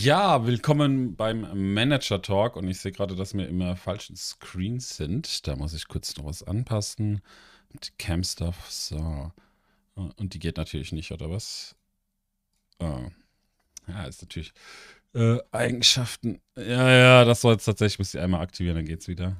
Ja, willkommen beim Manager Talk und ich sehe gerade, dass wir immer falschen Screens sind. Da muss ich kurz noch was anpassen. Die Cam Stuff, so. Und die geht natürlich nicht, oder was? Oh. Ja, ist natürlich äh, Eigenschaften. Ja, ja, das soll jetzt tatsächlich, muss ich einmal aktivieren, dann geht's wieder.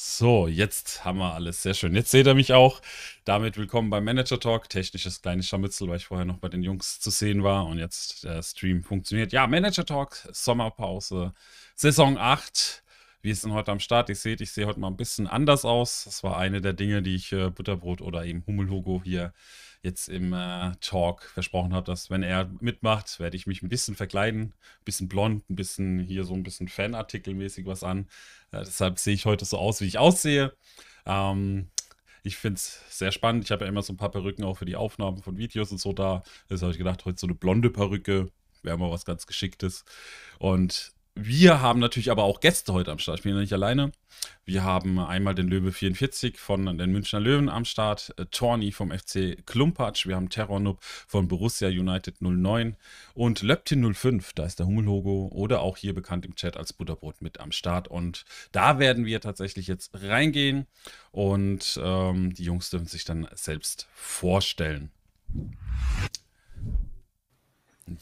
So, jetzt haben wir alles. Sehr schön. Jetzt seht ihr mich auch. Damit willkommen beim Manager Talk. Technisches kleines Scharmützel, weil ich vorher noch bei den Jungs zu sehen war und jetzt der Stream funktioniert. Ja, Manager Talk, Sommerpause, Saison 8. Wir sind heute am Start. Ihr seht, ich sehe heute mal ein bisschen anders aus. Das war eine der Dinge, die ich äh, Butterbrot oder eben Hummelhogo hier jetzt im äh, Talk versprochen habe, dass wenn er mitmacht, werde ich mich ein bisschen verkleiden, ein bisschen blond, ein bisschen hier so ein bisschen Fanartikelmäßig was an. Äh, deshalb sehe ich heute so aus, wie ich aussehe. Ähm, ich finde es sehr spannend. Ich habe ja immer so ein paar Perücken auch für die Aufnahmen von Videos und so da. Deshalb habe ich gedacht, heute so eine blonde Perücke wäre mal was ganz Geschicktes. Und wir haben natürlich aber auch Gäste heute am Start. Ich bin ja nicht alleine. Wir haben einmal den Löwe 44 von den Münchner Löwen am Start, äh, Torni vom FC Klumpatsch, wir haben Terrornub von Borussia United 09 und Löptin 05, da ist der Hummellogo oder auch hier bekannt im Chat als Butterbrot mit am Start. Und da werden wir tatsächlich jetzt reingehen und ähm, die Jungs dürfen sich dann selbst vorstellen.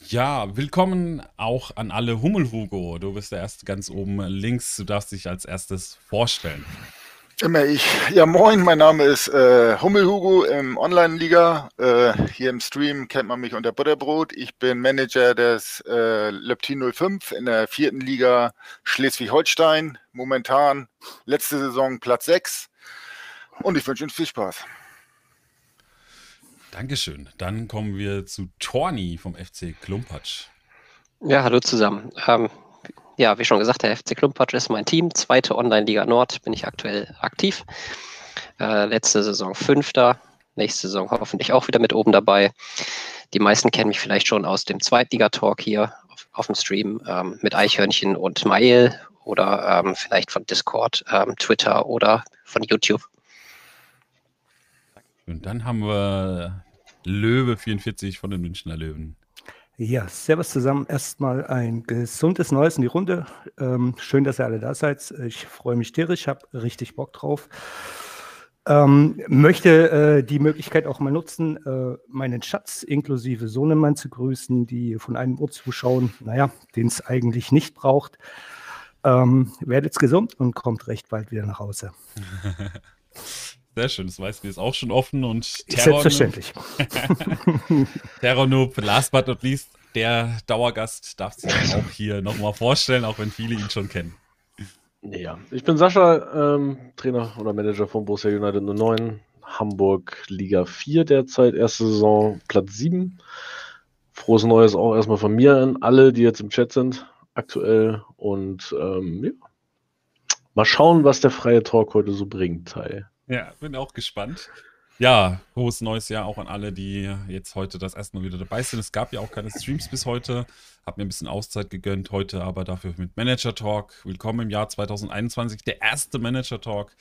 Ja, willkommen auch an alle Hummelhugo. Du bist der erste ganz oben links. Du darfst dich als erstes vorstellen. Immer ich. Ja, moin, mein Name ist äh, Hummelhugo im Online-Liga. Äh, hier im Stream kennt man mich unter Butterbrot. Ich bin Manager des äh, Leptin 05 in der vierten Liga Schleswig-Holstein. Momentan letzte Saison Platz 6. Und ich wünsche Ihnen viel Spaß. Dankeschön. Dann kommen wir zu Torni vom FC Klumpatsch. Ja, hallo zusammen. Ähm, ja, wie schon gesagt, der FC Klumpatsch ist mein Team. Zweite Online-Liga Nord bin ich aktuell aktiv. Äh, letzte Saison Fünfter. Nächste Saison hoffentlich auch wieder mit oben dabei. Die meisten kennen mich vielleicht schon aus dem Zweitliga-Talk hier auf, auf, dem Stream ähm, mit Eichhörnchen und Mail oder ähm, vielleicht von Discord, ähm, Twitter oder von YouTube. Und dann haben wir Löwe 44 von den Münchner Löwen. Ja, servus zusammen. Erstmal ein gesundes Neues in die Runde. Ähm, schön, dass ihr alle da seid. Ich freue mich tierisch, habe richtig Bock drauf. Ähm, möchte äh, die Möglichkeit auch mal nutzen, äh, meinen Schatz inklusive Sohnemann zu grüßen, die von einem Ort zuschauen, naja, den es eigentlich nicht braucht. Ähm, werdet gesund und kommt recht bald wieder nach Hause. Sehr schön, das weißt du ist auch schon offen und Terror Selbstverständlich. Terror Noob, last but not least, der Dauergast darf sich auch hier nochmal vorstellen, auch wenn viele ihn schon kennen. Ja, ich bin Sascha, ähm, Trainer oder Manager von Borussia United 09, Hamburg Liga 4 derzeit, erste Saison Platz 7. Frohes Neues auch erstmal von mir an alle, die jetzt im Chat sind, aktuell. Und ähm, ja, mal schauen, was der freie Talk heute so bringt, Teil. Ja, bin auch gespannt. Ja, frohes neues Jahr auch an alle, die jetzt heute das erste Mal wieder dabei sind. Es gab ja auch keine Streams bis heute. Hab mir ein bisschen Auszeit gegönnt heute, aber dafür mit Manager Talk. Willkommen im Jahr 2021, der erste Manager Talk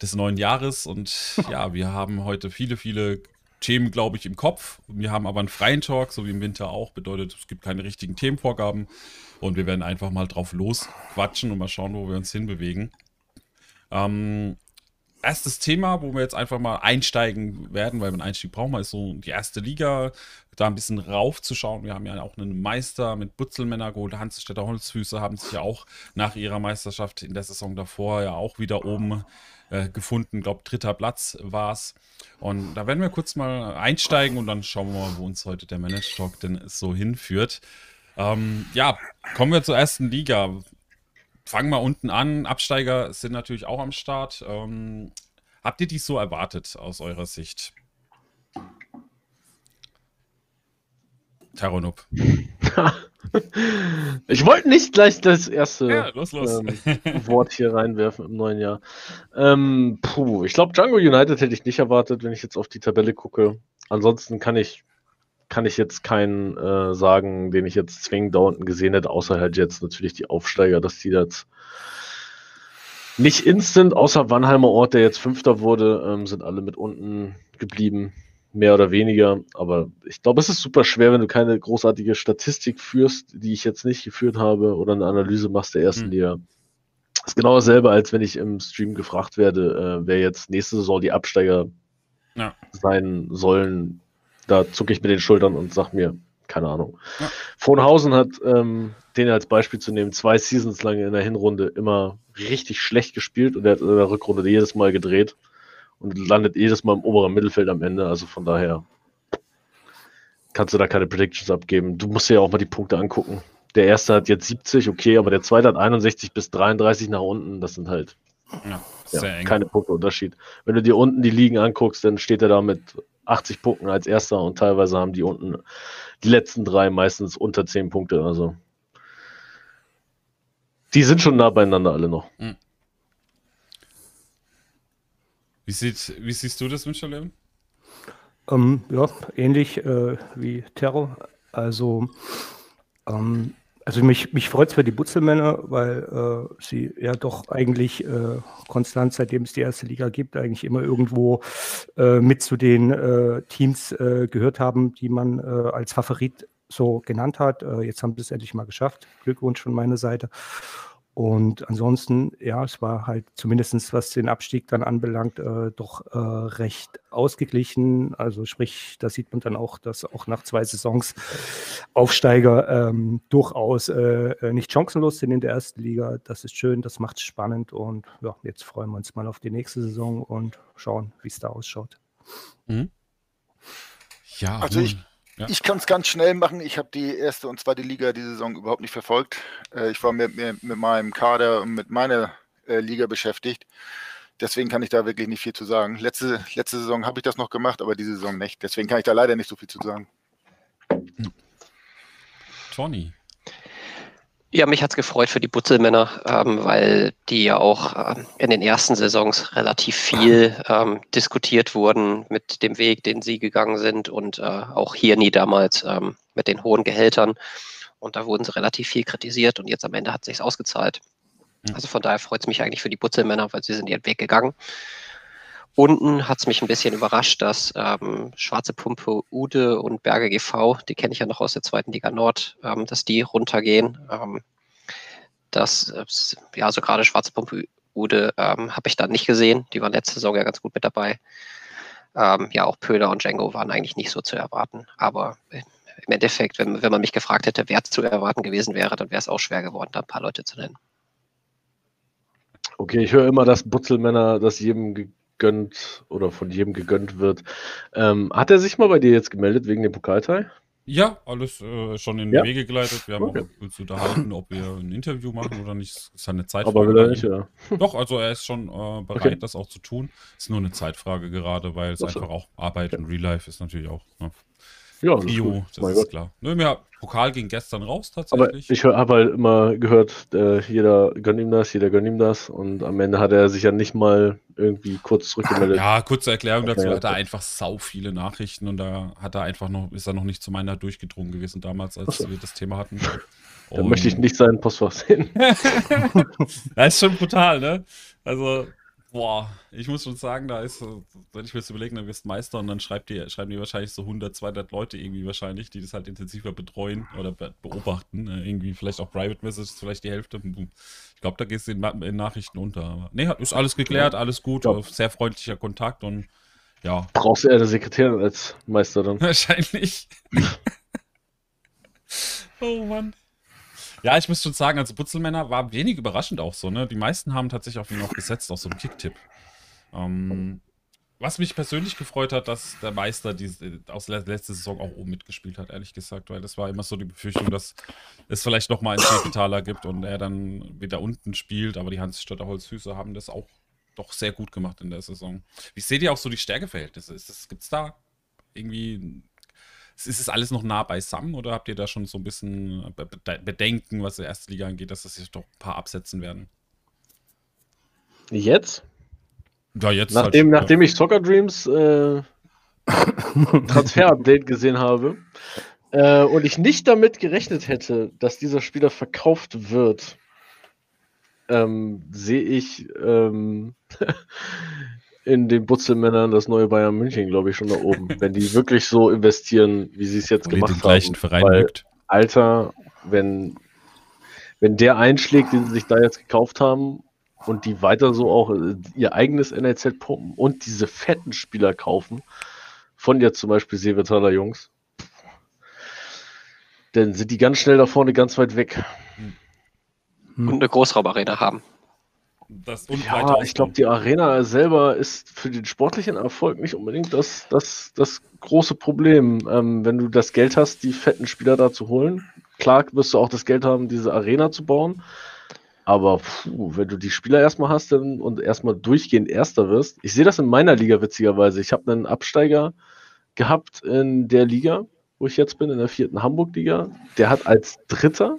des neuen Jahres. Und ja, wir haben heute viele, viele Themen, glaube ich, im Kopf. Wir haben aber einen freien Talk, so wie im Winter auch. Bedeutet, es gibt keine richtigen Themenvorgaben. Und wir werden einfach mal drauf losquatschen und mal schauen, wo wir uns hinbewegen. Ähm, erstes Thema, wo wir jetzt einfach mal einsteigen werden, weil einen Einstieg brauchen wir, ist so die erste Liga, da ein bisschen raufzuschauen. Wir haben ja auch einen Meister mit Butzelmänner geholt. Hansstädter Holzfüße haben sich ja auch nach ihrer Meisterschaft in der Saison davor ja auch wieder oben äh, gefunden. Ich glaube, dritter Platz war es. Und da werden wir kurz mal einsteigen und dann schauen wir mal, wo uns heute der Manage Talk denn so hinführt. Ähm, ja, kommen wir zur ersten Liga fangen wir unten an. Absteiger sind natürlich auch am Start. Ähm, habt ihr dies so erwartet aus eurer Sicht? Terranub. ich wollte nicht gleich das erste ja, los, los. Ähm, Wort hier reinwerfen im neuen Jahr. Ähm, puh, ich glaube, Django United hätte ich nicht erwartet, wenn ich jetzt auf die Tabelle gucke. Ansonsten kann ich kann ich jetzt keinen äh, sagen, den ich jetzt zwingend da unten gesehen hätte, außer halt jetzt natürlich die Aufsteiger, dass die jetzt nicht instant, außer Wannheimer Ort, der jetzt Fünfter wurde, ähm, sind alle mit unten geblieben. mehr oder weniger. Aber ich glaube, es ist super schwer, wenn du keine großartige Statistik führst, die ich jetzt nicht geführt habe, oder eine Analyse machst der ersten mhm. Liga. Das ist genau dasselbe, als wenn ich im Stream gefragt werde, äh, wer jetzt nächste Saison die Absteiger ja. sein sollen. Da zucke ich mit den Schultern und sag mir, keine Ahnung. Ja. Vonhausen hat, ähm, den als Beispiel zu nehmen, zwei Seasons lang in der Hinrunde immer richtig schlecht gespielt und er hat in der Rückrunde jedes Mal gedreht und landet jedes Mal im oberen Mittelfeld am Ende. Also von daher kannst du da keine Predictions abgeben. Du musst dir ja auch mal die Punkte angucken. Der erste hat jetzt 70, okay, aber der zweite hat 61 bis 33 nach unten. Das sind halt ja, ja, keine Punkte Unterschied. Wenn du dir unten die Ligen anguckst, dann steht er da mit 80 Punkten als erster und teilweise haben die unten die letzten drei meistens unter 10 Punkte. Also die sind schon nah beieinander alle noch. Mhm. Wie, sieht, wie siehst du das, Münsterleben? Ähm, ja, ähnlich äh, wie Terror. Also, ähm, also mich, mich freut es für die Butzelmänner, weil äh, sie ja doch eigentlich äh, konstant, seitdem es die erste Liga gibt, eigentlich immer irgendwo äh, mit zu den äh, Teams äh, gehört haben, die man als Favorit so genannt hat. jetzt haben sie es endlich mal geschafft. Glückwunsch von meiner Seite. Und ansonsten, ja, es war halt zumindest was den Abstieg dann anbelangt, äh, doch äh, recht ausgeglichen. Also sprich, da sieht man dann auch, dass auch nach zwei Saisons Aufsteiger ähm, durchaus äh, äh nicht chancenlos sind in der ersten Liga. Das ist schön, das macht es spannend und ja, jetzt freuen wir uns mal auf die nächste Saison und schauen, wie es da ausschaut. Mhm. Ja, also ich, ja. Ich kann es ganz schnell machen. Ich habe die erste und zweite Liga die Saison überhaupt nicht verfolgt. Äh, ich war mit, mit, mit, meinem Kader und mit meiner äh, Liga beschäftigt. Deswegen kann ich da wirklich nicht viel zu sagen. Letzte, letzte Saison habe ich das noch gemacht, aber diese Saison nicht. Deswegen kann ich da leider nicht so viel zu sagen. Tony. Ja, mich hat es gefreut für die Butzelmänner, ähm, weil die ja auch ähm, in den ersten Saisons relativ viel ähm, diskutiert wurden mit dem Weg, den sie gegangen sind und äh, auch hier nie damals ähm, mit den hohen Gehältern. Und da wurden sie relativ viel kritisiert und jetzt am Ende hat sich ausgezahlt. Mhm. Also von daher freut es mich eigentlich für die Butzelmänner, weil sie sind ihren Weg gegangen. Unten hat es mich ein bisschen überrascht, dass ähm, Schwarze Pumpe Ude und Berge GV, die kenne ich ja noch aus der zweiten Liga Nord, ähm, dass die runtergehen. Ähm, das, äh, ja, so gerade Schwarze Pumpe Ude ähm, habe ich da nicht gesehen. Die waren letzte Saison ja ganz gut mit dabei. Ähm, ja, auch Pöhler und Django waren eigentlich nicht so zu erwarten. Aber im Endeffekt, wenn, wenn man mich gefragt hätte, wer zu erwarten gewesen wäre, dann wäre es auch schwer geworden, da ein paar Leute zu nennen. Okay, ich höre immer, dass Butzelmänner das jedem gegönnt oder von jedem gegönnt wird. Ähm, hat er sich mal bei dir jetzt gemeldet wegen dem Pokalteil? Ja, alles äh, schon in ja? Wege geleitet. Wir haben okay. auch uns unterhalten, ob wir ein Interview machen oder nicht. Das ist eine Zeitfrage. Aber will er nicht, ja. Doch, also er ist schon äh, bereit, okay. das auch zu tun. Ist nur eine Zeitfrage gerade, weil es einfach auch Arbeit ja. und Real Life ist natürlich auch. Ne? Ja, das, das ist klar. Nö, mir Pokal ging gestern raus tatsächlich. Aber ich habe halt immer gehört, äh, jeder gönnt ihm das, jeder gönnt ihm das und am Ende hat er sich ja nicht mal irgendwie kurz zurückgemeldet. Ja, kurze Erklärung dazu, hat er einfach sau viele Nachrichten und da hat er einfach noch, ist er noch nicht zu meiner durchgedrungen gewesen damals, als so. wir das Thema hatten. Da möchte ich nicht seinen Postfach sehen. das ist schon brutal, ne? Also, Boah, ich muss schon sagen, da ist, wenn ich mir jetzt überlege, dann wirst Meister und dann schreibt die, schreiben die wahrscheinlich so 100, 200 Leute irgendwie wahrscheinlich, die das halt intensiver betreuen oder beobachten. Äh, irgendwie vielleicht auch Private Messages, vielleicht die Hälfte. Ich glaube, da gehst du in, in, Nachrichten unter. Aber nee, ist alles geklärt, alles gut, ja. sehr freundlicher Kontakt und ja. Brauchst du eher eine Sekretärin als Meister dann? Wahrscheinlich. oh Mann. Ja, ich muss schon sagen, also Butzelmänner war wenig überraschend auch so, ne? Die meisten haben tatsächlich auf ihn auch gesetzt, auf so einen Kicktipp. Ähm, was mich persönlich gefreut hat, dass der Meister die, aus der letzten Saison auch oben mitgespielt hat, ehrlich gesagt, weil das war immer so die Befürchtung, dass es vielleicht nochmal einen Kapitaler gibt und er dann wieder unten spielt, aber die Hans-Stötter Holzfüße haben das auch doch sehr gut gemacht in der Saison. Wie seht ihr auch so die Stärkeverhältnisse? Gibt es da irgendwie ist es alles noch nah beisammen oder habt ihr da schon so ein bisschen Bedenken, was die erste Liga angeht, dass das sich doch ein paar absetzen werden? Jetzt? Ja, jetzt. Nachdem, halt, nachdem ja. ich Soccer Dreams äh, Transfer-Update gesehen habe äh, und ich nicht damit gerechnet hätte, dass dieser Spieler verkauft wird, ähm, sehe ich ähm, in den Butzelmännern das neue Bayern München, glaube ich, schon da oben. wenn die wirklich so investieren, wie sie es jetzt Wo gemacht den gleichen haben. Verein Weil, lügt. Alter, wenn, wenn der einschlägt, den sie sich da jetzt gekauft haben und die weiter so auch äh, ihr eigenes NLZ pumpen und diese fetten Spieler kaufen, von jetzt zum Beispiel Seevetaler Jungs, dann sind die ganz schnell da vorne ganz weit weg. Und eine Großraumarena haben. Das Ja, ich glaube, die Arena selber ist für den sportlichen Erfolg nicht unbedingt das, das, das große Problem. Ähm, wenn du das Geld hast, die fetten Spieler da zu holen, klar wirst du auch das Geld haben, diese Arena zu bauen. Aber puh, wenn du die Spieler erstmal hast dann, und erstmal durchgehend Erster wirst, ich sehe das in meiner Liga witzigerweise. Ich habe einen Absteiger gehabt in der Liga, wo ich jetzt bin, in der vierten Hamburg-Liga. Der hat als Dritter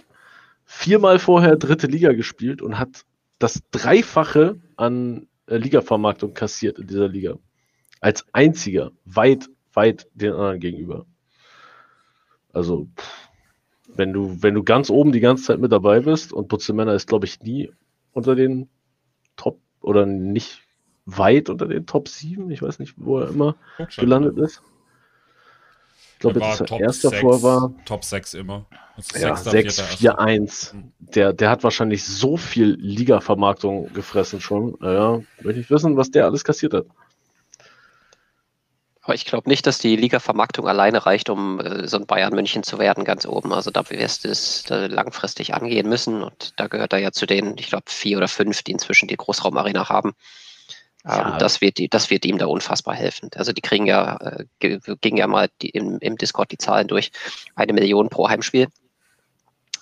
viermal vorher dritte Liga gespielt und hat das Dreifache an äh, Ligavermarktung kassiert in dieser Liga. Als einziger, weit, weit den anderen gegenüber. Also, pff, wenn du, wenn du ganz oben die ganze Zeit mit dabei bist und Putzemänner ist, glaube ich, nie unter den Top oder nicht weit unter den Top 7, ich weiß nicht, wo er immer gelandet ist. Ich glaube, jetzt war der Top erste 6, vor war Top 6 immer. Also ja, Sechster, 6, Vierter, 4, Erster. 1. Mhm. Der, der hat wahrscheinlich so viel Liga-Vermarktung gefressen schon. Ja, möchte ich wissen, was der alles kassiert hat. Aber ich glaube nicht, dass die Liga-Vermarktung alleine reicht, um äh, so ein Bayern München zu werden, ganz oben. Also da wirst du es da langfristig angehen müssen. Und da gehört er ja zu den, ich glaube, vier oder fünf, die inzwischen die Großraumarena haben. Ja. Ähm, das, wird, die- das wird ihm da unfassbar helfen. Also die kriegen ja, äh, ge- ging ja mal die, im, im Discord die Zahlen durch. Eine Million pro Heimspiel.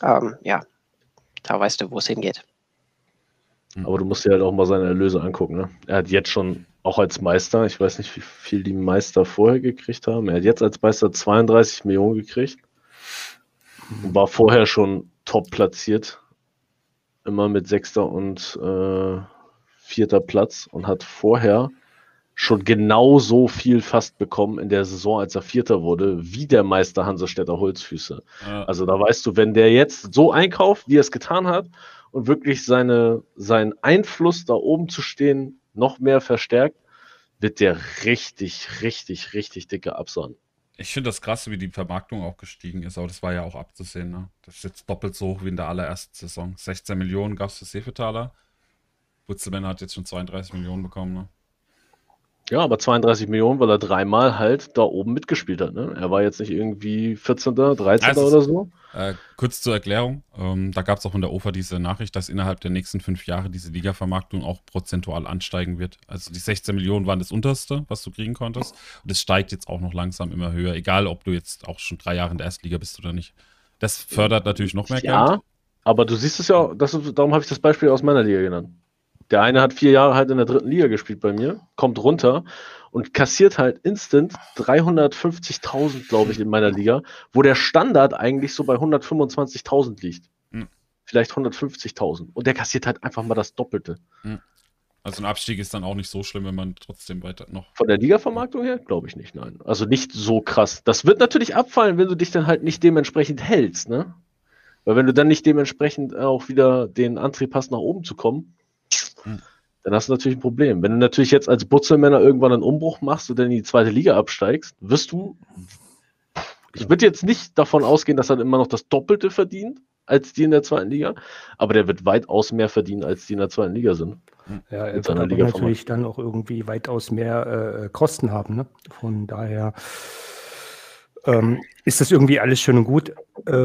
Ähm, ja, da weißt du, wo es hingeht. Aber du musst dir halt auch mal seine Erlöse angucken. Ne? Er hat jetzt schon, auch als Meister, ich weiß nicht, wie viel die Meister vorher gekriegt haben. Er hat jetzt als Meister 32 Millionen gekriegt. Und war vorher schon top platziert. Immer mit sechster und äh, vierter Platz und hat vorher schon genauso viel fast bekommen in der Saison, als er Vierter wurde, wie der Meister Hansestädter Holzfüße. Ja. Also da weißt du, wenn der jetzt so einkauft, wie er es getan hat und wirklich seine, seinen Einfluss da oben zu stehen noch mehr verstärkt, wird der richtig, richtig, richtig dicke absahnen. Ich finde das krass, wie die Vermarktung auch gestiegen ist, aber das war ja auch abzusehen. Ne? Das ist jetzt doppelt so hoch wie in der allerersten Saison. 16 Millionen gab es für Seefetaler. Butzelmänner hat jetzt schon 32 Millionen bekommen. Ne? Ja, aber 32 Millionen, weil er dreimal halt da oben mitgespielt hat. Ne? Er war jetzt nicht irgendwie 14., 13. Also- oder so. Äh, kurz zur Erklärung. Ähm, da gab es auch in der OFA diese Nachricht, dass innerhalb der nächsten fünf Jahre diese Liga-Vermarktung auch prozentual ansteigen wird. Also die 16 Millionen waren das unterste, was du kriegen konntest. Und es steigt jetzt auch noch langsam immer höher, egal ob du jetzt auch schon drei Jahre in der Erstliga bist oder nicht. Das fördert natürlich noch mehr Ja, Geld. aber du siehst es ja, das ist, darum habe ich das Beispiel aus meiner Liga genannt. Der eine hat vier Jahre halt in der dritten Liga gespielt bei mir, kommt runter und kassiert halt instant 350.000, glaube ich, in meiner Liga, wo der Standard eigentlich so bei 125.000 liegt. Hm. Vielleicht 150.000. Und der kassiert halt einfach mal das Doppelte. Also ein Abstieg ist dann auch nicht so schlimm, wenn man trotzdem weiter noch. Von der Liga-Vermarktung her? Glaube ich nicht, nein. Also nicht so krass. Das wird natürlich abfallen, wenn du dich dann halt nicht dementsprechend hältst, ne? Weil wenn du dann nicht dementsprechend auch wieder den Antrieb hast, nach oben zu kommen, Hm. dann hast du natürlich ein Problem. Wenn du natürlich jetzt als Butzelmänner irgendwann einen Umbruch machst und dann in die zweite Liga absteigst, wirst du. Ich würde jetzt nicht davon ausgehen, dass er immer noch das Doppelte verdient als die in der zweiten Liga, aber der wird weitaus mehr verdienen, als die in der zweiten Liga sind. Ja, er wird seiner aber Liga natürlich dann auch irgendwie weitaus mehr äh, Kosten haben. Ne? Von daher ähm, ist das irgendwie alles schön und gut, äh,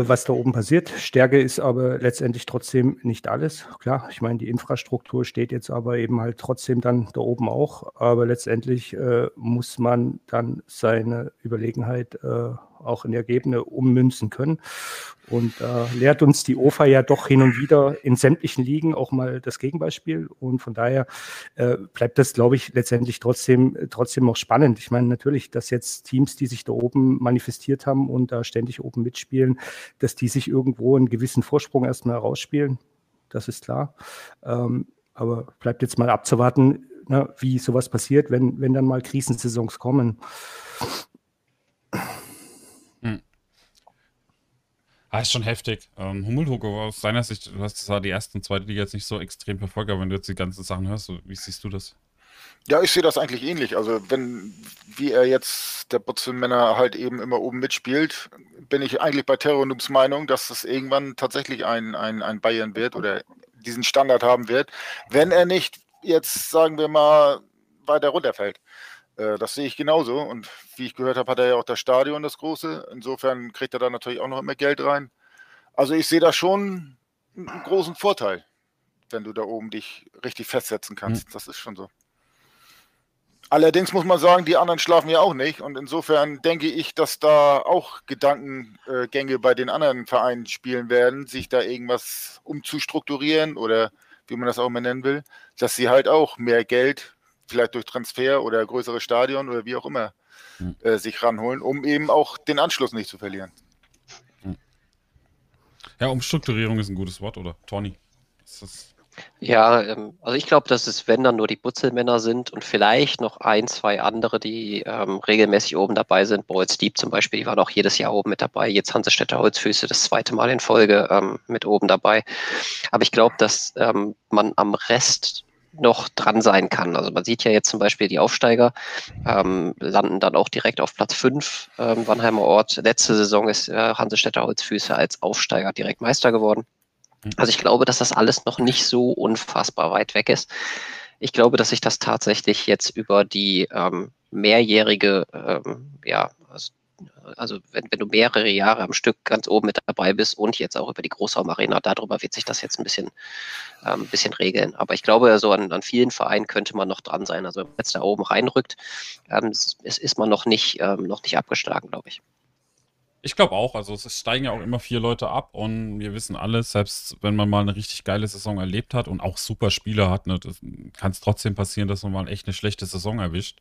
was da oben passiert. Stärke ist aber letztendlich trotzdem nicht alles. Klar, ich meine, die Infrastruktur steht jetzt aber eben halt trotzdem dann da oben auch. Aber letztendlich äh, muss man dann seine Überlegenheit äh, auch in Ergebnisse ummünzen können. Und äh, lehrt uns die OFA ja doch hin und wieder in sämtlichen Ligen auch mal das Gegenbeispiel. Und von daher äh, bleibt das, glaube ich, letztendlich trotzdem, trotzdem noch spannend. Ich meine, natürlich, dass jetzt Teams, die sich da oben manifestiert haben und da ständig oben mitspielen, dass die sich irgendwo einen gewissen Vorsprung erstmal herausspielen. Das ist klar. Ähm, aber bleibt jetzt mal abzuwarten, ne, wie sowas passiert, wenn, wenn dann mal Krisensaisons kommen. Ah, ist schon heftig. Ähm, Hummelhugo, aus deiner Sicht, du hast zwar die erste und zweite Liga jetzt nicht so extrem verfolgt, aber wenn du jetzt die ganzen Sachen hörst, wie siehst du das? Ja, ich sehe das eigentlich ähnlich. Also wenn, wie er jetzt der Butzelmänner halt eben immer oben mitspielt, bin ich eigentlich bei Terror Meinung, dass das irgendwann tatsächlich ein, ein, ein Bayern wird oder diesen Standard haben wird, wenn er nicht jetzt, sagen wir mal, weiter runterfällt. Äh, das sehe ich genauso. Und wie ich gehört habe, hat er ja auch das Stadion, das große. Insofern kriegt er da natürlich auch noch immer Geld rein. Also ich sehe da schon einen großen Vorteil, wenn du da oben dich richtig festsetzen kannst. Mhm. Das ist schon so. Allerdings muss man sagen, die anderen schlafen ja auch nicht. Und insofern denke ich, dass da auch Gedankengänge bei den anderen Vereinen spielen werden, sich da irgendwas umzustrukturieren oder wie man das auch immer nennen will, dass sie halt auch mehr Geld, vielleicht durch Transfer oder größere Stadion oder wie auch immer, hm. äh, sich ranholen, um eben auch den Anschluss nicht zu verlieren. Hm. Ja, Umstrukturierung ist ein gutes Wort, oder? Tony? Ist das ja, ähm, also ich glaube, dass es, wenn dann nur die Butzelmänner sind und vielleicht noch ein, zwei andere, die ähm, regelmäßig oben dabei sind. Boyd Deep zum Beispiel, die waren auch jedes Jahr oben mit dabei. Jetzt Hansestädter Holzfüße das zweite Mal in Folge ähm, mit oben dabei. Aber ich glaube, dass ähm, man am Rest noch dran sein kann. Also man sieht ja jetzt zum Beispiel, die Aufsteiger ähm, landen dann auch direkt auf Platz 5, ähm, Wannheimer Ort. Letzte Saison ist äh, Hansestädter Holzfüße als Aufsteiger direkt Meister geworden. Also ich glaube, dass das alles noch nicht so unfassbar weit weg ist. Ich glaube, dass sich das tatsächlich jetzt über die ähm, mehrjährige, ähm, ja, also, also wenn, wenn, du mehrere Jahre am Stück ganz oben mit dabei bist und jetzt auch über die Großraumarena, darüber wird sich das jetzt ein bisschen, ähm, bisschen regeln. Aber ich glaube, so an, an, vielen Vereinen könnte man noch dran sein. Also wenn man jetzt da oben reinrückt, ähm, ist, ist man noch nicht, ähm, noch nicht abgeschlagen, glaube ich. Ich glaube auch. Also es steigen ja auch immer vier Leute ab und wir wissen alles, selbst wenn man mal eine richtig geile Saison erlebt hat und auch super Spieler hat, ne, kann es trotzdem passieren, dass man mal echt eine schlechte Saison erwischt.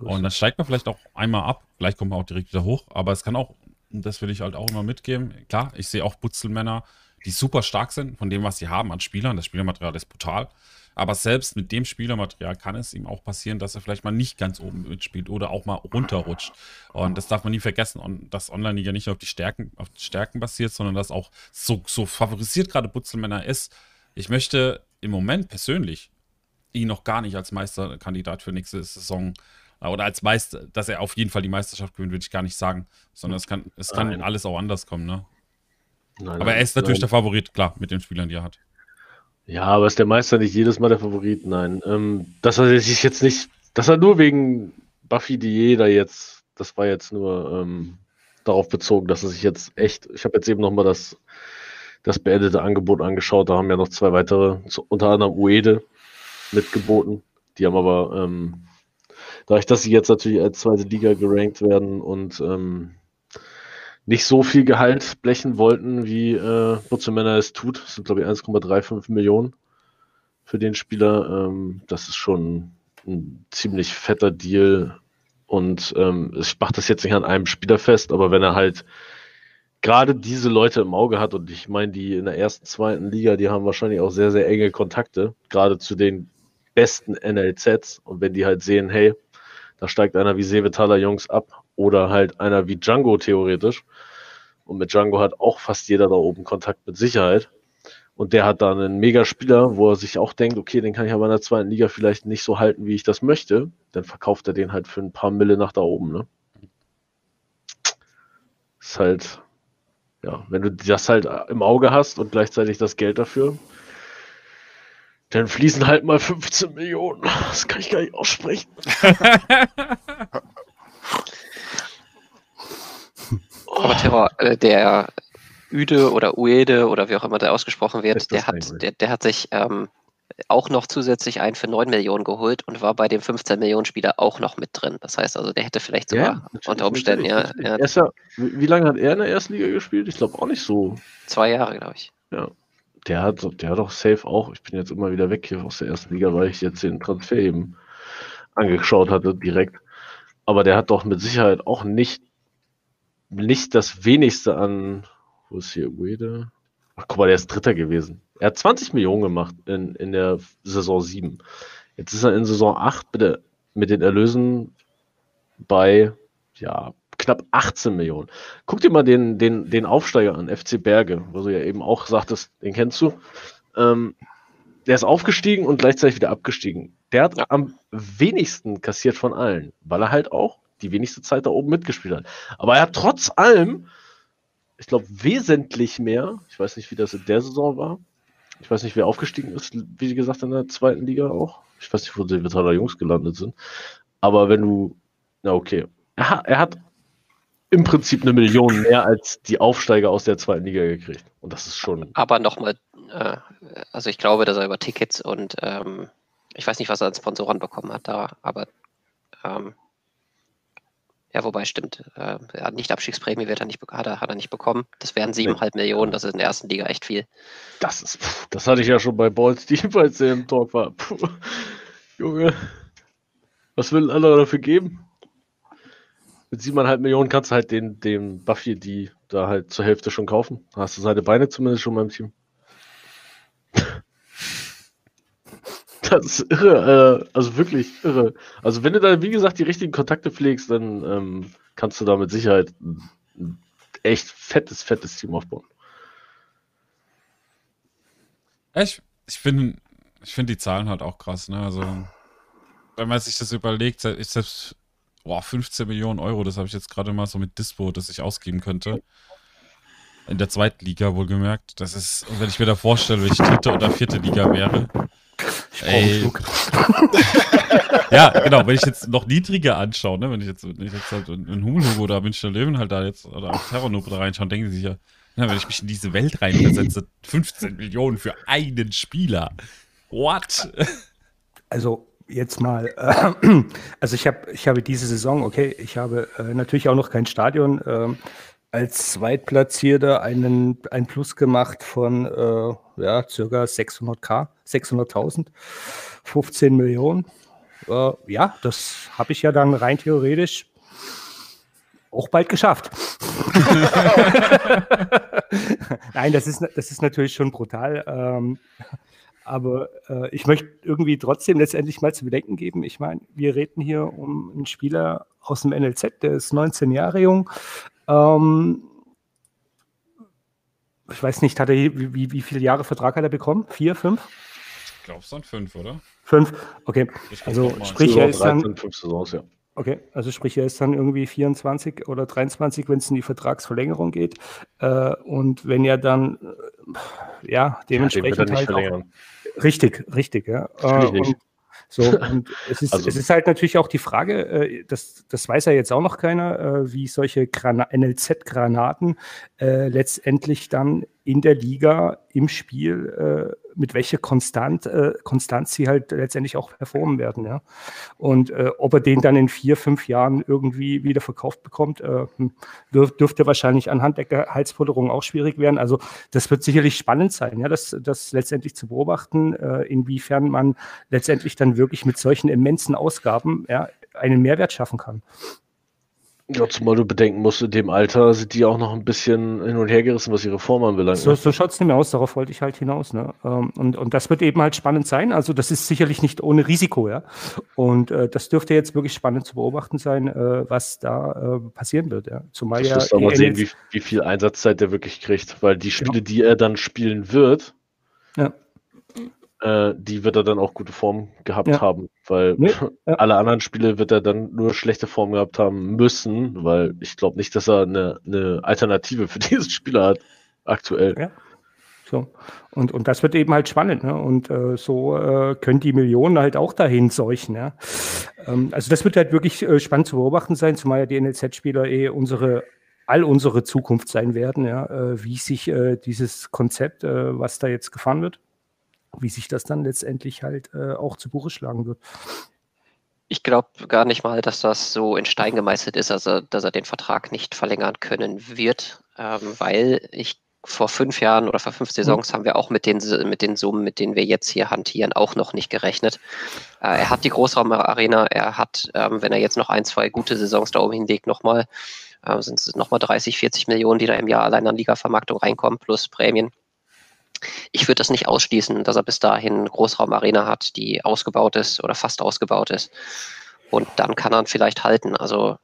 Und dann steigt man vielleicht auch einmal ab, vielleicht kommt man auch direkt wieder hoch, aber es kann auch, das will ich halt auch immer mitgeben, klar, ich sehe auch Butzelmänner, die super stark sind von dem, was sie haben an Spielern. Das Spielermaterial ist brutal. Aber selbst mit dem Spielermaterial kann es ihm auch passieren, dass er vielleicht mal nicht ganz oben mitspielt oder auch mal runterrutscht. Und das darf man nie vergessen. Und dass Online-Liga nicht nur auf die Stärken, auf die Stärken basiert, sondern dass auch so, so favorisiert gerade Butzelmänner ist. Ich möchte im Moment persönlich ihn noch gar nicht als Meisterkandidat für nächste Saison oder als Meister, dass er auf jeden Fall die Meisterschaft gewinnt, würde ich gar nicht sagen. Sondern es kann, es kann alles auch anders kommen, ne? Nein, Aber er ist natürlich nein. der Favorit, klar, mit den Spielern, die er hat. Ja, aber ist der Meister nicht jedes Mal der Favorit? Nein. Ähm, dass er sich jetzt nicht, dass er nur wegen Buffy die da jetzt, das war jetzt nur ähm, darauf bezogen, dass er sich jetzt echt, ich habe jetzt eben nochmal das, das beendete Angebot angeschaut, da haben ja noch zwei weitere, unter anderem Uede mitgeboten. Die haben aber, ähm, dadurch, dass sie jetzt natürlich als zweite Liga gerankt werden und ähm, nicht so viel Gehalt blechen wollten, wie äh, Butzelmänner es tut. Das sind, glaube ich, 1,35 Millionen für den Spieler. Ähm, das ist schon ein ziemlich fetter Deal. Und ähm, ich mache das jetzt nicht an einem Spieler fest, aber wenn er halt gerade diese Leute im Auge hat, und ich meine, die in der ersten, zweiten Liga, die haben wahrscheinlich auch sehr, sehr enge Kontakte, gerade zu den besten NLZs. Und wenn die halt sehen, hey, da steigt einer wie Sevetaler Jungs ab oder halt einer wie Django theoretisch. Und mit Django hat auch fast jeder da oben Kontakt mit Sicherheit. Und der hat da einen Megaspieler, wo er sich auch denkt, okay, den kann ich aber in der zweiten Liga vielleicht nicht so halten, wie ich das möchte. Dann verkauft er den halt für ein paar Mille nach da oben, ne? Ist halt, ja, wenn du das halt im Auge hast und gleichzeitig das Geld dafür, dann fließen halt mal 15 Millionen. Das kann ich gar nicht aussprechen. Aber Terror, äh, der Üde oder Uede oder wie auch immer der ausgesprochen wird, der hat, der, der hat sich ähm, auch noch zusätzlich einen für 9 Millionen geholt und war bei dem 15 Millionen Spieler auch noch mit drin. Das heißt also, der hätte vielleicht sogar ja, unter Umständen, ja. ja. Wie lange hat er in der ersten Liga gespielt? Ich glaube auch nicht so. Zwei Jahre, glaube ich. Ja. Der hat, der hat doch safe auch, ich bin jetzt immer wieder weg hier aus der ersten Liga, weil ich jetzt den Transfer eben angeschaut hatte direkt. Aber der hat doch mit Sicherheit auch nicht nicht das wenigste an, wo ist hier Uede? Ach, guck mal, der ist Dritter gewesen. Er hat 20 Millionen gemacht in, in der Saison 7. Jetzt ist er in Saison 8 bitte mit den Erlösen bei, ja, knapp 18 Millionen. Guck dir mal den, den, den Aufsteiger an, FC Berge, wo du ja eben auch sagtest, den kennst du. Ähm, der ist aufgestiegen und gleichzeitig wieder abgestiegen. Der hat Ja. am wenigsten kassiert von allen, weil er halt auch die wenigste Zeit da oben mitgespielt hat. Aber er hat trotz allem, ich glaube, wesentlich mehr, ich weiß nicht, wie das in der Saison war. Ich weiß nicht, wer aufgestiegen ist, wie gesagt, in der zweiten Liga auch. Ich weiß nicht, wo die Vitaler Jungs gelandet sind. Aber wenn du, na okay, er, er hat im Prinzip eine Million mehr als die Aufsteiger aus der zweiten Liga gekriegt. Und das ist schon Aber nochmal, äh, also ich glaube, dass er über Tickets und ähm, ich weiß nicht, was er an Sponsoren bekommen hat da, aber ähm, ja, wobei stimmt, äh, ja, nicht Abstiegsprämie wird er nicht, hat, er, hat er nicht bekommen. Das wären siebeneinhalb Millionen, das ist in der ersten Liga echt viel. Das ist, pff, das hatte ich ja schon bei Balls, die als im Talk war. Puh, Junge, was will anderer dafür geben? Mit 7,5 Millionen kannst du halt den, den Buffy, die da halt zur Hälfte schon kaufen. Hast du seine Beine zumindest schon beim Team. Das ist irre, äh, also wirklich irre. Also wenn du da, wie gesagt, die richtigen Kontakte pflegst, dann ähm, kannst du da mit Sicherheit ein, echt fettes, fettes Team aufbauen. Ich ich finde ich find die Zahlen halt auch krass, ne? Also, wenn man sich das überlegt, ich selbst, boah, 15 Millionen Euro, das habe ich jetzt gerade mal so mit Dispo, das ich ausgeben könnte. In der zweiten Liga wohlgemerkt. Das ist, wenn ich mir da vorstelle, wenn ich dritte oder vierte Liga wäre. Ich Ey. Schluck. Ja, genau, wenn ich jetzt noch niedriger anschaue, ne, wenn ich jetzt, wenn ich jetzt halt in Hummelhugo oder Münchner Löwen halt da jetzt oder auf Terranoob da reinschaue, denken sie sich ja, na, wenn ich mich in diese Welt reinversetze, 15 Millionen für einen Spieler. What? Also jetzt mal, äh, also ich habe ich habe diese Saison, okay, ich habe äh, natürlich auch noch kein Stadion, ähm, als Zweitplatzierter einen, ein Plus gemacht von äh, ja, circa 600k, 600.000, 15 Millionen. Äh, ja, das habe ich ja dann rein theoretisch auch bald geschafft. Nein, das ist, das ist natürlich schon brutal. Ähm, aber äh, ich möchte irgendwie trotzdem letztendlich mal zu bedenken geben. Ich meine, wir reden hier um einen Spieler aus dem NLZ, der ist 19 Jahre jung. Ähm, ich weiß nicht, hat er, wie, wie, wie viele Jahre Vertrag hat er bekommen? Vier, fünf? Ich glaube, es sind fünf, oder? Fünf? Okay. Also sprich, er ist dann, 13, fünf Saisons, ja. okay, also sprich, er ist dann irgendwie 24 oder 23, wenn es in die Vertragsverlängerung geht. Äh, und wenn er dann, äh, ja, dementsprechend nicht halt auch. Richtig, richtig, ja. Äh, so, und es ist, Also- es ist halt natürlich auch die Frage, äh, das, das weiß ja jetzt auch noch keiner, äh, wie solche Grana NLZ-Granaten äh, letztendlich dann in der Liga im Spiel, äh, mit welcher Konstant, äh, Konstanz sie halt letztendlich auch performen werden, ja. Und äh, ob er den dann in vier, fünf Jahren irgendwie wieder verkauft bekommt, äh, hm, dürf, dürfte wahrscheinlich anhand der Gehaltsforderungen auch schwierig werden. Also das wird sicherlich spannend sein, ja, das, das letztendlich zu beobachten, äh, inwiefern man letztendlich dann wirklich mit solchen immensen Ausgaben ja, einen Mehrwert schaffen kann. Ja, zumal du bedenken musst, in dem Alter sind die auch noch ein bisschen hin und her gerissen, was ihre Form anbelangt. So, ne? so schaut es nicht mehr aus, darauf wollte ich halt hinaus. Ne? Ähm, Und, und das wird eben halt spannend sein. Also das ist sicherlich nicht ohne Risiko, ja. Und äh, das dürfte jetzt wirklich spannend zu beobachten sein, äh, was da äh, passieren wird, ja. Zumal Du ja musst auch mal sehen, wie, wie viel Einsatzzeit der wirklich kriegt, weil die Spiele, die er dann spielen wird, Ja. Äh, die wird er dann auch gute Form gehabt Ja. haben, weil Nee, ja. alle anderen Spiele wird er dann nur schlechte Form gehabt haben müssen, weil ich glaube nicht, dass er eine, eine Alternative für diesen Spieler hat aktuell. Ja. So. Und, und das wird eben halt spannend. Ne? Und äh, so äh, können die Millionen halt auch dahin seuchen. Ja? Ähm, also das wird halt wirklich äh, spannend zu beobachten sein, zumal ja die NLZ-Spieler eh unsere all unsere Zukunft sein werden, ja, äh, wie sich äh, dieses Konzept, äh, was da jetzt gefahren wird, wie sich das dann letztendlich halt äh, auch zu Buche schlagen wird. Ich glaube gar nicht mal, dass das so in Stein gemeißelt ist, also dass er den Vertrag nicht verlängern können wird, ähm, weil ich vor fünf Jahren oder vor fünf Saisons haben wir auch mit den, mit den Summen, mit denen wir jetzt hier hantieren, auch noch nicht gerechnet. Äh, er hat die Großraumarena, er hat, ähm, wenn er jetzt noch ein, zwei gute Saisons da oben hinlegt, nochmal, äh, sind es nochmal 30, 40 Millionen, die da im Jahr allein an Liga-Vermarktung reinkommen, plus Prämien. Ich würde das nicht ausschließen, dass er bis dahin Großraumarena hat, die ausgebaut ist oder fast ausgebaut ist. Und dann kann er vielleicht halten. Also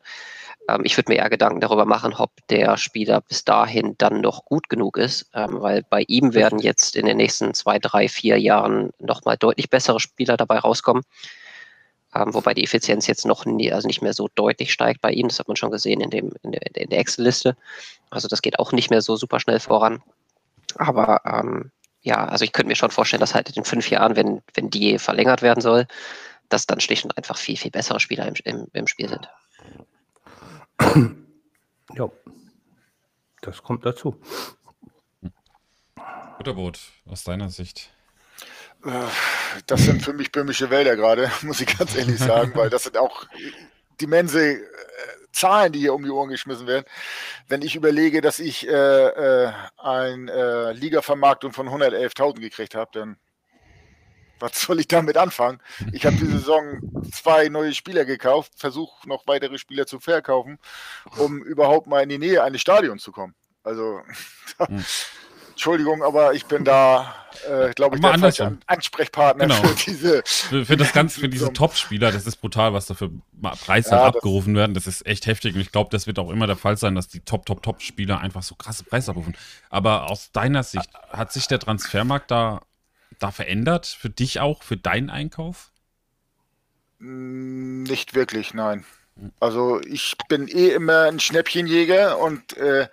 Ähm, ich würde mir eher Gedanken darüber machen, ob der Spieler bis dahin dann noch gut genug ist, ähm, weil bei ihm werden jetzt in den nächsten zwei, drei, vier Jahren nochmal deutlich bessere Spieler dabei rauskommen. Ähm, wobei die Effizienz jetzt noch nie, also nicht mehr so deutlich steigt bei ihm. Das hat man schon gesehen in, dem, in der, in der Excel-Liste. Also das geht auch nicht mehr so super schnell voran. Aber ähm, ja, also ich könnte mir schon vorstellen, dass halt in fünf Jahren, wenn, wenn die verlängert werden soll, dass dann schlicht und einfach viel, viel bessere Spieler im, im, im Spiel sind. Ja, das kommt dazu. Butterbrot, aus deiner Sicht. Das sind für mich böhmische Wälder gerade, muss ich ganz ehrlich sagen, weil das sind auch immense äh, Zahlen, die hier um die Ohren geschmissen werden. Wenn ich überlege, dass ich äh, äh, eine äh, Liga-Vermarktung von 111.000 gekriegt habe, dann was soll ich damit anfangen? Ich habe diese Saison zwei neue Spieler gekauft, versuche noch weitere Spieler zu verkaufen, um überhaupt mal in die Nähe eines Stadions zu kommen. Also, hm. Entschuldigung, aber ich bin da, äh, glaube ich, der falsche Ansprechpartner genau. für diese. Für, für das Ganze, für diese Top-Spieler, das ist brutal, was da für Preise ja, abgerufen werden. Das ist echt heftig und ich glaube, das wird auch immer der Fall sein, dass die Top, Top, Top-Spieler einfach so krasse Preise abrufen. Aber aus deiner Sicht, hat sich der Transfermarkt da da verändert? Für dich auch, für deinen Einkauf? Mm, nicht wirklich, nein. Also ich bin eh immer ein Schnäppchenjäger und äh,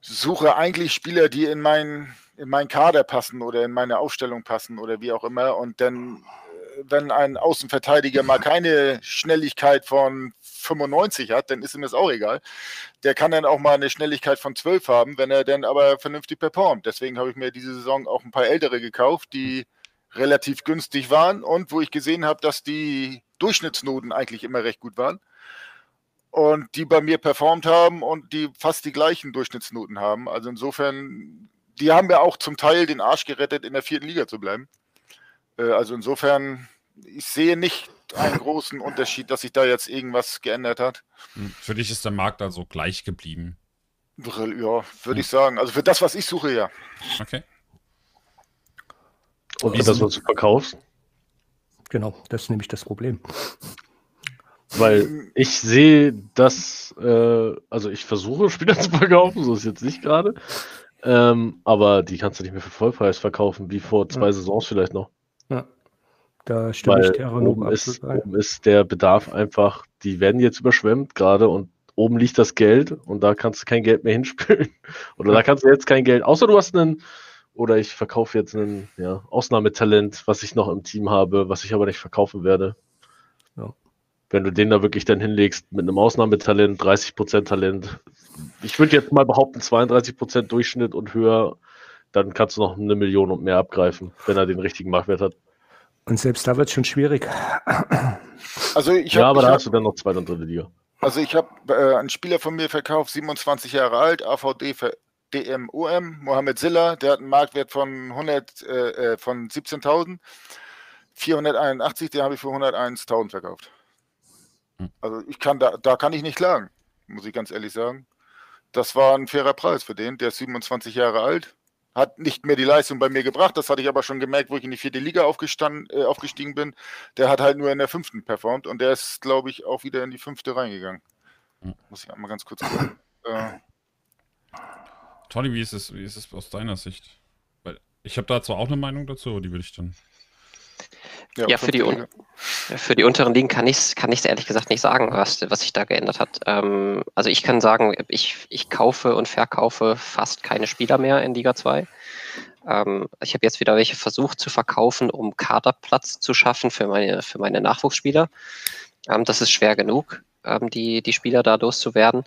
suche eigentlich Spieler, die in meinen in meinen Kader passen oder in meine Aufstellung passen oder wie auch immer. Und dann, äh, wenn ein Außenverteidiger mal keine Schnelligkeit von 95 hat, dann ist ihm das auch egal. Der kann dann auch mal eine Schnelligkeit von 12 haben, wenn er dann aber vernünftig performt. Deswegen habe ich mir diese Saison auch ein paar ältere gekauft, die relativ günstig waren und wo ich gesehen habe, dass die Durchschnittsnoten eigentlich immer recht gut waren und die bei mir performt haben und die fast die gleichen Durchschnittsnoten haben. Also insofern, die haben mir auch zum Teil den Arsch gerettet, in der vierten Liga zu bleiben. Äh, also insofern, ich sehe nicht einen großen Unterschied, dass sich da jetzt irgendwas geändert hat. Hm, für dich ist der Markt also gleich geblieben? Ja, würde hm. ich sagen. Also für das, was ich suche, ja. Okay. Und für das, was du verkaufst? Genau, das ist nämlich das Problem. Weil ich sehe das, äh, also ich versuche Spieler zu verkaufen, so ist jetzt nicht gerade. Ähm, aber die kannst du nicht mehr für Vollpreis verkaufen, wie vor zwei ja. Saisons vielleicht noch. Ja. Da stimme Weil ich Terra oben ist, oben ist der Bedarf einfach, die werden jetzt überschwemmt gerade und oben liegt das Geld und da kannst du kein Geld mehr hinspülen. Oder da kannst du jetzt kein Geld, außer du hast einen, oder ich verkaufe jetzt ein ja, Ausnahmetalent, was ich noch im Team habe, was ich aber nicht verkaufen werde. Ja. Wenn du den da wirklich dann hinlegst mit einem Ausnahmetalent, 30% Talent, ich würde jetzt mal behaupten 32% Durchschnitt und höher, dann kannst du noch eine Million und mehr abgreifen, wenn er den richtigen Marktwert hat. Und selbst da wird es schon schwierig. Also ich hab, ja, aber da hab, hast du dann noch zweite und dritte Liga. Also ich habe äh, einen Spieler von mir verkauft, 27 Jahre alt, AVD für DMOM, Mohamed Silla, der hat einen Marktwert von 100, äh, äh von 17.000. 481, den habe ich für 101.000 verkauft. Hm. Also ich kann da, da kann ich nicht klagen, muss ich ganz ehrlich sagen. Das war ein fairer Preis für den. Der ist 27 Jahre alt, hat nicht mehr die Leistung bei mir gebracht. Das hatte ich aber schon gemerkt, wo ich in die vierte Liga äh, aufgestiegen bin. Der hat halt nur in der fünften performt und der ist, glaube ich, auch wieder in die fünfte reingegangen. Mhm. Muss ich einmal ganz kurz gucken. Äh, Tony, wie ist, es, wie ist es aus deiner Sicht? Weil ich habe da zwar auch eine Meinung dazu, aber die würde ich dann. Ja, ja für, die, für die unteren Ligen kann ich es kann ehrlich gesagt nicht sagen, was, was sich da geändert hat. Ähm, also ich kann sagen, ich, ich kaufe und verkaufe fast keine Spieler mehr in Liga 2. Ähm, ich habe jetzt wieder welche versucht zu verkaufen, um Kaderplatz zu schaffen für meine, für meine Nachwuchsspieler. Ähm, das ist schwer genug, ähm, die, die Spieler da loszuwerden.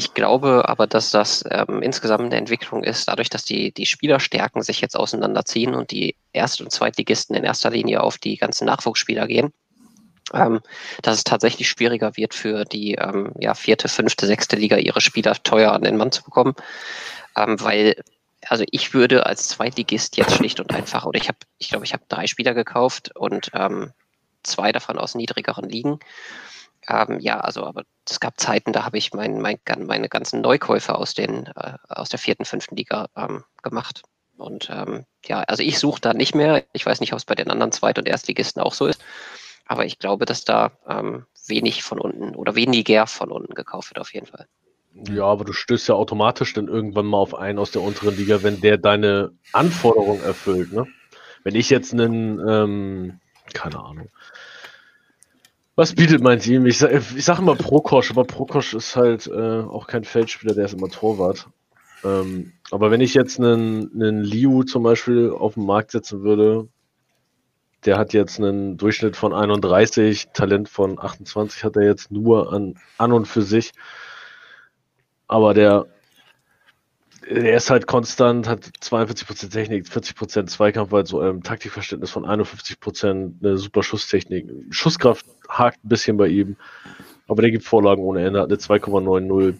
Ich glaube aber, dass das ähm, insgesamt eine Entwicklung ist, dadurch, dass die, die Spielerstärken sich jetzt auseinanderziehen und die Erst- und Zweitligisten in erster Linie auf die ganzen Nachwuchsspieler gehen, ähm, dass es tatsächlich schwieriger wird für die ähm, ja, vierte, fünfte, sechste Liga ihre Spieler teuer an den Mann zu bekommen, ähm, weil also ich würde als Zweitligist jetzt schlicht und einfach, oder ich habe, ich glaube, ich habe drei Spieler gekauft und ähm, zwei davon aus niedrigeren Ligen. Ähm, ja, also, aber es gab Zeiten, da habe ich mein, mein, meine ganzen Neukäufe aus, den, äh, aus der vierten, fünften Liga ähm, gemacht. Und ähm, ja, also ich suche da nicht mehr. Ich weiß nicht, ob es bei den anderen Zweit- und Erstligisten auch so ist. aber ich glaube, dass da ähm, wenig von unten oder weniger von unten gekauft wird, auf jeden Fall. Ja, aber du stößt ja automatisch dann irgendwann mal auf einen aus der unteren Liga, wenn der deine Anforderungen erfüllt. Ne? Wenn ich jetzt einen, ähm, keine Ahnung, was bietet mein Team? Ich, ich sage immer Prokosch, aber Prokosch ist halt äh, auch kein Feldspieler, der ist immer Torwart. Ähm, aber wenn ich jetzt einen, einen Liu zum Beispiel auf den Markt setzen würde, der hat jetzt einen Durchschnitt von 31, Talent von 28 hat er jetzt nur an, an und für sich. Aber der, der ist halt konstant, hat 42% Technik, 40% Zweikampf, weil so ein Taktikverständnis von 51%, eine super Schusstechnik. Schusskraft hakt ein bisschen bei ihm, aber der gibt Vorlagen ohne Ende, hat eine 2,90.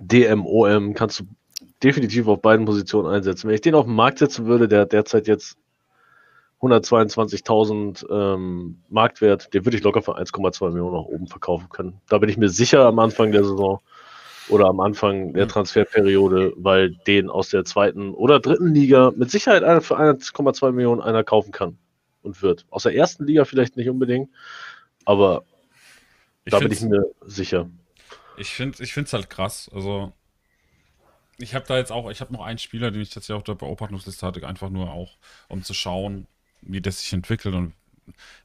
DMOM kannst du definitiv auf beiden Positionen einsetzen. Wenn ich den auf den Markt setzen würde, der hat derzeit jetzt 122.000 ähm, Marktwert, den würde ich locker für 1,2 Millionen nach oben verkaufen können. Da bin ich mir sicher am Anfang der Saison oder am Anfang der. Transferperiode, weil den aus der zweiten oder dritten Liga mit Sicherheit einer für 1,2 Millionen einer kaufen kann und wird. Aus der ersten Liga vielleicht nicht unbedingt, aber ich da bin ich mir sicher. Ich finde es halt krass. Also ich habe da jetzt auch, ich habe noch einen Spieler, den ich tatsächlich auch da Beobachtungsliste hatte, einfach nur auch, um zu schauen, wie das sich entwickelt und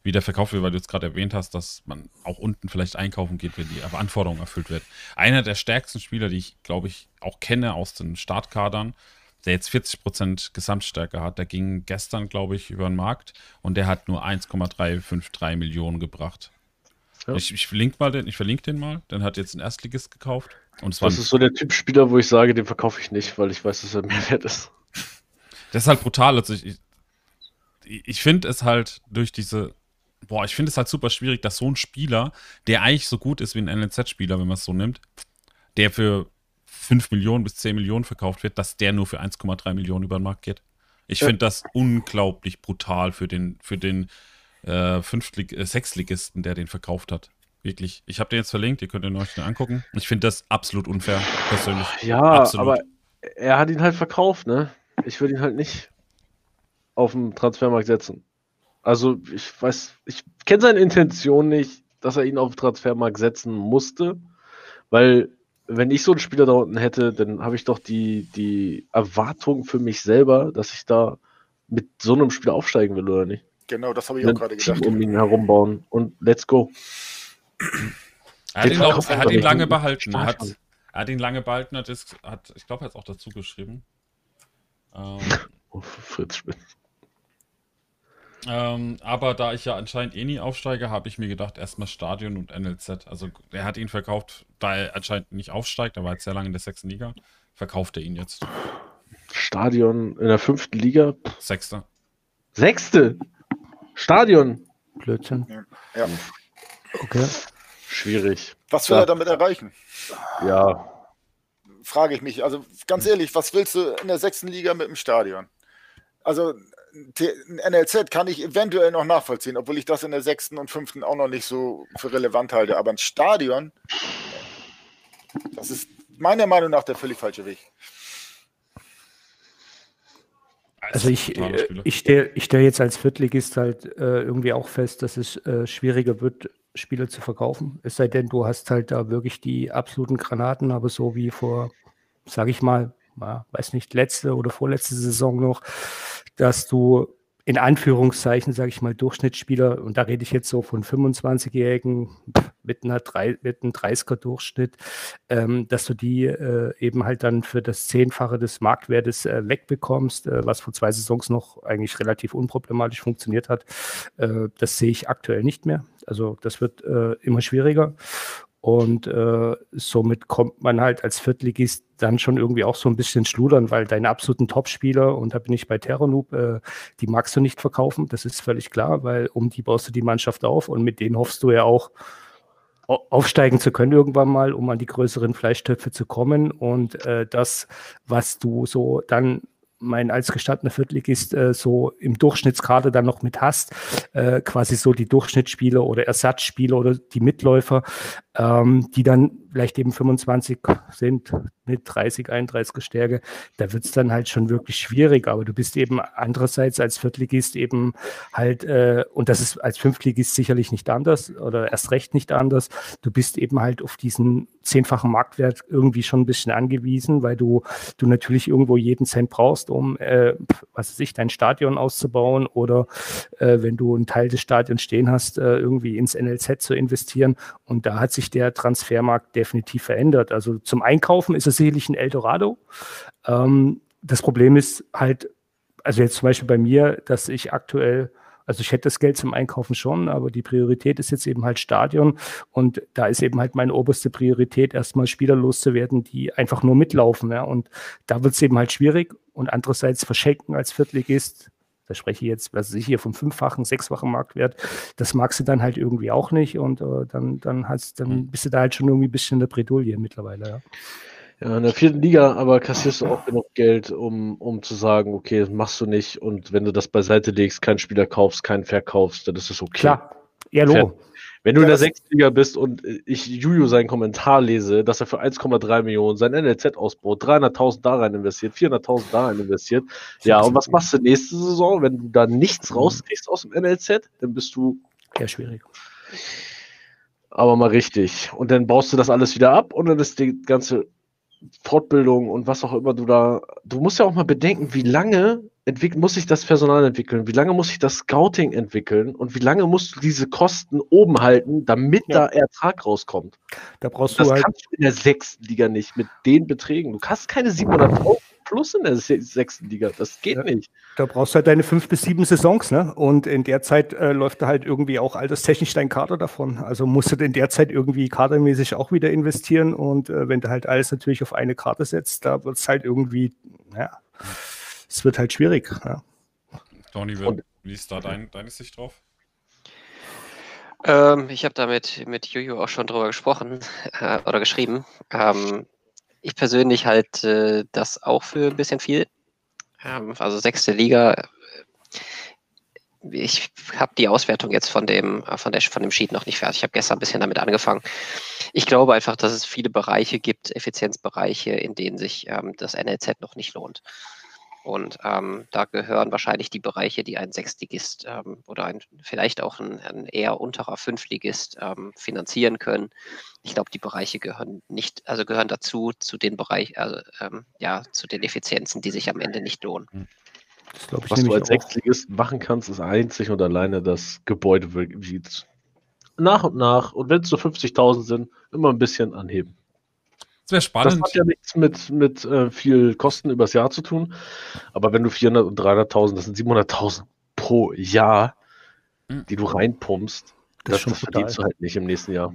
wie der verkauft wird, weil du jetzt gerade erwähnt hast, dass man auch unten vielleicht einkaufen geht, wenn die Anforderung erfüllt wird. Einer der stärksten Spieler, die ich, glaube ich, auch kenne aus den Startkadern, der jetzt 40% Gesamtstärke hat, der ging gestern, glaube ich, über den Markt und der hat nur 1,353 Millionen gebracht. Ja. Ich, ich, verlinke mal den, ich verlinke den mal. Den hat jetzt ein Erstligist gekauft. Und das ist so der Typ Spieler, wo ich sage, den verkaufe ich nicht, weil ich weiß, dass er mehr wert ist. Das ist halt brutal. Also ich, ich, finde es halt durch diese, boah, ich finde es halt super schwierig, dass so ein Spieler, der eigentlich so gut ist wie ein NLZ-Spieler, wenn man es so nimmt, der für 5 Millionen bis 10 Millionen verkauft wird, dass der nur für 1,3 Millionen über den Markt geht. Ich finde das unglaublich brutal für den, für den äh, Fünftlig äh, Sechsligisten, der den verkauft hat. Wirklich. Ich habe den jetzt verlinkt, ihr könnt ihn euch den angucken. Ich finde das absolut unfair, persönlich. Ja, absolut. aber er hat ihn halt verkauft, ne? Ich würde ihn halt nicht auf dem Transfermarkt setzen. Also ich weiß, ich kenne seine Intention nicht, dass er ihn auf den Transfermarkt setzen musste, weil wenn ich so einen Spieler da unten hätte, dann habe ich doch die, die Erwartung für mich selber, dass ich da mit so einem Spieler aufsteigen will, oder nicht? Genau, das habe ich auch gerade gedacht. Um ihn herumbauen und let's go. Er hat, ihn, auch, er hat ihn, lange behalten. Er hat, er hat, ihn lange behalten, hat, hat ich glaube, er hat es auch dazu geschrieben. Ähm, oh, Fritz Schmidt. Ähm, aber da ich ja anscheinend eh nie aufsteige, habe ich mir gedacht, erstmal Stadion und NLZ. Also er hat ihn verkauft, da er anscheinend nicht aufsteigt, er war jetzt sehr lange in der sechsten Liga, verkauft er ihn jetzt. Stadion in der fünften Liga? Sechste. Sechste? Stadion? Blödsinn. Ja. Okay. Schwierig. Was will ja. er damit erreichen? Ja. Frage ich mich. Also ganz ehrlich, was willst du in der sechsten Liga mit dem Stadion? Also NLZ kann ich eventuell noch nachvollziehen, obwohl ich das in der sechsten und fünften auch noch nicht so für relevant halte. Aber ein Stadion, das ist meiner Meinung nach der völlig falsche Weg. Also ich, äh, ich stelle ich stell jetzt als Viertligist halt äh, irgendwie auch fest, dass es äh, schwieriger wird, Spieler zu verkaufen. Es sei denn, du hast halt da wirklich die absoluten Granaten, aber so wie vor, sage ich mal, ja, weiß nicht, letzte oder vorletzte Saison noch, dass du in Anführungszeichen, sage ich mal, Durchschnittsspieler, und da rede ich jetzt so von 25-Jährigen mit, mit einem 30er-Durchschnitt, ähm, dass du die äh, eben halt dann für das Zehnfache des Marktwertes äh, wegbekommst, äh, was vor zwei Saisons noch eigentlich relativ unproblematisch funktioniert hat. Äh, das sehe ich aktuell nicht mehr. Also das wird äh, immer schwieriger. Und äh, somit kommt man halt als Viertligist dann schon irgendwie auch so ein bisschen schludern, weil deine absoluten Topspieler, und da bin ich bei Terranoob, äh, die magst du nicht verkaufen, das ist völlig klar, weil um die baust du die Mannschaft auf und mit denen hoffst du ja auch aufsteigen zu können irgendwann mal, um an die größeren Fleischtöpfe zu kommen. Und äh, das, was du so dann mein als gestandener Viertligist äh, so im Durchschnittskader dann noch mit hast, äh, quasi so die Durchschnittsspieler oder Ersatzspieler oder die Mitläufer, ähm, die dann vielleicht eben 25 sind mit 30, 31 Stärke, da wird es dann halt schon wirklich schwierig. Aber du bist eben andererseits als Viertligist eben halt, äh, und das ist als Fünftligist sicherlich nicht anders oder erst recht nicht anders, du bist eben halt auf diesen zehnfachen Marktwert irgendwie schon ein bisschen angewiesen, weil du, du natürlich irgendwo jeden Cent brauchst, um, äh, was weiß ich, dein Stadion auszubauen oder äh, wenn du einen Teil des Stadions stehen hast, äh, irgendwie ins NLZ zu investieren. Und da hat sich der Transfermarkt definitiv verändert. Also zum Einkaufen ist es sicherlich ein Eldorado. Ähm, das Problem ist halt, also jetzt zum Beispiel bei mir, dass ich aktuell also ich hätte das Geld zum Einkaufen schon, aber die Priorität ist jetzt eben halt Stadion und da ist eben halt meine oberste Priorität, erstmal Spieler loszuwerden, die einfach nur mitlaufen. Ja. Und da wird es eben halt schwierig und andererseits verschenken als Viertligist da spreche ich jetzt, was ich hier vom fünffachen, sechsfachen Marktwert, das magst du dann halt irgendwie auch nicht und äh, dann, dann, hast, dann hm. bist du da halt schon irgendwie ein bisschen in der Bredouille mittlerweile. Ja. Ja, in der vierten Liga aber kassierst du auch genug Geld, um, um zu sagen, okay, das machst du nicht und wenn du das beiseite legst, keinen Spieler kaufst, keinen verkaufst, dann ist es okay. Klar, ja, Logo. Wenn du ja, in der sechsten Liga bist und ich Juju seinen Kommentar lese, dass er für 1,3 Millionen sein NLZ ausbaut, 300.000 da rein investiert, 400.000 da rein investiert. Ja, und was machst du nächste Saison, wenn du da nichts mhm. rauskriegst aus dem NLZ? Dann bist du. Ja, schwierig. Aber mal richtig. Und dann baust du das alles wieder ab und dann ist die ganze Fortbildung und was auch immer du da. Du musst ja auch mal bedenken, wie lange muss sich das Personal entwickeln, wie lange muss sich das Scouting entwickeln und wie lange musst du diese Kosten oben halten, damit ja. da Ertrag rauskommt. Da brauchst das du halt kannst du in der sechsten Liga nicht mit den Beträgen. Du hast keine 700 plus in der sechsten Liga. Das geht ja, nicht. Da brauchst du halt deine fünf bis sieben Saisons, ne? Und in der Zeit äh, läuft da halt irgendwie auch alterstechnisch dein Kader davon. Also musst du in der Zeit irgendwie kadermäßig auch wieder investieren. Und äh, wenn du halt alles natürlich auf eine Karte setzt, da wird es halt irgendwie, ja, es wird halt schwierig. Ja. Tony, wie ist da dein, deine Sicht drauf? Ähm, ich habe da mit, mit Juju auch schon drüber gesprochen äh, oder geschrieben. Ähm, ich persönlich halte das auch für ein bisschen viel. Ähm, also sechste Liga. Äh, ich habe die Auswertung jetzt von dem, äh, von, der, von dem Sheet noch nicht fertig. Ich habe gestern ein bisschen damit angefangen. Ich glaube einfach, dass es viele Bereiche gibt, Effizienzbereiche, in denen sich ähm, das NLZ noch nicht lohnt. Und ähm, da gehören wahrscheinlich die Bereiche, die ein Sechstligist ähm, oder ein, vielleicht auch ein, ein, eher unterer Fünftligist ähm, finanzieren können. Ich glaube, die Bereiche gehören nicht, also gehören dazu, zu den Bereichen, also, ähm, ja, zu den Effizienzen, die sich am Ende nicht lohnen. Hm. Was du als Sechstligist machen kannst, ist einzig und alleine das Gebäude wie nach und nach, und wenn es so 50.000 sind, immer ein bisschen anheben. Das wäre spannend. Das hat ja nichts mit, mit äh, viel Kosten übers Jahr zu tun. Aber wenn du 400 und 300.000, das sind 700.000 pro Jahr, mhm. die du reinpumpst, das, das, das verdienst du halt nicht im nächsten Jahr.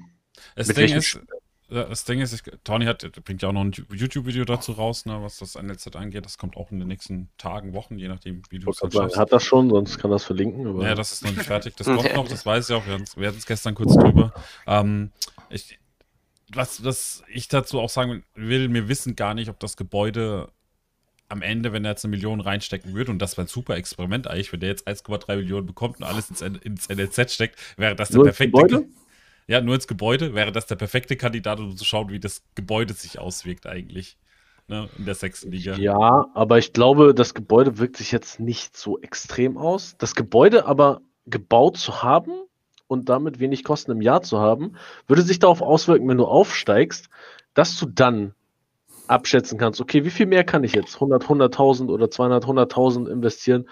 Das Ding ist, das Ding ist, ich, Tony hat, bringt ja auch noch ein YouTube-Video dazu raus, ne, was das NLZ angeht. Das kommt auch in den nächsten Tagen, Wochen, je nachdem, wie du es sagen, Hat das schon, sonst kann das verlinken. Aber... Ja, das ist noch nicht fertig. Das kommt noch, das weiß ich auch. Wir hatten es gestern kurz drüber. Ähm, ich, was, was ich dazu auch sagen will, wir wissen gar nicht, ob das Gebäude am Ende, wenn er jetzt eine Million reinstecken würde, und das wäre ein super Experiment eigentlich, wenn der jetzt 1,3 Millionen bekommt und alles ins, ins NLZ steckt, wäre das der perfekte. Gebäude? Ja, nur ins Gebäude wäre das der perfekte Kandidat, um zu schauen, wie das Gebäude sich auswirkt eigentlich. Ne, in der sechsten Liga. Ja, aber ich glaube, das Gebäude wirkt sich jetzt nicht so extrem aus. Das Gebäude aber gebaut zu haben, und damit wenig Kosten im Jahr zu haben, würde sich darauf auswirken, wenn du aufsteigst, dass du dann abschätzen kannst, okay, wie viel mehr kann ich jetzt? 100, 100.000 oder 200, 100.000 investieren,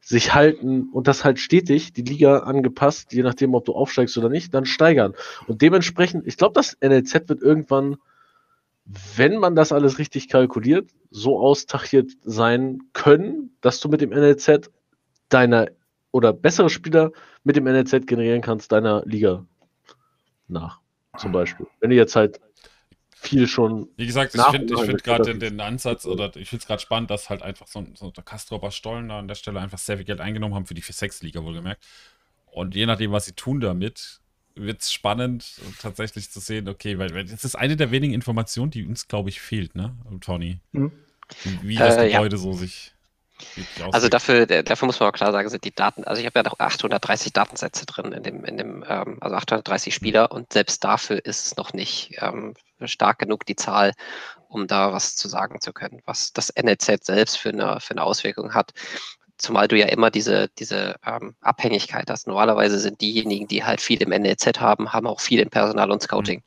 sich halten und das halt stetig, die Liga angepasst, je nachdem, ob du aufsteigst oder nicht, dann steigern. Und dementsprechend, ich glaube, das NLZ wird irgendwann, wenn man das alles richtig kalkuliert, so austachiert sein können, dass du mit dem NLZ deiner oder bessere Spieler mit dem NLZ generieren kannst, deiner Liga nach. Zum Beispiel. Wenn du jetzt halt viel schon. Wie gesagt, ich finde find gerade den, den, Ansatz oder ich finde es gerade spannend, dass halt einfach so, so der Kastrober Stollen da an der Stelle einfach sehr viel Geld eingenommen haben für die 4-6-Liga, wohlgemerkt. Und je nachdem, was sie tun damit, wird es spannend tatsächlich zu sehen, okay, weil, weil das ist eine der wenigen Informationen, die uns, glaube ich, fehlt, ne, Tony? Mhm. Wie das äh, Gebäude ja. so sich also dafür, dafür muss man auch klar sagen, sind die Daten, also ich habe ja noch 830 Datensätze drin in dem, in dem, ähm, also 830 Spieler und selbst dafür ist es noch nicht ähm, stark genug, die Zahl, um da was zu sagen zu können, was das NLZ selbst für eine, für eine Auswirkung hat. Zumal du ja immer diese, diese ähm, Abhängigkeit hast. Normalerweise sind diejenigen, die halt viel im NLZ haben, haben auch viel im Personal und Scouting.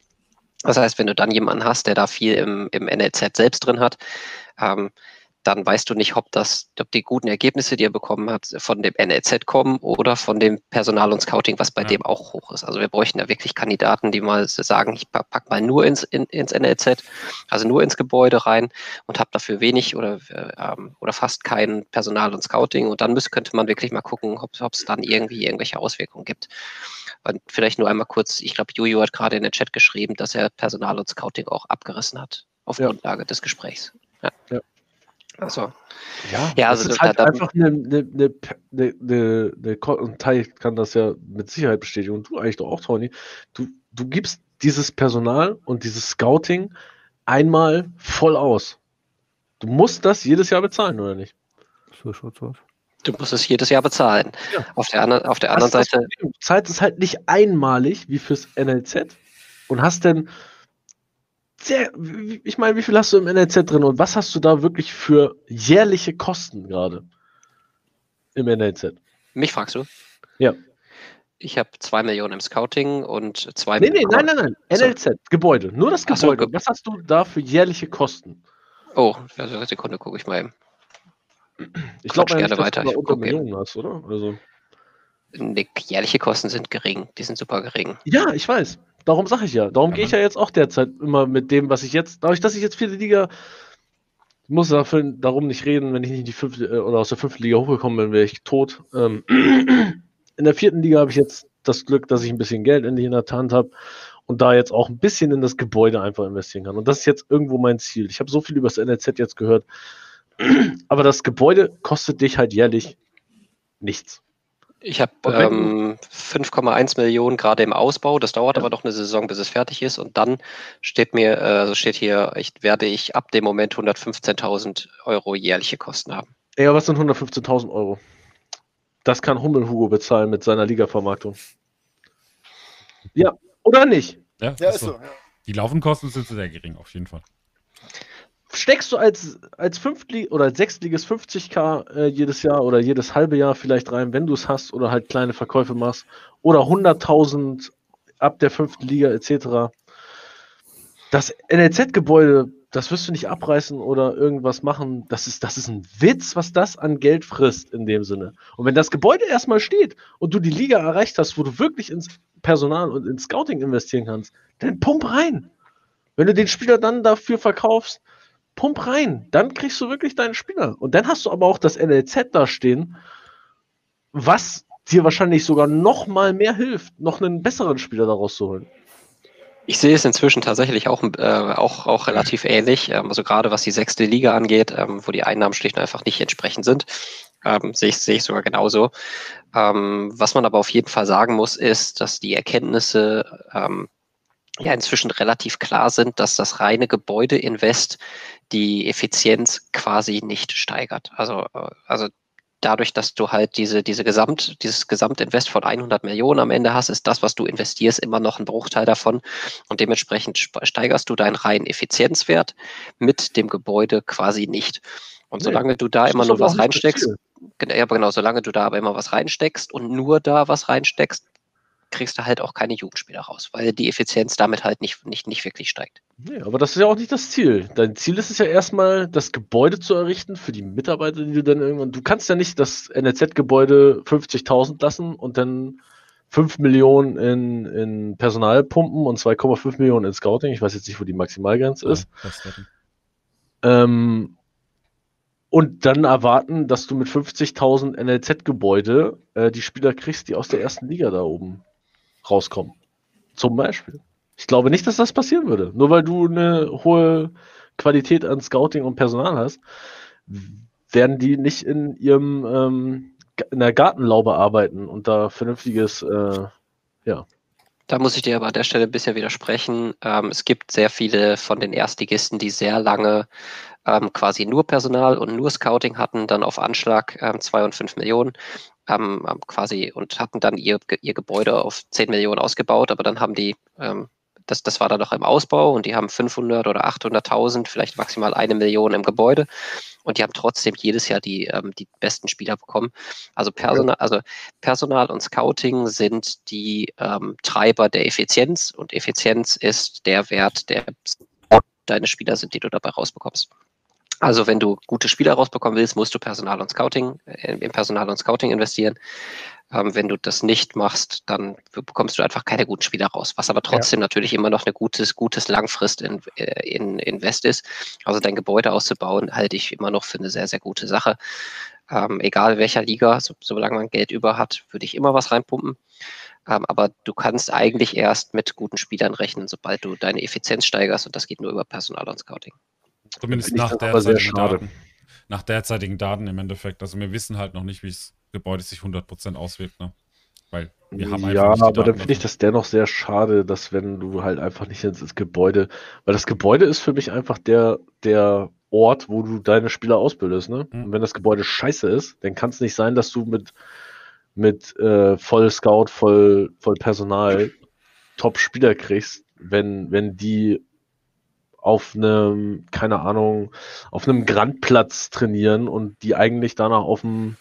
Das heißt, wenn du dann jemanden hast, der da viel im, im NLZ selbst drin hat, ähm, dann weißt du nicht, ob das, ob die guten Ergebnisse, die er bekommen hat, von dem NLZ kommen oder von dem Personal und Scouting, was bei ja. dem auch hoch ist. Also wir bräuchten da wirklich Kandidaten, die mal sagen, ich pack mal nur ins, in, ins NLZ, also nur ins Gebäude rein und habe dafür wenig oder, äh, oder fast kein Personal und Scouting. Und dann müsste, könnte man wirklich mal gucken, ob es dann irgendwie irgendwelche Auswirkungen gibt. Und vielleicht nur einmal kurz, ich glaube, Juju hat gerade in den Chat geschrieben, dass er Personal und Scouting auch abgerissen hat auf ja. Grundlage des Gesprächs. Ja. ja. Also, ja, ja also ist halt da, einfach eine, eine, eine, eine, eine, und Tai kann das ja mit Sicherheit bestätigen und du eigentlich doch auch, Tony. Du, du gibst dieses Personal und dieses Scouting einmal voll aus. Du musst das jedes Jahr bezahlen, oder nicht? So schaut's aus. Du musst es jedes Jahr bezahlen. Ja. Auf der, andre, auf der anderen Seite. Du zahlst es halt nicht einmalig wie fürs NLZ und hast dann sehr, ich meine, wie viel hast du im NLZ drin und was hast du da wirklich für jährliche Kosten gerade im NLZ? Mich fragst du? Ja. Ich habe zwei Millionen im Scouting und zwei Nee, nee, nein, nein, nein. NLZ, so. Gebäude. Nur das Gebäude. So, was hast du da für jährliche Kosten? Oh, also Sekunde, gucke ich mal eben. Ich glaube gerne nicht, weiter. Dass du unter Millionen hast, oder? Also. Die jährliche Kosten sind gering, die sind super gering. Ja, ich weiß. Darum sage ich ja. Darum gehe ich ja jetzt auch derzeit immer mit dem, was ich jetzt, dadurch, dass ich jetzt vierte Liga, ich muss dafür, darum nicht reden, wenn ich nicht in die fünfte äh, oder aus der fünften Liga hochgekommen bin, wäre ich tot. Ähm, in der vierten Liga habe ich jetzt das Glück, dass ich ein bisschen Geld endlich in der Hand habe und da jetzt auch ein bisschen in das Gebäude einfach investieren kann. Und das ist jetzt irgendwo mein Ziel. Ich habe so viel über das NLZ jetzt gehört, aber das Gebäude kostet dich halt jährlich nichts. Ich habe ähm, 5,1 Millionen gerade im Ausbau. Das dauert ja. aber doch eine Saison, bis es fertig ist. Und dann steht mir, äh, also steht hier, ich, werde ich ab dem Moment 115.000 Euro jährliche Kosten haben. Ja, was sind 115.000 Euro? Das kann Hummel Hugo bezahlen mit seiner Liga-Vermarktung. Ja, oder nicht? Ja, ja ist so. so ja. Die Laufenkosten sind sehr gering, auf jeden Fall steckst du als, als Fünftlig oder als Sechstliges 50k äh, jedes Jahr oder jedes halbe Jahr vielleicht rein, wenn du es hast oder halt kleine Verkäufe machst oder 100.000 ab der fünften Liga etc. Das NLZ-Gebäude, das wirst du nicht abreißen oder irgendwas machen. Das ist, das ist ein Witz, was das an Geld frisst in dem Sinne. Und wenn das Gebäude erstmal steht und du die Liga erreicht hast, wo du wirklich ins Personal und ins Scouting investieren kannst, dann pump rein. Wenn du den Spieler dann dafür verkaufst, pump rein, dann kriegst du wirklich deinen Spieler. Und dann hast du aber auch das NLZ da stehen, was dir wahrscheinlich sogar noch mal mehr hilft, noch einen besseren Spieler daraus zu holen. Ich sehe es inzwischen tatsächlich auch, äh, auch, auch relativ ähnlich. Ähm, also gerade was die sechste Liga angeht, ähm, wo die Einnahmen schlicht und einfach nicht entsprechend sind, ähm, sehe, ich, sehe ich sogar genauso. Ähm, was man aber auf jeden Fall sagen muss, ist, dass die Erkenntnisse ähm, ja inzwischen relativ klar sind, dass das reine Gebäudeinvest die Effizienz quasi nicht steigert. Also, äh, also dadurch, dass du halt diese, diese Gesamt, dieses Gesamtinvest von 100 Millionen am Ende hast, ist das, was du investierst, immer noch ein Bruchteil davon. Und dementsprechend steigerst du deinen reinen Effizienzwert mit dem Gebäude quasi nicht. Und solange du da immer nur was reinsteckst, ja, genau, solange du da aber immer was reinsteckst und nur da was reinsteckst, kriegst du halt auch keine Jugendspieler raus, weil die Effizienz damit halt nicht, nicht, nicht wirklich steigt. Nee, aber das ist ja auch nicht das Ziel. Dein Ziel ist es ja erstmal, das Gebäude zu errichten für die Mitarbeiter, die du dann irgendwann. Du kannst ja nicht das NLZ-Gebäude 50.000 lassen und dann 5 Millionen in, in Personal pumpen und 2,5 Millionen in Scouting. Ich weiß jetzt nicht, wo die Maximalgrenze ist. Ja, ähm, und dann erwarten, dass du mit 50.000 NLZ-Gebäude äh, die Spieler kriegst, die aus der ersten Liga da oben rauskommen. Zum Beispiel. Ich glaube nicht, dass das passieren würde. Nur weil du eine hohe Qualität an Scouting und Personal hast, werden die nicht in ihrem ähm, in der Gartenlaube arbeiten und da vernünftiges, äh, ja. Da muss ich dir aber an der Stelle ein bisschen widersprechen. Ähm, es gibt sehr viele von den Erstligisten, die sehr lange ähm, quasi nur Personal und nur Scouting hatten, dann auf Anschlag ähm, und fünf Millionen haben, haben quasi und hatten dann ihr, ihr Gebäude auf 10 Millionen ausgebaut, aber dann haben die ähm, das, das war da noch im Ausbau und die haben 500 oder 800.000, vielleicht maximal eine Million im Gebäude und die haben trotzdem jedes Jahr die, ähm, die besten Spieler bekommen. Also Personal, also Personal und Scouting sind die ähm, Treiber der Effizienz und Effizienz ist der Wert, der deine Spieler sind, die du dabei rausbekommst. Also wenn du gute Spieler rausbekommen willst, musst du Personal und Scouting, äh, in Personal und Scouting investieren. Ähm, wenn du das nicht machst, dann bekommst du einfach keine guten Spieler raus, was aber trotzdem ja. natürlich immer noch ein gutes, gutes Langfrist in, äh, in Invest ist. Also dein Gebäude auszubauen, halte ich immer noch für eine sehr, sehr gute Sache. Ähm, egal welcher Liga, so, solange man Geld über hat, würde ich immer was reinpumpen. Ähm, aber du kannst eigentlich erst mit guten Spielern rechnen, sobald du deine Effizienz steigerst und das geht nur über Personal und Scouting. Zumindest nach derzeitigen, Daten, nach derzeitigen Daten im Endeffekt. Also wir wissen halt noch nicht, wie das Gebäude sich 100% auswirkt. Ne? Weil wir haben Ja, aber dann finde ich das dennoch sehr schade, dass wenn du halt einfach nicht ins, ins Gebäude, weil das Gebäude ist für mich einfach der, der Ort, wo du deine Spieler ausbildest. Ne? Mhm. Und wenn das Gebäude scheiße ist, dann kann es nicht sein, dass du mit, mit äh, voll Scout, voll, voll Personal Top-Spieler kriegst, wenn, wenn die auf einem, keine Ahnung, auf einem Grandplatz trainieren und die eigentlich danach auf dem,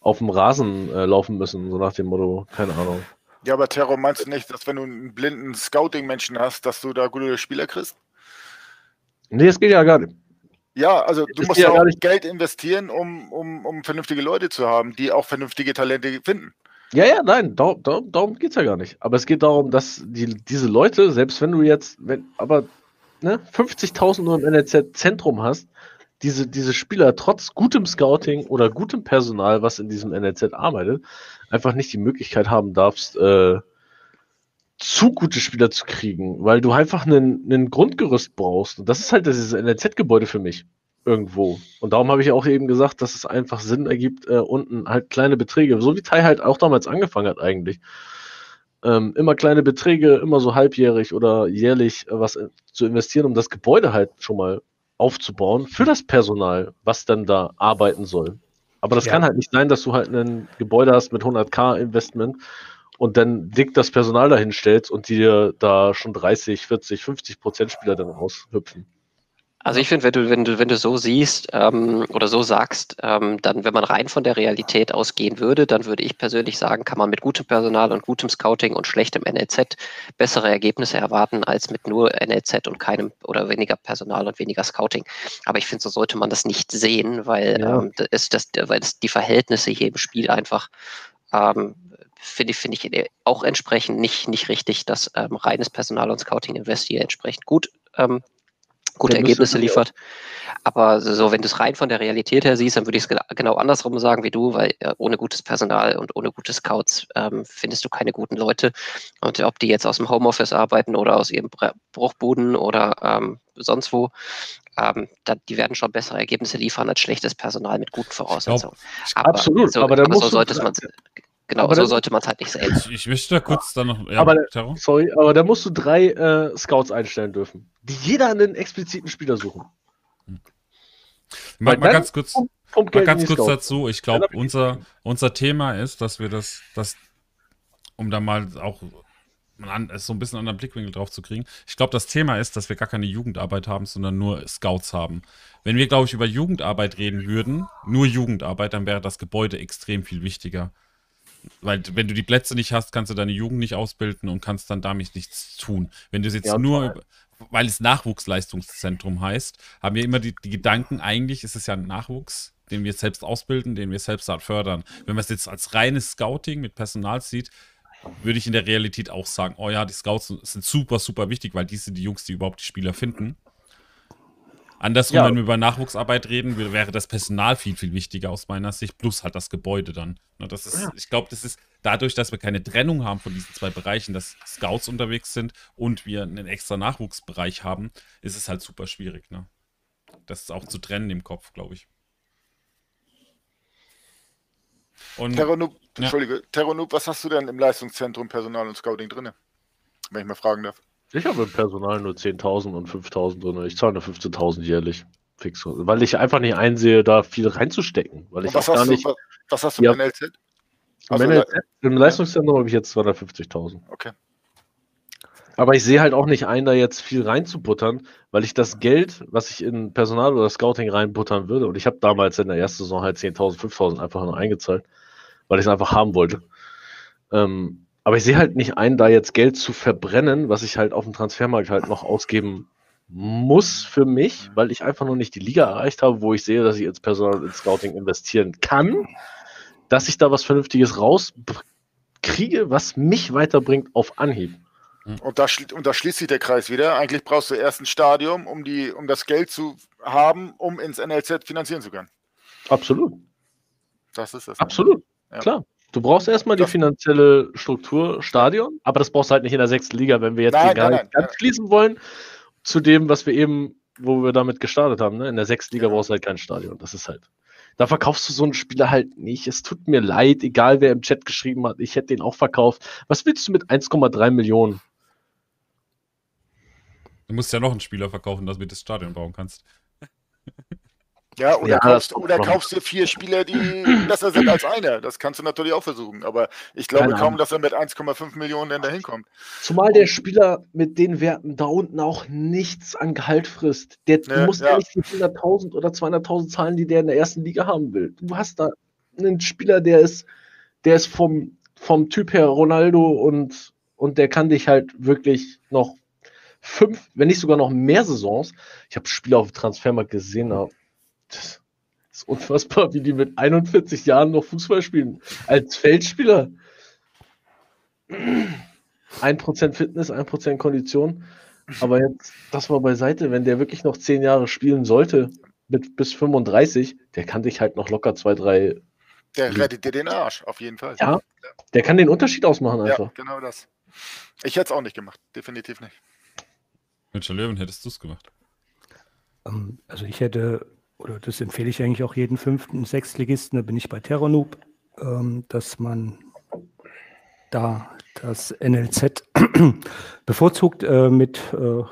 auf dem Rasen äh, laufen müssen, so nach dem Motto, keine Ahnung. Ja, aber Terror, meinst du nicht, dass wenn du einen blinden Scouting-Menschen hast, dass du da gute Spieler kriegst? Nee, es geht ja gar nicht. Ja, also du musst ja auch Geld investieren, um, um, um vernünftige Leute zu haben, die auch vernünftige Talente finden. Ja, ja, nein, darum, darum, darum geht es ja gar nicht. Aber es geht darum, dass die, diese Leute, selbst wenn du jetzt, wenn, aber ne, 50.000 nur im NLZ-Zentrum hast, diese, diese Spieler trotz gutem Scouting oder gutem Personal, was in diesem NLZ arbeitet, einfach nicht die Möglichkeit haben darfst, äh, zu gute Spieler zu kriegen, weil du einfach einen Grundgerüst brauchst. Und das ist halt dieses NLZ-Gebäude für mich irgendwo. Und darum habe ich auch eben gesagt, dass es einfach Sinn ergibt, äh, unten halt kleine Beträge, so wie Tai halt auch damals angefangen hat eigentlich, ähm, immer kleine Beträge, immer so halbjährig oder jährlich äh, was äh, zu investieren, um das Gebäude halt schon mal aufzubauen für das Personal, was dann da arbeiten soll. Aber das ja. kann halt nicht sein, dass du halt ein Gebäude hast mit 100k Investment und dann dick das Personal dahin stellst und dir da schon 30, 40, 50 Prozent Spieler dann raushüpfen. Also ich finde, wenn du, wenn du, wenn du so siehst ähm, oder so sagst, ähm, dann, wenn man rein von der Realität ausgehen würde, dann würde ich persönlich sagen, kann man mit gutem Personal und gutem Scouting und schlechtem NLZ bessere Ergebnisse erwarten als mit nur NLZ und keinem oder weniger Personal und weniger Scouting. Aber ich finde, so sollte man das nicht sehen, weil ja. ähm, das, das, weil das die Verhältnisse hier im Spiel einfach ähm, finde ich, finde ich auch entsprechend nicht, nicht richtig, dass ähm, reines Personal und Scouting Invest hier entsprechend gut ähm, gute ja, Ergebnisse liefert. Aber so, wenn du es rein von der Realität her siehst, dann würde ich es genau andersrum sagen wie du, weil äh, ohne gutes Personal und ohne gute Scouts ähm, findest du keine guten Leute. Und ob die jetzt aus dem Homeoffice arbeiten oder aus ihrem Bruchbuden oder ähm, sonst wo, ähm, da, die werden schon bessere Ergebnisse liefern als schlechtes Personal mit guten Voraussetzungen. Aber, Absolut, so, aber, aber so sollte man Genau, aber so sollte man es halt nicht sehen. Ich, ich möchte da kurz dann noch. Ja, aber, sorry, aber da musst du drei äh, Scouts einstellen dürfen, die jeder einen expliziten Spieler suchen. Hm. Mal, mal ganz kurz, mal ganz kurz dazu. Ich glaube, unser, unser Thema ist, dass wir das, das, um da mal auch so ein bisschen anderen Blickwinkel drauf zu kriegen. Ich glaube, das Thema ist, dass wir gar keine Jugendarbeit haben, sondern nur Scouts haben. Wenn wir, glaube ich, über Jugendarbeit reden würden, nur Jugendarbeit, dann wäre das Gebäude extrem viel wichtiger. Weil wenn du die Plätze nicht hast, kannst du deine Jugend nicht ausbilden und kannst dann damit nichts tun. Wenn du es jetzt ja, nur, weil es Nachwuchsleistungszentrum heißt, haben wir immer die, die Gedanken, eigentlich ist es ja ein Nachwuchs, den wir selbst ausbilden, den wir selbst fördern. Wenn man es jetzt als reines Scouting mit Personal sieht, würde ich in der Realität auch sagen, oh ja, die Scouts sind super, super wichtig, weil die sind die Jungs, die überhaupt die Spieler finden. Andersrum, ja. wenn wir über Nachwuchsarbeit reden, wäre das Personal viel, viel wichtiger aus meiner Sicht, plus halt das Gebäude dann. Das ist, ja. Ich glaube, das ist dadurch, dass wir keine Trennung haben von diesen zwei Bereichen, dass Scouts unterwegs sind und wir einen extra Nachwuchsbereich haben, ist es halt super schwierig. Ne? Das ist auch zu trennen im Kopf, glaube ich. Und, Terranub, ja. Entschuldige, Terranub, was hast du denn im Leistungszentrum Personal und Scouting drin? Wenn ich mal fragen darf. Ich habe im Personal nur 10.000 und 5.000 drin. Ich zahle nur 15.000 jährlich. Fix. Weil ich einfach nicht einsehe, da viel reinzustecken. Weil ich was, gar nicht, du, was, hast du ja, im NLZ? Also, Im, NLZ, Im Leistungszentrum habe ich jetzt 250.000. Okay. Aber ich sehe halt auch nicht ein, da jetzt viel reinzubuttern, weil ich das Geld, was ich in Personal oder Scouting reinbuttern würde, und ich habe damals in der ersten Saison halt 10.000, 5.000 einfach nur eingezahlt, weil ich es einfach haben wollte. Ähm, aber ich sehe halt nicht ein, da jetzt Geld zu verbrennen, was ich halt auf dem Transfermarkt halt noch ausgeben muss für mich, weil ich einfach noch nicht die Liga erreicht habe, wo ich sehe, dass ich ins Personal ins Scouting investieren kann, dass ich da was Vernünftiges rauskriege, was mich weiterbringt auf Anhieb. Und da, und da schließt sich der Kreis wieder. Eigentlich brauchst du erst ein Stadium, um, die, um das Geld zu haben, um ins NLZ finanzieren zu können. Absolut. Das ist das. Absolut. Ja. Klar. Du brauchst erstmal die finanzielle Struktur, Stadion, aber das brauchst du halt nicht in der sechsten Liga, wenn wir jetzt nein, nein, nein, ganz schließen wollen zu dem, was wir eben, wo wir damit gestartet haben. Ne? In der sechsten Liga brauchst du halt kein Stadion. Das ist halt. Da verkaufst du so einen Spieler halt nicht. Es tut mir leid, egal wer im Chat geschrieben hat, ich hätte den auch verkauft. Was willst du mit 1,3 Millionen? Du musst ja noch einen Spieler verkaufen, damit du das Stadion bauen kannst. Ja, oder, ja, kaufst, oder kaufst du vier Spieler, die besser sind als einer. Das kannst du natürlich auch versuchen. Aber ich glaube kaum, dass er mit 1,5 Millionen denn da hinkommt. Zumal der Spieler mit den Werten da unten auch nichts an Gehalt frisst. Der ja, muss ja nicht die 100.000 oder 200.000 zahlen, die der in der ersten Liga haben will. Du hast da einen Spieler, der ist, der ist vom, vom Typ her Ronaldo und, und der kann dich halt wirklich noch fünf, wenn nicht sogar noch mehr Saisons. Ich habe Spieler auf dem Transfermarkt gesehen, das ist unfassbar, wie die mit 41 Jahren noch Fußball spielen. Als Feldspieler. 1% Fitness, 1% Kondition. Aber jetzt, das war beiseite, wenn der wirklich noch 10 Jahre spielen sollte, mit bis 35, der kann dich halt noch locker zwei, drei. Der rettet dir den Arsch, auf jeden Fall. Ja, der kann den Unterschied ausmachen einfach. Ja, genau das. Ich hätte es auch nicht gemacht, definitiv nicht. Mit Löwen hättest du es gemacht? Ähm, also ich hätte oder das empfehle ich eigentlich auch jeden fünften, Sechstligisten, da bin ich bei Terranoob, ähm, dass man da das NLZ bevorzugt äh, mit äh,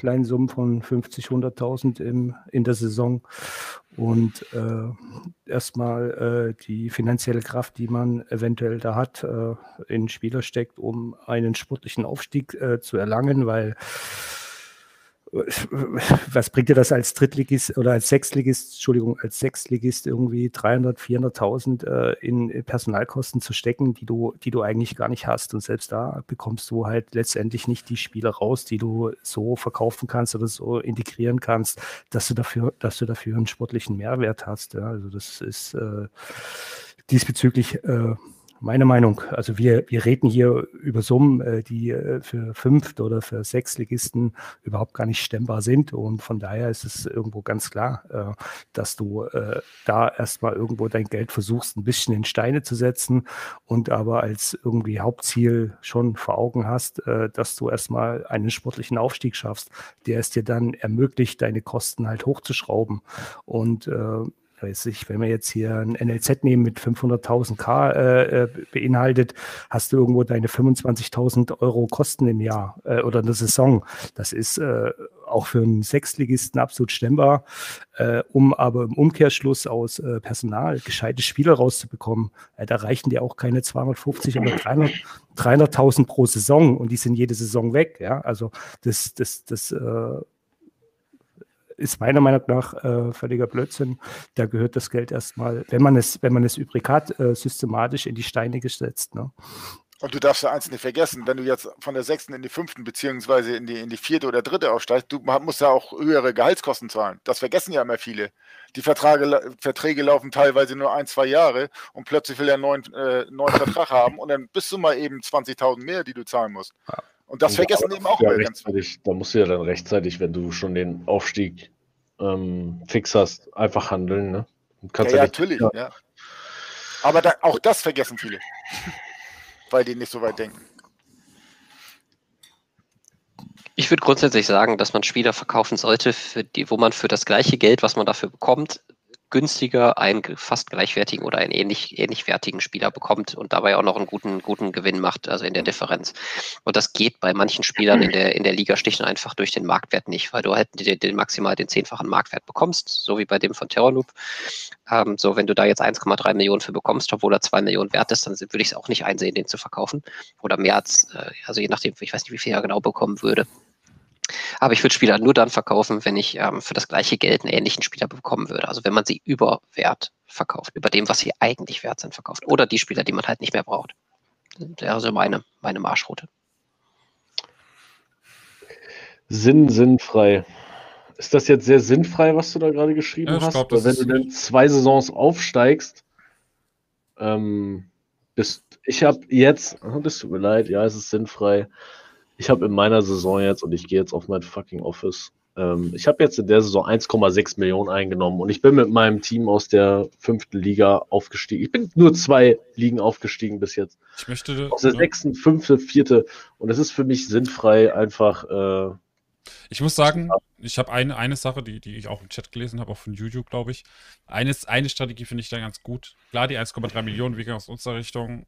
kleinen Summen von 50, 100.000 in der Saison. Und äh, erstmal äh, die finanzielle Kraft, die man eventuell da hat, äh, in Spieler steckt, um einen sportlichen Aufstieg äh, zu erlangen, weil was bringt dir das als Drittligist oder als Sechstligist, Entschuldigung, als Sechstligist irgendwie 300, 400.000 äh, in Personalkosten zu stecken, die du, die du eigentlich gar nicht hast. Und selbst da bekommst du halt letztendlich nicht die Spiele raus, die du so verkaufen kannst oder so integrieren kannst, dass du dafür, dass du dafür einen sportlichen Mehrwert hast. Ja. Also das ist äh, diesbezüglich äh, meine Meinung. Also wir, wir reden hier über Summen, äh, die äh, für Fünft- oder für Sechsligisten überhaupt gar nicht stemmbar sind. Und von daher ist es irgendwo ganz klar, äh, dass du da erstmal irgendwo dein Geld versuchst, ein bisschen in Steine zu setzen und aber als irgendwie Hauptziel schon vor Augen hast, dass du erstmal einen sportlichen Aufstieg schaffst, der es dir dann ermöglicht, deine Kosten halt hochzuschrauben. Und wenn wir jetzt hier ein NLZ nehmen mit 500.000 K äh, äh, beinhaltet, hast du irgendwo deine 25.000 Euro Kosten im Jahr äh, oder eine Saison. Das ist äh, auch für einen Sechstligisten absolut stemmbar, äh, um aber im Umkehrschluss aus äh, Personal gescheite Spieler rauszubekommen. da reichen dir auch keine 250 oder 300.000 300 pro Saison und die sind jede Saison weg. Ja, also das, das, das ist meiner Meinung nach äh, völliger Blödsinn. Da gehört das Geld erstmal, wenn man es, wenn man es übrig hat, äh, systematisch in die Steine gesetzt. Ne? Und du darfst ja eins nicht vergessen, wenn du jetzt von der sechsten in die fünften beziehungsweise in die, in die vierte oder dritte aufsteigst, du musst ja auch höhere Gehaltskosten zahlen. Das vergessen ja immer viele. Die Vertrage, Verträge laufen teilweise nur ein, zwei Jahre und plötzlich will er einen neuen, äh, neuen Vertrag haben und dann bist du mal eben 20.000 mehr, die du zahlen musst. Ja. Und das und vergessen eben auch ja ganz Da musst du ja dann rechtzeitig, wenn du schon den Aufstieg ähm, fix hast, einfach handeln. Ne? ja, ja natürlich, ja. ja. Aber da, auch das vergessen viele, weil die nicht so weit denken. Ich würde grundsätzlich sagen, dass man Spieler verkaufen sollte, für die, wo man für das gleiche Geld, was man dafür bekommt, günstiger einen fast gleichwertigen oder einen ähnlich, ähnlich wertigen Spieler bekommt und dabei auch noch einen guten, guten Gewinn macht, also in der Differenz. Und das geht bei manchen Spielern in der, in der Liga schlicht und einfach durch den Marktwert nicht, weil du halt den, den maximal den zehnfachen Marktwert bekommst, so wie bei dem von Terrorloop. Ähm, so, wenn du da jetzt 1,3 Millionen für bekommst, obwohl er 2 Millionen wert ist, dann würde ich es auch nicht einsehen, den zu verkaufen. Oder mehr als, äh, also je nachdem, ich weiß nicht, wie viel er genau bekommen würde. Aber ich würde Spieler nur dann verkaufen, wenn ich ähm, für das gleiche Geld einen ähnlichen Spieler bekommen würde. Also wenn man sie über Wert verkauft, über dem, was sie eigentlich wert sind, verkauft. Oder die Spieler, die man halt nicht mehr braucht. Das wäre also meine, meine Marschroute. Sinn, sinnfrei. Ist das jetzt sehr sinnfrei, was du da gerade geschrieben ja, hast? Glaub, wenn du dann zwei Saisons aufsteigst, ähm, bist ich habe jetzt, oh, das tut mir leid, ja, es ist sinnfrei ich habe in meiner Saison jetzt, und ich gehe jetzt auf mein fucking Office, ähm, ich habe jetzt in der Saison 1,6 Millionen eingenommen und ich bin mit meinem Team aus der fünften Liga aufgestiegen. Ich bin nur zwei Ligen aufgestiegen bis jetzt. Ich möchte. Aus der ja. sechsten, fünfte, vierte. Und es ist für mich sinnfrei, einfach. Äh, ich muss sagen, ich habe eine, eine Sache, die, die ich auch im Chat gelesen habe, auch von YouTube, glaube ich. Eines, eine Strategie finde ich da ganz gut. Klar, die 1,3 Millionen wegen aus unserer Richtung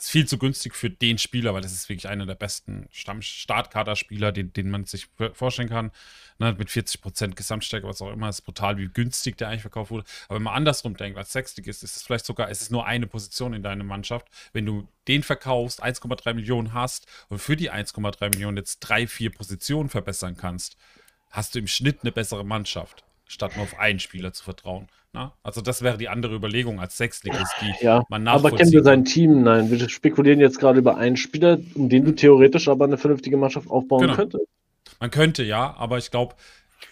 ist viel zu günstig für den Spieler, weil das ist wirklich einer der besten Startkader-Spieler, den, den man sich vorstellen kann. Ne, mit 40% Gesamtstärke, was auch immer, ist brutal, wie günstig der eigentlich verkauft wurde. Aber wenn man andersrum denkt, als Sechsligist, ist es vielleicht sogar, es ist nur eine Position in deiner Mannschaft. Wenn du den verkaufst, 1,3 Millionen hast und für die 1,3 Millionen jetzt drei, vier Positionen verbessern kannst, hast du im Schnitt eine bessere Mannschaft, statt nur auf einen Spieler zu vertrauen. Na? Also das wäre die andere Überlegung als Sechsligist, die ja, man Aber kennen wir sein Team? Nein, wir spekulieren jetzt gerade über einen Spieler, um den du theoretisch aber eine vernünftige Mannschaft aufbauen genau. könntest. Man könnte, ja, aber ich glaube,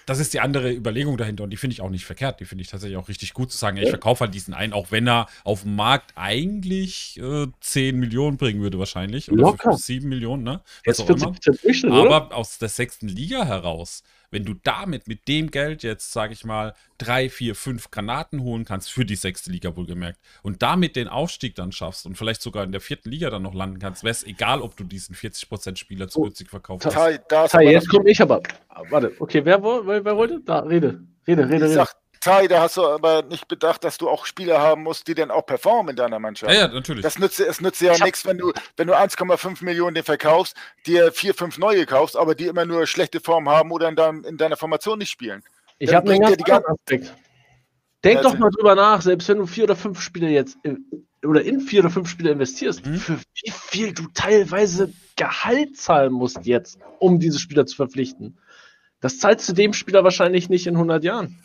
das ist die andere Überlegung dahinter und die finde ich auch nicht verkehrt. Die finde ich tatsächlich auch richtig gut zu sagen, ja, ich verkaufe halt diesen einen, auch wenn er auf dem Markt eigentlich äh, 10 Millionen bringen würde wahrscheinlich. Oder Locker. 7 Millionen, ne? Was Jetzt auch immer. Aber aus der sechsten Liga heraus wenn du damit mit dem Geld jetzt, sage ich mal, drei, vier, fünf Granaten holen kannst, für die sechste Liga wohlgemerkt, und damit den Aufstieg dann schaffst und vielleicht sogar in der vierten Liga dann noch landen kannst, wäre es egal, ob du diesen 40% Spieler zu günstig verkaufst. Tai, jetzt komme ich aber. Warte, okay, wer, wer, wer wollte? Da, rede. Rede, rede, rede. Kai, da hast du aber nicht bedacht, dass du auch Spieler haben musst, die dann auch performen in deiner Mannschaft. Ja, ja natürlich. Das nützt, es nützt ja nichts, wenn du, wenn du 1,5 Millionen den verkaufst, dir vier, fünf neue kaufst, aber die immer nur schlechte Form haben oder in, dein, in deiner Formation nicht spielen. Ich habe einen ganz anderen Aspekt. Denk ja, doch mal drüber nach, selbst wenn du vier oder fünf Spieler jetzt in, oder in vier oder fünf Spieler investierst, mhm. für wie viel du teilweise Gehalt zahlen musst jetzt, um diese Spieler zu verpflichten. Das zahlst du dem Spieler wahrscheinlich nicht in 100 Jahren.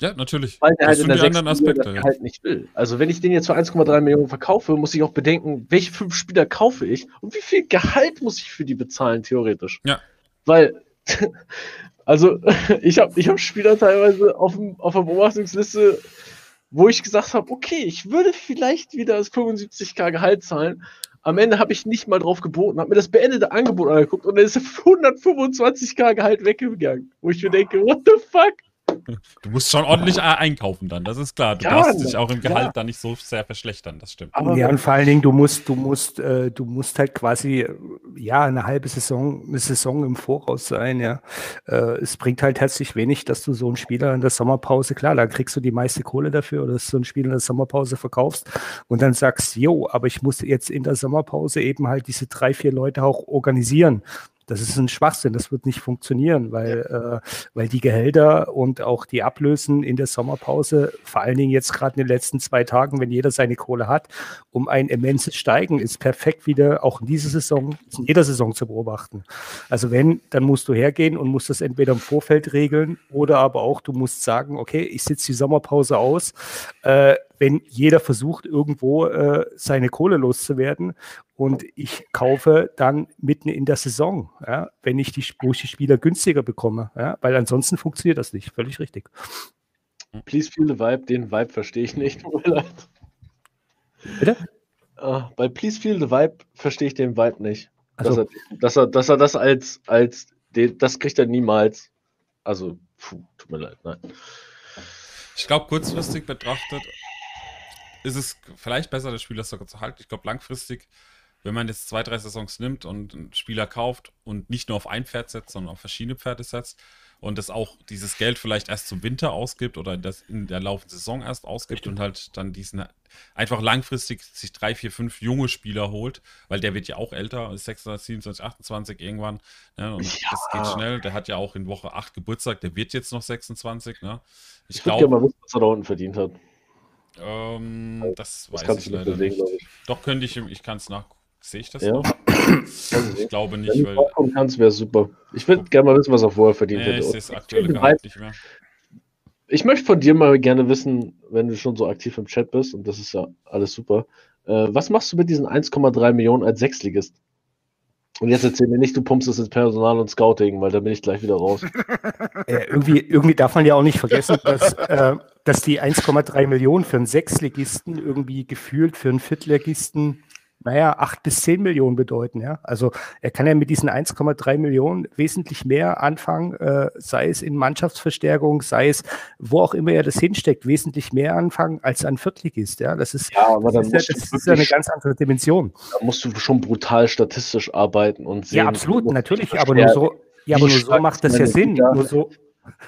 Ja, natürlich. Weil der das halt in der anderen Aspekte ja. halt nicht will. Also wenn ich den jetzt für 1,3 Millionen verkaufe, muss ich auch bedenken, welche fünf Spieler kaufe ich und wie viel Gehalt muss ich für die bezahlen, theoretisch. Ja. Weil, also ich habe ich hab Spieler teilweise auf, dem, auf der Beobachtungsliste, wo ich gesagt habe, okay, ich würde vielleicht wieder das 75k Gehalt zahlen. Am Ende habe ich nicht mal drauf geboten, habe mir das beendete Angebot angeguckt und dann ist 125k Gehalt weggegangen. Wo ich mir denke, what the fuck? Du musst schon ordentlich einkaufen dann, das ist klar. Du ja, darfst dich auch im Gehalt ja. dann nicht so sehr verschlechtern, das stimmt. Aber ja, und vor allen Dingen, du musst, du musst, äh, du musst halt quasi, ja, eine halbe Saison, eine Saison im Voraus sein, ja. Äh, es bringt halt herzlich wenig, dass du so einen Spieler in der Sommerpause, klar, da kriegst du die meiste Kohle dafür, oder dass du einen Spieler in der Sommerpause verkaufst und dann sagst, jo, aber ich muss jetzt in der Sommerpause eben halt diese drei, vier Leute auch organisieren. Das ist ein Schwachsinn, das wird nicht funktionieren, weil, äh, weil die Gehälter und auch die Ablösen in der Sommerpause, vor allen Dingen jetzt gerade in den letzten zwei Tagen, wenn jeder seine Kohle hat, um ein immenses Steigen, ist perfekt wieder auch in dieser Saison, in jeder Saison zu beobachten. Also wenn, dann musst du hergehen und musst das entweder im Vorfeld regeln oder aber auch, du musst sagen, okay, ich sitze die Sommerpause aus, äh, wenn jeder versucht, irgendwo äh, seine Kohle loszuwerden und ich kaufe dann mitten in der Saison, ja, wenn ich die, wo ich die Spieler günstiger bekomme, ja, weil ansonsten funktioniert das nicht. Völlig richtig. Please feel the vibe, den Vibe verstehe ich nicht. Bitte? Uh, bei Please feel the vibe verstehe ich den Vibe nicht. Also, dass, er, dass, er, dass er das als, als das kriegt er niemals. Also, puh, tut mir leid, nein. Ich glaube, kurzfristig betrachtet ist es vielleicht besser, das Spieler sogar zu halten. Ich glaube, langfristig, wenn man jetzt zwei, drei Saisons nimmt und einen Spieler kauft und nicht nur auf ein Pferd setzt, sondern auf verschiedene Pferde setzt und das auch dieses Geld vielleicht erst zum Winter ausgibt oder das in der laufenden Saison erst ausgibt Richtig. und halt dann diesen einfach langfristig sich drei, vier, fünf junge Spieler holt, weil der wird ja auch älter, 26, 27, 28 irgendwann. Ne? Und ja. das geht schnell. Der hat ja auch in Woche 8 Geburtstag, der wird jetzt noch 26. Ne? Ich, ich glaube mal wissen, was er da unten verdient hat. Ähm, das, das weiß ich leider nicht. Sehen, Doch könnte ich, ich kann es nachgucken. Sehe ich das ja. noch? ich glaube nicht, Wenn weil. Wenn du kannst, wäre super. Ich würde gerne mal wissen, was er vorher verdient nee, hätte. Ich sehe es aktuell gar nicht mehr. Ich möchte von dir mal gerne wissen, wenn du schon so aktiv im Chat bist, und das ist ja alles super, äh, was machst du mit diesen 1,3 Millionen als Sechsligist? Und jetzt erzähl mir nicht, du pumpst es ins Personal und Scouting, weil da bin ich gleich wieder raus. Äh, irgendwie, irgendwie darf man ja auch nicht vergessen, dass, äh, dass die 1,3 Millionen für einen Sechsligisten irgendwie gefühlt für einen Viertligisten naja, acht bis zehn Millionen bedeuten. Ja? Also er kann ja mit diesen 1,3 Millionen wesentlich mehr anfangen, äh, sei es in Mannschaftsverstärkung, sei es wo auch immer er das hinsteckt, wesentlich mehr anfangen als ein Viertligist. Ja, das ist, ja, aber das, ist, ja, das ist eine ganz andere Dimension. Da musst du schon brutal statistisch arbeiten und sehen. Ja, absolut, natürlich, aber nur so. Ja, aber nur so macht das ja Sinn. Nur so,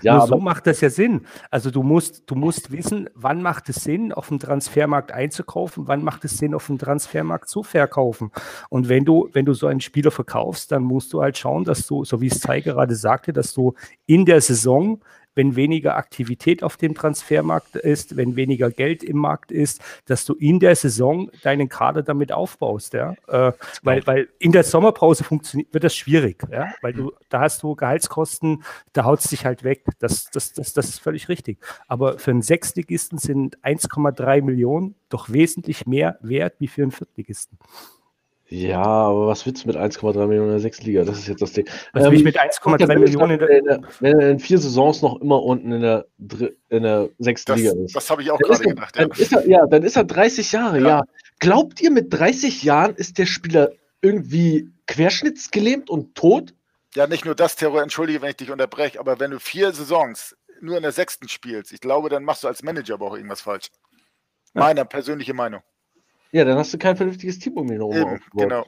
ja, Nur so macht das ja Sinn. Also du musst, du musst wissen, wann macht es Sinn, auf dem Transfermarkt einzukaufen, wann macht es Sinn, auf dem Transfermarkt zu verkaufen. Und wenn du, wenn du so einen Spieler verkaufst, dann musst du halt schauen, dass du, so wie es Zei gerade sagte, dass du in der Saison wenn weniger Aktivität auf dem Transfermarkt ist, wenn weniger Geld im Markt ist, dass du in der Saison deinen Kader damit aufbaust, ja. Äh, weil, weil in der Sommerpause funktioniert, wird das schwierig, ja, weil du, da hast du Gehaltskosten, da haut es dich halt weg. Das, das, das, das ist völlig richtig. Aber für einen Sechstligisten sind 1,3 Millionen doch wesentlich mehr wert wie für einen Viertligisten. Ja, aber was willst du mit 1,3 Millionen in der sechsten Liga? Das ist jetzt das Ding. Was ähm, will ich mit 1,3 Millionen in der, in Wenn er in vier Saisons noch immer unten in der, in der sechsten das, Liga ist. Das habe ich auch gerade gedacht. Ja. Dann ist er, ja, dann ist er 30 Jahre, ja. ja. Glaubt ihr, mit 30 Jahren ist der Spieler irgendwie querschnittsgelähmt und tot? Ja, nicht nur das, Terror, entschuldige, wenn ich dich unterbreche, aber wenn du vier Saisons nur in der sechsten spielst, ich glaube, dann machst du als Manager aber auch irgendwas falsch. Meine persönliche Meinung. Ja, dann hast du kein vernünftiges Team um ihn herum Genau.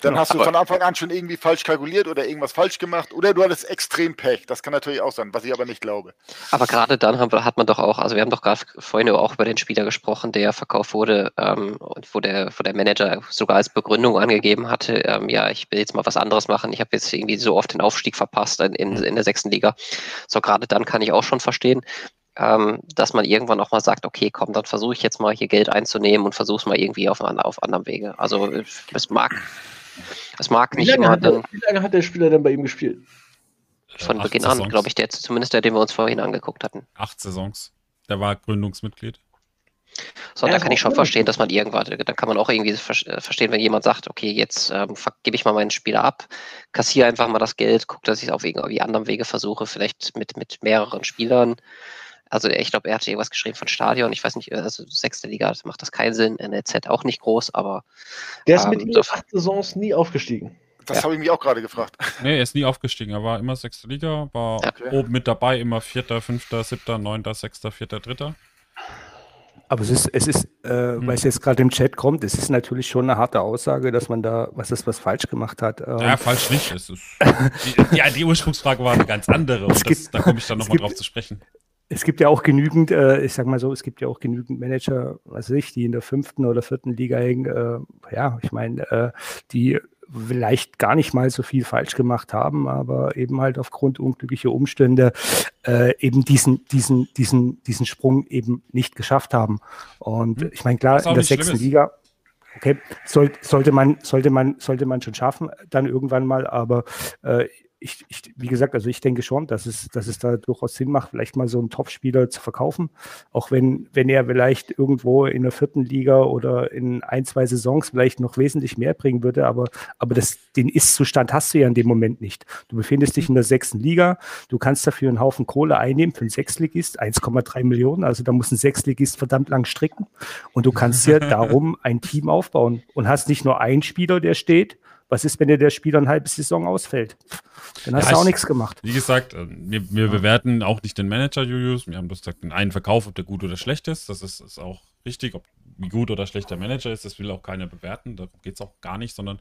Dann ja, hast du von Anfang an schon irgendwie falsch kalkuliert oder irgendwas falsch gemacht oder du hattest extrem Pech. Das kann natürlich auch sein, was ich aber nicht glaube. Aber gerade dann haben, hat man doch auch, also wir haben doch gerade vorhin auch über den Spieler gesprochen, der verkauft wurde ähm, und wo der, wo der Manager sogar als Begründung angegeben hatte, ähm, ja, ich will jetzt mal was anderes machen. Ich habe jetzt irgendwie so oft den Aufstieg verpasst in, in, in der sechsten Liga. So gerade dann kann ich auch schon verstehen, ähm, dass man irgendwann auch mal sagt, okay, komm, dann versuche ich jetzt mal hier Geld einzunehmen und versuche es mal irgendwie auf, auf anderem Wege. Also es mag, es mag nicht immer dann. Wie lange hat der Spieler denn bei ihm gespielt? Von Beginn Saisons. an, glaube ich, der zumindest der, den wir uns vorhin angeguckt hatten. Acht Saisons. Der war Gründungsmitglied. So, ja, da kann ich schon verstehen, dass man irgendwann, da kann man auch irgendwie äh, verstehen, wenn jemand sagt, okay, jetzt ähm, gebe ich mal meinen Spieler ab, kassiere einfach mal das Geld, gucke, dass ich es auf irgendwie anderen Wege versuche, vielleicht mit, mit mehreren Spielern. Also ich glaube, er hatte irgendwas geschrieben von Stadion. Ich weiß nicht, also sechste Liga macht das keinen Sinn, NLZ auch nicht groß, aber. Der ist ähm, mit ihm acht Saisons nie aufgestiegen. Das ja. habe ich mich auch gerade gefragt. Nee, er ist nie aufgestiegen. Er war immer sechste Liga, war okay. oben mit dabei, immer vierter, fünfter, siebter, neunter, sechster, vierter, dritter. Aber es ist, es ist, äh, hm. weil es jetzt gerade im Chat kommt, es ist natürlich schon eine harte Aussage, dass man da, was ist, was falsch gemacht hat. Ähm, ja, falsch nicht. Es ist, die, ja, die Ursprungsfrage war eine ganz andere und das, da komme ich dann nochmal drauf zu sprechen es gibt ja auch genügend, äh, ich sag mal so, es gibt ja auch genügend Manager, was weiß ich, die in der fünften oder vierten Liga hängen. Äh, ja, ich meine, äh, die vielleicht gar nicht mal so viel falsch gemacht haben, aber eben halt aufgrund unglücklicher Umstände äh, eben diesen, diesen, diesen, diesen Sprung eben nicht geschafft haben. Und hm. ich meine, klar, in der sechsten Liga, okay, soll, sollte man, sollte man, sollte man schon schaffen, dann irgendwann mal, aber äh, ich, ich, wie gesagt, also ich denke schon, dass es, dass es da durchaus Sinn macht, vielleicht mal so einen Top-Spieler zu verkaufen. Auch wenn, wenn er vielleicht irgendwo in der vierten Liga oder in ein, zwei Saisons vielleicht noch wesentlich mehr bringen würde, aber, aber das, den Ist-Zustand hast du ja in dem Moment nicht. Du befindest dich in der sechsten Liga, du kannst dafür einen Haufen Kohle einnehmen für einen Sechsligist, 1,3 Millionen, also da muss ein Sechsligist verdammt lang stricken. Und du kannst ja darum ein Team aufbauen. Und hast nicht nur einen Spieler, der steht, was ist, wenn dir der Spieler eine halbe Saison ausfällt? Dann hast ja, du auch ich, nichts gemacht. Wie gesagt, äh, wir, wir ja. bewerten auch nicht den Manager, Julius. Wir haben das gesagt, den einen Verkauf, ob der gut oder schlecht ist. Das ist, ist auch richtig. Ob, wie gut oder schlecht der Manager ist, das will auch keiner bewerten, darum geht es auch gar nicht, sondern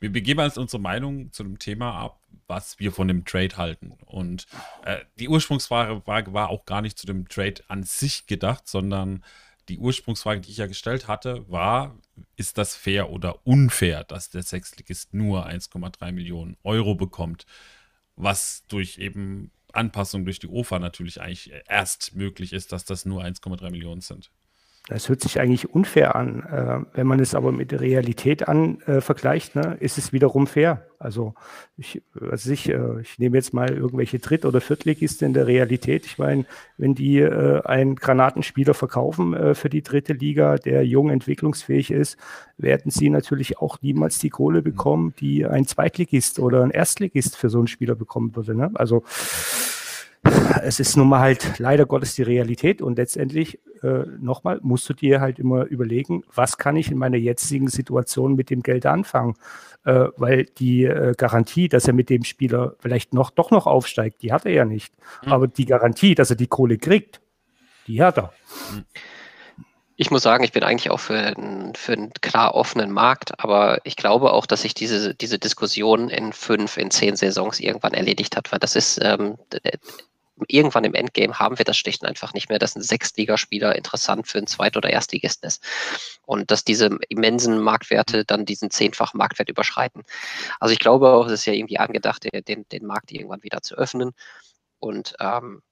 wir begeben uns unsere Meinung zu dem Thema ab, was wir von dem Trade halten. Und äh, die Ursprungsfrage war auch gar nicht zu dem Trade an sich gedacht, sondern die Ursprungsfrage, die ich ja gestellt hatte, war, ist das fair oder unfair, dass der Sechsligist nur 1,3 Millionen Euro bekommt, was durch eben Anpassung durch die OFA natürlich eigentlich erst möglich ist, dass das nur 1,3 Millionen sind. Das hört sich eigentlich unfair an. Äh, wenn man es aber mit der Realität an äh, vergleicht, ne, ist es wiederum fair. Also ich, also ich, äh, ich nehme jetzt mal irgendwelche Dritt- oder Viertligisten in der Realität. Ich meine, wenn die äh, einen Granatenspieler verkaufen äh, für die dritte Liga, der jung entwicklungsfähig ist, werden sie natürlich auch niemals die Kohle bekommen, die ein Zweitligist oder ein Erstligist für so einen Spieler bekommen würde. Ne? Also es ist nun mal halt leider Gottes die Realität und letztendlich äh, nochmal musst du dir halt immer überlegen, was kann ich in meiner jetzigen Situation mit dem Geld anfangen, äh, weil die äh, Garantie, dass er mit dem Spieler vielleicht noch doch noch aufsteigt, die hat er ja nicht, mhm. aber die Garantie, dass er die Kohle kriegt, die hat er. Ich muss sagen, ich bin eigentlich auch für, einen, für einen klar offenen Markt, aber ich glaube auch, dass sich diese, diese Diskussion in fünf, in zehn Saisons irgendwann erledigt hat, weil das ist, ähm, irgendwann im Endgame haben wir das schlicht und einfach nicht mehr, dass ein Sechstligaspieler interessant für einen Zweit- oder Erstligisten ist. Und dass diese immensen Marktwerte dann diesen zehnfachen Marktwert überschreiten. Also ich glaube auch, es ist ja irgendwie angedacht, den, den Markt irgendwann wieder zu öffnen und ähm,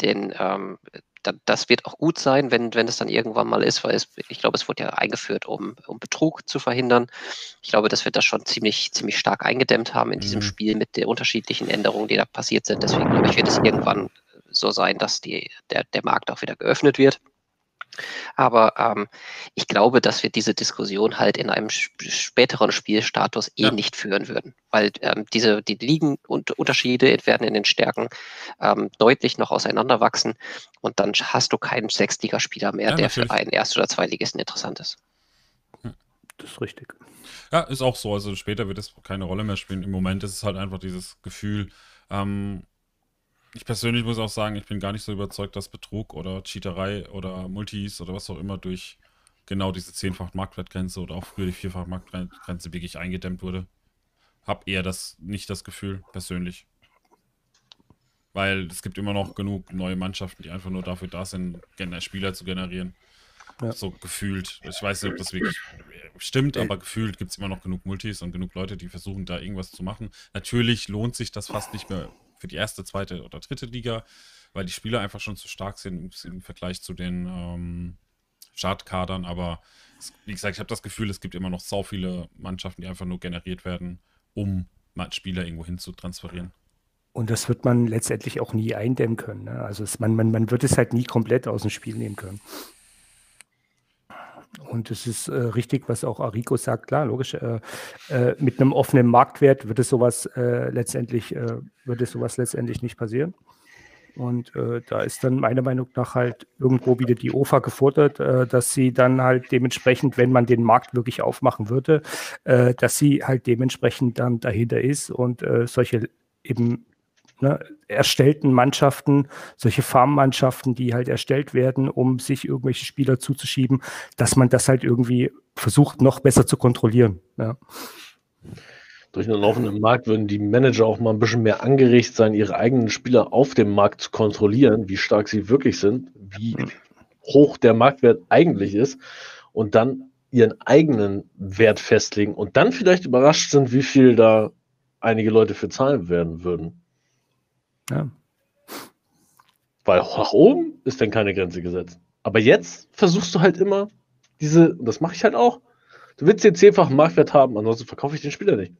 den, ähm, das wird auch gut sein, wenn, wenn es dann irgendwann mal ist, weil es, ich glaube, es wurde ja eingeführt, um, um Betrug zu verhindern. Ich glaube, das wird das schon ziemlich, ziemlich stark eingedämmt haben in mhm. diesem Spiel mit den unterschiedlichen Änderungen, die da passiert sind. Deswegen glaube ich, wird es irgendwann so sein, dass die, der, der Markt auch wieder geöffnet wird. Aber ähm, ich glaube, dass wir diese Diskussion halt in einem späteren Spielstatus eh ja. nicht führen würden, weil ähm, diese die Ligen und Unterschiede werden in den Stärken ähm, deutlich noch auseinanderwachsen und dann hast du keinen Sechsligaspieler mehr, ja, der natürlich. für einen Erst- oder Zweitligisten interessant ist. Hm. Das ist richtig. Ja, ist auch so. Also später wird es keine Rolle mehr spielen. Im Moment ist es halt einfach dieses Gefühl, ähm, ich persönlich muss auch sagen, ich bin gar nicht so überzeugt, dass Betrug oder Cheaterei oder Multis oder was auch immer durch genau diese zehnfach Marktwertgrenze oder auch früher die vierfach Marktwertgrenze wirklich eingedämmt wurde. Hab eher das nicht das Gefühl, persönlich. Weil es gibt immer noch genug neue Mannschaften, die einfach nur dafür da sind, Spieler zu generieren. Ja. So gefühlt. Ich weiß nicht, ob das wirklich stimmt, aber gefühlt gibt es immer noch genug Multis und genug Leute, die versuchen, da irgendwas zu machen. Natürlich lohnt sich das fast nicht mehr für die erste, zweite oder dritte Liga, weil die Spieler einfach schon zu stark sind im Vergleich zu den ähm, Startkadern. Aber es, wie gesagt, ich habe das Gefühl, es gibt immer noch so viele Mannschaften, die einfach nur generiert werden, um Spieler irgendwo hin zu transferieren. Und das wird man letztendlich auch nie eindämmen können. Ne? Also es, man, man, man wird es halt nie komplett aus dem Spiel nehmen können. Und es ist äh, richtig, was auch Arico sagt, klar, logisch. Äh, äh, mit einem offenen Marktwert wird es sowas äh, letztendlich, äh, wird es sowas letztendlich nicht passieren. Und äh, da ist dann meiner Meinung nach halt irgendwo wieder die OFA gefordert, dass sie dann halt dementsprechend, wenn man den Markt wirklich aufmachen würde, dass sie halt dementsprechend dann dahinter ist und solche eben ne, erstellten Mannschaften, solche Farmmannschaften, die halt erstellt werden, um sich irgendwelche Spieler zuzuschieben, dass man das halt irgendwie versucht, noch besser zu kontrollieren. Ja. Durch einen laufenden Markt würden die Manager auch mal ein bisschen mehr angeregt sein, ihre eigenen Spieler auf dem Markt zu kontrollieren, wie stark sie wirklich sind, wie hoch der Marktwert eigentlich ist und dann ihren eigenen Wert festlegen und dann vielleicht überrascht sind, wie viel da einige Leute für zahlen werden würden. Ja. Weil nach oben ist dann keine Grenze gesetzt. Aber jetzt versuchst du halt immer diese, und das mache ich halt auch, du willst den zehnfachen Marktwert haben, ansonsten verkaufe ich den Spieler nicht.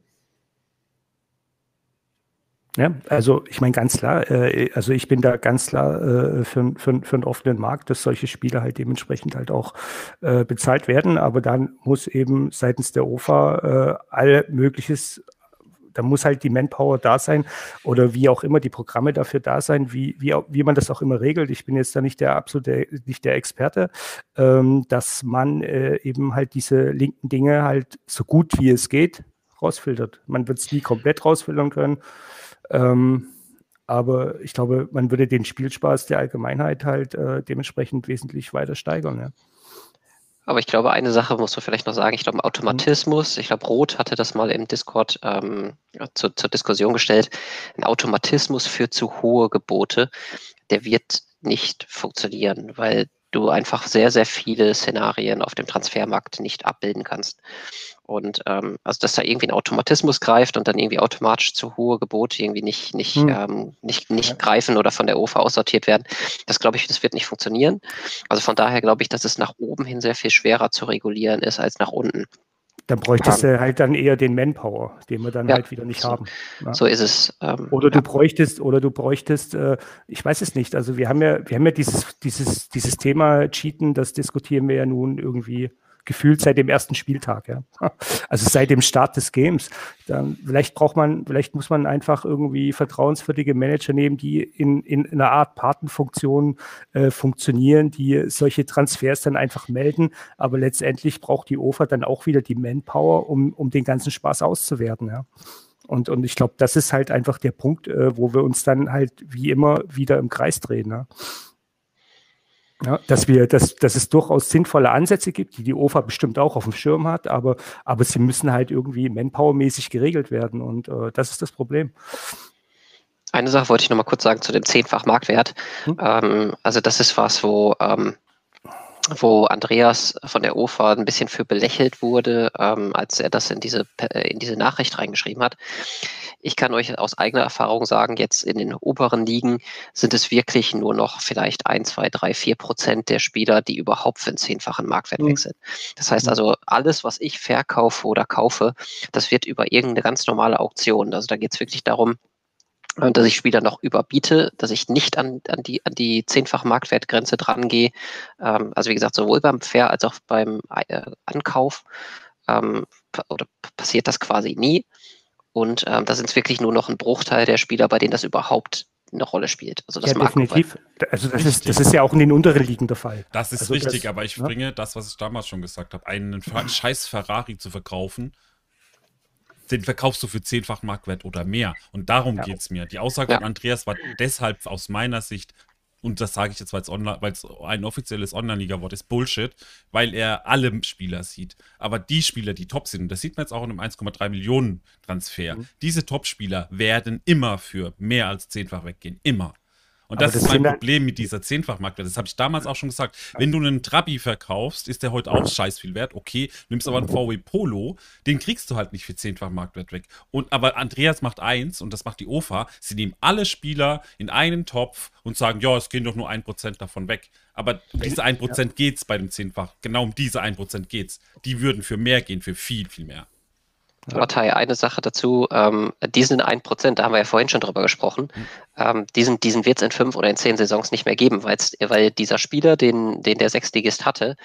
Ja, also ich meine ganz klar, äh, also ich bin da ganz klar äh, für, für, für einen offenen Markt, dass solche Spiele halt dementsprechend halt auch äh, bezahlt werden, aber dann muss eben seitens der OFA äh, all Mögliches da muss halt die Manpower da sein oder wie auch immer die Programme dafür da sein, wie, wie, wie man das auch immer regelt. Ich bin jetzt da nicht der absolute, nicht der Experte, ähm, dass man äh, eben halt diese linken Dinge halt so gut wie es geht rausfiltert. Man wird es nie komplett rausfiltern können. Ähm, aber ich glaube, man würde den Spielspaß der Allgemeinheit halt äh, dementsprechend wesentlich weiter steigern. Ja. Aber ich glaube, eine Sache muss man vielleicht noch sagen. Ich glaube, Automatismus, ich glaube, Roth hatte das mal im Discord ähm, zu, zur Diskussion gestellt. Ein Automatismus für zu hohe Gebote, der wird nicht funktionieren, weil du einfach sehr, sehr viele Szenarien auf dem Transfermarkt nicht abbilden kannst. Und ähm, also dass da irgendwie ein Automatismus greift und dann irgendwie automatisch zu hohe Gebote irgendwie nicht, nicht, hm. ähm, nicht, nicht ja. greifen oder von der OFA aussortiert werden, das glaube ich, das wird nicht funktionieren. Also von daher glaube ich, dass es nach oben hin sehr viel schwerer zu regulieren ist als nach unten. Dann bräuchtest du halt dann eher den Manpower, den wir dann ja, halt wieder nicht so, haben. Ja. So ist es. Ähm, oder du ja. bräuchtest, oder du bräuchtest, äh, ich weiß es nicht. Also wir haben ja, wir haben ja dieses, dieses, dieses Thema Cheaten, das diskutieren wir ja nun irgendwie gefühlt seit dem ersten Spieltag, ja. Also seit dem Start des Games. Dann, vielleicht braucht man, vielleicht muss man einfach irgendwie vertrauenswürdige Manager nehmen, die in, in, in einer Art Patenfunktion äh, funktionieren, die solche Transfers dann einfach melden. Aber letztendlich braucht die OFA dann auch wieder die Manpower, um, um den ganzen Spaß auszuwerten, ja. Und, und ich glaube, das ist halt einfach der Punkt, äh, wo wir uns dann halt wie immer wieder im Kreis drehen. Ne? Dass wir, dass, dass es durchaus sinnvolle Ansätze gibt, die die OFA bestimmt auch auf dem Schirm hat, aber, aber sie müssen halt irgendwie manpowermäßig geregelt werden und äh, das ist das Problem. Eine Sache wollte ich noch mal kurz sagen zu dem zehnfach Marktwert. Hm? Ähm, also das ist was, wo, ähm, wo Andreas von der OFA ein bisschen für belächelt wurde, ähm, als er das in diese, in diese Nachricht reingeschrieben hat. Ich kann euch aus eigener Erfahrung sagen, jetzt in den oberen Ligen sind es wirklich nur noch vielleicht ein, zwei, drei, vier Prozent der Spieler, die überhaupt für einen zehnfachen Marktwert mhm. wechseln. Das heißt mhm. also, alles, was ich verkaufe oder kaufe, das wird über irgendeine ganz normale Auktion. Also da geht es wirklich darum, äh, dass ich Spieler noch überbiete, dass ich nicht an, an die, an die zehnfache Marktwertgrenze dran gehe. Ähm, also wie gesagt, sowohl beim Fair als auch beim äh, Ankauf ähm, oder passiert das quasi nie. Und ähm, da sind es wirklich nur noch ein Bruchteil der Spieler, bei denen das überhaupt eine Rolle spielt. Also das ja, definitiv. Also das ist, das ist ja auch in den unteren Ligen der Fall. Das ist also richtig, das, aber ich bringe ja? das, was ich damals schon gesagt habe, einen scheiß Ferrari zu verkaufen, den verkaufst du für zehnfach Marktwert oder mehr. Und darum ja. geht es mir. Die Aussage ja. von Andreas war deshalb aus meiner Sicht und das sage ich jetzt, weil es ein offizielles Online-Liga-Wort ist, Bullshit, weil er alle Spieler sieht. Aber die Spieler, die top sind, und das sieht man jetzt auch in einem 1,3 Millionen Transfer, mhm. diese Top-Spieler werden immer für mehr als zehnfach weggehen. Immer. Und das, das, ist mein Problem mit dieser Zehnfachmarktwert. Das habe ich damals auch schon gesagt. Wenn du einen Trabi verkaufst, ist der heute auch scheiß viel wert. Okay, nimmst aber einen VW Polo, den kriegst du halt nicht für zehnfach Marktwert weg. Und aber Andreas macht eins und das macht die OFA. Sie nehmen alle Spieler in einen Topf und sagen, ja, es gehen doch nur ein Prozent davon weg. Aber um diese ein Prozent geht es bei dem Zehnfach. Genau um diese ein Prozent geht's. Die würden für mehr gehen, für viel, viel mehr. Partei, eine Sache dazu, ähm, diesen 1%, da haben wir ja vorhin schon drüber gesprochen, mhm. ähm, diesen, diesen wird es in fünf oder in zehn Saisons nicht mehr geben, weil dieser Spieler, den, den der Sechstligist hatte,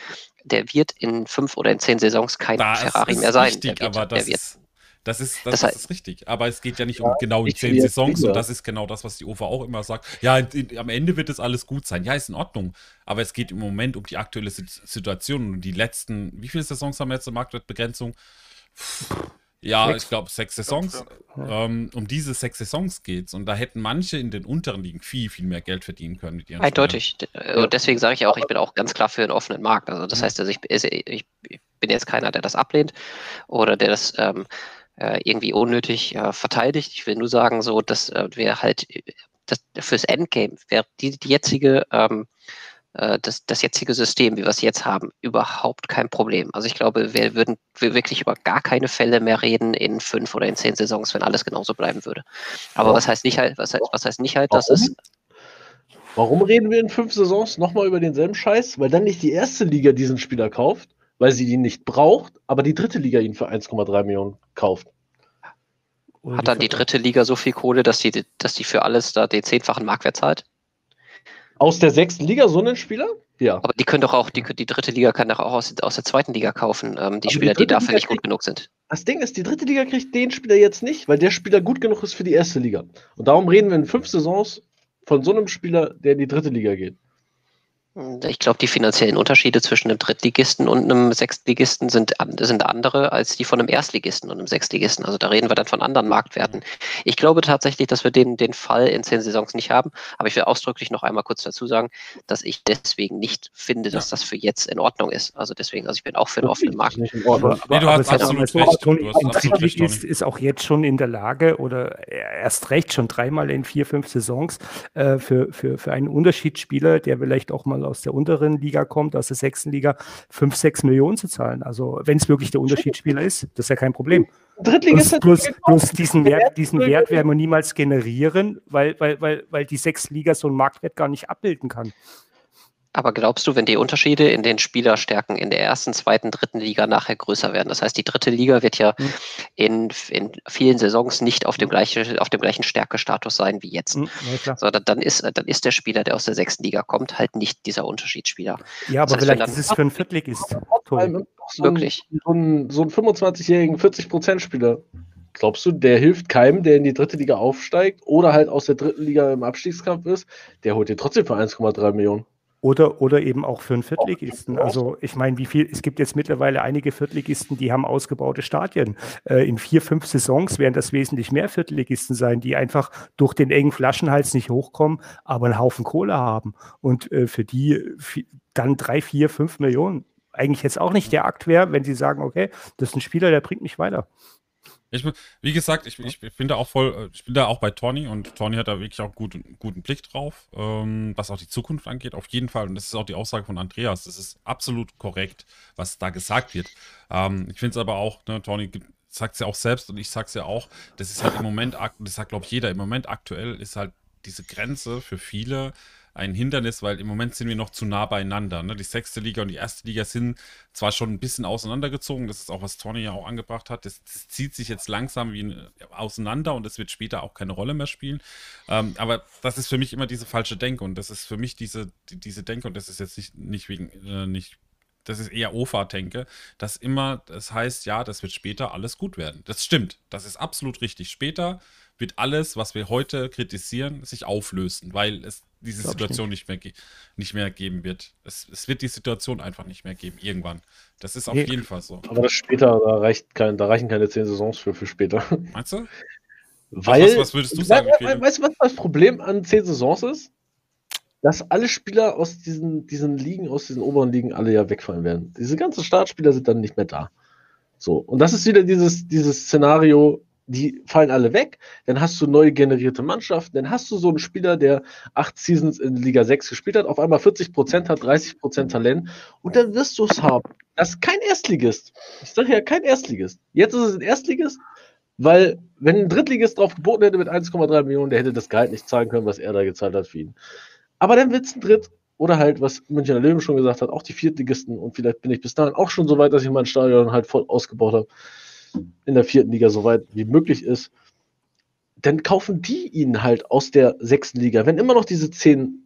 der wird in fünf oder in zehn Saisons kein das Ferrari mehr sein. Richtig, wird, aber das, ist, das, ist, das, das ist richtig. Aber es geht ja nicht ja, um genau die zehn Saisons und das ist genau das, was die OVA auch immer sagt. Ja, in, am Ende wird es alles gut sein. Ja, ist in Ordnung. Aber es geht im Moment um die aktuelle Situation und die letzten, wie viele Saisons haben wir jetzt zur Marktwertbegrenzung? Puh ja, sechs? ich glaube sechs Saisons. Ähm, um diese sechs Saisons geht es. Und da hätten manche in den unteren Ligen viel, viel mehr Geld verdienen können. Mit ihren Eindeutig. Spielern. Und deswegen sage ich auch, ich bin auch ganz klar für einen offenen Markt. Also das mhm. heißt, also ich, ich, bin jetzt keiner, der das ablehnt oder der das ähm, äh, irgendwie unnötig äh, verteidigt. Ich will nur sagen, so, dass äh, wir halt das, fürs Endgame wäre die, die jetzige ähm, äh, das, das jetzige System, wie wir es jetzt haben, überhaupt kein Problem. Also ich glaube, wir würden wir wirklich über gar keine Fälle mehr reden in fünf oder in zehn Saisons, wenn alles genauso bleiben würde. Aber was heißt nicht halt, was heißt, was heißt nicht halt, dass es. Warum reden wir in fünf Saisons nochmal über denselben Scheiß? Weil dann nicht die erste Liga diesen Spieler kauft, weil sie ihn nicht braucht, aber die dritte Liga ihn für 1,3 Millionen kauft. Hat dann die dritte Liga so viel Kohle, dass die, dass die für alles da den zehnfachen Marktwert zahlt? Aus der sechsten Liga so einen Spieler? Ja. Aber die können doch auch, die, die dritte Liga kann doch auch aus, aus der zweiten Liga kaufen, ähm, die Aber Spieler, die, die dafür Liga nicht gut genug sind. Das Ding ist, die dritte Liga kriegt den Spieler jetzt nicht, weil der Spieler gut genug ist für die erste Liga. Und darum reden wir in fünf Saisons von so einem Spieler, der in die dritte Liga geht. Ich glaube, die finanziellen Unterschiede zwischen einem Drittligisten und einem Sechstligisten sind, sind andere als die von einem Erstligisten und einem Sechstligisten. Also da reden wir dann von anderen Marktwerten. Ich glaube tatsächlich, dass wir den, den Fall in zehn Saisons nicht haben. Aber ich will ausdrücklich noch einmal kurz dazu sagen, dass ich deswegen nicht finde, dass das für jetzt in Ordnung ist. Also deswegen, also ich bin auch für einen offenen Markt. Aber, nee, du hast absolut recht. Du hast absolut recht ist, ist auch jetzt schon in der Lage oder erst recht schon dreimal in vier, fünf Saisons äh, für, für, für einen Unterschiedsspieler, der vielleicht auch mal aus der unteren Liga kommt, aus der sechsten Liga, fünf, sechs Millionen zu zahlen. Also wenn es wirklich der Unterschiedsspieler ist, das ist ja kein Problem. Drittligist plus, plus, plus diesen Wert, diesen Wert werden wir niemals generieren, weil, weil, weil, weil die sechste Liga so einen Marktwert gar nicht abbilden kann. Aber glaubst du, wenn die Unterschiede in den Spielerstärken in der ersten, zweiten, dritten Liga nachher größer werden? Das heißt, die dritte Liga wird ja hm. in, in vielen Saisons nicht auf dem, gleiche, auf dem gleichen Stärkestatus sein wie jetzt. Hm, ja, so, dann, ist, dann ist der Spieler, der aus der sechsten Liga kommt, halt nicht dieser Unterschiedsspieler. Ja, aber das heißt, vielleicht dann, ist es für einen Viertligist. So Wirklich. So einen, so einen 25-jährigen 40%-Spieler. Glaubst du, der hilft keinem, der in die dritte Liga aufsteigt oder halt aus der dritten Liga im Abstiegskampf ist? Der holt dir trotzdem für 1,3 Millionen. Oder, oder eben auch für einen Viertligisten. Also ich meine, wie viel, es gibt jetzt mittlerweile einige Viertligisten, die haben ausgebaute Stadien. Äh, in vier, fünf Saisons werden das wesentlich mehr Viertligisten sein, die einfach durch den engen Flaschenhals nicht hochkommen, aber einen Haufen Kohle haben. Und äh, für die dann drei, vier, fünf Millionen eigentlich jetzt auch nicht der Akt wäre, wenn sie sagen, okay, das ist ein Spieler, der bringt mich weiter. Ich, wie gesagt, ich, ich, bin da auch voll, äh, ich bin da auch bei Tony und Tony hat da wirklich auch gut, guten Blick drauf, ähm, was auch die Zukunft angeht, auf jeden Fall. Und das ist auch die Aussage von Andreas. Das ist absolut korrekt, was da gesagt wird. Ähm, ich finde es aber auch, ne, Tony sagt es ja auch selbst und ich sage es ja auch, das ist halt im Moment, das sagt glaube ich jeder, im Moment aktuell ist halt diese Grenze für viele ein Hindernis, weil im Moment sind wir noch zu nah beieinander. Ne? Die sechste Liga und die erste Liga sind zwar schon ein bisschen auseinandergezogen, das ist auch, was Tony ja auch angebracht hat. Das, das zieht sich jetzt langsam wie ein, auseinander und es wird später auch keine Rolle mehr spielen. Ähm, aber das ist für mich immer diese falsche Denke und das ist für mich diese, die, diese Denke und das ist jetzt nicht, nicht wegen, äh, nicht das ist eher OFA-Denke, dass immer, das heißt, ja, das wird später alles gut werden. Das stimmt. Das ist absolut richtig. Später wird alles, was wir heute kritisieren, sich auflösen, weil es diese Glaub Situation nicht. nicht. mehr, nicht mehr geben wird. Es, es wird die Situation einfach nicht mehr geben, irgendwann. Das ist auf nee. jeden Fall so. Aber das später, da, reicht kein, da reichen keine zehn Saisons für, für später. Meinst du? Weil, was, was würdest du sagen? We weißt du, was das Problem an zehn Saisons ist? Dass alle Spieler aus diesen, diesen Ligen, aus diesen oberen Ligen, alle ja wegfallen werden. Diese ganzen Startspieler sind dann nicht mehr da. So, und das ist wieder dieses, dieses Szenario, die fallen alle weg, dann hast du neu generierte Mannschaften, dann hast du so einen Spieler, der acht Seasons in Liga 6 gespielt hat, auf einmal 40% hat, 30% Talent und dann wirst du es haben. Das ist kein Erstligist. Ich sage ja, kein Erstligist. Jetzt ist es ein Erstligist, weil wenn ein Drittligist drauf geboten hätte mit 1,3 Millionen, der hätte das Gehalt nicht zahlen können, was er da gezahlt hat für ihn. Aber dann wird es ein Dritt oder halt, was Münchner Löwen schon gesagt hat, auch die Viertligisten und vielleicht bin ich bis dahin auch schon so weit, dass ich mein Stadion halt voll ausgebaut habe in der vierten Liga so weit wie möglich ist, dann kaufen die ihn halt aus der sechsten Liga. Wenn immer noch diese zehn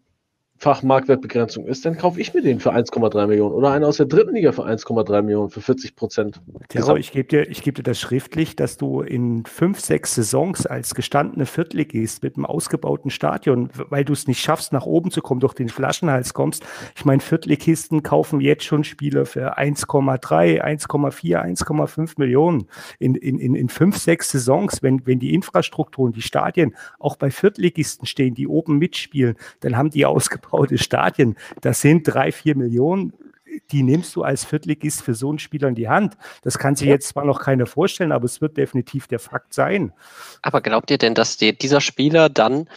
fach Marktwertbegrenzung ist, dann kaufe ich mir den für 1,3 Millionen oder einen aus der dritten Liga für 1,3 Millionen für 40 Prozent. Terror, ich gebe dir, geb dir das schriftlich, dass du in fünf, sechs Saisons als gestandene Viertligist mit einem ausgebauten Stadion, weil du es nicht schaffst, nach oben zu kommen, durch den Flaschenhals kommst. Ich meine, Viertligisten kaufen jetzt schon Spieler für 1,3, 1,4, 1,5 Millionen in, in, in, in fünf, sechs Saisons. Wenn, wenn die Infrastruktur und die Stadien auch bei Viertligisten stehen, die oben mitspielen, dann haben die ausgebaut ausgebaute Stadien, das sind drei, vier Millionen, die nimmst du als Viertligist für so einen Spieler in die Hand. Das kann sich jetzt zwar noch keiner vorstellen, aber es wird definitiv der Fakt sein. Aber glaubt ihr denn, dass die, dieser Spieler dann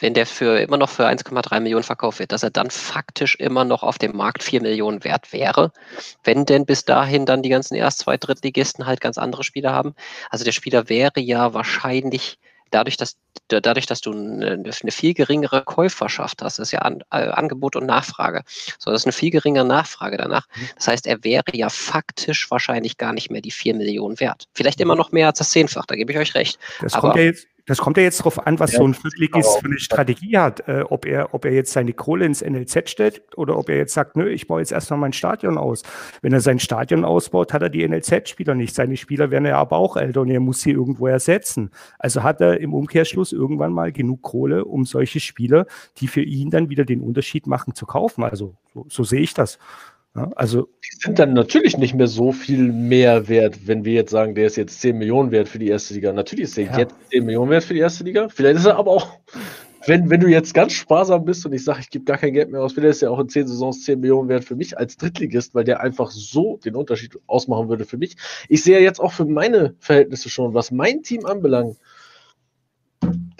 wenn der für immer noch für 1,3 Millionen verkauft wird, dass er dann faktisch immer noch auf dem Markt 4 Millionen wert wäre, wenn denn bis dahin dann die ganzen Erst-, Zweit-, Drittligisten halt ganz andere Spieler haben. Also der Spieler wäre ja wahrscheinlich dadurch, dass, dadurch, dass du eine, eine viel geringere Käuferschaft hast, ist ja an, äh, Angebot und Nachfrage. So, das ist eine viel geringere Nachfrage danach. Mhm. Das heißt, er wäre ja faktisch wahrscheinlich gar nicht mehr die 4 Millionen wert. Vielleicht immer noch mehr als das Zehnfach, da gebe ich euch recht. Das Aber, kommt ja jetzt, Das kommt ja jetzt darauf an, was ja, so ein Viertligist für eine Strategie hat. Äh, ob, er, ob er jetzt seine Kohle ins NLZ stellt oder ob er jetzt sagt, nö, ich baue jetzt erstmal mein Stadion aus. Wenn er sein Stadion ausbaut, hat er die NLZ-Spieler nicht. Seine Spieler werden ja aber auch älter und er muss sie irgendwo ersetzen. Also hat er im Umkehrschluss irgendwann mal genug Kohle, um solche Spieler, die für ihn dann wieder den Unterschied machen, zu kaufen. Also so, so sehe ich das. Ja, also die sind dann natürlich nicht mehr so viel mehr wert, wenn wir jetzt sagen, der ist jetzt 10 Millionen wert für die erste Liga. Natürlich ist der ja. jetzt 10 Millionen wert für die erste Liga. Vielleicht ist er aber auch, wenn, wenn du jetzt ganz sparsam bist und ich sage, ich gebe gar kein Geld mehr aus, vielleicht ist er auch in 10 Saisons 10 Millionen wert für mich als Drittligist, weil der einfach so den Unterschied ausmachen würde für mich. Ich sehe jetzt auch für meine Verhältnisse schon, was mein Team anbelangt,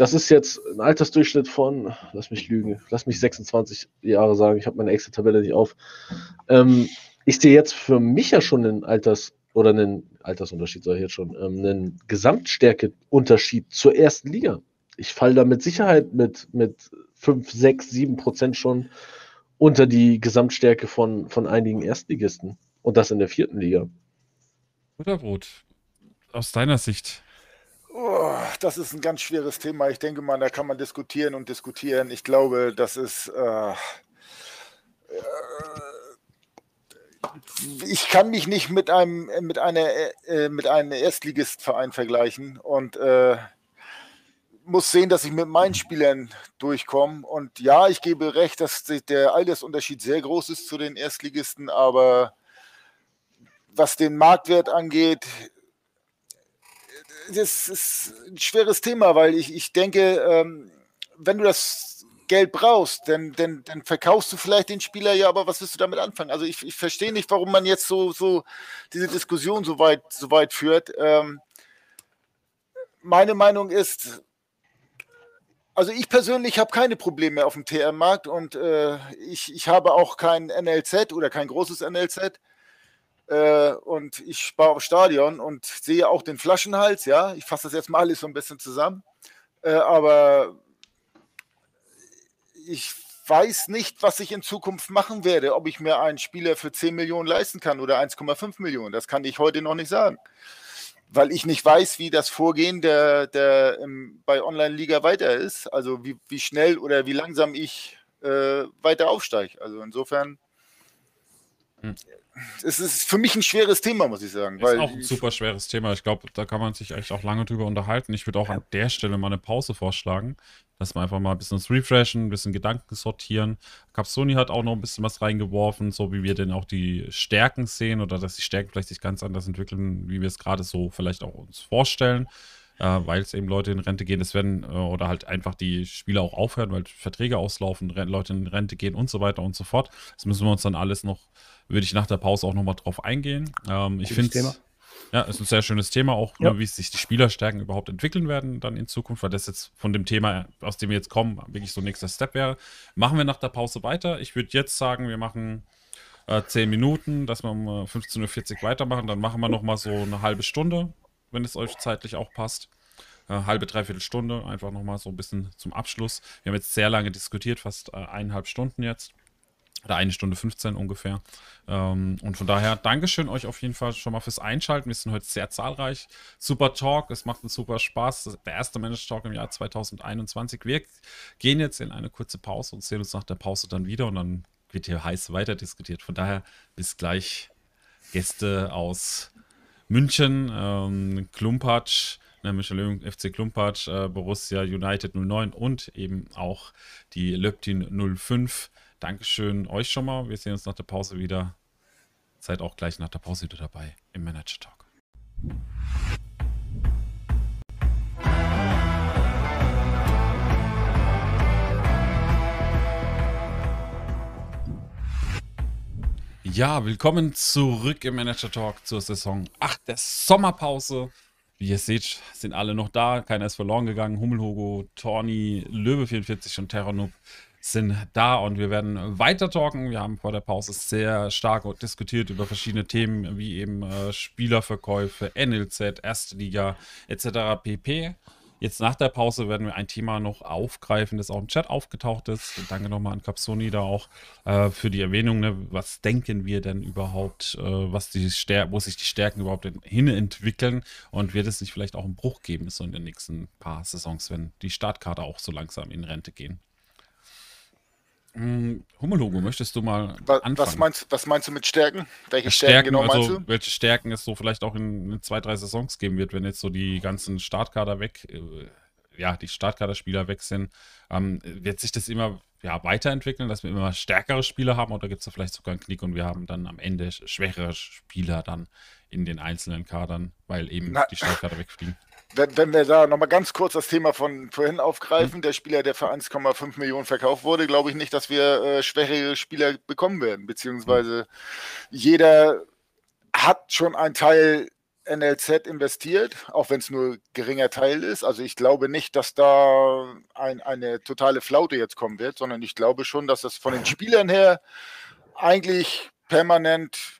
das ist jetzt ein Altersdurchschnitt von, lass mich lügen, lass mich 26 Jahre sagen, ich habe meine Excel-Tabelle nicht auf. Ähm, ich sehe jetzt für mich ja schon einen Alters- oder einen Altersunterschied, sage ich jetzt schon, ähm, einen Gesamtstärkeunterschied zur ersten Liga. Ich falle da mit Sicherheit mit, mit 5, 6, 7 Prozent schon unter die Gesamtstärke von, von einigen Erstligisten. Und das in der vierten Liga. Butterbrot, aus deiner Sicht, Oh, das ist ein ganz schweres Thema. Ich denke mal, da kann man diskutieren und diskutieren. Ich glaube, das ist. Äh, äh, ich kann mich nicht mit einem mit einer äh, mit einem Erstligistverein vergleichen und äh, muss sehen, dass ich mit meinen Spielern durchkomme. Und ja, ich gebe recht, dass der Altersunterschied sehr groß ist zu den Erstligisten, aber was den Marktwert angeht, das ist ein schweres Thema, weil ich, ich denke, ähm, wenn du das Geld brauchst, dann, dann, dann verkaufst du vielleicht den Spieler, ja, aber was willst du damit anfangen? Also ich, ich verstehe nicht, warum man jetzt so, so diese Diskussion so weit, so weit führt. Ähm, meine Meinung ist, also ich persönlich habe keine Probleme auf dem TR-Markt und äh, ich, ich habe auch kein NLZ oder kein großes NLZ. Äh, und ich spare auf Stadion und sehe auch den Flaschenhals, ja. Ich fasse das jetzt mal alles so ein bisschen zusammen. Äh, aber ich weiß nicht, was ich in Zukunft machen werde, ob ich mir einen Spieler für 10 Millionen leisten kann oder 1,5 Millionen. Das kann ich heute noch nicht sagen. Weil ich nicht weiß, wie das Vorgehen der, der im, bei Online-Liga weiter ist. Also wie, wie schnell oder wie langsam ich äh, weiter aufsteige. Also insofern hm es ist für mich ein schweres Thema, muss ich sagen. Ist auch ein super schweres Thema. Ich glaube, da kann man sich echt auch lange drüber unterhalten. Ich würde auch an der Stelle mal eine Pause vorschlagen, dass wir einfach mal ein bisschen das refreshen, ein bisschen Gedanken sortieren. Capsoni hat auch noch ein bisschen was reingeworfen, so wie wir denn auch die Stärken sehen oder dass die Stärken vielleicht sich ganz anders entwickeln, wie wir es gerade so vielleicht auch uns vorstellen. Äh, weil es eben Leute in Rente gehen, es werden äh, oder halt einfach die Spieler auch aufhören, weil Verträge auslaufen, Leute in Rente gehen und so weiter und so fort. Das müssen wir uns dann alles noch würde ich nach der Pause auch nochmal drauf eingehen. Ähm, ich finde ja, ist ein sehr schönes Thema, auch ja. nur, wie sich die Spielerstärken überhaupt entwickeln werden dann in Zukunft, weil das jetzt von dem Thema, aus dem wir jetzt kommen, wirklich so nächster Step wäre. Machen wir nach der Pause weiter. Ich würde jetzt sagen, wir machen äh, 10 Minuten, dass wir um 15.40 Uhr weitermachen. Dann machen wir nochmal so eine halbe Stunde, wenn es euch zeitlich auch passt. Äh, halbe, dreiviertel Stunde, einfach nochmal so ein bisschen zum Abschluss. Wir haben jetzt sehr lange diskutiert, fast äh, eineinhalb Stunden jetzt. Oder eine Stunde 15 ungefähr. Ähm, und von daher, Dankeschön euch auf jeden Fall schon mal fürs Einschalten. Wir sind heute sehr zahlreich. Super Talk, es macht einen super Spaß. Der erste Managed Talk im Jahr 2021. Wir gehen jetzt in eine kurze Pause und sehen uns nach der Pause dann wieder und dann wird hier heiß weiter diskutiert. Von daher, bis gleich Gäste aus München, ähm, Klumpatsch, ne, Michelin FC Klumpatsch, äh, Borussia United 09 und eben auch die Löptin 05 Dankeschön euch schon mal. Wir sehen uns nach der Pause wieder. Seid auch gleich nach der Pause wieder dabei im Manager Talk. Ja, willkommen zurück im Manager Talk zur Saison 8 der Sommerpause. Wie ihr seht, sind alle noch da. Keiner ist verloren gegangen. Hummelhogo, Torni, Löwe44 und Terranub sind da und wir werden weiter talken. Wir haben vor der Pause sehr stark diskutiert über verschiedene Themen wie eben äh, Spielerverkäufe, NLZ, Erste Liga etc. pp. Jetzt nach der Pause werden wir ein Thema noch aufgreifen, das auch im Chat aufgetaucht ist. Danke nochmal an Capsoni da auch äh, für die Erwähnung. Ne? Was denken wir denn überhaupt, äh, was die Stär wo sich die Stärken überhaupt hin entwickeln und wird es nicht vielleicht auch einen Bruch geben so in den nächsten paar Saisons, wenn die Startkader auch so langsam in Rente gehen? Hm, Hummelogo, möchtest du mal was, anfangen? Was meinst, was meinst du mit Stärken? Welche Stärken, Stärken genau also, meinst du? Welche Stärken es so vielleicht auch in, in, zwei, drei Saisons geben wird, wenn jetzt so die ganzen Startkader weg, äh, ja, die Startkaderspieler weg sind. Ähm, wird sich das immer ja, weiterentwickeln, dass wir immer stärkere Spieler haben oder gibt es da vielleicht sogar einen Knick und wir haben dann am Ende schwächere Spieler dann in den einzelnen Kadern, weil eben Na, die Startkader wegfliegen? Wenn, wenn wir da nochmal ganz kurz das Thema von vorhin aufgreifen, mhm. der Spieler, der für 1,5 Millionen verkauft wurde, glaube ich nicht, dass wir äh, schwächere Spieler bekommen werden. Beziehungsweise jeder hat schon einen Teil NLZ investiert, auch wenn es nur geringer Teil ist. Also ich glaube nicht, dass da ein, eine totale Flaute jetzt kommen wird, sondern ich glaube schon, dass das von den Spielern her eigentlich permanent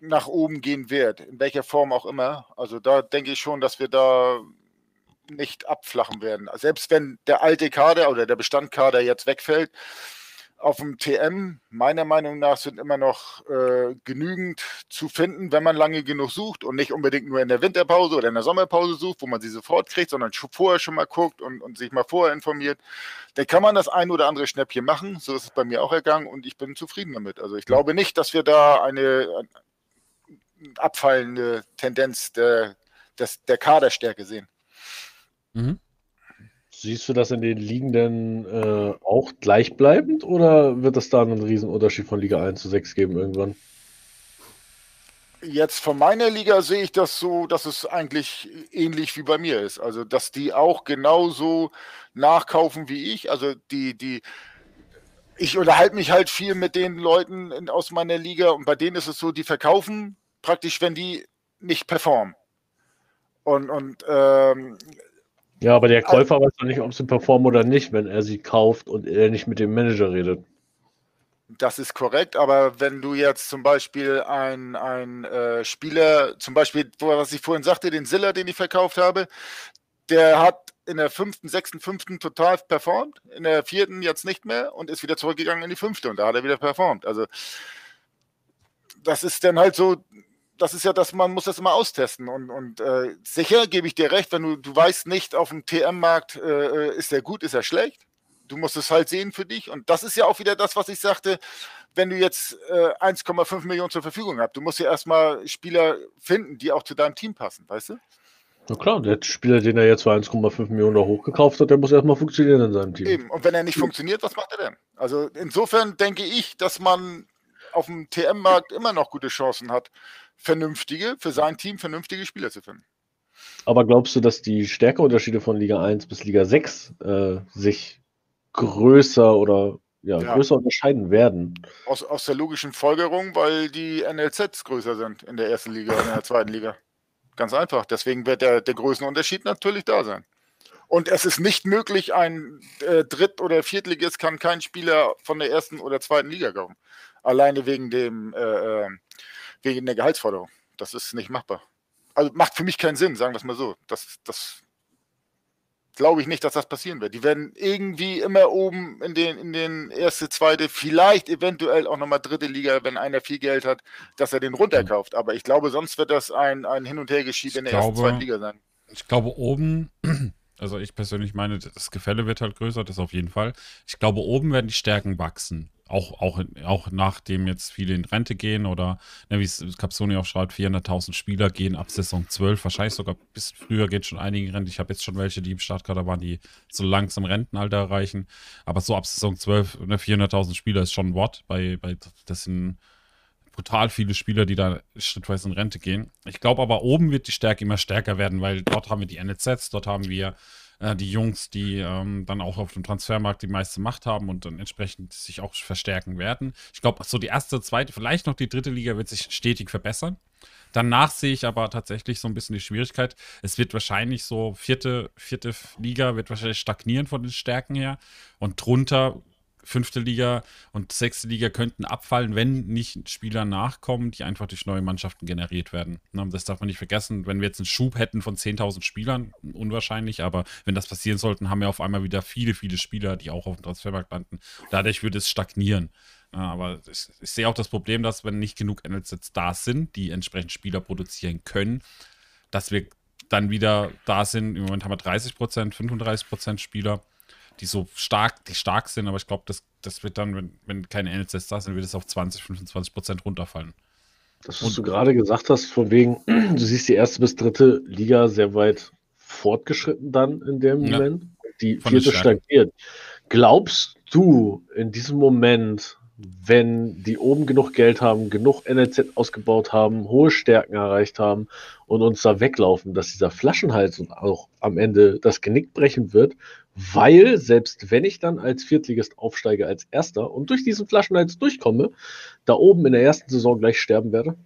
nach oben gehen wird, in welcher Form auch immer. Also da denke ich schon, dass wir da nicht abflachen werden. Selbst wenn der alte Kader oder der Bestandkader jetzt wegfällt, auf dem TM, meiner Meinung nach, sind immer noch äh, genügend zu finden, wenn man lange genug sucht und nicht unbedingt nur in der Winterpause oder in der Sommerpause sucht, wo man sie sofort kriegt, sondern vorher schon mal guckt und, und sich mal vorher informiert. Dann kann man das ein oder andere Schnäppchen machen. So ist es bei mir auch ergangen und ich bin zufrieden damit. Also ich glaube nicht, dass wir da eine, abfallende Tendenz der, des, der Kaderstärke sehen. Mhm. Siehst du das in den Liegenden äh, auch gleichbleibend oder wird es da einen Riesenunterschied von Liga 1 zu 6 geben irgendwann? Jetzt von meiner Liga sehe ich das so, dass es eigentlich ähnlich wie bei mir ist. Also, dass die auch genauso nachkaufen wie ich. Also, die, die, ich unterhalte mich halt viel mit den Leuten in, aus meiner Liga und bei denen ist es so, die verkaufen praktisch, wenn die nicht performen. Und, und ähm, ja, aber der Käufer also, weiß doch nicht, ob sie performen oder nicht, wenn er sie kauft und er nicht mit dem Manager redet. Das ist korrekt, aber wenn du jetzt zum Beispiel ein, ein äh, Spieler, zum Beispiel, was ich vorhin sagte, den Siller, den ich verkauft habe, der hat in der fünften, sechsten, fünften total performt, in der vierten jetzt nicht mehr und ist wieder zurückgegangen in die fünfte und da hat er wieder performt. Also das ist dann halt so, das ist ja das, man muss das immer austesten. Und, und äh, sicher gebe ich dir recht, wenn du, du weißt nicht, auf dem TM-Markt äh, äh, ist er gut, ist er schlecht. Du musst es halt sehen für dich. Und das ist ja auch wieder das, was ich sagte, wenn du jetzt äh, 1,5 Millionen zur Verfügung hast. Du musst ja erstmal Spieler finden, die auch zu deinem Team passen, weißt du? Na klar, der Spieler, den er jetzt für 1,5 Millionen hochgekauft hat, der muss erstmal funktionieren in seinem Team. Eben, und wenn er nicht funktioniert, was macht er denn? Also insofern denke ich, dass man auf dem TM-Markt immer noch gute Chancen hat, vernünftige, für sein Team vernünftige Spieler zu finden. Aber glaubst du, dass die Stärkeunterschiede von Liga 1 bis Liga 6 äh, sich größer oder ja, ja, größer unterscheiden werden? Aus, aus der logischen Folgerung, weil die NLZs größer sind in der ersten Liga und in der zweiten Liga. Ganz einfach. Deswegen wird der, der Größenunterschied natürlich da sein. Und es ist nicht möglich, ein äh, Dritt- oder Viertligist kann kein Spieler von der ersten oder zweiten Liga kaufen. Alleine wegen dem äh, äh wegen der Gehaltsforderung. Das ist nicht machbar. Also macht für mich keinen Sinn, sagen wir es mal so. Das, das glaube ich nicht, dass das passieren wird. Die werden irgendwie immer oben in den, in den erste, zweite, vielleicht eventuell auch nochmal dritte Liga, wenn einer viel Geld hat, dass er den runterkauft. Aber ich glaube, sonst wird das ein, ein Hin- und Hergeschiebe in der glaube, ersten, zweiten Liga sein. Ich glaube, oben, also ich persönlich meine, das Gefälle wird halt größer, das auf jeden Fall. Ich glaube, oben werden die Stärken wachsen. Auch, auch, auch nachdem jetzt viele in Rente gehen oder, ne, wie es Capsoni auch schreibt, 400.000 Spieler gehen ab Saison 12, wahrscheinlich sogar bis früher geht schon einige in Rente. Ich habe jetzt schon welche, die im Startkader waren, die so langsam Rentenalter erreichen. Aber so ab Saison 12, ne, 400.000 Spieler ist schon ein Wort. Bei, bei, das sind brutal viele Spieler, die da schrittweise in Rente gehen. Ich glaube aber, oben wird die Stärke immer stärker werden, weil dort haben wir die NLZs, dort haben wir äh, die Jungs, die ähm, dann auch auf dem Transfermarkt die meiste Macht haben und dann entsprechend sich auch verstärken werden. Ich glaube, so die erste, zweite, vielleicht noch die dritte Liga wird sich stetig verbessern. Danach sehe ich aber tatsächlich so ein bisschen die Schwierigkeit. Es wird wahrscheinlich so vierte, vierte Liga wird wahrscheinlich stagnieren von den Stärken her. Und drunter fünfte Liga und sechste Liga könnten abfallen, wenn nicht Spieler nachkommen, die einfach durch neue Mannschaften generiert werden. Das darf man nicht vergessen. Wenn wir jetzt einen Schub hätten von 10.000 Spielern, unwahrscheinlich, aber wenn das passieren sollte, haben wir auf einmal wieder viele, viele Spieler, die auch auf dem Transfermarkt landen. Dadurch würde es stagnieren. aber ich, ich, sehe auch das Problem, dass wenn nicht genug NLZs da sind, die entsprechend Spieler produzieren können, dass wir dann wieder da sind. Im Moment haben wir 30 Prozent, 35 Prozent Spieler die so stark, die stark sind, aber ich glaube, das, das wird dann, wenn, wenn keine NLZs da sind, wird es auf 20, 25 Prozent runterfallen. Das, was Und, du gerade gesagt hast, von wegen, du siehst die erste bis dritte Liga sehr weit fortgeschritten dann in dem ja, Moment. Die vierte stagniert. Glaubst du in diesem Moment, wenn die oben genug Geld haben, genug NLZ ausgebaut haben, hohe Stärken erreicht haben und uns da weglaufen, dass dieser Flaschenhals auch am Ende das Genick brechen wird, weil selbst wenn ich dann als Viertligist aufsteige als Erster und durch diesen Flaschenhals durchkomme, da oben in der ersten Saison gleich sterben werde?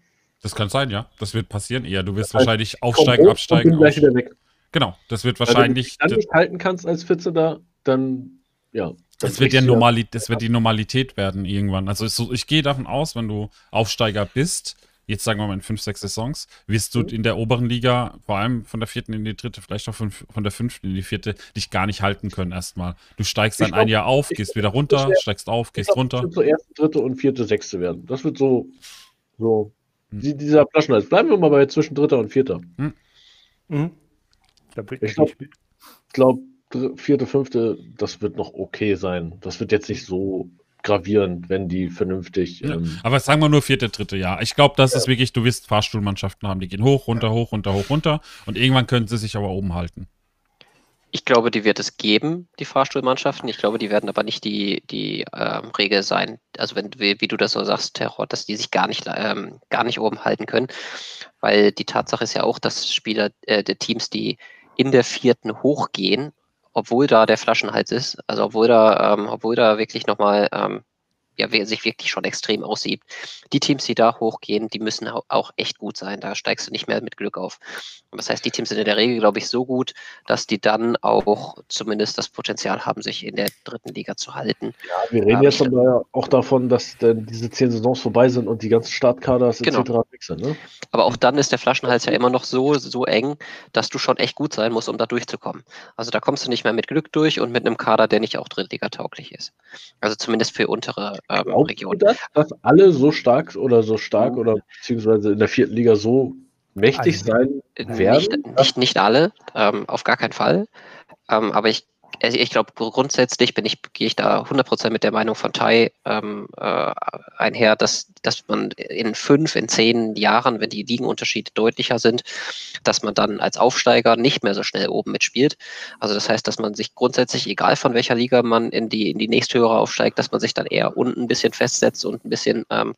Das kann sein, ja. Das wird passieren eher. Du wirst heißt, wahrscheinlich aufsteigen, absteigen. Und gleich wieder weg. Genau, das wird wahrscheinlich. Wenn du dich dann nicht halten kannst als 14 dann ja. Das wird ja Normalität, das wird die Normalität werden irgendwann. Also so, ich gehe davon aus, wenn du Aufsteiger bist, jetzt sagen wir mal in fünf, sechs Saisons, wirst du mhm. in der oberen Liga, vor allem von der vierten in die dritte, vielleicht auch von, von der fünften in die vierte, dich gar nicht halten können erstmal. Du steigst dann glaub, ein Jahr auf, gehst wieder runter, wär, steigst auf, gehst glaub, runter. Das wird so erste, dritte und vierte, sechste werden. Das wird so, so hm. dieser Flaschenhals. Bleiben wir mal bei zwischen dritter und vierter. Hm. Mhm. ich glaube, glaub, vierte, fünfte, das wird noch okay sein. Das wird jetzt nicht so gravierend, wenn die vernünftig. Ja, ähm, aber sagen wir nur vierte, dritte Jahr. Ich glaube, das ja. ist wirklich, du wirst Fahrstuhlmannschaften haben, die gehen hoch, runter, hoch, runter, hoch, runter und irgendwann können sie sich aber oben halten. Ich glaube, die wird es geben, die Fahrstuhlmannschaften. Ich glaube, die werden aber nicht die, die ähm, Regel sein. Also wenn wie, wie, du das so sagst, Terror, dass die sich gar nicht, ähm, gar nicht oben halten können. Weil die Tatsache ist ja auch, dass Spieler äh, der Teams, die in der vierten hochgehen obwohl da der Flaschenhals ist, also obwohl da, ähm, obwohl da wirklich nochmal ähm, ja, sich wirklich schon extrem aussieht. Die Teams, die da hochgehen, die müssen auch echt gut sein. Da steigst du nicht mehr mit Glück auf. Das heißt, die Teams sind in der Regel, glaube ich, so gut, dass die dann auch zumindest das Potenzial haben, sich in der dritten Liga zu halten. Ja, wir reden jetzt aber auch davon, dass dann diese zehn Saisons vorbei sind und die ganzen Startkaders genau. etc. wechseln. Ne? Aber auch dann ist der Flaschenhals ja immer noch so, so eng, dass du schon echt gut sein musst, um da durchzukommen. Also da kommst du nicht mehr mit Glück durch und mit einem Kader, der nicht auch Drittliga-tauglich ist. Also zumindest für untere ähm, Region. Das, dass alle so stark oder so stark oder beziehungsweise in der vierten Liga so mächtig also, sein werden? Nicht, nicht, nicht alle, ähm, auf gar keinen Fall. Ähm, aber ich, ich glaube, grundsätzlich bin ich, gehe ich da 100% mit der Meinung von Tai ähm, äh, einher, dass, dass man in fünf, in zehn Jahren, wenn die Ligenunterschiede deutlicher sind, dass man dann als Aufsteiger nicht mehr so schnell oben mitspielt. Also das heißt, dass man sich grundsätzlich, egal von welcher Liga man in die, in die nächsthöhere aufsteigt, dass man sich dann eher unten ein bisschen festsetzt und ein bisschen ähm,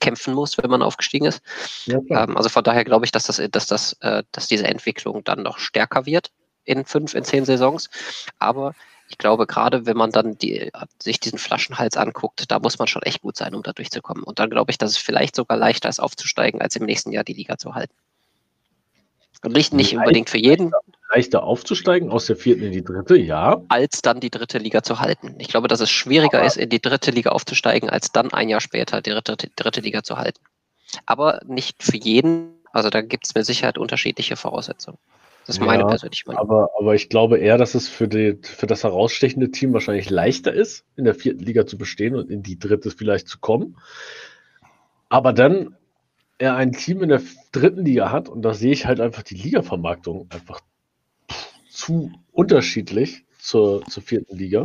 kämpfen muss, wenn man aufgestiegen ist. Ja, ähm, also von daher glaube ich, dass, das, dass, das, äh, dass diese Entwicklung dann noch stärker wird in fünf, in zehn Saisons. Aber ich glaube, gerade wenn man dann die, sich diesen Flaschenhals anguckt, da muss man schon echt gut sein, um da durchzukommen. Und dann glaube ich, dass es vielleicht sogar leichter ist, aufzusteigen, als im nächsten Jahr die Liga zu halten. Und nicht, nicht unbedingt für jeden. Leichter aufzusteigen aus der vierten in die dritte, ja. Als dann die dritte Liga zu halten. Ich glaube, dass es schwieriger Aber ist, in die dritte Liga aufzusteigen, als dann ein Jahr später die dritte, die dritte Liga zu halten. Aber nicht für jeden. Also da gibt es mit Sicherheit unterschiedliche Voraussetzungen. Das ist meine persönliche Meinung. Aber, aber ich glaube eher, dass es für, die, für das herausstechende Team wahrscheinlich leichter ist, in der vierten Liga zu bestehen und in die dritte vielleicht zu kommen. Aber dann er ein Team in der dritten Liga hat, und da sehe ich halt einfach die Ligavermarktung einfach zu unterschiedlich zur, zur vierten Liga.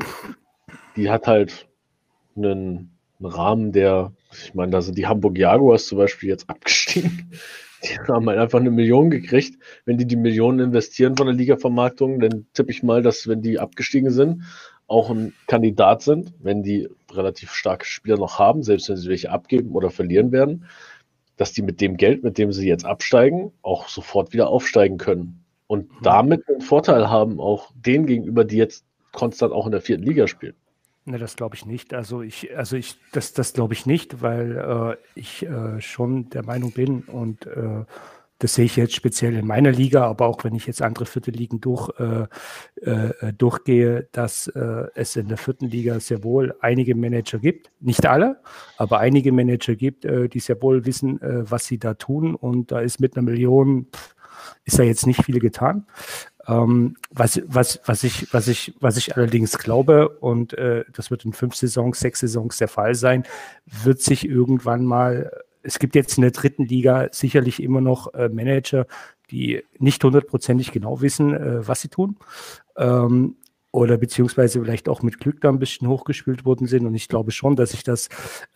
Die hat halt einen, einen Rahmen, der, ich meine, da sind die Hamburg Jaguars zum Beispiel jetzt abgestiegen. Die haben halt einfach eine Million gekriegt. Wenn die die Millionen investieren von der Ligavermarktung, dann tippe ich mal, dass, wenn die abgestiegen sind, auch ein Kandidat sind, wenn die relativ starke Spieler noch haben, selbst wenn sie welche abgeben oder verlieren werden, dass die mit dem Geld, mit dem sie jetzt absteigen, auch sofort wieder aufsteigen können. Und mhm. damit einen Vorteil haben, auch denen gegenüber, die jetzt konstant auch in der vierten Liga spielen. Ne, das glaube ich nicht. Also ich, also ich, das, das glaube ich nicht, weil äh, ich äh, schon der Meinung bin und äh, Das sehe ich jetzt speziell in meiner Liga, aber auch wenn ich jetzt andere vierte Ligen durch, äh, äh, durchgehe, dass äh, es in der vierten Liga sehr wohl einige Manager gibt, nicht alle, aber einige Manager gibt, äh, die sehr wohl wissen, äh, was sie da tun. Und da ist mit einer Million, pff, ist da jetzt nicht viel getan. Ähm, was, was, was, ich, was, ich, was ich allerdings glaube, und äh, das wird in fünf Saisons, sechs Saisons der Fall sein, wird sich irgendwann mal es gibt jetzt in der dritten Liga sicherlich immer noch äh, Manager, die nicht hundertprozentig genau wissen, äh, was sie tun. Ähm, oder beziehungsweise vielleicht auch mit Glück da ein bisschen hochgespielt worden sind. Und ich glaube schon, dass sich das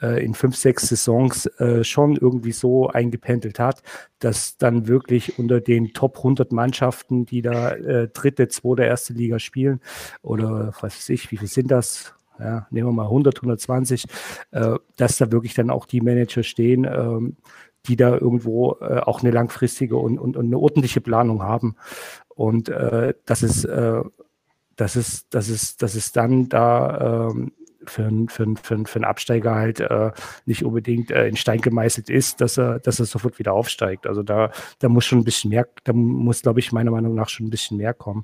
äh, in fünf, sechs Saisons äh, schon irgendwie so eingependelt hat, dass dann wirklich unter den Top 100 Mannschaften, die da äh, dritte, zweite, erste Liga spielen, oder was weiß ich, wie viel sind das? ja, nehmen wir mal 100, 120, äh, dass da wirklich dann auch die Manager stehen, ähm, die da irgendwo äh, auch eine langfristige und, und, und, eine ordentliche Planung haben. Und äh, das ist, äh, das ist, das ist, das ist dann da ähm, für, für, für, für einen Absteiger halt äh, nicht unbedingt äh, in Stein gemeißelt ist, dass er, dass er sofort wieder aufsteigt. Also da, da muss schon ein bisschen mehr, da muss, glaube ich, meiner Meinung nach schon ein bisschen mehr kommen.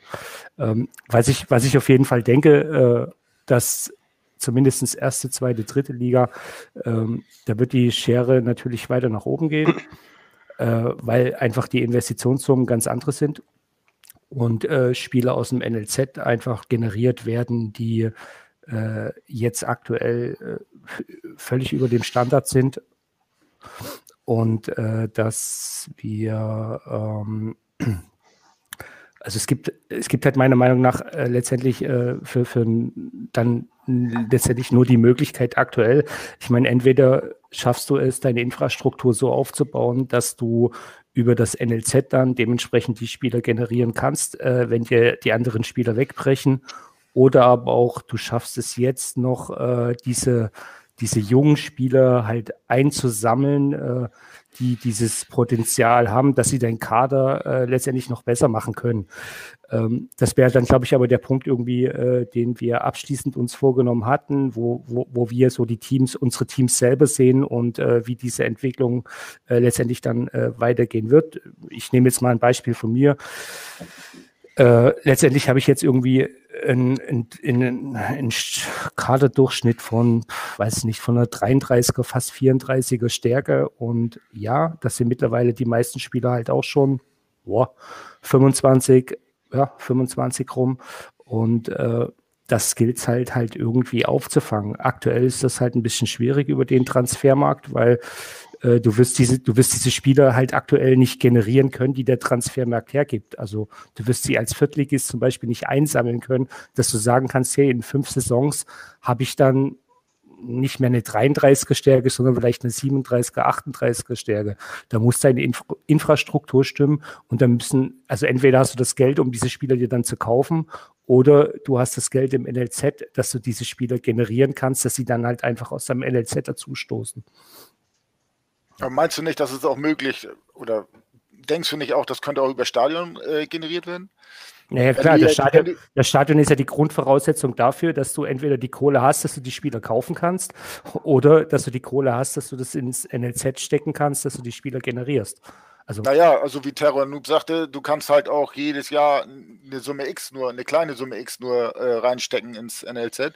Ähm, was ich, was ich auf jeden Fall denke, äh, dass zumindest erste, zweite, dritte Liga, ähm, da wird die Schere natürlich weiter nach oben gehen, äh, weil einfach die Investitionssummen ganz andere sind und äh, Spiele aus dem NLZ einfach generiert werden, die äh, jetzt aktuell äh, völlig über dem Standard sind und äh, dass wir ähm, also es gibt, es gibt halt meiner Meinung nach äh, letztendlich äh, für, für dann letztendlich nur die Möglichkeit aktuell. Ich meine, entweder schaffst du es, deine Infrastruktur so aufzubauen, dass du über das NLZ dann dementsprechend die Spieler generieren kannst, äh, wenn dir die anderen Spieler wegbrechen. Oder aber auch, du schaffst es jetzt noch, äh, diese, diese jungen Spieler halt einzusammeln, äh, die dieses Potenzial haben, dass sie deinen Kader äh, letztendlich noch besser machen können. Ähm, das wäre dann, glaube ich, aber der Punkt irgendwie, äh, den wir abschließend uns vorgenommen hatten, wo, wo, wo wir so die Teams, unsere Teams selber sehen und äh, wie diese Entwicklung äh, letztendlich dann äh, weitergehen wird. Ich nehme jetzt mal ein Beispiel von mir. Äh, letztendlich habe ich jetzt irgendwie einen, einen, einen Kaderdurchschnitt von, weiß nicht, von einer 33er, fast 34er Stärke. Und ja, das sind mittlerweile die meisten Spieler halt auch schon boah, 25, ja, 25 rum. Und äh, das gilt halt halt irgendwie aufzufangen. Aktuell ist das halt ein bisschen schwierig über den Transfermarkt, weil äh, du wirst diese, du wirst diese Spieler halt aktuell nicht generieren können, die der Transfermarkt hergibt. Also du wirst sie als Viertligist zum Beispiel nicht einsammeln können, dass du sagen kannst, hey, in fünf Saisons habe ich dann nicht mehr eine 33er Stärke, sondern vielleicht eine 37er, 38er Stärke. Da muss deine Infra Infrastruktur stimmen und dann müssen, also entweder hast du das Geld, um diese Spieler dir dann zu kaufen, oder du hast das Geld im NLZ, dass du diese Spieler generieren kannst, dass sie dann halt einfach aus deinem NLZ dazustoßen. Aber meinst du nicht, dass es auch möglich oder denkst du nicht auch, das könnte auch über Stadion äh, generiert werden? Naja, klar, das Stadion, das Stadion ist ja die Grundvoraussetzung dafür, dass du entweder die Kohle hast, dass du die Spieler kaufen kannst, oder dass du die Kohle hast, dass du das ins NLZ stecken kannst, dass du die Spieler generierst. Also, naja, also wie Terror Noob sagte, du kannst halt auch jedes Jahr eine Summe X nur, eine kleine Summe X nur äh, reinstecken ins NLZ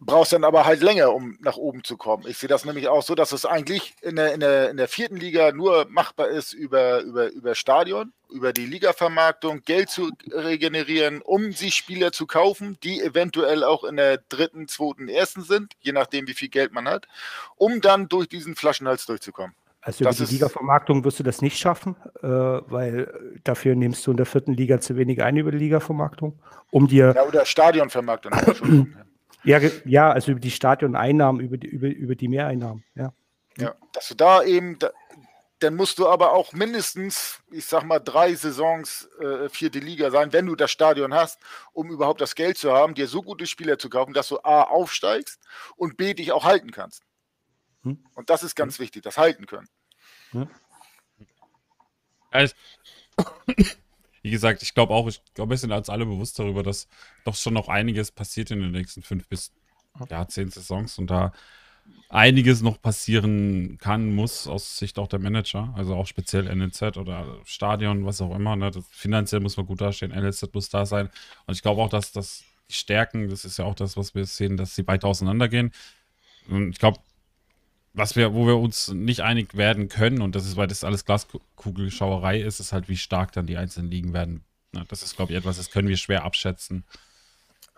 brauchst dann aber halt länger, um nach oben zu kommen. Ich sehe das nämlich auch so, dass es eigentlich in der, in der, in der vierten Liga nur machbar ist über, über, über Stadion, über die Ligavermarktung, Geld zu regenerieren, um sich Spieler zu kaufen, die eventuell auch in der dritten, zweiten, ersten sind, je nachdem, wie viel Geld man hat, um dann durch diesen Flaschenhals durchzukommen. Also über das die Ligavermarktung wirst du das nicht schaffen, äh, weil dafür nimmst du in der vierten Liga zu wenig ein über die Ligavermarktung, um dir. Ja, oder Stadionvermarktung. Ja, ja, also über die Stadioneinnahmen, über die, über, über die Mehreinnahmen, ja. Ja, dass du da eben, da, dann musst du aber auch mindestens, ich sag mal, drei Saisons äh, vierte Liga sein, wenn du das Stadion hast, um überhaupt das Geld zu haben, dir so gute Spieler zu kaufen, dass du A aufsteigst und B dich auch halten kannst. Hm? Und das ist ganz hm? wichtig, das halten können. Hm? Also, wie gesagt, ich glaube auch, ich glaube, wir sind uns alle bewusst darüber, dass doch schon noch einiges passiert in den nächsten fünf bis ja, zehn Saisons und da einiges noch passieren kann, muss, aus Sicht auch der Manager. Also auch speziell NLZ oder Stadion, was auch immer. Ne? Das, finanziell muss man gut dastehen, NLZ muss da sein. Und ich glaube auch, dass das die Stärken, das ist ja auch das, was wir sehen, dass sie weiter auseinandergehen. Und ich glaube, was wir, wo wir uns nicht einig werden können, und das ist, weil das alles Glaskugelschauerei ist, ist halt, wie stark dann die einzelnen Ligen werden. Das ist, glaube ich, etwas, das können wir schwer abschätzen.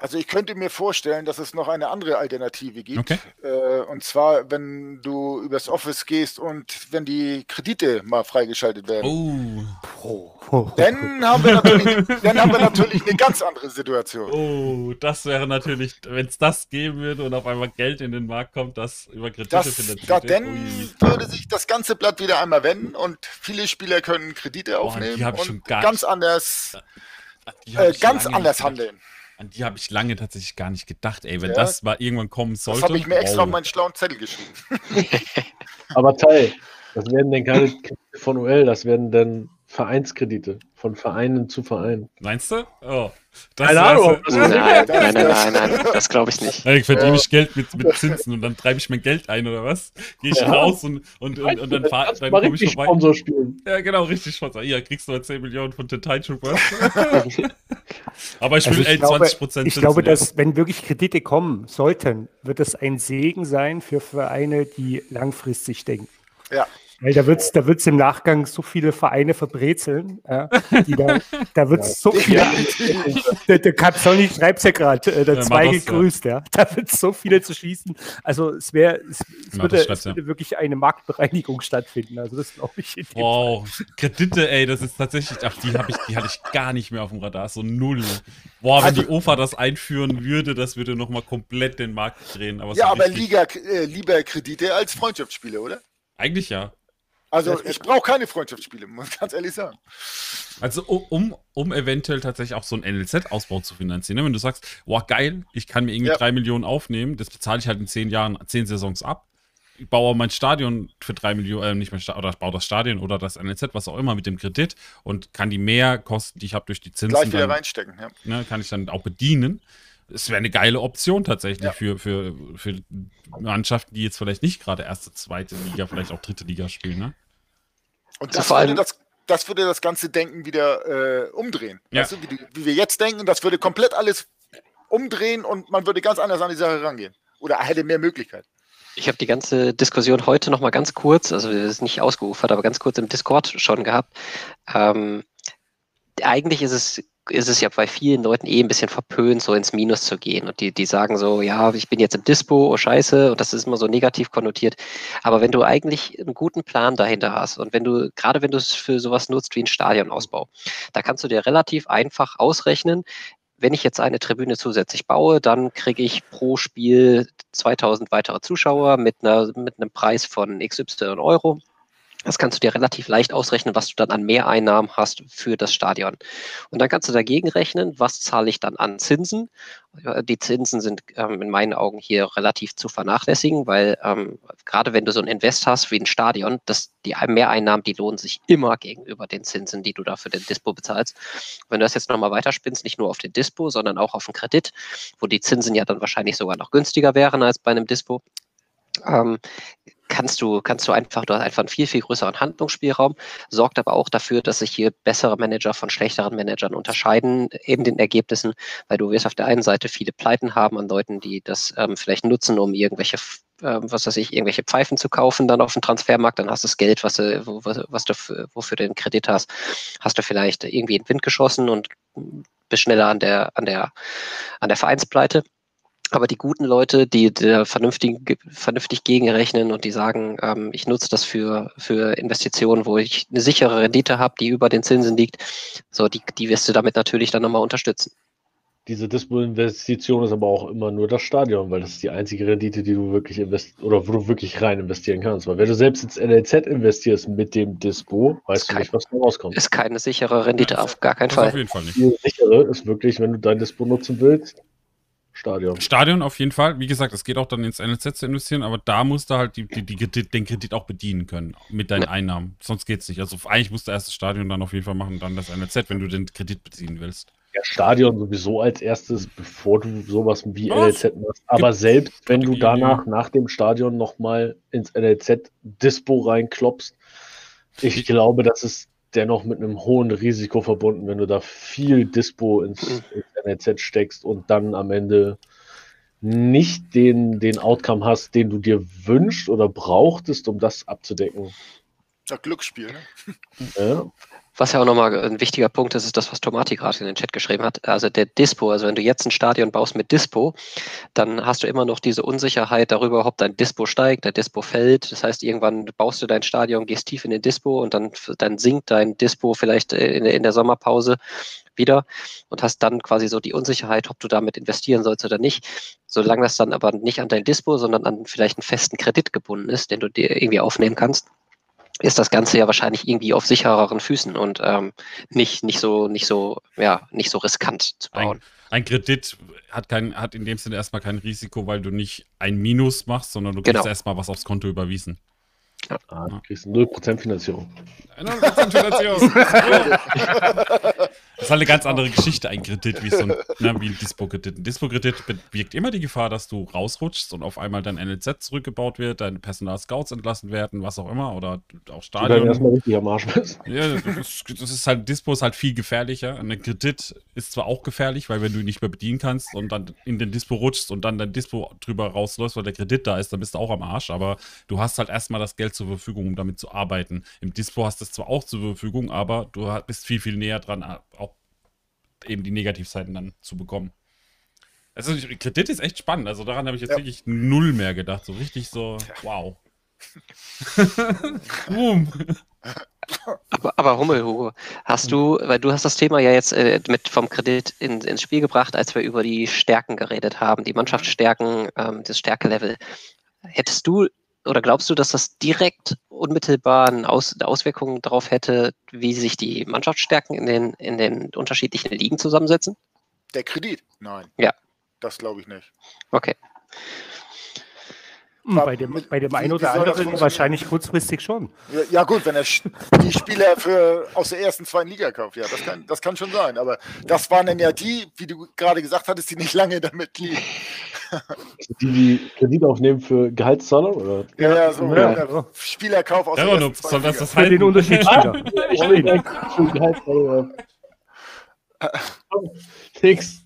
Also ich könnte mir vorstellen, dass es noch eine andere Alternative gibt. Okay. Äh, und zwar, wenn du übers Office gehst und wenn die Kredite mal freigeschaltet werden. Oh. Dann, haben wir natürlich, dann haben wir natürlich eine ganz andere Situation. Oh, das wäre natürlich, wenn es das geben würde und auf einmal Geld in den Markt kommt, das über Kredite Das, finanziert da, wird. dann Ui. würde sich das ganze Blatt wieder einmal wenden und viele Spieler können Kredite die aufnehmen hab ich schon und ganz anders, äh, ganz anders handeln. An die habe ich lange tatsächlich gar nicht gedacht, ey. Wenn Ja. das mal irgendwann kommen sollte. Das habe ich mir extra wow. auf meinen schlauen Zettel geschrieben. Aber Teil, das werden denn keine Kredite von UL, das werden dann Vereinskredite von Vereinen zu Vereinen. Meinst du? Oh. Das Keine Ahnung, das- Nein, nein, das- nein, nein, nein, das glaube ich nicht. Ja, Ich verdiene Ja. ich Geld mit, mit Zinsen und dann treibe ich mein Geld ein oder was? Gehe ich Ja. raus und, und, und, und dann, fahr, kannst du dann komme ich vorbei. Sponsor spielen. Ja, genau, richtig Sponsor. Hier kriegst du mal 10 Millionen von den Tide Troopers. Aber ich will Also ich ey, glaube, 20 Prozent ich glaube, dass wenn wirklich Kredite kommen sollten, wird es ein Segen sein für Vereine, die langfristig denken. Ja. Weil da wird es da wird's im Nachgang so viele Vereine verbrezeln. Ja, die da da wird es so viele. der, der Capsoni schreibt es ja gerade, äh, der Ja, zwei gegrüßt, ja. Da wird es so viele zu schließen. Also es wäre, es, es, würde, es würde wirklich eine Marktbereinigung stattfinden. Also das glaube ich in dem Fall. Wow, Kredite, ey, das ist tatsächlich, ach, die, ich, die hatte ich gar nicht mehr auf dem Radar, so null. Boah, wenn Also- die OFA das einführen würde, das würde nochmal komplett den Markt drehen. Aber so Ja, aber Liga, äh, lieber Kredite als Freundschaftsspiele, oder? Eigentlich ja. Also ich brauche keine Freundschaftsspiele, muss ich ganz ehrlich sagen. Also um, um, eventuell tatsächlich auch so einen NLZ-Ausbau zu finanzieren. Ne? Wenn du sagst, wow, geil, ich kann mir irgendwie Ja. drei Millionen aufnehmen, das bezahle ich halt in zehn Jahren, zehn Saisons ab. Ich baue mein Stadion für drei Millionen, äh, nicht mein Stadion, oder ich baue das Stadion oder das NLZ, was auch immer, mit dem Kredit und kann die Mehrkosten, die ich habe durch die Zinsen, Gleich wieder dann, reinstecken. Ja. ne, kann ich dann auch bedienen. Es wäre eine geile Option tatsächlich Ja. für, für, für Mannschaften, die jetzt vielleicht nicht gerade erste, zweite Liga, vielleicht auch dritte Liga spielen. Ne? Und das, vor würde allem- das, das würde das ganze Denken wieder äh, umdrehen. Ja. Weißt du, wie, wie wir jetzt denken, das würde komplett alles umdrehen und man würde ganz anders an die Sache rangehen. Oder hätte mehr Möglichkeit. Ich habe die ganze Diskussion heute noch mal ganz kurz, also es ist nicht ausgeufert, aber ganz kurz im Discord schon gehabt. Ähm, eigentlich ist es, ist es ja bei vielen Leuten eh ein bisschen verpönt, so ins Minus zu gehen. Und die, die sagen so, ja, ich bin jetzt im Dispo, oh scheiße, und das ist immer so negativ konnotiert. Aber wenn du eigentlich einen guten Plan dahinter hast und wenn du, gerade wenn du es für sowas nutzt wie einen Stadionausbau, da kannst du dir relativ einfach ausrechnen, wenn ich jetzt eine Tribüne zusätzlich baue, dann kriege ich pro Spiel 2000 weitere Zuschauer mit, einer, mit einem Preis von XY Euro. Das kannst du dir relativ leicht ausrechnen, was du dann an Mehreinnahmen hast für das Stadion. Und dann kannst du dagegen rechnen, was zahle ich dann an Zinsen. Die Zinsen sind ähm, in meinen Augen hier relativ zu vernachlässigen, weil ähm, gerade wenn du so ein Invest hast wie ein Stadion, das, die Mehreinnahmen, die lohnen sich immer gegenüber den Zinsen, die du da für den Dispo bezahlst. Wenn du das jetzt nochmal weiterspinnst, nicht nur auf den Dispo, sondern auch auf den Kredit, wo die Zinsen ja dann wahrscheinlich sogar noch günstiger wären als bei einem Dispo, ähm, kannst du, kannst du einfach, du hast einfach einen viel, viel größeren Handlungsspielraum, sorgt aber auch dafür, dass sich hier bessere Manager von schlechteren Managern unterscheiden, eben den Ergebnissen, weil du wirst auf der einen Seite viele Pleiten haben an Leuten, die das ähm, vielleicht nutzen, um irgendwelche, äh, was weiß ich, irgendwelche Pfeifen zu kaufen, dann auf dem Transfermarkt, dann hast du das Geld, was du, was, was du, für, wofür du den Kredit hast, hast du vielleicht irgendwie in den Wind geschossen und bist schneller an der, an der, an der Vereinspleite. Aber die guten Leute, die da vernünftig, vernünftig gegenrechnen und die sagen, ähm, ich nutze das für, für Investitionen, wo ich eine sichere Rendite habe, die über den Zinsen liegt, so die, die wirst du damit natürlich dann nochmal unterstützen. Diese Dispo-Investition ist aber auch immer nur das Stadion, weil das ist die einzige Rendite, die du wirklich invest oder wo du wirklich rein investieren kannst. Weil wenn du selbst ins NLZ investierst mit dem Dispo, weißt du kein- nicht, was da rauskommt. Ist keine sichere Rendite, Ja, auf gar keinen Das auf Fall. jeden Fall nicht. Die sichere ist wirklich, wenn du dein Dispo nutzen willst, Stadion. Stadion auf jeden Fall. Wie gesagt, es geht auch dann ins NLZ zu investieren, aber da musst du halt die, die, die Kredit, den Kredit auch bedienen können mit deinen Ja. Einnahmen. Sonst geht's nicht. Also eigentlich musst du erst das Stadion dann auf jeden Fall machen, dann das NLZ, wenn du den Kredit beziehen willst. Ja, Stadion sowieso als erstes, bevor du sowas wie Was? NLZ machst. Aber selbst wenn du danach nach dem Stadion nochmal ins NLZ-Dispo reinklopst, ich glaube, das ist dennoch mit einem hohen Risiko verbunden, wenn du da viel Dispo ins, Mhm. ins NLZ steckst und dann am Ende nicht den, den Outcome hast, den du dir wünschst oder brauchtest, um das abzudecken. Das Glücksspiel, ne? Ja? Was ja auch nochmal ein wichtiger Punkt ist, ist das, was Tomati gerade in den Chat geschrieben hat. Also der Dispo, also wenn du jetzt ein Stadion baust mit Dispo, dann hast du immer noch diese Unsicherheit darüber, ob dein Dispo steigt, der Dispo fällt. Das heißt, irgendwann baust du dein Stadion, gehst tief in den Dispo und dann, dann sinkt dein Dispo vielleicht in, in der Sommerpause wieder und hast dann quasi so die Unsicherheit, ob du damit investieren sollst oder nicht. Solange das dann aber nicht an dein Dispo, sondern an vielleicht einen festen Kredit gebunden ist, den du dir irgendwie aufnehmen kannst, ist das Ganze ja wahrscheinlich irgendwie auf sichereren Füßen und ähm, nicht, nicht so, nicht so, ja, nicht so riskant zu bauen. Ein Kredit hat, kein, hat in dem Sinne erstmal kein Risiko, weil du nicht ein Minus machst, sondern du kriegst Genau. erstmal was aufs Konto überwiesen. Ah, du kriegst 0% Finanzierung. Das ist halt eine ganz andere Geschichte, ein Kredit, wie, so ein, ne, wie ein Dispo-Kredit. Ein Dispo-Kredit birgt immer die Gefahr, dass du rausrutschst und auf einmal dein NLZ zurückgebaut wird, deine Personal-Scouts entlassen werden, was auch immer, oder auch Du Stadion. erstmal richtig am Arsch bist. Ja, das ist, das ist halt, Dispo ist halt viel gefährlicher. Ein Kredit ist zwar auch gefährlich, weil wenn du ihn nicht mehr bedienen kannst und dann in den Dispo rutschst und dann dein Dispo drüber rausläufst, weil der Kredit da ist, dann bist du auch am Arsch. Aber du hast halt erstmal das Geld zur Verfügung, um damit zu arbeiten. Im Dispo hast du es zwar auch zur Verfügung, aber du bist viel, viel näher dran, auch eben die Negativseiten dann zu bekommen. Also Kredit ist echt spannend. Also daran habe ich jetzt Ja. wirklich null mehr gedacht. So richtig so, wow. Boom. Aber, aber Hummel, Hugo, hast du, weil du hast das Thema ja jetzt äh, mit vom Kredit in, ins Spiel gebracht, als wir über die Stärken geredet haben, die Mannschaftsstärken, ähm, das Stärkelevel. Hättest du oder glaubst du, dass das direkt unmittelbar eine, Aus, eine Auswirkung darauf hätte, wie sich die Mannschaftsstärken in den, in den unterschiedlichen Ligen zusammensetzen? Der Kredit? Nein. Ja. Das glaube ich nicht. Okay. Hm, Bei dem, bei dem einen oder anderen wahrscheinlich kurzfristig schon. Ja, ja gut, wenn er die Spieler für, aus der ersten, zweiten Liga kauft, ja, das kann, das kann schon sein. Aber das waren dann ja die, wie du gerade gesagt hattest, die nicht lange damit liegen. Die, die Kredit aufnehmen für Gehaltszahlung? Oder? Ja, ja, so Ja. Spielerkauf aus Ja, der ersten, soll das das Für den? Unterschiedsspieler. Ich für Gehaltszahlung. Nix.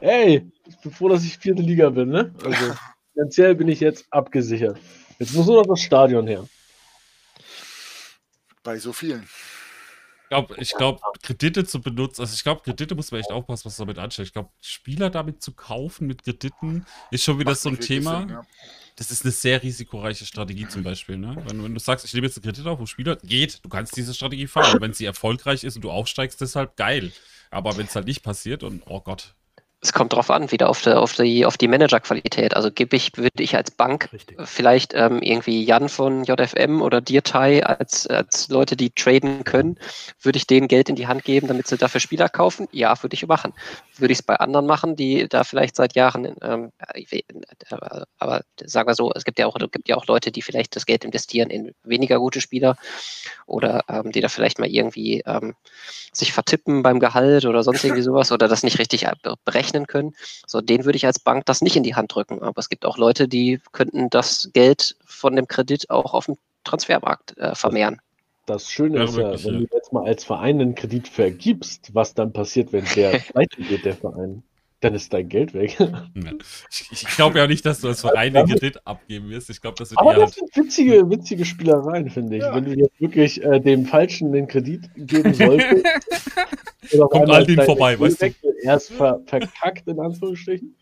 Ey, ich bin froh, dass ich vierte Liga bin, ne? Also finanziell bin ich jetzt abgesichert. Jetzt muss nur noch das Stadion her. Bei so vielen. Ich glaube, ich glaub, Kredite zu benutzen, also ich glaube, Kredite muss man echt aufpassen, was damit anstellt. Ich glaube, Spieler damit zu kaufen mit Krediten ist schon wieder Macht so ein Thema. Sinn, ja. Das ist eine sehr risikoreiche Strategie zum Beispiel. Ne? Wenn, wenn du sagst, ich nehme jetzt einen Kredit auf, wo Spieler geht, du kannst diese Strategie fahren. Und wenn sie erfolgreich ist und du aufsteigst, deshalb geil. Aber wenn es halt nicht passiert und oh Gott, Es kommt drauf an, wieder auf die, auf die, auf die Managerqualität. Also gebe ich, würde ich als Bank Richtig. vielleicht ähm, irgendwie Jan von JFM oder Dirtai als, als Leute, die traden können, würde ich denen Geld in die Hand geben, damit sie dafür Spieler kaufen? Ja, würde ich machen. Würde ich es bei anderen machen, die da vielleicht seit Jahren, ähm, äh, aber sagen wir so, es gibt ja auch, gibt ja auch Leute, die vielleicht das Geld investieren in weniger gute Spieler oder ähm, die da vielleicht mal irgendwie ähm, sich vertippen beim Gehalt oder sonst irgendwie sowas oder das nicht richtig äh, berechnen können. So, denen würde ich als Bank das nicht in die Hand drücken. Aber es gibt auch Leute, die könnten das Geld von dem Kredit auch auf dem Transfermarkt äh, vermehren. Das Schöne Ja, ist wirklich, ja, wenn du jetzt mal als Verein einen Kredit vergibst, was dann passiert, wenn der pleite geht, der Verein, dann ist dein Geld weg. Ich, ich glaube ja nicht, dass du als Verein den Kredit abgeben wirst. Ich glaube, das wird Aber das halt. sind witzige, witzige Spielereien, finde ich. Ja. Wenn du jetzt wirklich äh, dem Falschen den Kredit geben solltest. Kommt Aldin dein vorbei, weißt du? Erst ver verkackt, in Anführungsstrichen.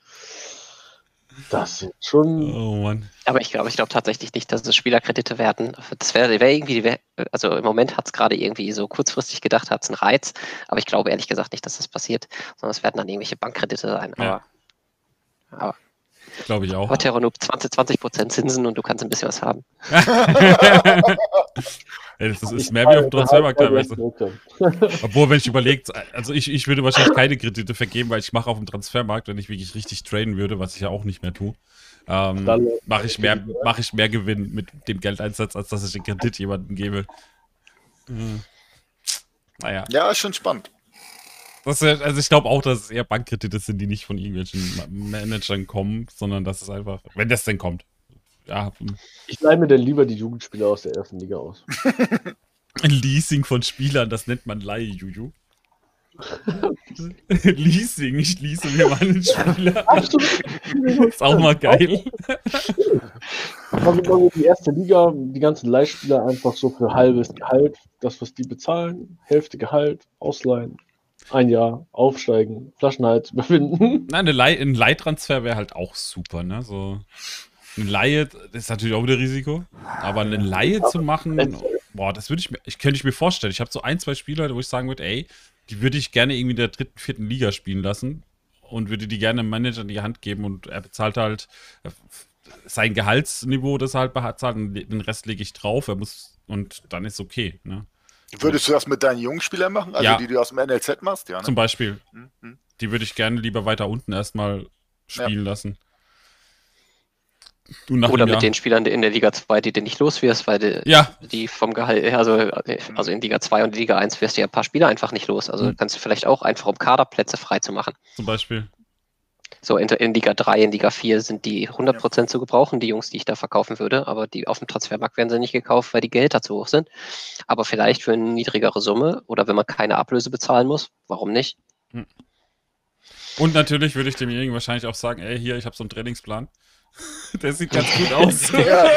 Das sind schon. Oh Mann. Aber ich glaube, ich glaube tatsächlich nicht, dass es Spielerkredite werden. Das wäre wär irgendwie, also im Moment hat es gerade irgendwie so kurzfristig gedacht, hat es einen Reiz. Aber ich glaube ehrlich gesagt nicht, dass das passiert, sondern es werden dann irgendwelche Bankkredite sein. Ja. Aber, aber, Glaube ich auch. aber Terranub 20, 20 Prozent Zinsen und du kannst ein bisschen was haben. Ey, das ist mehr wie auf dem Transfermarkt teilweise. Obwohl, wenn ich überlege, also ich, ich würde wahrscheinlich keine Kredite vergeben, weil ich mache auf dem Transfermarkt, wenn ich wirklich richtig traden würde, was ich ja auch nicht mehr tue, ähm, Dann- mache ich, mehr- mach ich mehr Gewinn mit dem Geldeinsatz, als dass ich den Kredit jemandem gebe. Hm. Naja. Ja, ist schon spannend. Das, also ich glaube auch, dass es eher Bankkredite sind, die nicht von irgendwelchen Managern kommen, sondern dass es einfach, wenn das denn kommt. Ja. Ich leihe mir dann lieber die Jugendspieler aus der ersten Liga aus. Ein Leasing von Spielern, das nennt man Leihe, Juju. Leasing, ich lease mir meinen Spieler. ist auch mal geil. Also die erste Liga, die ganzen Leihspieler einfach so für halbes Gehalt, das, was die bezahlen, Hälfte Gehalt, ausleihen, ein Jahr, aufsteigen, Flaschenhals überwinden. Nein, eine Leih ein Leihtransfer wäre halt auch super, ne? So eine Laie, das ist natürlich auch wieder Risiko, aber eine Laie zu machen, boah, das würde ich mir, ich könnte ich mir vorstellen. Ich habe so ein, zwei Spieler, wo ich sagen würde, ey, die würde ich gerne irgendwie in der dritten, vierten Liga spielen lassen und würde die gerne einem Manager in die Hand geben und er bezahlt halt äh, sein Gehaltsniveau, das er halt bezahlt und den Rest lege ich drauf. Er muss und dann ist okay. Ne? Würdest du das mit deinen jungen Spielern machen? Also ja. die du aus dem NLZ machst? Ja, ne? Zum Beispiel. Mhm. Die würde ich gerne lieber weiter unten erstmal spielen ja. lassen. Oder mit den Spielern in der Liga 2, die du nicht los wirst, weil die, ja. die vom Gehalt, also, also in Liga 2 und Liga 1 wirst du ja ein paar Spieler einfach nicht los. Also mhm. kannst du vielleicht auch einfach, um Kaderplätze frei zu machen. Zum Beispiel. So, in, in Liga 3, in Liga 4 sind die 100% ja. zu gebrauchen, die Jungs, die ich da verkaufen würde, aber die auf dem Transfermarkt werden sie nicht gekauft, weil die Gehälter zu hoch sind. Aber vielleicht für eine niedrigere Summe oder wenn man keine Ablöse bezahlen muss, warum nicht? Hm. Und natürlich würde ich demjenigen wahrscheinlich auch sagen, ey, hier, ich habe so einen Trainingsplan. Der sieht ganz gut aus. Ja.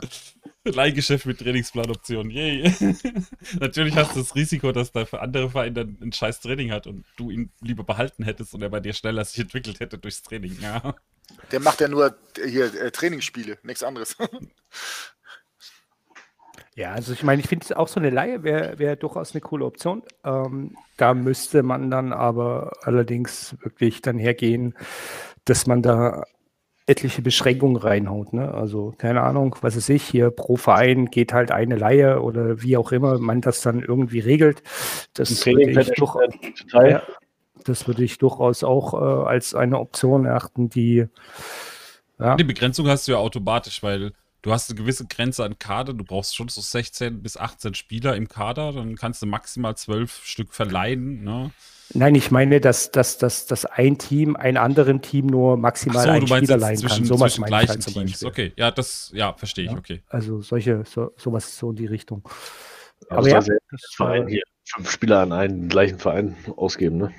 Leihgeschäft mit Trainingsplanoptionen. Yay. Natürlich hast du das Risiko, dass der andere Verein dann ein scheiß Training hat und du ihn lieber behalten hättest und er bei dir schneller sich entwickelt hätte durchs Training. Ja. Der macht ja nur hier äh, Trainingsspiele, nichts anderes. Ja, also ich meine, ich finde auch so eine Laie wäre wär durchaus eine coole Option. Ähm, da müsste man dann aber allerdings wirklich dann hergehen, dass man da etliche Beschränkungen reinhaut. Ne? Also keine Ahnung, was es ich, hier pro Verein geht halt eine Laie oder wie auch immer man das dann irgendwie regelt. Das würde ich, durch, ja, das würde ich durchaus auch äh, als eine Option erachten, die ja. Die Begrenzung hast du ja automatisch, weil du hast eine gewisse Grenze an Kader, du brauchst schon so 16 bis 18 Spieler im Kader, dann kannst du maximal zwölf Stück verleihen. Ne? Nein, ich meine, dass, dass, dass, dass ein Team einem anderen Team nur maximal so, einen Spieler leihen zwischen, kann. So was meine ich halt zum Teams. Beispiel. Okay, ja, das, ja, verstehe ich, ja, okay. Also solche, so, sowas so in die Richtung. Ja, Aber ja, das Verein hier fünf Spieler an einen gleichen Verein ausgeben, ne?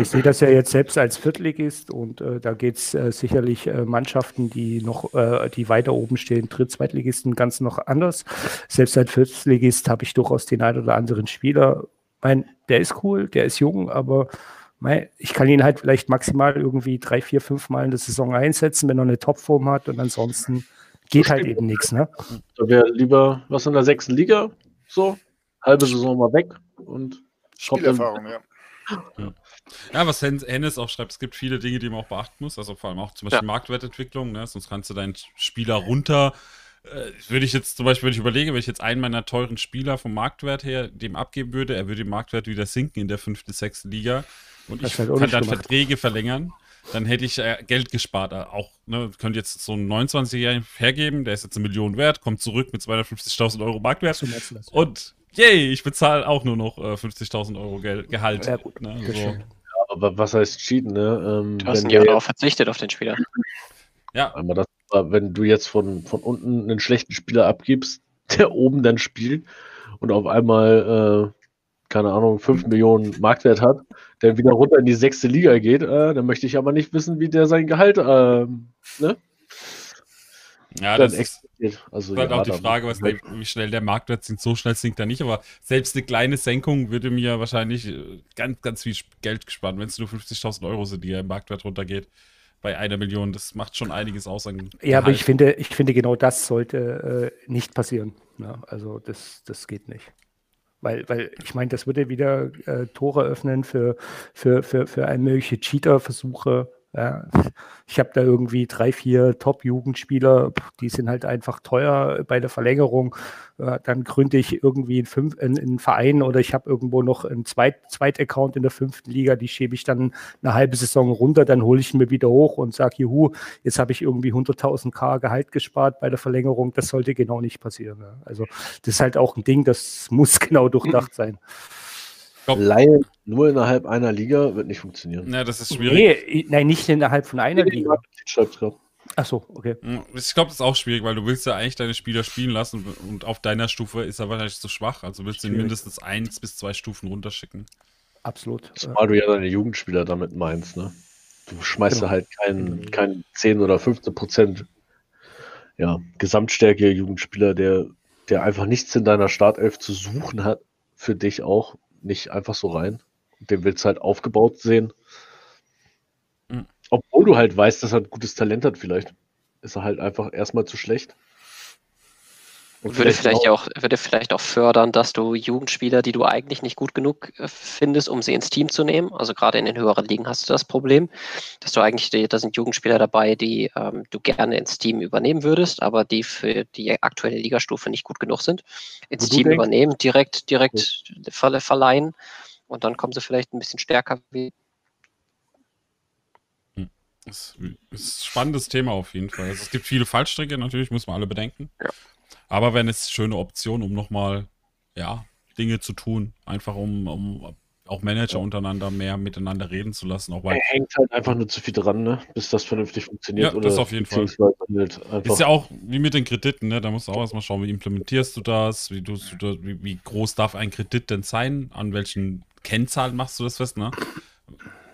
Ich sehe das ja jetzt selbst als Viertligist und äh, da geht es äh, sicherlich äh, Mannschaften, die noch, äh, die weiter oben stehen, Dritt-, Zweitligisten ganz noch anders. Selbst als Viertligist habe ich durchaus den einen oder anderen Spieler mein, der ist cool, der ist jung, aber mein, ich kann ihn halt vielleicht maximal irgendwie drei, vier, fünf Mal in der Saison einsetzen, wenn er eine Topform hat und ansonsten geht halt eben nichts. Ne? Da wäre lieber was in der sechsten Liga, so, halbe Saison mal weg und Spielerfahrung, ja. ja. Ja, was Hennes auch schreibt, es gibt viele Dinge, die man auch beachten muss, also vor allem auch zum Beispiel ja. Marktwertentwicklung, ne? sonst kannst du deinen Spieler runter äh, würde ich jetzt zum Beispiel, wenn ich überlege, wenn ich jetzt einen meiner teuren Spieler vom Marktwert her dem abgeben würde, er würde im Marktwert wieder sinken in der fünften, sechsten Liga und das ich halt kann dann gemacht. Verträge verlängern, dann hätte ich äh, Geld gespart. Äh, auch, ne, könnte jetzt so einen 29-Jährigen hergeben, der ist jetzt eine Million wert, kommt zurück mit 250.000 Euro Marktwert und yay, ich bezahle auch nur noch äh, 50.000 Euro Gel Gehalt. Ja, gut. Ne, so. ja, aber was heißt cheaten, ne? Ähm, du hast ein Jahr darauf verzichtet auf den Spieler. Ja. Aber das wenn du jetzt von, von unten einen schlechten Spieler abgibst, der oben dann spielt und auf einmal, äh, keine Ahnung, 5 Millionen Marktwert hat, der wieder runter in die sechste Liga geht, äh, dann möchte ich aber nicht wissen, wie der sein Gehalt, äh, ne? Ja, das ist also, halt ja, auch die Frage, was der, wie schnell der Marktwert sinkt. So schnell sinkt er nicht, aber selbst eine kleine Senkung würde mir wahrscheinlich äh, ganz, ganz viel Geld gespart, wenn es nur 50.000 Euro sind, die ja im Marktwert runtergeht bei einer Million. Das macht schon einiges aus. ja, aber ich finde, ich finde, genau das sollte äh, nicht passieren. Ja, ne? also das, das geht nicht. Weil, weil ich meine, das würde wieder äh, Tore öffnen für, für, für, für allmögliche Cheater-Versuche ja, ich habe da irgendwie drei, vier Top-Jugendspieler, die sind halt einfach teuer bei der Verlängerung. Dann gründe ich irgendwie einen, einen Verein oder ich habe irgendwo noch einen Zweit, Zweit-Account in der fünften Liga, die schiebe ich dann eine halbe Saison runter, dann hole ich ihn mir wieder hoch und sage, juhu, jetzt habe ich irgendwie 100.000 K Gehalt gespart bei der Verlängerung. Das sollte genau nicht passieren. Also das ist halt auch ein Ding, das muss genau durchdacht sein. Laien nur innerhalb einer Liga wird nicht funktionieren. Ja, das ist schwierig. Nee, nein, nicht innerhalb von einer Liga. Schreibt's grad. Ach so, okay. Ich glaube, das ist auch schwierig, weil du willst ja eigentlich deine Spieler spielen lassen und auf deiner Stufe ist er wahrscheinlich zu schwach. Also willst du ihn mindestens eins bis zwei Stufen runterschicken. Absolut. Zumal du ja deine Jugendspieler damit meinst, ne? Du schmeißt Genau. ja halt keinen kein 10 oder 15 Prozent ja, Gesamtstärke Jugendspieler, der, der einfach nichts in deiner Startelf zu suchen hat, für dich auch nicht einfach so rein. Den willst du halt aufgebaut sehen. Mhm. Obwohl du halt weißt, dass er ein gutes Talent hat, vielleicht. Ist er halt einfach erstmal zu schlecht. Und Würde vielleicht auch- auch, würde vielleicht auch fördern, dass du Jugendspieler, die du eigentlich nicht gut genug äh, findest, um sie ins Team zu nehmen. Also gerade in den höheren Ligen hast du das Problem, dass du eigentlich, da sind Jugendspieler dabei, die ähm, du gerne ins Team übernehmen würdest, aber die für die aktuelle Ligastufe nicht gut genug sind. Ins Team denkst- übernehmen, direkt, direkt ver verleihen und dann kommen sie vielleicht ein bisschen stärker wie Das ist ein spannendes Thema auf jeden Fall. Also es gibt viele Fallstricke, natürlich, muss man alle bedenken. Ja. Aber wenn es schöne Option, um nochmal, ja, Dinge zu tun, einfach um, um auch Manager untereinander mehr miteinander reden zu lassen, auch weil Er hängt halt einfach nur zu viel dran, ne? bis das vernünftig funktioniert. Ja, das auf jeden Fall. Halt Ist ja auch wie mit den Krediten, ne? Da musst du auch erstmal schauen, wie implementierst du das, wie, du, wie, wie groß darf ein Kredit denn sein, an welchen Kennzahlen machst du das fest, ne?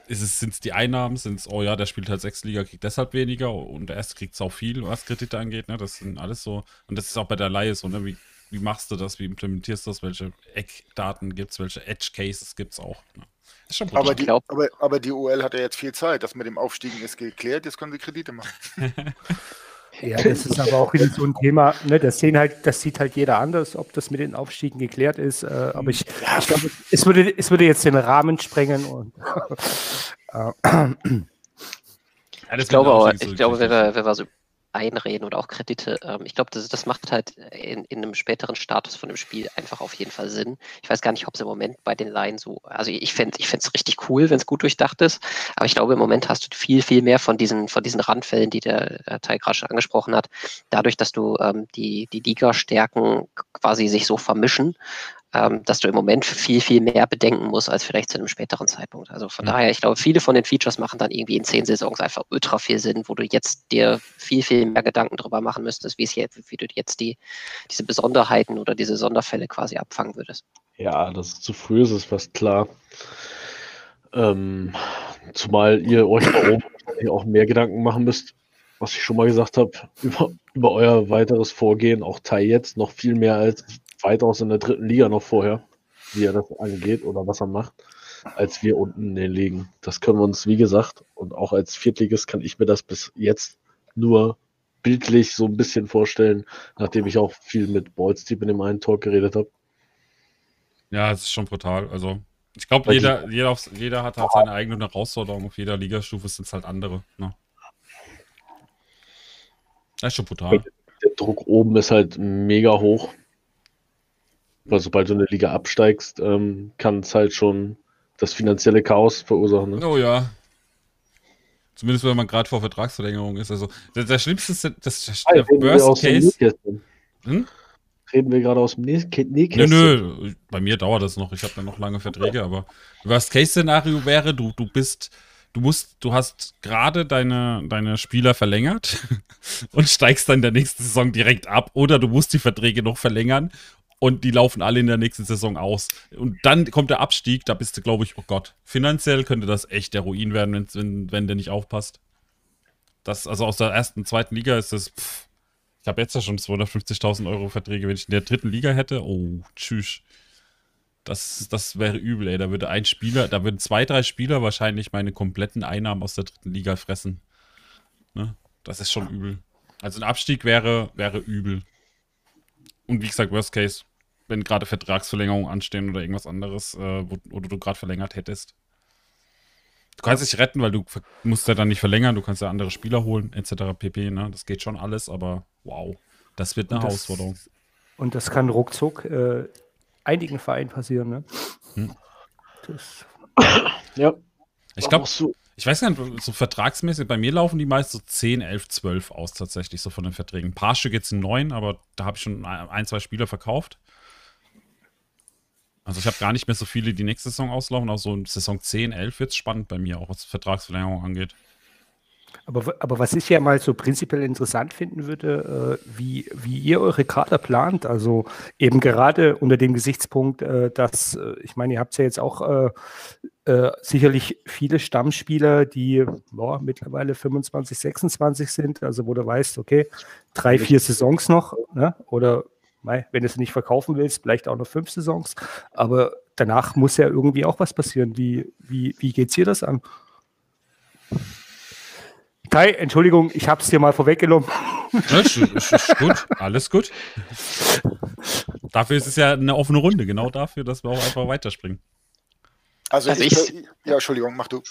Ist es, sind es die Einnahmen, sind es, oh ja, der spielt halt sechs Liga, kriegt deshalb weniger und der erste kriegt auch viel, was Kredite angeht, ne? Das sind alles so, und das ist auch bei der Laie so, ne? Wie, wie machst du das, wie implementierst du das, welche Eckdaten gibt es, welche Edge Cases gibt es auch, ne? Aber die, aber, aber die OL hat ja jetzt viel Zeit. Das mit dem Aufstiegen ist geklärt. Jetzt können sie Kredite machen. Ja, das ist aber auch wieder so ein Thema, ne, das, sehen halt, das sieht halt jeder anders, ob das mit den Aufstiegen geklärt ist. Äh, aber ich, ich glaube, es würde, es würde jetzt den Rahmen sprengen und äh, Ja, das Ich glaube, auch ich glaube, wenn wichtig. wir, wenn wir so einreden oder auch Kredite, ähm, ich glaube, das, das macht halt in, in einem späteren Status von dem Spiel einfach auf jeden Fall Sinn. Ich weiß gar nicht, ob es im Moment bei den Laien so, also ich fände es richtig cool, wenn es gut durchdacht ist, aber ich glaube, im Moment hast du viel, viel mehr von diesen, von diesen Randfällen, die der, der Teil gerade schon angesprochen hat, dadurch, dass du ähm, die, die Liga-Stärken quasi sich so vermischen, ähm, dass du im Moment viel, viel mehr bedenken musst als vielleicht zu einem späteren Zeitpunkt. Also von Mhm. daher, ich glaube, viele von den Features machen dann irgendwie in zehn Saisons einfach ultra viel Sinn, wo du jetzt dir viel, viel mehr Gedanken drüber machen müsstest, wie es jetzt, wie du jetzt die, diese Besonderheiten oder diese Sonderfälle quasi abfangen würdest. Ja, das ist zu früh, ist es fast klar. Ähm, zumal ihr euch da oben auch mehr Gedanken machen müsst, was ich schon mal gesagt habe, über, über euer weiteres Vorgehen, auch Teil jetzt, noch viel mehr als weitaus in der dritten Liga noch vorher, wie er das angeht oder was er macht, als wir unten in den Ligen. Das können wir uns, wie gesagt, und auch als Viertligist kann ich mir das bis jetzt nur bildlich so ein bisschen vorstellen, nachdem ich auch viel mit Ballsteep in dem einen Talk geredet habe. Ja, es ist schon brutal. Also, ich glaube, jeder, jeder, jeder hat halt seine eigene Herausforderung. Auf jeder Ligastufe sind es halt andere. Ne? Das ist schon brutal. der Druck oben ist halt mega hoch. Weil sobald du eine Liga absteigst, ähm, kann es halt schon das finanzielle Chaos verursachen. Ne? Oh ja. Zumindest wenn man gerade vor Vertragsverlängerung ist. Also, der, der schlimmste, ist- das, das, der Reden wir Worst Case. Nähkästchen. Hm? Reden wir gerade aus dem Näh Kä- Nö, Nähkästchen. nö, bei mir dauert das noch. Ich habe ja noch lange Verträge, aber Worst-Case-Szenario wäre, du, du bist, du musst, du hast gerade deine, deine Spieler verlängert und steigst dann in der nächsten Saison direkt ab oder du musst die Verträge noch verlängern und die laufen alle in der nächsten Saison aus. Und dann kommt der Abstieg, da bist du, glaube ich, oh Gott, finanziell könnte das echt der Ruin werden, wenn, wenn, der nicht aufpasst. Das, also aus der ersten, zweiten Liga ist das, pff, ich habe jetzt ja schon 250.000 Euro Verträge. Wenn ich in der dritten Liga hätte, oh, tschüss. Das, das wäre übel, ey. Da würde ein Spieler, da würden zwei, drei Spieler wahrscheinlich meine kompletten Einnahmen aus der dritten Liga fressen. Ne? Das ist schon übel. Also ein Abstieg wäre, wäre übel. Und wie gesagt, Worst Case, wenn gerade Vertragsverlängerungen anstehen oder irgendwas anderes, äh, wo, wo du gerade verlängert hättest. Du kannst dich retten, weil du musst ja dann nicht verlängern, du kannst ja andere Spieler holen, etc. pp. Ne? Das geht schon alles, aber wow, das wird eine Und das- Herausforderung. Und das kann ruckzuck äh, einigen Vereinen passieren. Ne? Hm. Das, Ja. Ich glaube, so, ich weiß gar nicht, so vertragsmäßig, bei mir laufen die meist so 10, 11, 12 aus tatsächlich, so von den Verträgen. Ein paar Stück jetzt sind neun, aber da habe ich schon ein, ein, zwei Spieler verkauft. Also ich habe gar nicht mehr so viele, die nächste Saison auslaufen, auch so in Saison 10, 11 wird es spannend bei mir, auch was Vertragsverlängerung angeht. Aber, aber was ich ja mal so prinzipiell interessant finden würde, äh, wie, wie ihr eure Kader plant, also eben gerade unter dem Gesichtspunkt, äh, dass, äh, ich meine, ihr habt ja jetzt auch äh, äh, sicherlich viele Stammspieler, die boah, mittlerweile 25, 26 sind, also wo du weißt, okay, drei, vier Saisons noch, ne? oder wenn du es nicht verkaufen willst, vielleicht auch noch fünf Saisons, aber danach muss ja irgendwie auch was passieren. Wie, wie, wie geht es dir das an? Kai, Entschuldigung, ich habe es dir mal vorweggenommen. Das ist, ist gut, alles gut. Dafür ist es ja eine offene Runde, genau dafür, dass wir auch einfach weiterspringen. Also, also ich, ich, ja, Entschuldigung, mach du.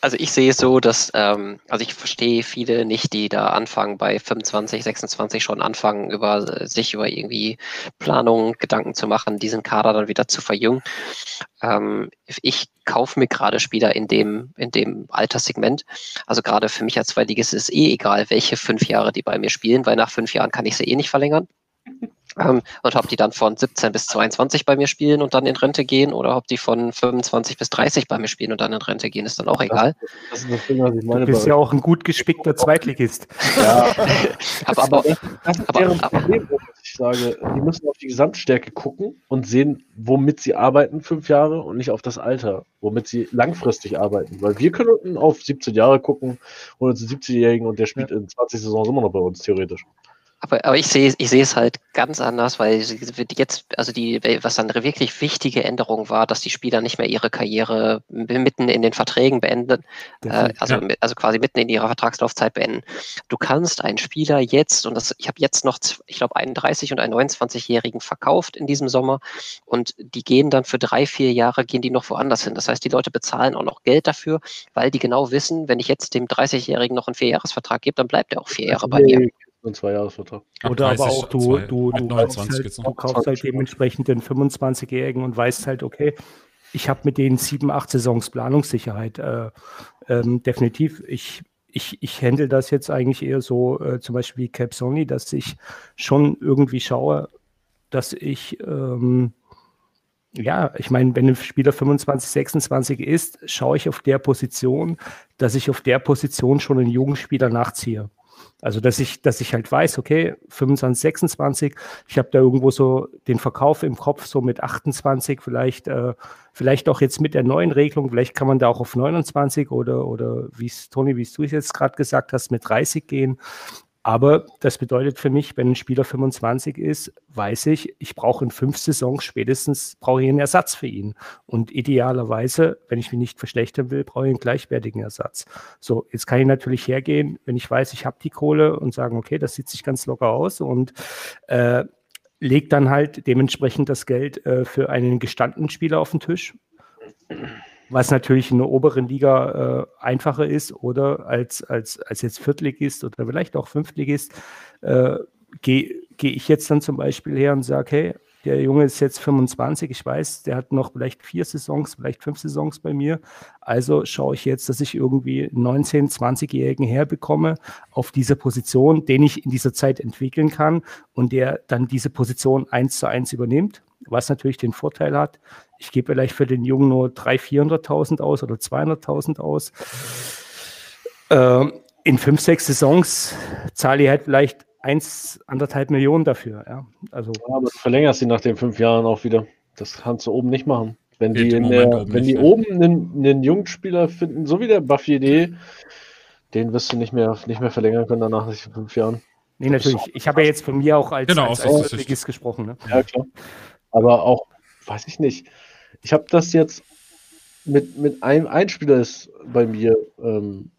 Also ich sehe es so, dass, ähm, also ich verstehe viele nicht, die da anfangen, bei 25, 26 schon anfangen, über sich über irgendwie Planungen, Gedanken zu machen, diesen Kader dann wieder zu verjüngen. Ähm, ich kaufe mir gerade Spieler in dem, in dem Alterssegment. Also gerade für mich als Zweitligist ist es eh egal, welche fünf Jahre die bei mir spielen, weil nach fünf Jahren kann ich sie eh nicht verlängern. Ähm, und ob die dann von 17 bis 22 bei mir spielen und dann in Rente gehen oder ob die von 25 bis 30 bei mir spielen und dann in Rente gehen, ist dann auch egal. Das, ist das Ding, was ich meine. Du bist ja auch ein gut gespickter Zweitligist. Ja, aber, aber, das ist aber, deren Problem, was ich sage. Die müssen auf die Gesamtstärke gucken und sehen, womit sie arbeiten, fünf Jahre und nicht auf das Alter, womit sie langfristig arbeiten. Weil wir können auf 17 Jahre gucken und uns 17-Jährigen und der spielt ja. in 20 Saisons immer noch bei uns, theoretisch. Aber, aber ich sehe ich sehe es halt ganz anders, weil jetzt, also die, was dann eine wirklich wichtige Änderung war, dass die Spieler nicht mehr ihre Karriere mitten in den Verträgen beenden, äh, also, ja. also quasi mitten in ihrer Vertragslaufzeit beenden. Du kannst einen Spieler jetzt, und das, ich habe jetzt noch, ich glaube, einen 30- und einen 29-Jährigen verkauft in diesem Sommer und die gehen dann für drei, vier Jahre, gehen die noch woanders hin. Das heißt, die Leute bezahlen auch noch Geld dafür, weil die genau wissen, wenn ich jetzt dem 30-Jährigen noch einen Vierjahresvertrag gebe, dann bleibt er auch vier Jahre bei mir. Ein Zweijahresvertrag. Oder 30, aber auch du, du, du, kaufst halt, du kaufst halt dementsprechend den 25-Jährigen und weißt halt, okay, ich habe mit denen sieben, acht Saisons Planungssicherheit. Äh, ähm, definitiv. Ich, ich, ich handle das jetzt eigentlich eher so, äh, zum Beispiel wie Cap Sony, dass ich schon irgendwie schaue, dass ich, ähm, ja, ich meine, wenn ein Spieler 25, 26 ist, schaue ich auf der Position, dass ich auf der Position schon einen Jugendspieler nachziehe. Also, dass ich, dass ich halt weiß, okay, 25, 26, ich habe da irgendwo so den Verkauf im Kopf, so mit 28, vielleicht, äh, vielleicht auch jetzt mit der neuen Regelung, vielleicht kann man da auch auf 29 oder, oder wie es, Toni, wie du es jetzt gerade gesagt hast, mit 30 gehen. Aber das bedeutet für mich, wenn ein Spieler 25 ist, weiß ich, ich brauche in fünf Saisons spätestens brauche ich einen Ersatz für ihn. Und idealerweise, wenn ich mich nicht verschlechtern will, brauche ich einen gleichwertigen Ersatz. So, jetzt kann ich natürlich hergehen, wenn ich weiß, ich habe die Kohle und sagen, okay, das sieht sich ganz locker aus und äh, legt dann halt dementsprechend das Geld äh, für einen gestandenen Spieler auf den Tisch was natürlich in der oberen Liga äh, einfacher ist oder als, als, als jetzt Viertligist oder vielleicht auch Fünftligist, äh, gehe geh ich jetzt dann zum Beispiel her und sage, hey, der Junge ist jetzt 25, ich weiß, der hat noch vielleicht vier Saisons, vielleicht fünf Saisons bei mir. Also schaue ich jetzt, dass ich irgendwie 19-, 20-Jährigen herbekomme auf dieser Position, den ich in dieser Zeit entwickeln kann und der dann diese Position eins zu eins übernimmt, was natürlich den Vorteil hat, ich gebe vielleicht für den Jungen nur 300.000, 400.000 aus oder 200.000 aus. Ähm, in fünf, sechs Saisons zahle ich halt vielleicht eins, anderthalb Millionen dafür. Ja, also, ja, aber du verlängerst sie nach den fünf Jahren auch wieder. Das kannst du oben nicht machen. Wenn die, in der, wenn die oben einen, einen Jungspieler finden, so wie der Buffy-Idee, den wirst du nicht mehr, nicht mehr verlängern können danach nach fünf Jahren. Nee, natürlich. Ich habe ja jetzt von mir auch als, genau, als, als, als gesprochen. Ne? Ja, klar. Aber auch, weiß ich nicht. Ich habe das jetzt mit, mit einem Einspieler ist bei mir ähm,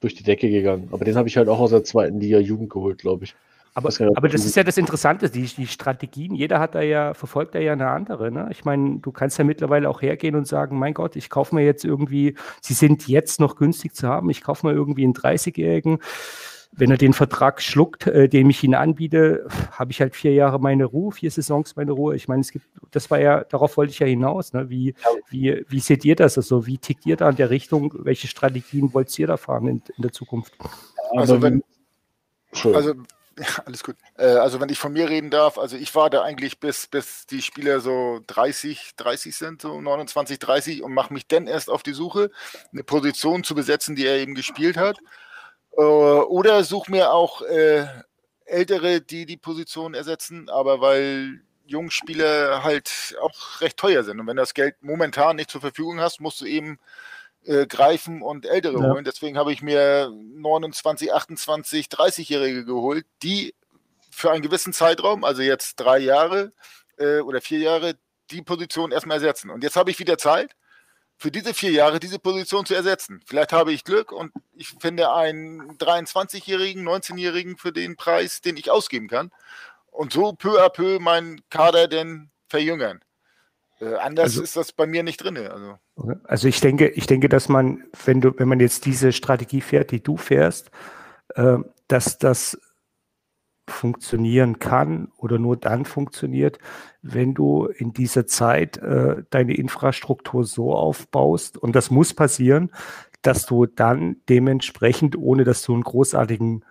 durch die Decke gegangen. Aber den habe ich halt auch aus der zweiten Liga Jugend geholt, glaube ich. Aber, aber das ist ja das Interessante, die, die Strategien, jeder hat da ja, verfolgt da ja eine andere. Ne? Ich meine, du kannst ja mittlerweile auch hergehen und sagen, mein Gott, ich kaufe mir jetzt irgendwie, sie sind jetzt noch günstig zu haben, ich kaufe mir irgendwie einen 30-Jährigen wenn er den Vertrag schluckt, äh, den ich ihn anbiete, habe ich halt vier Jahre meine Ruhe, vier Saisons meine Ruhe. Ich meine, es gibt, das war ja, darauf wollte ich ja hinaus. Ne? Wie, wie, wie seht ihr das? Also, wie tickt ihr da in der Richtung? Welche Strategien wollt ihr da fahren in, in der Zukunft? Also, wenn, also Ja, alles gut. Äh, also wenn ich von mir reden darf, also ich warte eigentlich bis, bis die Spieler so 30, 30 sind, so 29, 30 und mache mich dann erst auf die Suche, eine Position zu besetzen, die er eben gespielt hat. Äh, oder suche mir auch äh, Ältere, die die Position ersetzen, aber weil Jungspieler halt auch recht teuer sind. Und wenn das Geld momentan nicht zur Verfügung hast, musst du eben äh, greifen und Ältere ja. holen. Deswegen habe ich mir 29, 28, 30-Jährige geholt, die für einen gewissen Zeitraum, also jetzt drei Jahre äh, oder vier Jahre, die Position erstmal ersetzen. Und jetzt habe ich wieder Zeit, für diese vier Jahre diese Position zu ersetzen. Vielleicht habe ich Glück und ich finde einen 23-Jährigen, 19-Jährigen für den Preis, den ich ausgeben kann. Und so peu à peu meinen Kader denn verjüngern. Äh, anders also, ist das bei mir nicht drin. Also. also ich denke, ich denke, dass man, wenn du, wenn man jetzt diese Strategie fährt, die du fährst, äh, dass das funktionieren kann oder nur dann funktioniert, wenn du in dieser Zeit äh, deine Infrastruktur so aufbaust, und das muss passieren, dass du dann dementsprechend, ohne dass du einen großartigen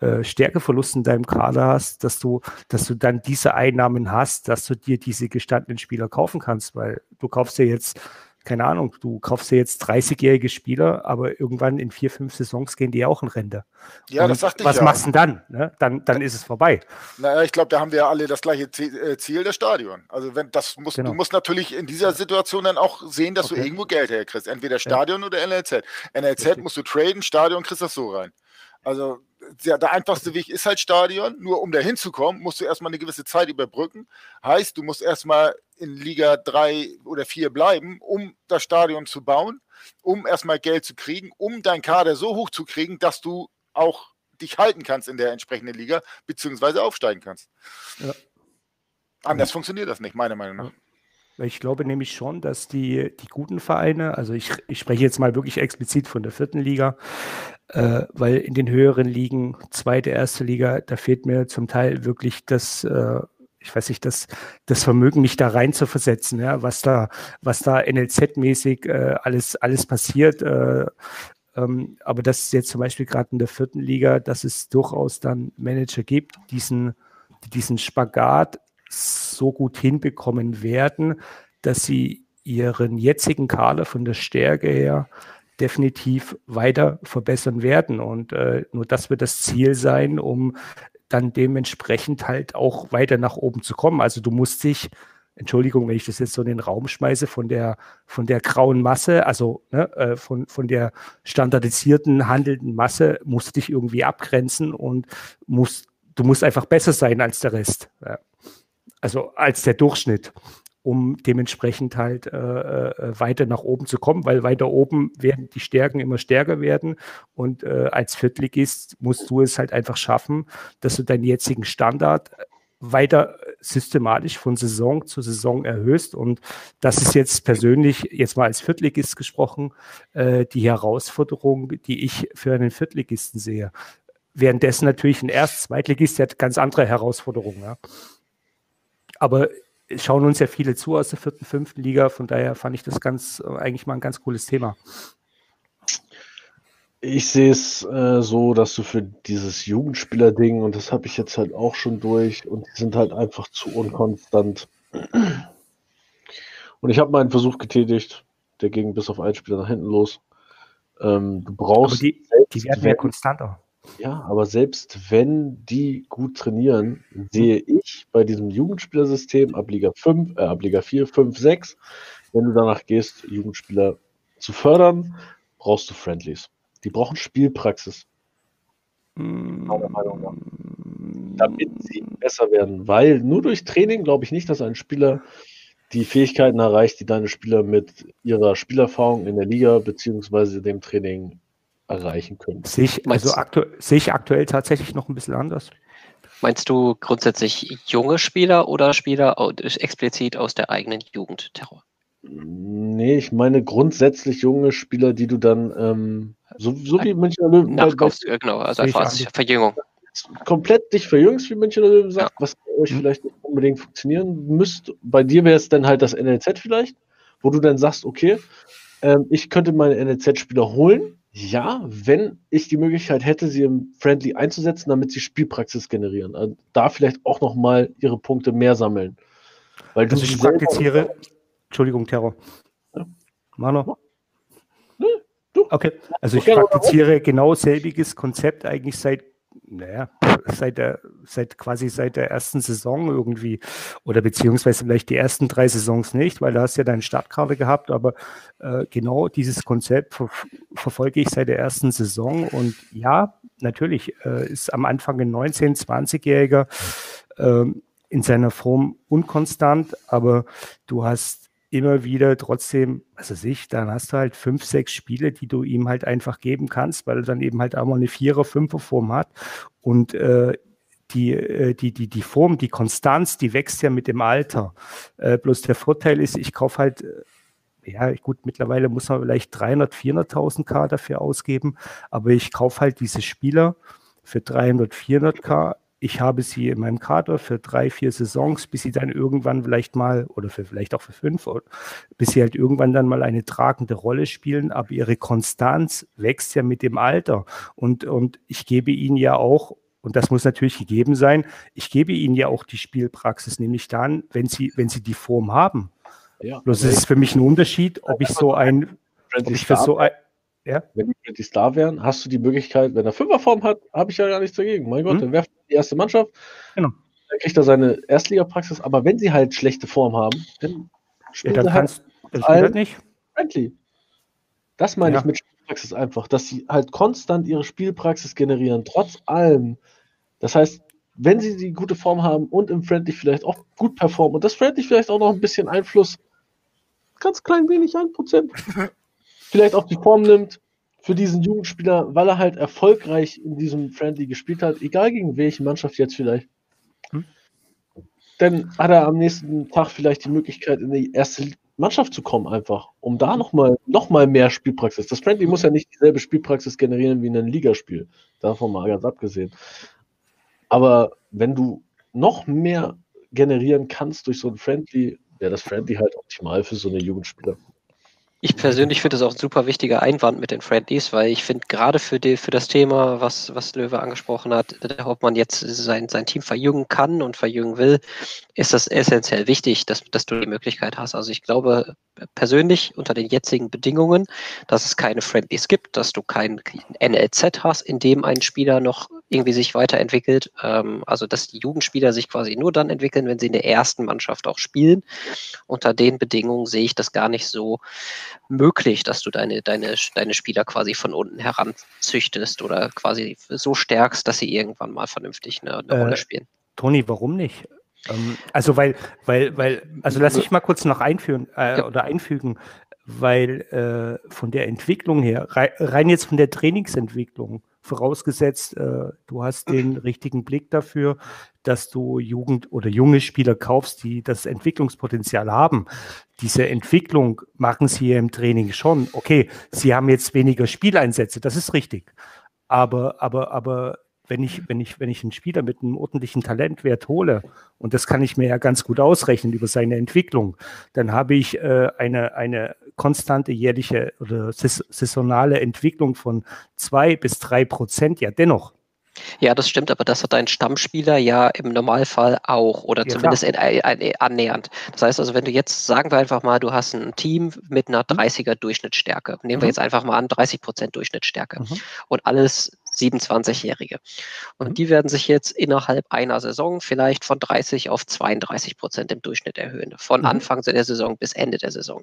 äh, Stärkeverlust in deinem Kader hast, dass du, dass du dann diese Einnahmen hast, dass du dir diese gestandenen Spieler kaufen kannst, weil du kaufst ja jetzt, keine Ahnung, du kaufst ja jetzt 30-jährige Spieler, aber irgendwann in vier, fünf Saisons gehen die auch in Rente. Ja, Und das sagte ich Was ja. machst du denn dann? Ne? Dann, dann ist es vorbei. Naja, ich glaube, da haben wir alle das gleiche äh, Ziel, das Stadion. Also wenn das muss, genau. du musst natürlich in dieser Situation dann auch sehen, dass okay. du irgendwo Geld herkriegst. Entweder Stadion ja. oder NLZ. NLZ Richtig. musst du traden, Stadion kriegst du das so rein. Also der, der einfachste Weg ist halt Stadion. Nur um da hinzukommen, musst du erstmal eine gewisse Zeit überbrücken. Heißt, du musst erstmal in Liga 3 oder 4 bleiben, um das Stadion zu bauen, um erstmal Geld zu kriegen, um deinen Kader so hoch zu kriegen, dass du auch dich halten kannst in der entsprechenden Liga, beziehungsweise aufsteigen kannst. Ja. Anders ja. funktioniert das nicht, meiner Meinung nach. Ich glaube nämlich schon, dass die, die guten Vereine, also ich, ich spreche jetzt mal wirklich explizit von der vierten Liga, äh, weil in den höheren Ligen, zweite, erste Liga, da fehlt mir zum Teil wirklich das, äh, ich weiß nicht, das, das Vermögen, mich da rein zu versetzen, ja, was da, was da NLZ-mäßig äh, alles, alles passiert. Äh, ähm, aber das ist jetzt zum Beispiel gerade in der vierten Liga, dass es durchaus dann Manager gibt, diesen, diesen Spagat so gut hinbekommen werden, dass sie ihren jetzigen Kader von der Stärke her definitiv weiter verbessern werden. Und äh, nur das wird das Ziel sein, um dann dementsprechend halt auch weiter nach oben zu kommen. Also du musst dich, Entschuldigung, wenn ich das jetzt so in den Raum schmeiße, von der, von der grauen Masse, also ne, äh, von, von der standardisierten handelnden Masse, musst du dich irgendwie abgrenzen und musst, du musst einfach besser sein als der Rest. Ja. Also als der Durchschnitt um dementsprechend halt äh, äh, weiter nach oben zu kommen, weil weiter oben werden die Stärken immer stärker werden und äh, als Viertligist musst du es halt einfach schaffen, dass du deinen jetzigen Standard weiter systematisch von Saison zu Saison erhöhst und das ist jetzt persönlich, jetzt mal als Viertligist gesprochen, äh, die Herausforderung, die ich für einen Viertligisten sehe. Währenddessen natürlich ein Erst-, Zweitligist hat ganz andere Herausforderungen. Ja. Aber schauen uns ja viele zu aus der vierten, fünften Liga. Von daher fand ich das ganz äh, eigentlich mal ein ganz cooles Thema. Ich sehe es äh, so, dass du für dieses Jugendspieler-Ding, und das habe ich jetzt halt auch schon durch, und die sind halt einfach zu unkonstant. Und ich habe meinen Versuch getätigt, der ging bis auf einen Spieler nach hinten los. Ähm, du brauchst. Aber die, die werden ja konstanter. Ja, aber selbst wenn die gut trainieren, sehe ich bei diesem Jugendspielersystem ab Liga 5, äh, ab Liga 4, 5, 6, wenn du danach gehst, Jugendspieler zu fördern, brauchst du Friendlies. Die brauchen Spielpraxis. Meiner Meinung nach. Damit sie besser werden. Weil nur durch Training glaube ich nicht, dass ein Spieler die Fähigkeiten erreicht, die deine Spieler mit ihrer Spielerfahrung in der Liga beziehungsweise dem Training erreichen können. Sehe ich, also aktu sehe ich aktuell tatsächlich noch ein bisschen anders. Meinst du grundsätzlich junge Spieler oder Spieler explizit aus der eigenen Jugend Terror? Nee, ich meine grundsätzlich junge Spieler, die du dann, ähm, so, so wie Münchner Löwen. Nachkaufst, bei, genau, also einfach als Verjüngung. Komplett dich verjüngst, wie Münchner Löwen sagt, ja. was bei euch mhm. vielleicht nicht unbedingt funktionieren müsste. Bei dir wäre es dann halt das NLZ vielleicht, wo du dann sagst, okay, ähm, ich könnte meine NLZ-Spieler holen, Ja, wenn ich die Möglichkeit hätte, sie im Friendly einzusetzen, damit sie Spielpraxis generieren. Also da vielleicht auch nochmal ihre Punkte mehr sammeln. Weil also ich praktiziere, Entschuldigung, Terror. Ja. Mano. Ja, okay, also ich praktiziere genau selbiges Konzept eigentlich seit naja, seit der, seit quasi seit der ersten Saison irgendwie. Oder beziehungsweise vielleicht die ersten drei Saisons nicht, weil da hast du ja deine Startkarte gehabt, aber äh, genau dieses Konzept ver verfolge ich seit der ersten Saison. Und ja, natürlich äh, ist am Anfang ein 19-, 20-Jähriger äh, in seiner Form unkonstant, aber du hast immer wieder trotzdem, was weiß ich, dann hast du halt fünf, sechs Spiele, die du ihm halt einfach geben kannst, weil er dann eben halt auch mal eine Vierer-, Fünfer-Form hat. Und äh, die, äh, die, die, die Form, die Konstanz, die wächst ja mit dem Alter. Äh, bloß der Vorteil ist, ich kaufe halt, äh, ja, gut, mittlerweile muss man vielleicht 300, 400.000 K dafür ausgeben, aber ich kaufe halt diese Spieler für 300, 400 K ich habe sie in meinem Kader für drei, vier Saisons, bis sie dann irgendwann vielleicht mal, oder für, vielleicht auch für fünf, bis sie halt irgendwann dann mal eine tragende Rolle spielen. Aber ihre Konstanz wächst ja mit dem Alter. Und, und ich gebe ihnen ja auch, und das muss natürlich gegeben sein, ich gebe ihnen ja auch die Spielpraxis, nämlich dann, wenn sie, wenn sie die Form haben. Ja, Bloß also ist für mich ein Unterschied, ob ich so ein, ob ich für so ein, ja. Wenn die die Star wären, hast du die Möglichkeit, wenn er Fünferform hat, habe ich ja gar nichts dagegen. Mein Gott, mhm. dann werft die erste Mannschaft. Genau. Dann kriegt er seine Erstligapraxis. Aber wenn sie halt schlechte Form haben, dann spielt ja, dann er halt, das halt nicht. Friendly. Das meine ja. ich mit Spielpraxis einfach, dass sie halt konstant ihre Spielpraxis generieren, trotz allem. Das heißt, wenn sie die gute Form haben und im Friendly vielleicht auch gut performen und das Friendly vielleicht auch noch ein bisschen Einfluss, ganz klein wenig, ein Prozent, vielleicht auch die Form nimmt für diesen Jugendspieler, weil er halt erfolgreich in diesem Friendly gespielt hat, egal gegen welche Mannschaft jetzt vielleicht. Hm? Dann hat er am nächsten Tag vielleicht die Möglichkeit, in die erste Mannschaft zu kommen, einfach, um da nochmal noch mal mehr Spielpraxis. Das Friendly muss ja nicht dieselbe Spielpraxis generieren wie in einem Ligaspiel. Davon mal ganz abgesehen. Aber wenn du noch mehr generieren kannst durch so ein Friendly, wäre das Friendly halt optimal für so eine Jugendspieler. Ich persönlich finde es auch ein super wichtiger Einwand mit den Friendlies, weil ich finde gerade für, für das Thema, was, was Löwe angesprochen hat, ob man jetzt sein, sein Team verjüngen kann und verjüngen will, ist das essentiell wichtig, dass, dass du die Möglichkeit hast. Also ich glaube persönlich unter den jetzigen Bedingungen, dass es keine Friendlies gibt, dass du kein NLZ hast, in dem ein Spieler noch irgendwie sich weiterentwickelt. Ähm, also dass die Jugendspieler sich quasi nur dann entwickeln, wenn sie in der ersten Mannschaft auch spielen. Unter den Bedingungen sehe ich das gar nicht so möglich, dass du deine, deine, deine Spieler quasi von unten heranzüchtest oder quasi so stärkst, dass sie irgendwann mal vernünftig eine, eine äh, Rolle spielen. Toni, warum nicht? Ähm, also weil, weil, weil, also lass mich mal kurz noch einführen äh, ja. oder einfügen, weil äh, von der Entwicklung her, rein jetzt von der Trainingsentwicklung, vorausgesetzt, äh, du hast den richtigen Blick dafür, dass du Jugend oder junge Spieler kaufst, die das Entwicklungspotenzial haben. Diese Entwicklung machen sie ja im Training schon. Okay, sie haben jetzt weniger Spieleinsätze, das ist richtig. Aber, aber, aber wenn ich, wenn ich, wenn ich einen Spieler mit einem ordentlichen Talentwert hole, und das kann ich mir ja ganz gut ausrechnen über seine Entwicklung, dann habe ich äh, eine, eine konstante jährliche oder saisonale Entwicklung von zwei bis drei Prozent ja dennoch. Ja, das stimmt, aber das hat ein Stammspieler ja im Normalfall auch oder ja, zumindest in, in, in, annähernd. Das heißt also, wenn du jetzt, sagen wir einfach mal, du hast ein Team mit einer 30er mhm. Durchschnittsstärke, nehmen wir mhm. jetzt einfach mal an, 30 Prozent Durchschnittsstärke mhm. und alles 27-Jährige. Und mhm. die werden sich jetzt innerhalb einer Saison vielleicht von 30 auf 32 Prozent im Durchschnitt erhöhen, von mhm. Anfang der Saison bis Ende der Saison.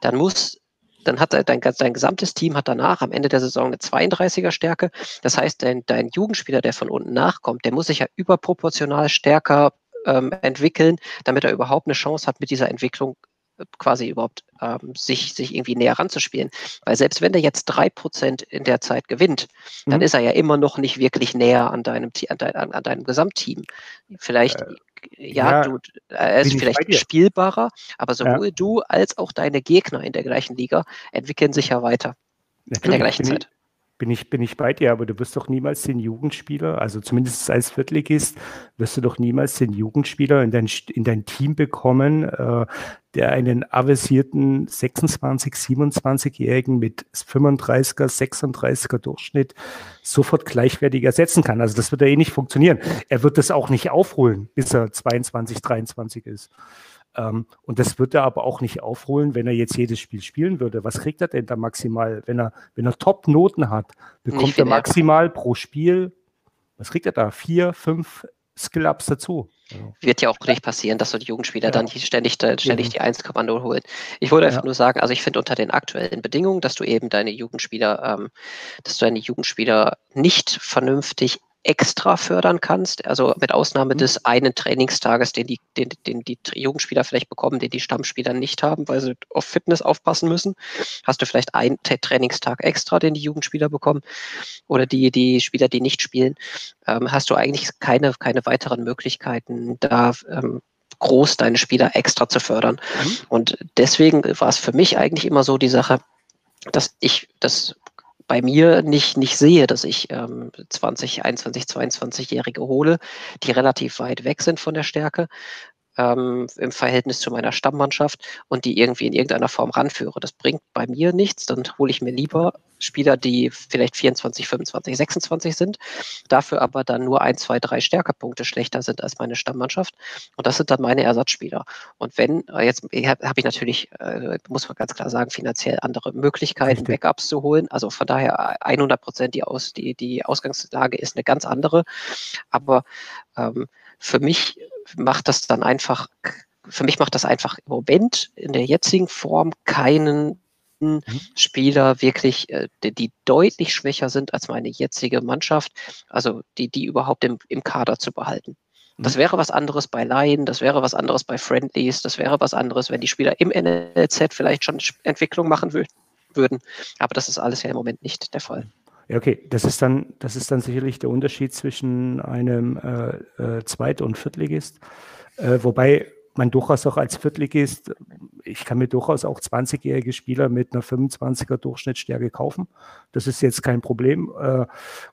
Dann muss dann hat dein, dein gesamtes Team hat danach am Ende der Saison eine 32er Stärke. Das heißt, dein, dein Jugendspieler, der von unten nachkommt, der muss sich ja überproportional stärker ähm, entwickeln, damit er überhaupt eine Chance hat, mit dieser Entwicklung quasi überhaupt ähm, sich, sich irgendwie näher ranzuspielen. Weil selbst wenn der jetzt drei Prozent in der Zeit gewinnt, mhm. dann ist er ja immer noch nicht wirklich näher an deinem, an, dein, an deinem Gesamtteam. Vielleicht, äh, ja, ja, du, äh, er ist vielleicht spielbarer, aber sowohl ja. du als auch deine Gegner in der gleichen Liga entwickeln sich ja weiter Natürlich, in der gleichen Zeit. Bin ich, bin ich bei dir, aber du wirst doch niemals den Jugendspieler, also zumindest als Viertligist, wirst du doch niemals den Jugendspieler in dein, in dein Team bekommen, äh, der einen avisierten 26, 27-Jährigen mit 35er, 36er Durchschnitt sofort gleichwertig ersetzen kann. Also das wird ja eh nicht funktionieren. Er wird das auch nicht aufholen, bis er 22, 23 ist. Ähm, und das wird er aber auch nicht aufholen, wenn er jetzt jedes Spiel spielen würde. Was kriegt er denn da maximal? Wenn er, wenn er Top-Noten hat, bekommt er maximal mehr. pro Spiel, was kriegt er da? Vier, fünf Skill-Ups dazu. Wird ja auch nicht passieren, dass so die Jugendspieler ja. dann ständig, ständig die 1,0 holen. Ich wollte einfach ja. nur sagen, also ich finde unter den aktuellen Bedingungen, dass du eben deine Jugendspieler, ähm, dass du deine Jugendspieler nicht vernünftig extra fördern kannst. Also mit Ausnahme mhm. des einen Trainingstages, den die, den, den die Jugendspieler vielleicht bekommen, den die Stammspieler nicht haben, weil sie auf Fitness aufpassen müssen. Hast du vielleicht einen Trainingstag extra, den die Jugendspieler bekommen oder die, die Spieler, die nicht spielen, ähm, hast du eigentlich keine, keine weiteren Möglichkeiten, da ähm, groß deine Spieler extra zu fördern. Mhm. Und deswegen war es für mich eigentlich immer so die Sache, dass ich das bei mir nicht, nicht sehe, dass ich ähm, 20, 21, 22-Jährige hole, die relativ weit weg sind von der Stärke, ähm, im Verhältnis zu meiner Stammmannschaft und die irgendwie in irgendeiner Form ranführe. Das bringt bei mir nichts. Dann hole ich mir lieber Spieler, die vielleicht 24, 25, 26 sind, dafür aber dann nur ein, zwei, drei Stärkepunkte schlechter sind als meine Stammmannschaft. Und das sind dann meine Ersatzspieler. Und wenn, äh, jetzt habe hab ich natürlich, äh, muss man ganz klar sagen, finanziell andere Möglichkeiten. Backups zu holen. Also von daher 100 Prozent die, Aus, die, die Ausgangslage ist eine ganz andere. Aber ähm, für mich macht das dann einfach, für mich macht das einfach im Moment in der jetzigen Form keinen mhm. Spieler wirklich, äh, die, die, deutlich schwächer sind als meine jetzige Mannschaft, also die, die überhaupt im, im Kader zu behalten. Das mhm. wäre was anderes bei Laien, das wäre was anderes bei Friendlies, das wäre was anderes, wenn die Spieler im NLZ vielleicht schon Entwicklung machen würden. Aber das ist alles ja im Moment nicht der Fall. Ja, okay, das ist dann, das ist dann sicherlich der Unterschied zwischen einem äh, äh, Zweit- und Viertligist. Äh, wobei man durchaus auch als Viertligist, ich kann mir durchaus auch 20-jährige Spieler mit einer 25er Durchschnittsstärke kaufen. Das ist jetzt kein Problem. Äh,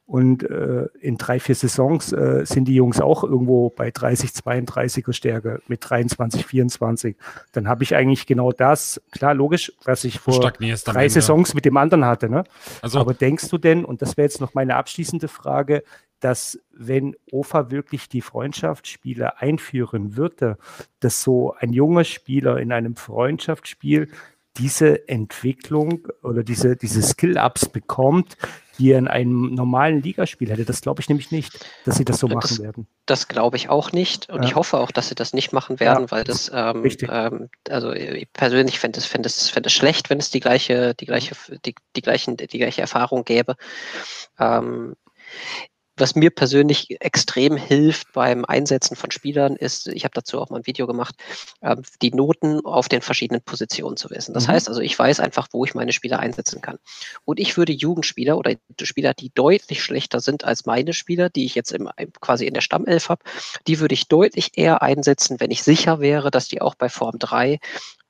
und äh, in drei, vier Saisons äh, sind die Jungs auch irgendwo bei 30, 32er Stärke mit 23, 24. Dann habe ich eigentlich genau das, klar, logisch, was ich vor drei Saisons mit dem anderen hatte. Ne? Also, Aber denkst du denn, und das wäre jetzt noch meine abschließende Frage, dass wenn OFA wirklich die Freundschaftsspiele einführen würde, dass so ein junger Spieler in einem Freundschaftsspiel diese Entwicklung oder diese, diese Skill-Ups bekommt, die er in einem normalen Ligaspiel hätte. Das glaube ich nämlich nicht, dass sie das so das, machen werden. Das glaube ich auch nicht und ja. ich hoffe auch, dass sie das nicht machen werden, ja, weil das, ähm, ähm, also ich persönlich fände es, fänd es, fänd es schlecht, wenn es die gleiche, die gleiche, die, die, gleichen, die gleiche Erfahrung gäbe. Ähm, was mir persönlich extrem hilft beim Einsetzen von Spielern, ist, ich habe dazu auch mal ein Video gemacht, äh, die Noten auf den verschiedenen Positionen zu wissen. Das mhm. heißt also, ich weiß einfach, wo ich meine Spieler einsetzen kann. Und ich würde Jugendspieler oder Spieler, die deutlich schlechter sind als meine Spieler, die ich jetzt im, quasi in der Stammelf habe, die würde ich deutlich eher einsetzen, wenn ich sicher wäre, dass die auch bei Form 3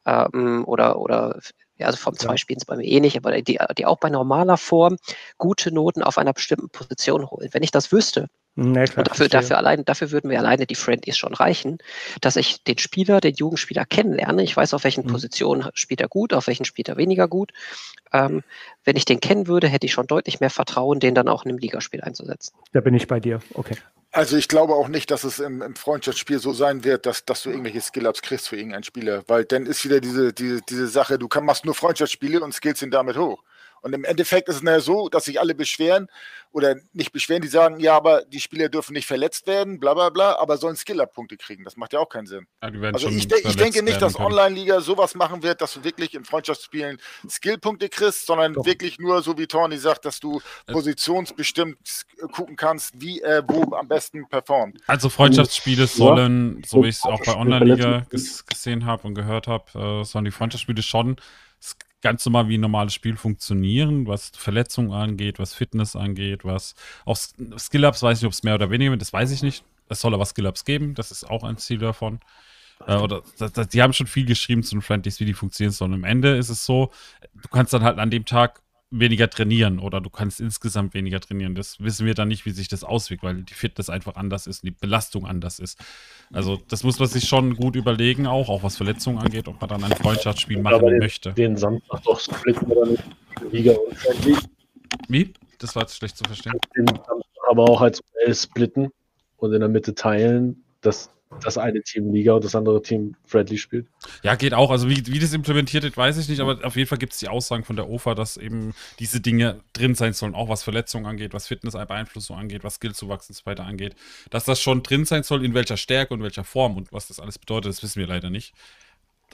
ähm, oder, oder ja, also Form 2 ja. spielen sie bei mir eh nicht, aber die, die auch bei normaler Form gute Noten auf einer bestimmten Position holen. Wenn ich das wüsste, Nee, klar, und dafür, dafür, allein, dafür würden mir alleine die Friendlies schon reichen, dass ich den Spieler, den Jugendspieler kennenlerne. Ich weiß, auf welchen mhm. Positionen spielt er gut, auf welchen spielt er weniger gut. Ähm, wenn ich den kennen würde, hätte ich schon deutlich mehr Vertrauen, den dann auch in einem Ligaspiel einzusetzen. Da bin ich bei dir. Okay. Also ich glaube auch nicht, dass es im, im Freundschaftsspiel so sein wird, dass, dass du irgendwelche Skill-Ups kriegst für irgendeinen Spieler, weil dann ist wieder diese, diese, diese Sache, du kann, machst nur Freundschaftsspiele und Skills sind damit hoch. Und im Endeffekt ist es ja so, dass sich alle beschweren oder nicht beschweren, die sagen, ja, aber die Spieler dürfen nicht verletzt werden, bla bla bla, aber sollen Skill-Up-Punkte kriegen. Das macht ja auch keinen Sinn. Ja, also ich, de ich, denke nicht, dass Online-Liga sowas machen wird, dass du wirklich in Freundschaftsspielen Skill-Punkte kriegst, sondern Doch. wirklich nur, so wie Tony sagt, dass du äh. positionsbestimmt gucken kannst, wie er wo am besten performt. Also Freundschaftsspiele sollen, so wie ich es auch bei Online-Liga gesehen habe und gehört habe, äh, sollen die Freundschaftsspiele schon ganz normal wie ein normales Spiel funktionieren, was Verletzungen angeht, was Fitness angeht, was auch Skill-Ups, weiß ich, ob es mehr oder weniger, das weiß ich nicht. Es soll aber Skill-Ups geben, das ist auch ein Ziel davon. Äh, oder das, das, die haben schon viel geschrieben zu den Friendlies, wie die funktionieren sollen. Am Ende ist es so, du kannst dann halt an dem Tag weniger trainieren oder du kannst insgesamt weniger trainieren. Das wissen wir dann nicht, wie sich das auswirkt, weil die Fitness einfach anders ist und die Belastung anders ist. Also das muss man sich schon gut überlegen, auch, auch was Verletzungen angeht, ob man dann ein Freundschaftsspiel machen den, möchte. Den Samstag doch splitten oder nicht. Liga und. Wie? Das war jetzt schlecht zu verstehen. Den Samstag aber auch als splitten und in der Mitte teilen, dass das eine Team Liga und das andere Team Friendly spielt. Ja, geht auch. Also wie, wie das implementiert wird, weiß ich nicht, aber auf jeden Fall gibt es die Aussagen von der OFA, dass eben diese Dinge drin sein sollen, auch was Verletzungen angeht, was Fitness-Beeinflussung angeht, was Skillzuwachs und so weiter angeht. Dass das schon drin sein soll, in welcher Stärke und welcher Form und was das alles bedeutet, das wissen wir leider nicht.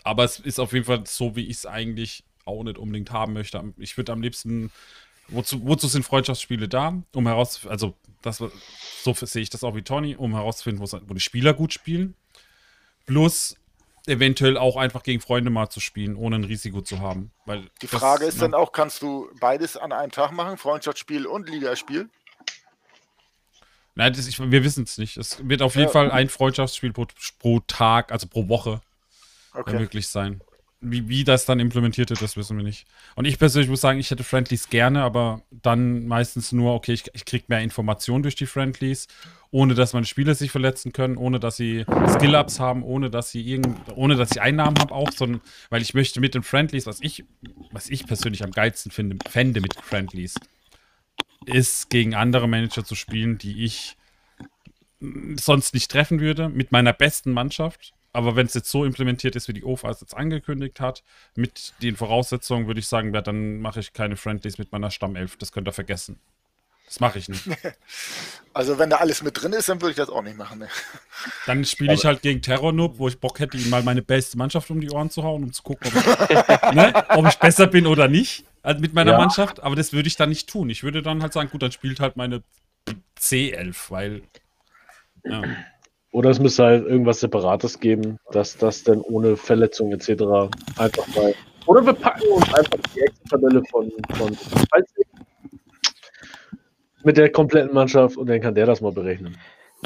Aber es ist auf jeden Fall so, wie ich es eigentlich auch nicht unbedingt haben möchte. Ich würde am liebsten Wozu, wozu, sind Freundschaftsspiele da? Um herauszufinden, also das, so sehe ich das auch wie Tony, um herauszufinden, wo die Spieler gut spielen. Plus eventuell auch einfach gegen Freunde mal zu spielen, ohne ein Risiko zu haben. Weil die Frage das, ist na, dann auch, kannst du beides an einem Tag machen, Freundschaftsspiel und Ligaspiel? Nein, das, ich, wir wissen es nicht. Es wird auf jeden ja. Fall ein Freundschaftsspiel pro, pro, Tag, also pro Woche okay. möglich sein. Wie, wie das dann implementiert wird, das wissen wir nicht. Und ich persönlich muss sagen, ich hätte Friendlies gerne, aber dann meistens nur, okay, ich, ich kriege mehr Informationen durch die Friendlies, ohne dass meine Spieler sich verletzen können, ohne dass sie Skill-Ups haben, ohne dass sie irgend, ohne dass sie Einnahmen haben auch, sondern weil ich möchte mit den Friendlies, was ich, was ich persönlich am geilsten finde, fände mit Friendlies, ist gegen andere Manager zu spielen, die ich sonst nicht treffen würde, mit meiner besten Mannschaft aber wenn es jetzt so implementiert ist, wie die OFA es jetzt angekündigt hat, mit den Voraussetzungen, würde ich sagen, ja, dann mache ich keine Friendlies mit meiner Stammelf. Das könnt ihr vergessen. Das mache ich nicht. Also wenn da alles mit drin ist, dann würde ich das auch nicht machen. Ne? Dann spiele ich halt gegen Terror-Noob, wo ich Bock hätte, ihm mal meine beste Mannschaft um die Ohren zu hauen, um zu gucken, ob ich, ne, ob ich besser bin oder nicht also mit meiner ja. Mannschaft. Aber das würde ich dann nicht tun. Ich würde dann halt sagen, gut, dann spielt halt meine C11, weil ja. Oder es müsste halt irgendwas Separates geben, dass das dann ohne Verletzung etc. einfach mal. Oder wir packen uns einfach die Excel-Tabelle von, von mit der kompletten Mannschaft und dann kann der das mal berechnen.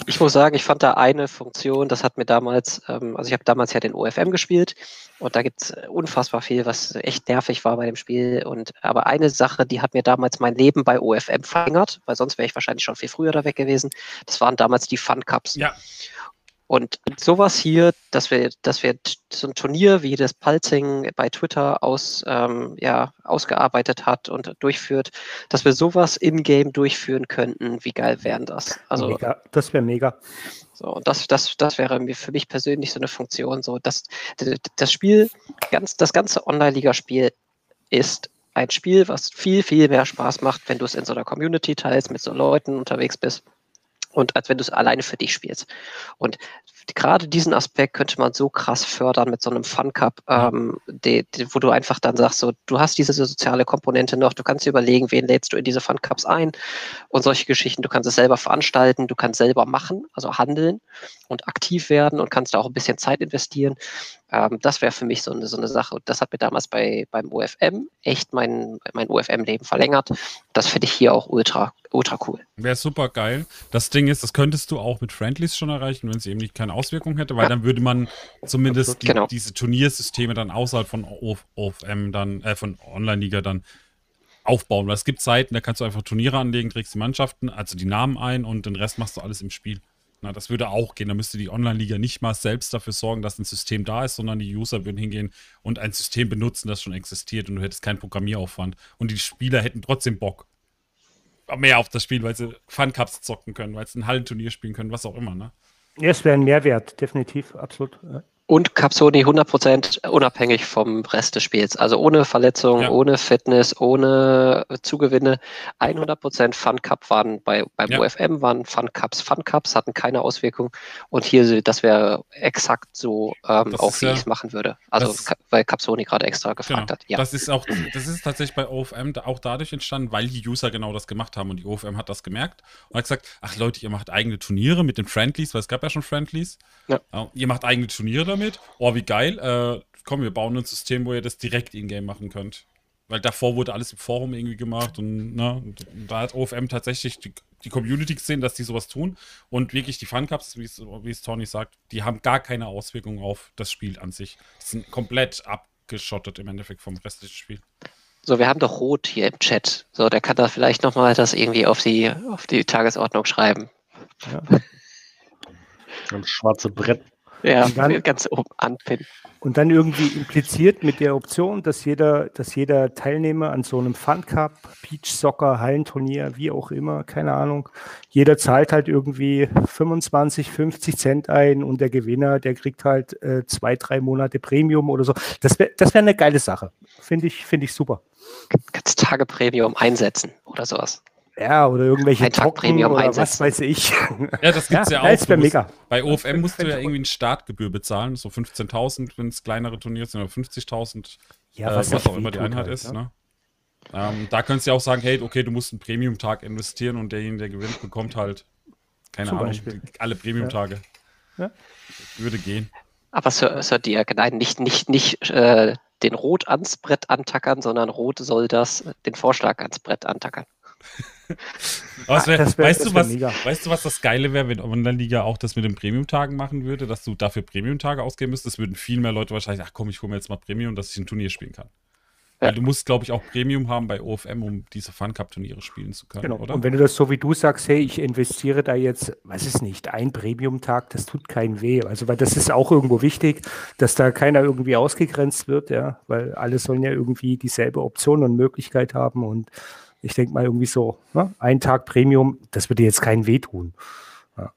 Ich muss sagen, ich fand da eine Funktion, das hat mir damals, ähm, also ich habe damals ja den OFM gespielt und da gibt es unfassbar viel, was echt nervig war bei dem Spiel. Und aber eine Sache, die hat mir damals mein Leben bei OFM verlängert, weil sonst wäre ich wahrscheinlich schon viel früher da weg gewesen. Das waren damals die Fun Cups. Ja. Und sowas hier, dass wir, dass wir so ein Turnier wie das Pulsing bei Twitter aus, ähm, ja, ausgearbeitet hat und durchführt, dass wir sowas in-game durchführen könnten, wie geil wären das? Also, mega. Das wäre mega. So, das, das, das wäre mir für mich persönlich so eine Funktion. So, dass das Spiel, ganz, das ganze Online-Liga-Spiel ist ein Spiel, was viel, viel mehr Spaß macht, wenn du es in so einer Community teilst, mit so Leuten unterwegs bist und als wenn du es alleine für dich spielst. Und gerade diesen Aspekt könnte man so krass fördern mit so einem Fun Cup, ähm, die, die, wo du einfach dann sagst, so, du hast diese soziale Komponente noch, du kannst dir überlegen, wen lädst du in diese Fun Cups ein und solche Geschichten. Du kannst es selber veranstalten, du kannst selber machen, also handeln und aktiv werden und kannst da auch ein bisschen Zeit investieren. Ähm, das wäre für mich so eine, so eine Sache. Das hat mir damals bei, beim UFM echt mein, mein UFM-Leben verlängert. Das finde ich hier auch ultra, ultra cool. Wäre super geil. Das Ding ist, das könntest du auch mit Friendlies schon erreichen, wenn es eben nicht keine Auswirkungen hätte, weil ja. dann würde man zumindest die, genau. diese Turniersysteme dann außerhalb von OFM dann, äh, von Online-Liga dann aufbauen. Weil es gibt Zeiten, da kannst du einfach Turniere anlegen, trägst die Mannschaften, also die Namen ein und den Rest machst du alles im Spiel. Na, das würde auch gehen. Da müsste die Online-Liga nicht mal selbst dafür sorgen, dass ein System da ist, sondern die User würden hingehen und ein System benutzen, das schon existiert und du hättest keinen Programmieraufwand. Und die Spieler hätten trotzdem Bock mehr auf das Spiel, weil sie Fun Cups zocken können, weil sie ein Hallenturnier spielen können, was auch immer. Ne? Ja, es wäre ein Mehrwert, definitiv, absolut. Ja. Und Capsoni 100% unabhängig vom Rest des Spiels. Also ohne Verletzung, ja. ohne Fitness, ohne Zugewinne. 100% Fun Cup waren bei, beim ja. UFM, waren Fun Cups Fun Cups, hatten keine Auswirkung. Und hier, das wäre exakt so, ähm, auch wie ja, ich es machen würde. Also, das, weil Capsoni gerade extra gefragt genau. hat. Ja. Das ist auch, das ist tatsächlich bei OFM auch dadurch entstanden, weil die User genau das gemacht haben. Und die OFM hat das gemerkt und hat gesagt: Ach Leute, ihr macht eigene Turniere mit den Friendlies, weil es gab ja schon Friendlies. Ja. Ihr macht eigene Turniere damit. Oh, wie geil. Äh, komm, wir bauen ein System, wo ihr das direkt in-game machen könnt. Weil davor wurde alles im Forum irgendwie gemacht und, ne, und, und da hat OFM tatsächlich die, die, Community gesehen, dass die sowas tun. Und wirklich die Fun-Cups, wie es Tony sagt, die haben gar keine Auswirkungen auf das Spiel an sich. Die sind komplett abgeschottet im Endeffekt vom restlichen Spiel. So, wir haben doch Rot hier im Chat. So, der kann da vielleicht nochmal das irgendwie auf die, auf die Tagesordnung schreiben. Ja. Das schwarze Brett. Ja, dann, ganz oben anpinnen. Und dann irgendwie impliziert mit der Option, dass jeder, dass jeder Teilnehmer an so einem Fun Cup, Beach Soccer, Hallenturnier, wie auch immer, keine Ahnung, jeder zahlt halt irgendwie 25, 50 Cent ein und der Gewinner, der kriegt halt äh, zwei, drei Monate Premium oder so. Das wäre das wär eine geile Sache. Finde ich, find ich super. Kannst Tage Premium einsetzen oder sowas. Ja, oder irgendwelche Ein Premium oder einsetzen. was weiß ich. Ja, das gibt's ja, ja auch. Musst- mega. Bei OFM musst du ja irgendwie eine Startgebühr bezahlen, so 15.000, wenn es kleinere Turniere sind, oder 50.000, Ja, äh, was, auch immer die Einheit halt, ist. ne? Ne? Ähm, da könntest du ja auch sagen, hey, okay, du musst einen Premium-Tag investieren und derjenige, der gewinnt, bekommt halt, keine Zum Ahnung, Beispiel. alle Premium-Tage. Ja. Würde gehen. Aber Sir, Sir Dirk, nein, nicht, nicht, nicht äh, den Rot ans Brett antackern, sondern Rot soll das, den Vorschlag ans Brett antackern. Aber wär, Ah, das wär- weißt, das du, wär was, mega. weißt du, was das Geile wäre, wenn Online-Liga auch das mit den Premium-Tagen machen würde, dass du dafür Premium-Tage ausgeben müsstest? würden viel mehr Leute wahrscheinlich, ach komm, ich hole mir jetzt mal Premium, dass ich ein Turnier spielen kann. Ja. Weil du musst, glaube ich, auch Premium haben bei OFM, um diese Fun-Cup-Turniere spielen zu können, Genau. oder? Und wenn du das so wie du sagst, hey, ich investiere da jetzt, weiß es nicht, ein Premium-Tag, das tut keinen weh. Also, weil das ist auch irgendwo wichtig, dass da keiner irgendwie ausgegrenzt wird, ja, weil alle sollen ja irgendwie dieselbe Option und Möglichkeit haben. Und ich denke mal irgendwie so, ne, ein Tag Premium, das würde jetzt keinen weh tun. Ja.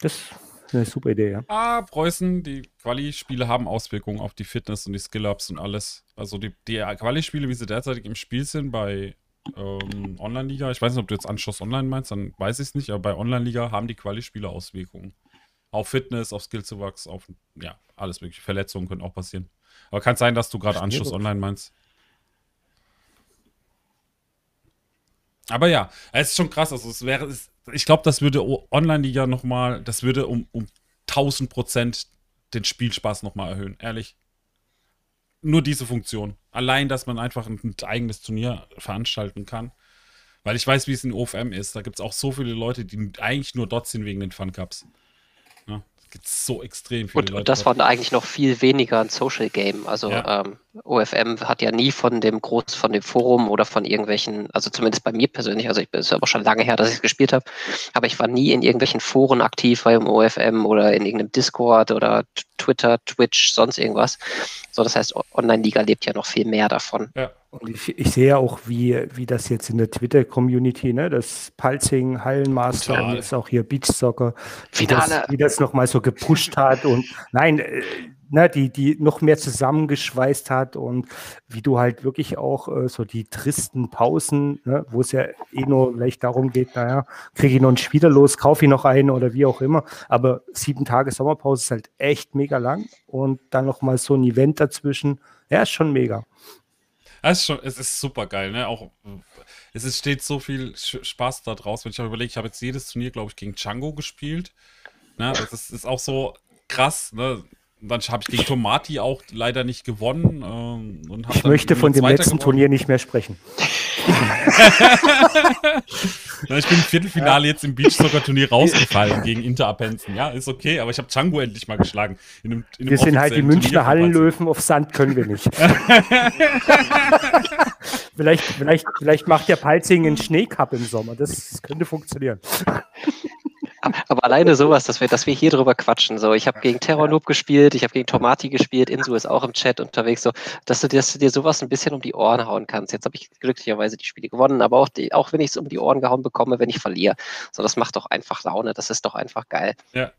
Das ist eine super Idee, ja. Ah, Preußen, die Quali-Spiele haben Auswirkungen auf die Fitness und die Skill-Ups und alles. Also die, die Quali-Spiele, wie sie derzeitig im Spiel sind bei ähm, Online-Liga, ich weiß nicht, ob du jetzt Anschluss Online meinst, dann weiß ich es nicht, aber bei Online-Liga haben die Quali-Spiele Auswirkungen. Auf Fitness, auf Skillzuwachs, auf, ja, alles mögliche. Verletzungen können auch passieren. Aber kann sein, dass du gerade Anschluss. Online meinst. Aber ja, es ist schon krass. Also es wäre, es, ich glaube, das würde Online-Liga nochmal, das würde um, um 1000 Prozent den Spielspaß nochmal erhöhen. Ehrlich. Nur diese Funktion. Allein, dass man einfach ein, ein eigenes Turnier veranstalten kann. Weil ich weiß, wie es in OFM ist. Da gibt es auch so viele Leute, die eigentlich nur dort sind wegen den Fun Cups. Ja, es gibt so extrem viele Und, Leute. und das war eigentlich noch viel weniger ein Social Game. Also Ja. ähm, OFM hat ja nie von dem Groß, von dem Forum oder von irgendwelchen, also zumindest bei mir persönlich, also ich bin es ist aber schon lange her, dass ich es gespielt habe, aber ich war nie in irgendwelchen Foren aktiv beim OFM oder in irgendeinem Discord oder Twitter, Twitch, sonst irgendwas. So, das heißt, Online-Liga lebt ja noch viel mehr davon. ja. Und ich, ich sehe ja auch, wie, wie das jetzt in der Twitter-Community, ne, das Palzing, Hallenmaster Total. und jetzt auch hier Beach Soccer, wie Finale. das, wie das nochmal so gepusht hat und nein, äh, ne, die, die noch mehr zusammengeschweißt hat und wie du halt wirklich auch äh, so die tristen Pausen, ne, wo es ja eh nur vielleicht darum geht, naja, kriege ich noch einen Spieler los, kaufe ich noch einen oder wie auch immer, aber sieben Tage Sommerpause ist halt echt mega lang und dann nochmal so ein Event dazwischen, ja, ist schon mega. Es ist, schon, es ist super geil, ne? Auch es ist, steht so viel Spaß da draus. Wenn ich auch überlege, ich habe jetzt jedes Turnier, glaube ich, gegen Django gespielt. Ne? Das ist, ist auch so krass, ne? Dann habe ich gegen Tomati auch leider nicht gewonnen. Ähm, und Ich möchte von dem letzten geworden. Turnier nicht mehr sprechen. Ich bin im Viertelfinale jetzt im Beach-Soccer-Turnier rausgefallen gegen Inter Appenzen. Ja, ist okay, aber ich habe Django endlich mal geschlagen. In einem, in einem Wir sind halt die Münchner Hallenlöwen, auf Sand können wir nicht. vielleicht, vielleicht, vielleicht macht der Palzing einen Schneecup im Sommer. Das könnte funktionieren. Aber alleine sowas, dass wir, dass wir hier drüber quatschen. So, ich habe gegen Terror Noob gespielt, ich habe gegen Tomati gespielt, Insu ist auch im Chat unterwegs, so, dass du, dass du dir sowas ein bisschen um die Ohren hauen kannst. Jetzt habe ich glücklicherweise die Spiele gewonnen, aber auch, die, auch wenn ich es um die Ohren gehauen bekomme, wenn ich verliere. So, das macht doch einfach Laune, das ist doch einfach geil. Ja.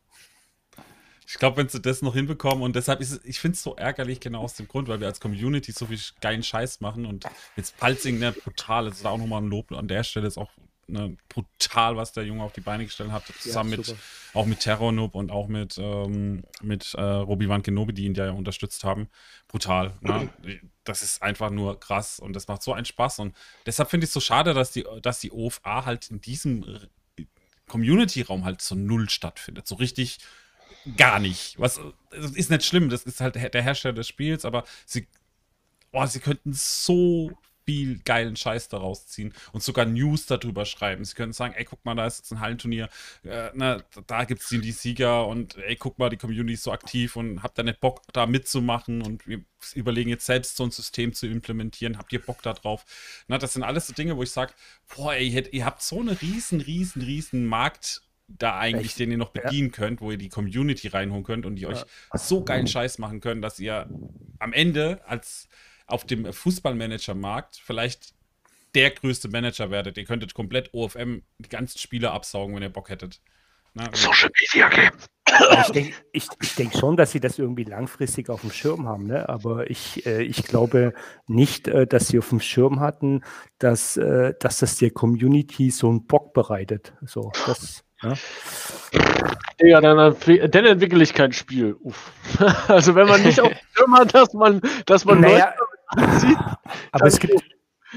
Ich glaube, wenn sie das noch hinbekommen und deshalb ist es, ich finde es so ärgerlich, genau aus dem Grund, weil wir als Community so viel geilen Scheiß machen und jetzt Palzing, ne, brutal, das ist auch nochmal ein Lob an der Stelle, ist auch ne, brutal, was der Junge auf die Beine gestellt hat, zusammen mit, super. auch mit Terror Noob und auch mit, ähm, mit äh, Robi Van Kenobi, die ihn ja unterstützt haben. Brutal, ne? Das ist einfach nur krass und das macht so einen Spaß und deshalb finde ich es so schade, dass die, dass die OFA halt in diesem Community-Raum halt so null stattfindet. So richtig gar nicht. Was das ist nicht schlimm, das ist halt der Hersteller des Spiels, aber sie, oh, sie könnten so viel geilen Scheiß daraus ziehen und sogar News darüber schreiben. Sie können sagen, ey, guck mal, da ist jetzt ein Hallenturnier, äh, na, da gibt es die, die Sieger und ey, guck mal, die Community ist so aktiv und habt da nicht Bock, da mitzumachen und wir überlegen jetzt selbst so ein System zu implementieren. Habt ihr Bock da drauf? Na, das sind alles so Dinge, wo ich sage, boah, ey, ihr habt so eine riesen, riesen, riesen Markt da eigentlich, Echt? den ihr noch bedienen ja. könnt, wo ihr die Community reinholen könnt und die euch ja. so geilen Scheiß machen können, dass ihr am Ende als auf dem Fußballmanager-Markt vielleicht der größte Manager werdet. Ihr könntet komplett OFM die ganzen Spiele absaugen, wenn ihr Bock hättet. Na, Social Media Game. Ich denke ich, ich denk schon, dass sie das irgendwie langfristig auf dem Schirm haben, ne? aber ich, äh, ich glaube nicht, äh, dass sie auf dem Schirm hatten, dass, äh, dass das der Community so einen Bock bereitet. So, das, ja, ja dann, dann entwickle ich kein Spiel. Uff. Also wenn man nicht auf dem Schirm hat, dass man, dass man naja, sieht, aber es gibt.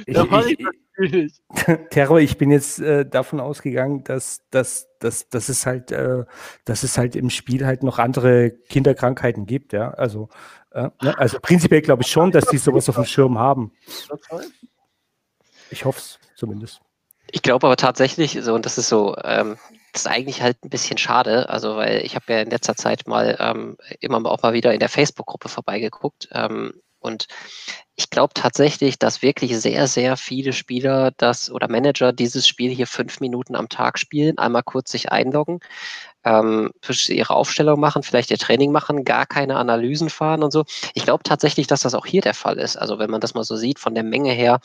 Ich, ich, ich, Terror, ich bin jetzt äh, davon ausgegangen, dass, dass, dass, dass, es halt, äh, dass es halt im Spiel halt noch andere Kinderkrankheiten gibt, ja. Also, äh, ne? also prinzipiell glaube ich schon, dass die sowas auf dem Schirm haben. Ich hoffe es zumindest. Ich glaube aber tatsächlich, so, und das ist so, ähm, das ist eigentlich halt ein bisschen schade, also weil ich habe ja in letzter Zeit mal ähm, immer auch mal wieder in der Facebook-Gruppe vorbeigeguckt ähm, und ich glaube tatsächlich, dass wirklich sehr, sehr viele Spieler das oder Manager dieses Spiel hier fünf Minuten am Tag spielen, einmal kurz sich einloggen, ähm, ihre Aufstellung machen, vielleicht ihr Training machen, gar keine Analysen fahren und so. Ich glaube tatsächlich, dass das auch hier der Fall ist. Also wenn man das mal so sieht, von der Menge her,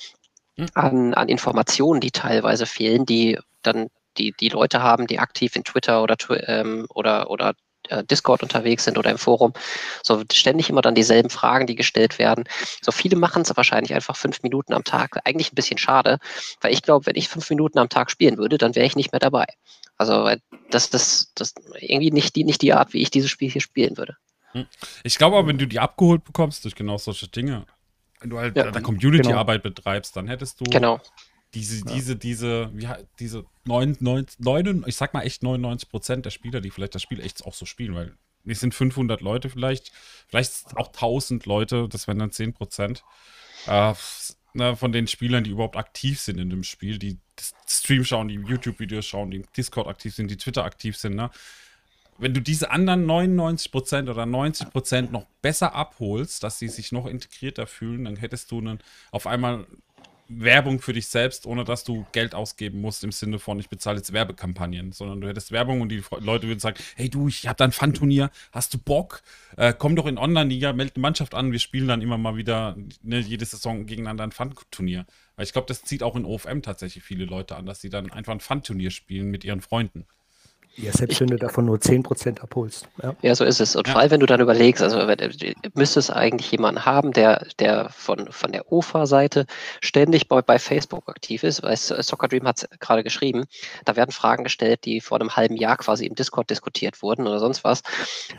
hm. an, an Informationen, die teilweise fehlen, die dann die, die Leute haben, die aktiv in Twitter oder, ähm, oder, oder Discord unterwegs sind oder im Forum. So ständig immer dann dieselben Fragen, die gestellt werden. So viele machen es wahrscheinlich einfach fünf Minuten am Tag. Eigentlich ein bisschen schade, weil ich glaube, wenn ich fünf Minuten am Tag spielen würde, dann wäre ich nicht mehr dabei. Also das, das, das irgendwie nicht die, nicht die Art, wie ich dieses Spiel hier spielen würde. Hm. Ich glaube aber, wenn du die abgeholt bekommst durch genau solche Dinge, wenn du halt ja, Community-Arbeit genau. betreibst, dann hättest du genau. Diese, ja. diese, diese, wie, diese 99, 9, ich sag mal echt 99 Prozent der Spieler, die vielleicht das Spiel echt auch so spielen, weil es sind 500 Leute vielleicht, vielleicht auch 1000 Leute, das wären dann 10 Prozent äh, na, von den Spielern, die überhaupt aktiv sind in dem Spiel, die Stream schauen, die YouTube-Videos schauen, die Discord aktiv sind, die Twitter aktiv sind, ne? wenn du diese anderen 99% oder 90% noch besser abholst, dass sie sich noch integrierter fühlen, dann hättest du einen, auf einmal Werbung für dich selbst, ohne dass du Geld ausgeben musst im Sinne von, ich bezahle jetzt Werbekampagnen, sondern du hättest Werbung und die Leute würden sagen, hey du, ich habe da ein Fun-Turnier, hast du Bock? Äh, komm doch in Online-Liga, melde eine Mannschaft an, wir spielen dann immer mal wieder ne, jede Saison gegeneinander ein Fun-Turnier. Weil ich glaube, das zieht auch in OFM tatsächlich viele Leute an, dass sie dann einfach ein Fun-Turnier spielen mit ihren Freunden. Ja, selbst wenn du davon nur 10% abholst. Ja. ja, so ist es. Und ja. vor allem, wenn du dann überlegst, also müsste es eigentlich jemanden haben, der, der von, von der OFA-Seite ständig bei, bei Facebook aktiv ist, weil Soccer Dream hat es gerade geschrieben, da werden Fragen gestellt, die vor einem halben Jahr quasi im Discord diskutiert wurden oder sonst was.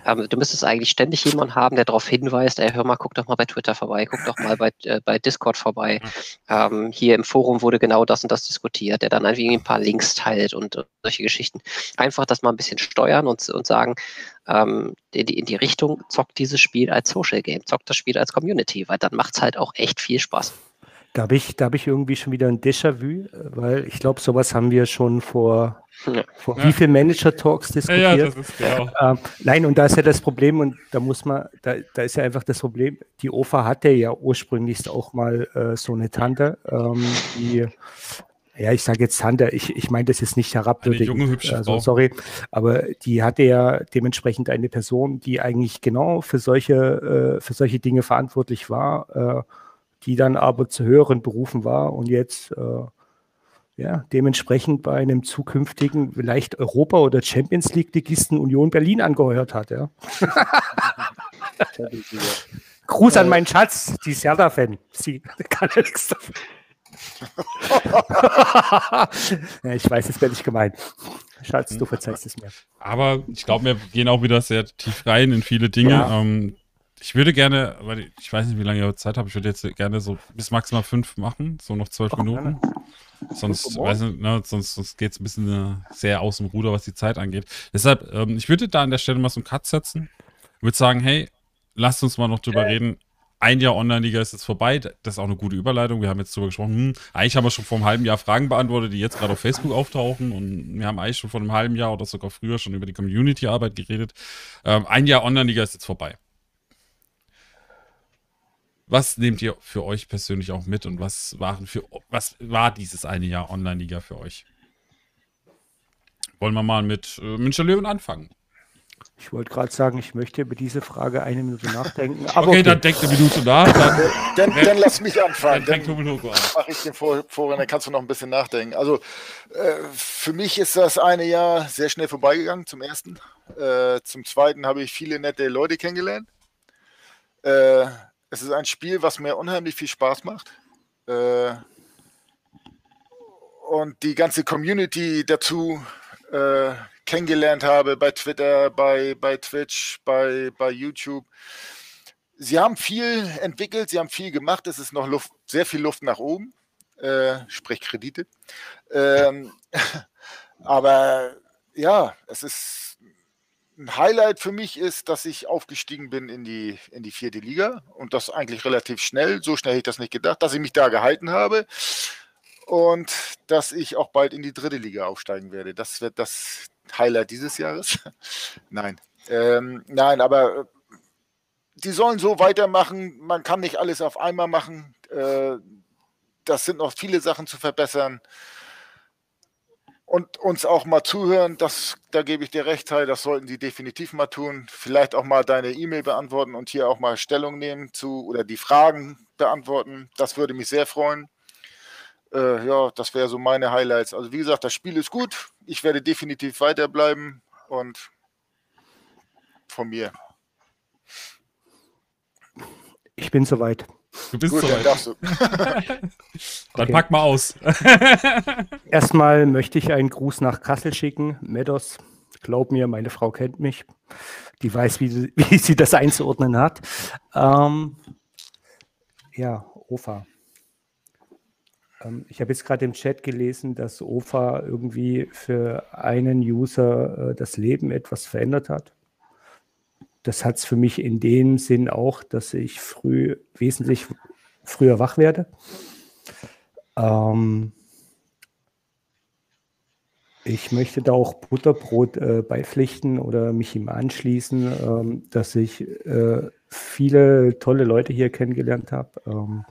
Ähm, du müsstest eigentlich ständig jemanden haben, der darauf hinweist, ey, hör mal, guck doch mal bei Twitter vorbei, guck doch mal bei, äh, bei Discord vorbei. Ähm, hier im Forum wurde genau das und das diskutiert, der dann einfach ein paar Links teilt und, und solche Geschichten. Einfach das mal ein bisschen steuern und, und sagen, ähm, in, die, in die Richtung, zockt dieses Spiel als Social Game, zockt das Spiel als Community, weil dann macht es halt auch echt viel Spaß. Da habe ich, hab ich irgendwie schon wieder ein Déjà-vu, weil ich glaube, sowas haben wir schon vor, ja. vor ja. wie viel Manager-Talks diskutiert. Ja, das ist genau. Ähm, nein, und da ist ja das Problem, und da muss man, da, da ist ja einfach das Problem, die OFA hatte ja ursprünglich auch mal äh, so eine Tante, ähm, die ja, ich sage jetzt Tante, ich, ich meine das jetzt nicht herabwürdigend. Eine junge, hübsche also, Frau. Sorry, aber die hatte ja dementsprechend eine Person, die eigentlich genau für solche, äh, für solche Dinge verantwortlich war, äh, die dann aber zu höheren Berufen war und jetzt äh, ja, dementsprechend bei einem zukünftigen vielleicht Europa- oder Champions League-Ligisten Union Berlin angeheuert hat. Ja. Gruß an meinen Schatz, die ist Serda-Fan. Sie kann ja nichts dafür. ich weiß, es wäre nicht gemeint. Schatz, du verzeihst es mir. Aber ich glaube, wir gehen auch wieder sehr tief rein in viele Dinge. Ja. Ähm, ich würde gerne, weil ich weiß nicht, wie lange ihr Zeit habt, ich würde jetzt gerne so bis maximal fünf machen, so noch zwölf Minuten. Sonst, weiß nicht, ne, sonst, sonst geht es ein bisschen äh, sehr aus dem Ruder, was die Zeit angeht. Deshalb, ähm, ich würde da an der Stelle mal so einen Cut setzen. Ich würde sagen, hey, lasst uns mal noch drüber reden, ein Jahr Online-Liga ist jetzt vorbei. Das ist auch eine gute Überleitung. Wir haben jetzt darüber gesprochen. Hm, eigentlich haben wir schon vor einem halben Jahr Fragen beantwortet, die jetzt gerade auf Facebook auftauchen. Und wir haben eigentlich schon vor einem halben Jahr oder sogar früher schon über die Community-Arbeit geredet. Ähm, ein Jahr Online-Liga ist jetzt vorbei. Was nehmt ihr für euch persönlich auch mit und was waren für was war dieses eine Jahr Online-Liga für euch? Wollen wir mal mit äh, München Löwen anfangen? Ich wollte gerade sagen, ich möchte über diese Frage eine Minute nachdenken. okay, okay, dann denk eine Minute nach. Dann, dann, dann lass mich anfangen. Dann, dann mache ich den vor, vor, dann kannst du noch ein bisschen nachdenken. Also äh, für mich ist das eine Jahr sehr schnell vorbeigegangen, zum ersten. Äh, zum zweiten habe ich viele nette Leute kennengelernt. Äh, es ist ein Spiel, was mir unheimlich viel Spaß macht. Äh, und die ganze Community dazu äh, kennengelernt habe bei Twitter, bei, bei Twitch, bei, bei YouTube. Sie haben viel entwickelt, sie haben viel gemacht. Es ist noch Luft, sehr viel Luft nach oben, äh, sprich Kredite. Ähm, aber ja, es ist ein Highlight für mich ist, dass ich aufgestiegen bin in die, in die vierte Liga und das eigentlich relativ schnell. So schnell hätte ich das nicht gedacht, dass ich mich da gehalten habe und dass ich auch bald in die dritte Liga aufsteigen werde. Das wird das Highlight dieses Jahres. nein, ähm, nein, aber äh, die sollen so weitermachen. Man kann nicht alles auf einmal machen. Äh, das sind noch viele Sachen zu verbessern und uns auch mal zuhören. Das, da gebe ich dir recht, Teil. Das sollten sie definitiv mal tun. Vielleicht auch mal deine E-Mail beantworten und hier auch mal Stellung nehmen zu oder die Fragen beantworten. Das würde mich sehr freuen. Äh, ja, das wäre so meine Highlights. Also wie gesagt, das Spiel ist gut. Ich werde definitiv weiterbleiben und von mir. Ich bin soweit. Du bist Gut, soweit. Dann, dann okay. pack mal aus. Erstmal möchte ich einen Gruß nach Kassel schicken. Meadows, glaub mir, meine Frau kennt mich. Die weiß, wie, wie sie das einzuordnen hat. Ähm, ja, OFA. Ähm, ich habe jetzt gerade im Chat gelesen, dass OFA irgendwie für einen User äh, das Leben etwas verändert hat das hat es für mich in dem Sinn auch, dass ich früh wesentlich früher wach werde. Ähm, ich möchte da auch Butterbrot äh, beipflichten oder mich ihm anschließen, ähm, dass ich äh, viele tolle Leute hier kennengelernt habe. Ähm,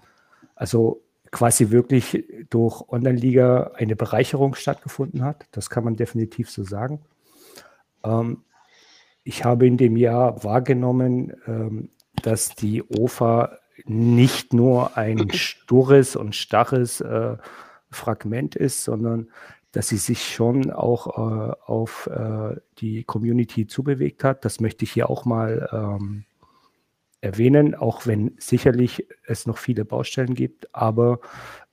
also quasi wirklich durch Online-Liga eine Bereicherung stattgefunden hat. Das kann man definitiv so sagen. Ähm, ich habe in dem Jahr wahrgenommen, ähm, dass die OFA nicht nur ein stures und starres äh, Fragment ist, sondern dass sie sich schon auch äh, auf äh, die Community zubewegt hat. Das möchte ich hier auch mal ähm, erwähnen, auch wenn sicherlich es noch viele Baustellen gibt, aber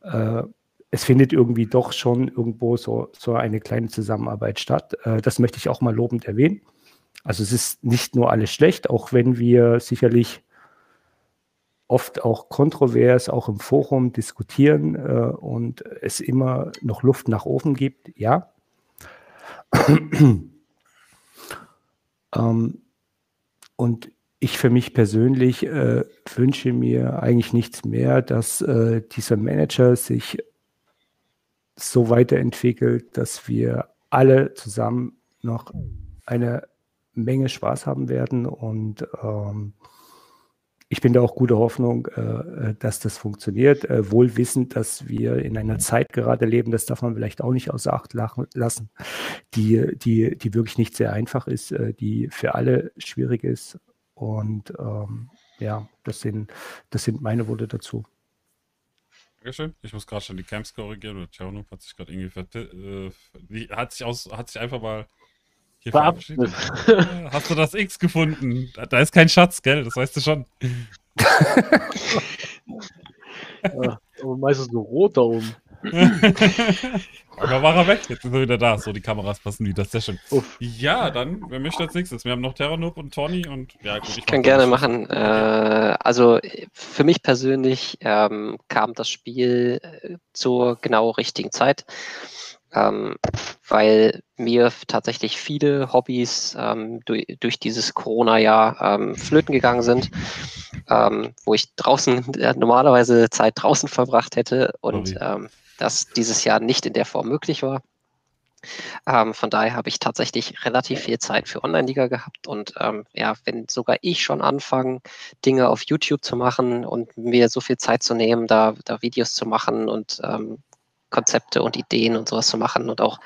äh, es findet irgendwie doch schon irgendwo so, so eine kleine Zusammenarbeit statt. Äh, das möchte ich auch mal lobend erwähnen. Also es ist nicht nur alles schlecht, auch wenn wir sicherlich oft auch kontrovers, auch im Forum diskutieren äh, und es immer noch Luft nach oben gibt, ja. ähm, und ich für mich persönlich äh, wünsche mir eigentlich nichts mehr, dass äh, dieser Manager sich so weiterentwickelt, dass wir alle zusammen noch eine Menge Spaß haben werden und ähm, ich bin da auch gute Hoffnung, äh, äh, dass das funktioniert. Äh, wohl wissend, dass wir in einer Zeit gerade leben, das darf man vielleicht auch nicht außer Acht lassen, die, die, die wirklich nicht sehr einfach ist, äh, die für alle schwierig ist. Und ähm, ja, das sind, das sind meine Worte dazu. Dankeschön. Ich muss gerade schon die Camps korrigieren. Oder Tjaunup hat sich gerade irgendwie äh, hat sich aus, hat sich einfach mal Verabschiedet. Hast du das X gefunden? Da ist kein Schatz, gell? Das weißt du schon. ja, aber meistens nur rot da oben. Aber war er weg, jetzt ist er wieder da. So, die Kameras passen wieder, sehr schön. Uff. Ja, dann, wer möchte als nächstes? Wir haben noch Terranoob und Tony und ja, gut, ich, ich kann gerne machen. Äh, also für mich persönlich ähm, kam das Spiel äh, zur genau richtigen Zeit. ähm, weil mir tatsächlich viele Hobbys ähm, durch, durch, dieses Corona-Jahr ähm, flöten gegangen sind, ähm, wo ich draußen äh, normalerweise Zeit draußen verbracht hätte und ähm, das dieses Jahr nicht in der Form möglich war. Ähm, von daher habe ich tatsächlich relativ viel Zeit für Online-Liga gehabt und ähm, ja, wenn sogar ich schon anfange, Dinge auf YouTube zu machen und mir so viel Zeit zu nehmen, da, da Videos zu machen und ähm, Konzepte und Ideen und sowas zu machen und auch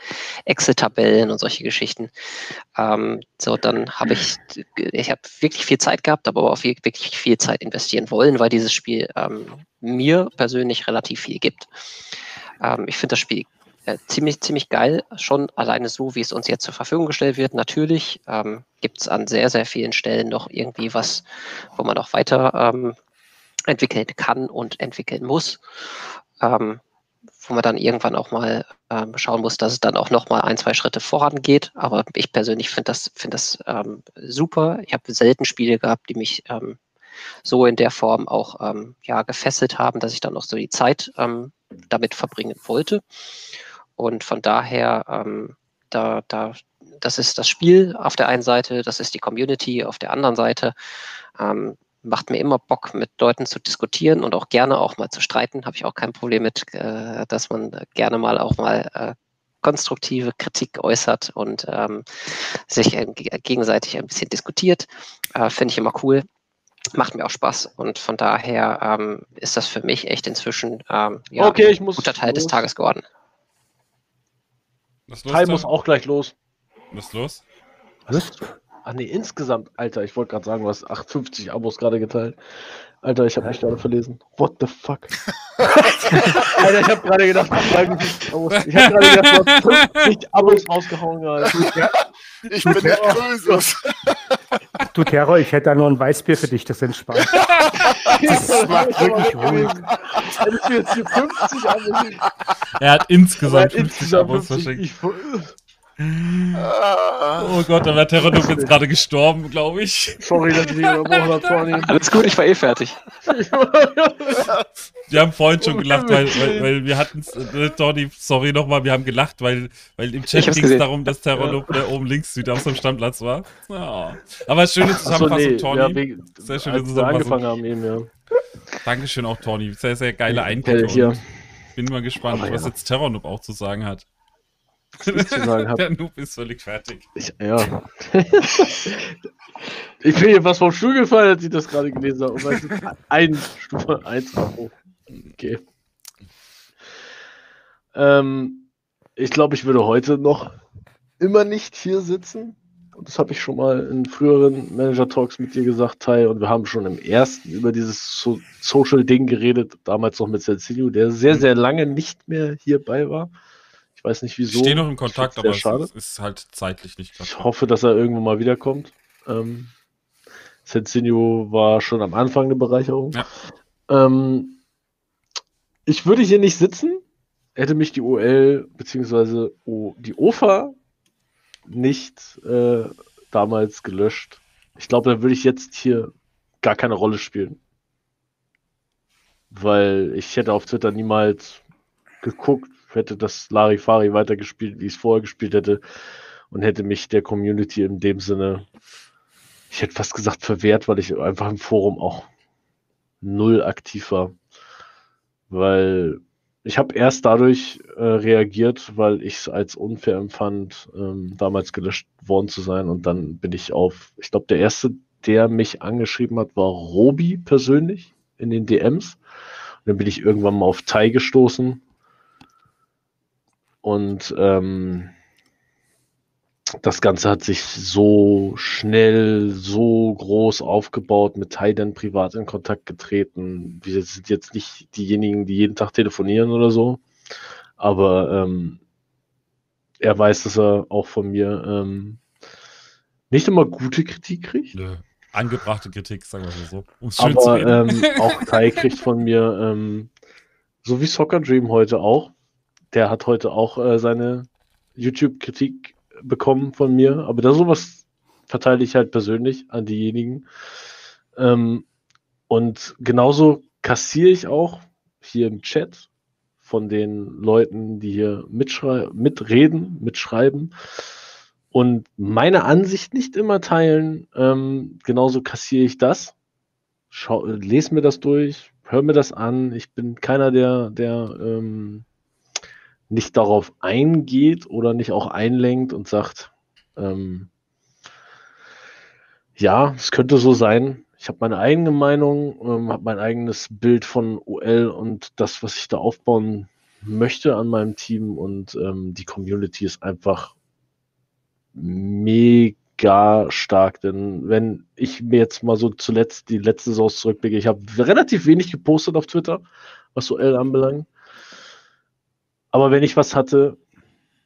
Excel-Tabellen und solche Geschichten. Ähm, so, dann habe ich, ich habe wirklich viel Zeit gehabt, aber auch wirklich viel Zeit investieren wollen, weil dieses Spiel ähm, mir persönlich relativ viel gibt. Ähm, ich finde das Spiel äh, ziemlich, ziemlich geil, schon alleine so, wie es uns jetzt zur Verfügung gestellt wird. Natürlich ähm, gibt es an sehr, sehr vielen Stellen noch irgendwie was, wo man auch weiter ähm, entwickeln kann und entwickeln muss. Ähm, wo man dann irgendwann auch mal ähm, schauen muss, dass es dann auch noch mal ein, zwei Schritte vorangeht. Aber ich persönlich finde das, find das ähm, super. Ich habe selten Spiele gehabt, die mich ähm, so in der Form auch ähm, ja, gefesselt haben, dass ich dann noch so die Zeit ähm, damit verbringen wollte. Und von daher, ähm, da, da, das ist das Spiel auf der einen Seite, das ist die Community auf der anderen Seite. Ähm, macht mir immer Bock, mit Leuten zu diskutieren und auch gerne auch mal zu streiten. Habe ich auch kein Problem mit, äh, dass man gerne mal auch mal äh, konstruktive Kritik äußert und ähm, sich äh, gegenseitig ein bisschen diskutiert. Äh, Finde ich immer cool. Macht mir auch Spaß und von daher ähm, ist das für mich echt inzwischen ähm, ja, okay, ein guter Teil los. des Tages geworden. Was los, Teil muss auch gleich los. Was ist los? Was? Ach nee, insgesamt, Alter, ich wollte gerade sagen, du hast 58 Abos gerade geteilt. Alter, ich habe mich gerade verlesen. What the fuck? Alter, ich habe gerade gedacht, ich habe gerade gedacht, du hast 50 Abos rausgehauen gerade. Ich bin der Krösus. Du Terror, ich hätte da nur ein Weißbier für dich, das entspannt. Das macht wirklich ruhig. Hättest du jetzt hier 50 Abos? Er hat insgesamt 50 Abos verschickt. Oh Gott, da wäre Terranum jetzt gerade gestorben, glaube ich. Sorry, dass ich dich unterbrochen. Alles gut, ich war eh fertig. wir haben vorhin schon gelacht, weil, weil, weil wir hatten äh, Tony, sorry nochmal, wir haben gelacht, weil, weil im Chat ging es darum, dass Terranum ja. oben links wieder auf seinem Standplatz war. Ja. Aber schöne Zusammenfassung, so, nee. Tony. Ja, wegen, sehr schöne Zusammenfassung. angefangen haben eben, ja. Dankeschön auch, Tony. Sehr, sehr geile Einblick. Bin mal gespannt, was jetzt Terranum auch zu sagen hat ich zu sagen habe. Der Noob ist völlig fertig. Ich, ja. ich bin hier was vom Stuhl gefallen, als ich das gerade gelesen habe. Und ein Stufe 1 Abo. Okay. Ähm, ich glaube, ich würde heute noch immer nicht hier sitzen. Und das habe ich schon mal in früheren Manager-Talks mit dir gesagt, Tai. Und wir haben schon im ersten über dieses so Social-Ding geredet, damals noch mit Cecilio, der sehr, sehr lange nicht mehr hierbei war. Ich weiß nicht wieso. Ich stehe noch in Kontakt, aber schade. es ist halt zeitlich nicht klar. Ich hoffe, dass er irgendwann mal wiederkommt. Ähm, Sensinio war schon am Anfang eine Bereicherung. Ja. Ähm, ich würde hier nicht sitzen, hätte mich die OL bzw. die OFA nicht äh, damals gelöscht. Ich glaube, dann würde ich jetzt hier gar keine Rolle spielen. Weil ich hätte auf Twitter niemals geguckt, hätte das Larifari weitergespielt, wie ich es vorher gespielt hätte und hätte mich der Community in dem Sinne, ich hätte fast gesagt, verwehrt, weil ich einfach im Forum auch null aktiv war. Weil ich habe erst dadurch äh, reagiert, weil ich es als unfair empfand, ähm, damals gelöscht worden zu sein. Und dann bin ich auf, ich glaube, der erste, der mich angeschrieben hat, war Robi persönlich in den DMs. Und dann bin ich irgendwann mal auf Tai gestoßen und ähm, das Ganze hat sich so schnell, so groß aufgebaut, mit Taidan privat in Kontakt getreten. Wir sind jetzt nicht diejenigen, die jeden Tag telefonieren oder so, aber ähm, er weiß, dass er auch von mir ähm, nicht immer gute Kritik kriegt. Nö. Angebrachte Kritik, sagen wir mal so. Um schön aber zu reden. Ähm, auch Tai kriegt von mir, ähm, so wie Soccer Dream heute auch, der hat heute auch äh, seine YouTube-Kritik bekommen von mir, aber da sowas verteile ich halt persönlich an diejenigen. Ähm, und genauso kassiere ich auch hier im Chat von den Leuten, die hier mitreden, mitschreiben und meine Ansicht nicht immer teilen. Ähm, genauso kassiere ich das. Schau, lese mir das durch, hör mir das an. Ich bin keiner, der, der ähm, nicht darauf eingeht oder nicht auch einlenkt und sagt, ähm, ja, es könnte so sein. Ich habe meine eigene Meinung, ähm, habe mein eigenes Bild von OL und das, was ich da aufbauen möchte an meinem Team und ähm, die Community ist einfach mega stark, denn wenn ich mir jetzt mal so zuletzt die letzte Saison zurückblicke, ich habe relativ wenig gepostet auf Twitter, was OL anbelangt. Aber wenn ich was hatte,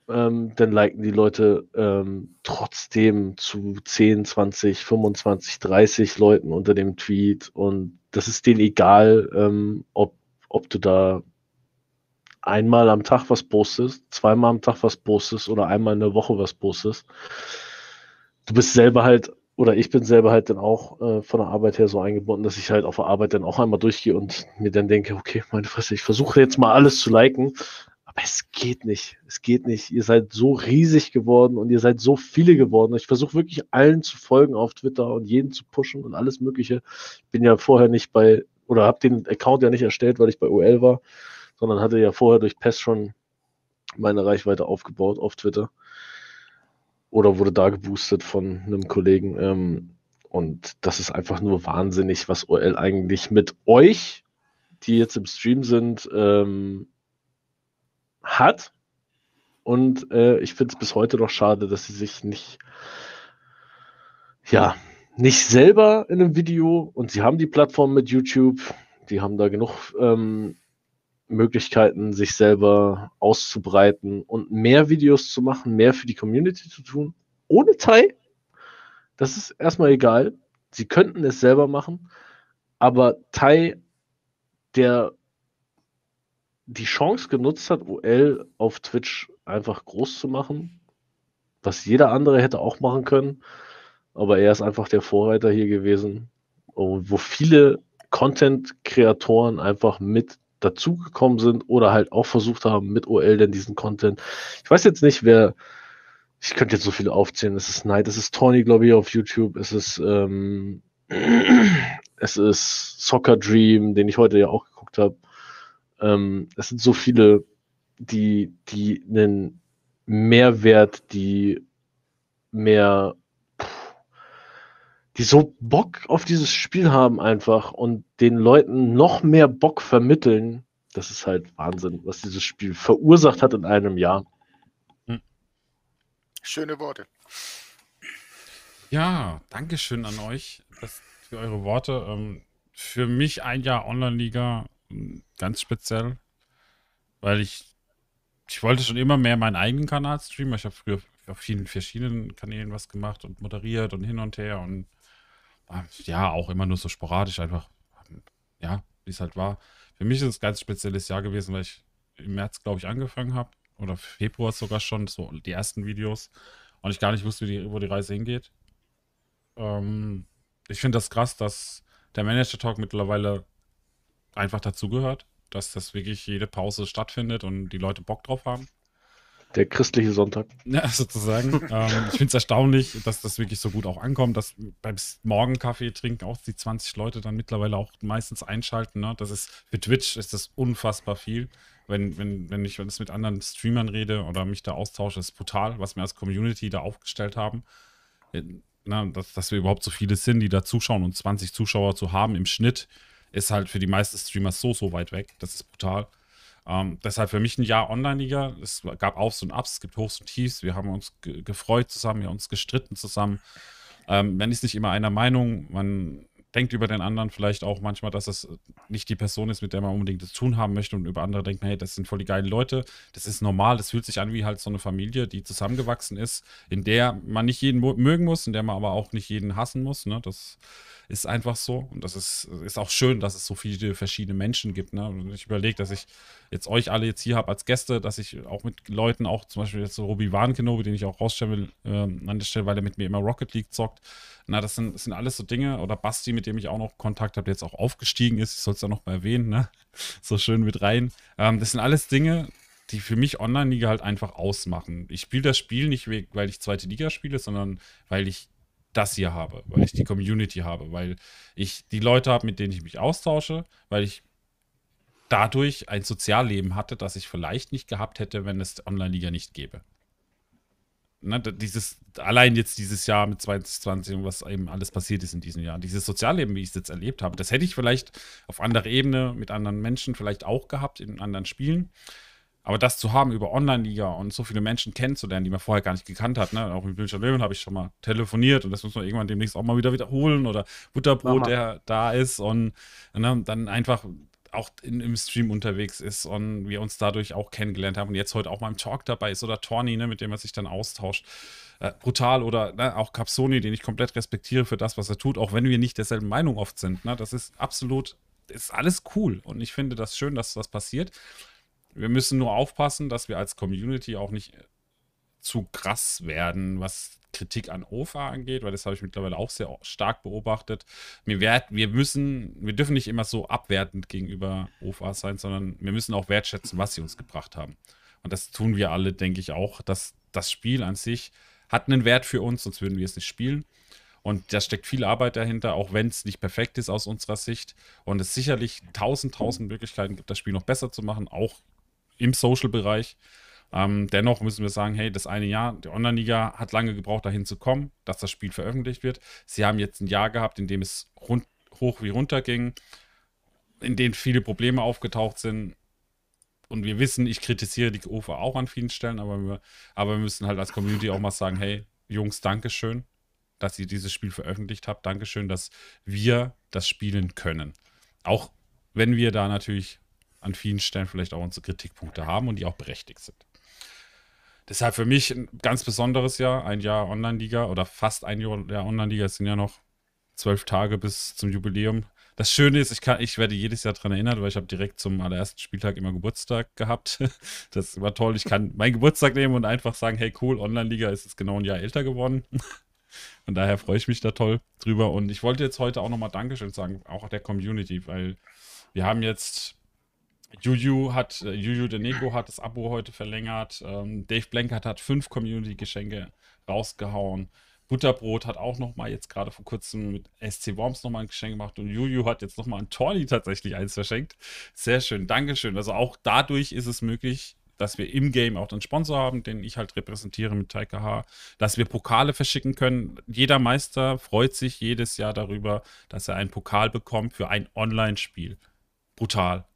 ähm, dann liken die Leute ähm, trotzdem zu 10, 20, 25, 30 Leuten unter dem Tweet und das ist denen egal, ähm, ob, ob du da einmal am Tag was postest, zweimal am Tag was postest oder einmal in der Woche was postest. Du bist selber halt, oder ich bin selber halt dann auch äh, von der Arbeit her so eingebunden, dass ich halt auf der Arbeit dann auch einmal durchgehe und mir dann denke, okay, meine Fresse, ich versuche jetzt mal alles zu liken, aber es geht nicht. Es geht nicht. Ihr seid so riesig geworden und ihr seid so viele geworden. Ich versuche wirklich allen zu folgen auf Twitter und jeden zu pushen und alles Mögliche. Ich bin ja vorher nicht bei, oder habe den Account ja nicht erstellt, weil ich bei OL war, sondern hatte ja vorher durch PES schon meine Reichweite aufgebaut auf Twitter. Oder wurde da geboostet von einem Kollegen. Ähm, und das ist einfach nur wahnsinnig, was OL eigentlich mit euch, die jetzt im Stream sind, ähm, hat. Und äh, ich finde es bis heute noch schade, dass sie sich nicht, ja, nicht selber in einem Video und sie haben die Plattform mit YouTube, die haben da genug ähm, Möglichkeiten, sich selber auszubreiten und mehr Videos zu machen, mehr für die Community zu tun. Ohne Tai, das ist erstmal egal. Sie könnten es selber machen, aber Tai, der die Chance genutzt hat, OL auf Twitch einfach groß zu machen, was jeder andere hätte auch machen können. Aber er ist einfach der Vorreiter hier gewesen, wo viele Content-Kreatoren einfach mit dazugekommen sind oder halt auch versucht haben, mit OL denn diesen Content. Ich weiß jetzt nicht, wer. Ich könnte jetzt so viele aufzählen. Es ist Night, es ist Tony, glaube ich, auf YouTube. Es ist, ähm, es ist Soccer Dream, den ich heute ja auch geguckt habe. Ähm, es sind so viele, die, die einen Mehrwert, die mehr, die so Bock auf dieses Spiel haben einfach und den Leuten noch mehr Bock vermitteln. Das ist halt Wahnsinn, was dieses Spiel verursacht hat in einem Jahr. Hm. Schöne Worte. Ja, danke schön an euch für eure Worte. Ähm, für mich ein Jahr Online-Liga ganz speziell, weil ich, ich wollte schon immer mehr meinen eigenen Kanal streamen. Ich habe früher auf vielen verschiedenen Kanälen was gemacht und moderiert und hin und her und ja, auch immer nur so sporadisch einfach, ja, wie es halt war. Für mich ist es ein ganz spezielles Jahr gewesen, weil ich im März, glaube ich, angefangen habe oder Februar sogar schon, so die ersten Videos und ich gar nicht wusste, die, wo die Reise hingeht. Ähm, ich finde das krass, dass der Manager-Talk mittlerweile einfach dazugehört, dass das wirklich jede Pause stattfindet und die Leute Bock drauf haben. Der christliche Sonntag. Ja, sozusagen. ähm, ich finde es erstaunlich, dass das wirklich so gut auch ankommt, dass beim Morgenkaffee trinken auch die 20 Leute dann mittlerweile auch meistens einschalten. Ne? Das ist für Twitch ist das unfassbar viel. Wenn, wenn, wenn ich ich mit anderen Streamern rede oder mich da austausche, ist brutal, was wir als Community da aufgestellt haben. Äh, na, dass, dass wir überhaupt so viele sind, die da zuschauen und 20 Zuschauer zu haben im Schnitt, ist halt für die meisten Streamer so, so weit weg. Das ist brutal. Ähm, deshalb für mich ein Jahr Online-Liga. Es gab Aufs und Ups, es gibt Hochs und Tiefs. Wir haben uns ge gefreut zusammen, wir haben uns gestritten zusammen. Ähm, man ist nicht immer einer Meinung. Man denkt über den anderen vielleicht auch manchmal, dass es nicht die Person ist, mit der man unbedingt das tun haben möchte und über andere denkt, hey, das sind voll die geilen Leute. Das ist normal, das fühlt sich an wie halt so eine Familie, die zusammengewachsen ist, in der man nicht jeden mögen muss, in der man aber auch nicht jeden hassen muss. Ne? Das ist einfach so und das ist, ist auch schön, dass es so viele verschiedene Menschen gibt. Ne? Und ich überlege, dass ich jetzt euch alle jetzt hier habe als Gäste, dass ich auch mit Leuten, auch zum Beispiel jetzt so Robi Warnkenobi, den ich auch rausstellen will, äh, an der Stelle, weil er mit mir immer Rocket League zockt. Na, das sind, das sind alles so Dinge. Oder Basti, mit dem ich auch noch Kontakt habe, der jetzt auch aufgestiegen ist. Ich soll es ja noch mal erwähnen, ne? So schön mit rein. Ähm, das sind alles Dinge, die für mich Online-Liga halt einfach ausmachen. Ich spiele das Spiel nicht, weil ich zweite Liga spiele, sondern weil ich das hier habe, weil ich die Community habe, weil ich die Leute habe, mit denen ich mich austausche, weil ich dadurch ein Sozialleben hatte, das ich vielleicht nicht gehabt hätte, wenn es Online-Liga nicht gäbe. Ne, dieses, allein jetzt dieses Jahr mit 2020 und was eben alles passiert ist in diesem Jahr, dieses Sozialleben, wie ich es jetzt erlebt habe, das hätte ich vielleicht auf anderer Ebene mit anderen Menschen vielleicht auch gehabt, in anderen Spielen. Aber das zu haben über Online-Liga und so viele Menschen kennenzulernen, die man vorher gar nicht gekannt hat, ne? auch mit Bildschirm Löwen habe ich schon mal telefoniert und das muss man irgendwann demnächst auch mal wieder wiederholen oder Butterbrot, Aha. der da ist und ne, dann einfach auch in, im Stream unterwegs ist und wir uns dadurch auch kennengelernt haben und jetzt heute auch mal im Talk dabei ist oder Torni, ne, mit dem er sich dann austauscht. Äh, brutal oder ne, auch Capsoni, den ich komplett respektiere für das, was er tut, auch wenn wir nicht derselben Meinung oft sind. Ne? Das ist absolut, ist alles cool und ich finde das schön, dass das passiert. Wir müssen nur aufpassen, dass wir als Community auch nicht zu krass werden, was Kritik an OFA angeht, weil das habe ich mittlerweile auch sehr stark beobachtet. Wir, werd, wir müssen, wir dürfen nicht immer so abwertend gegenüber OFA sein, sondern wir müssen auch wertschätzen, was sie uns gebracht haben. Und das tun wir alle, denke ich auch, dass das Spiel an sich hat einen Wert für uns, sonst würden wir es nicht spielen. Und da steckt viel Arbeit dahinter, auch wenn es nicht perfekt ist aus unserer Sicht. Und es sicherlich tausend, tausend Möglichkeiten gibt, das Spiel noch besser zu machen, auch im Social-Bereich. Ähm, dennoch müssen wir sagen, hey, das eine Jahr, die Online-Liga hat lange gebraucht, dahin zu kommen, dass das Spiel veröffentlicht wird. Sie haben jetzt ein Jahr gehabt, in dem es rund, hoch wie runter ging, in dem viele Probleme aufgetaucht sind. Und wir wissen, ich kritisiere die UFA auch an vielen Stellen, aber wir, aber wir müssen halt als Community auch mal sagen, hey, Jungs, Dankeschön, dass ihr dieses Spiel veröffentlicht habt. Dankeschön, dass wir das spielen können. Auch wenn wir da natürlich an vielen Stellen vielleicht auch unsere Kritikpunkte haben und die auch berechtigt sind. Deshalb für mich ein ganz besonderes Jahr, ein Jahr Online-Liga oder fast ein Jahr Online-Liga. Es sind ja noch zwölf Tage bis zum Jubiläum. Das Schöne ist, ich, kann, ich werde jedes Jahr daran erinnert, weil ich habe direkt zum allerersten Spieltag immer Geburtstag gehabt. Das war toll. Ich kann meinen Geburtstag nehmen und einfach sagen, hey cool, Online-Liga ist jetzt genau ein Jahr älter geworden. Von daher freue ich mich da toll drüber. Und ich wollte jetzt heute auch nochmal Dankeschön sagen, auch der Community, weil wir haben jetzt Juju hat, äh, Juju de Nego hat das Abo heute verlängert. Ähm, Dave Blankert hat fünf Community-Geschenke rausgehauen. Butterbrot hat auch noch mal jetzt gerade vor kurzem mit SC Worms noch mal ein Geschenk gemacht und Juju hat jetzt noch mal ein Torni tatsächlich eins verschenkt. Sehr schön, Dankeschön. Also auch dadurch ist es möglich, dass wir im Game auch einen Sponsor haben, den ich halt repräsentiere mit Taika H, dass wir Pokale verschicken können. Jeder Meister freut sich jedes Jahr darüber, dass er einen Pokal bekommt für ein Online-Spiel. Brutal.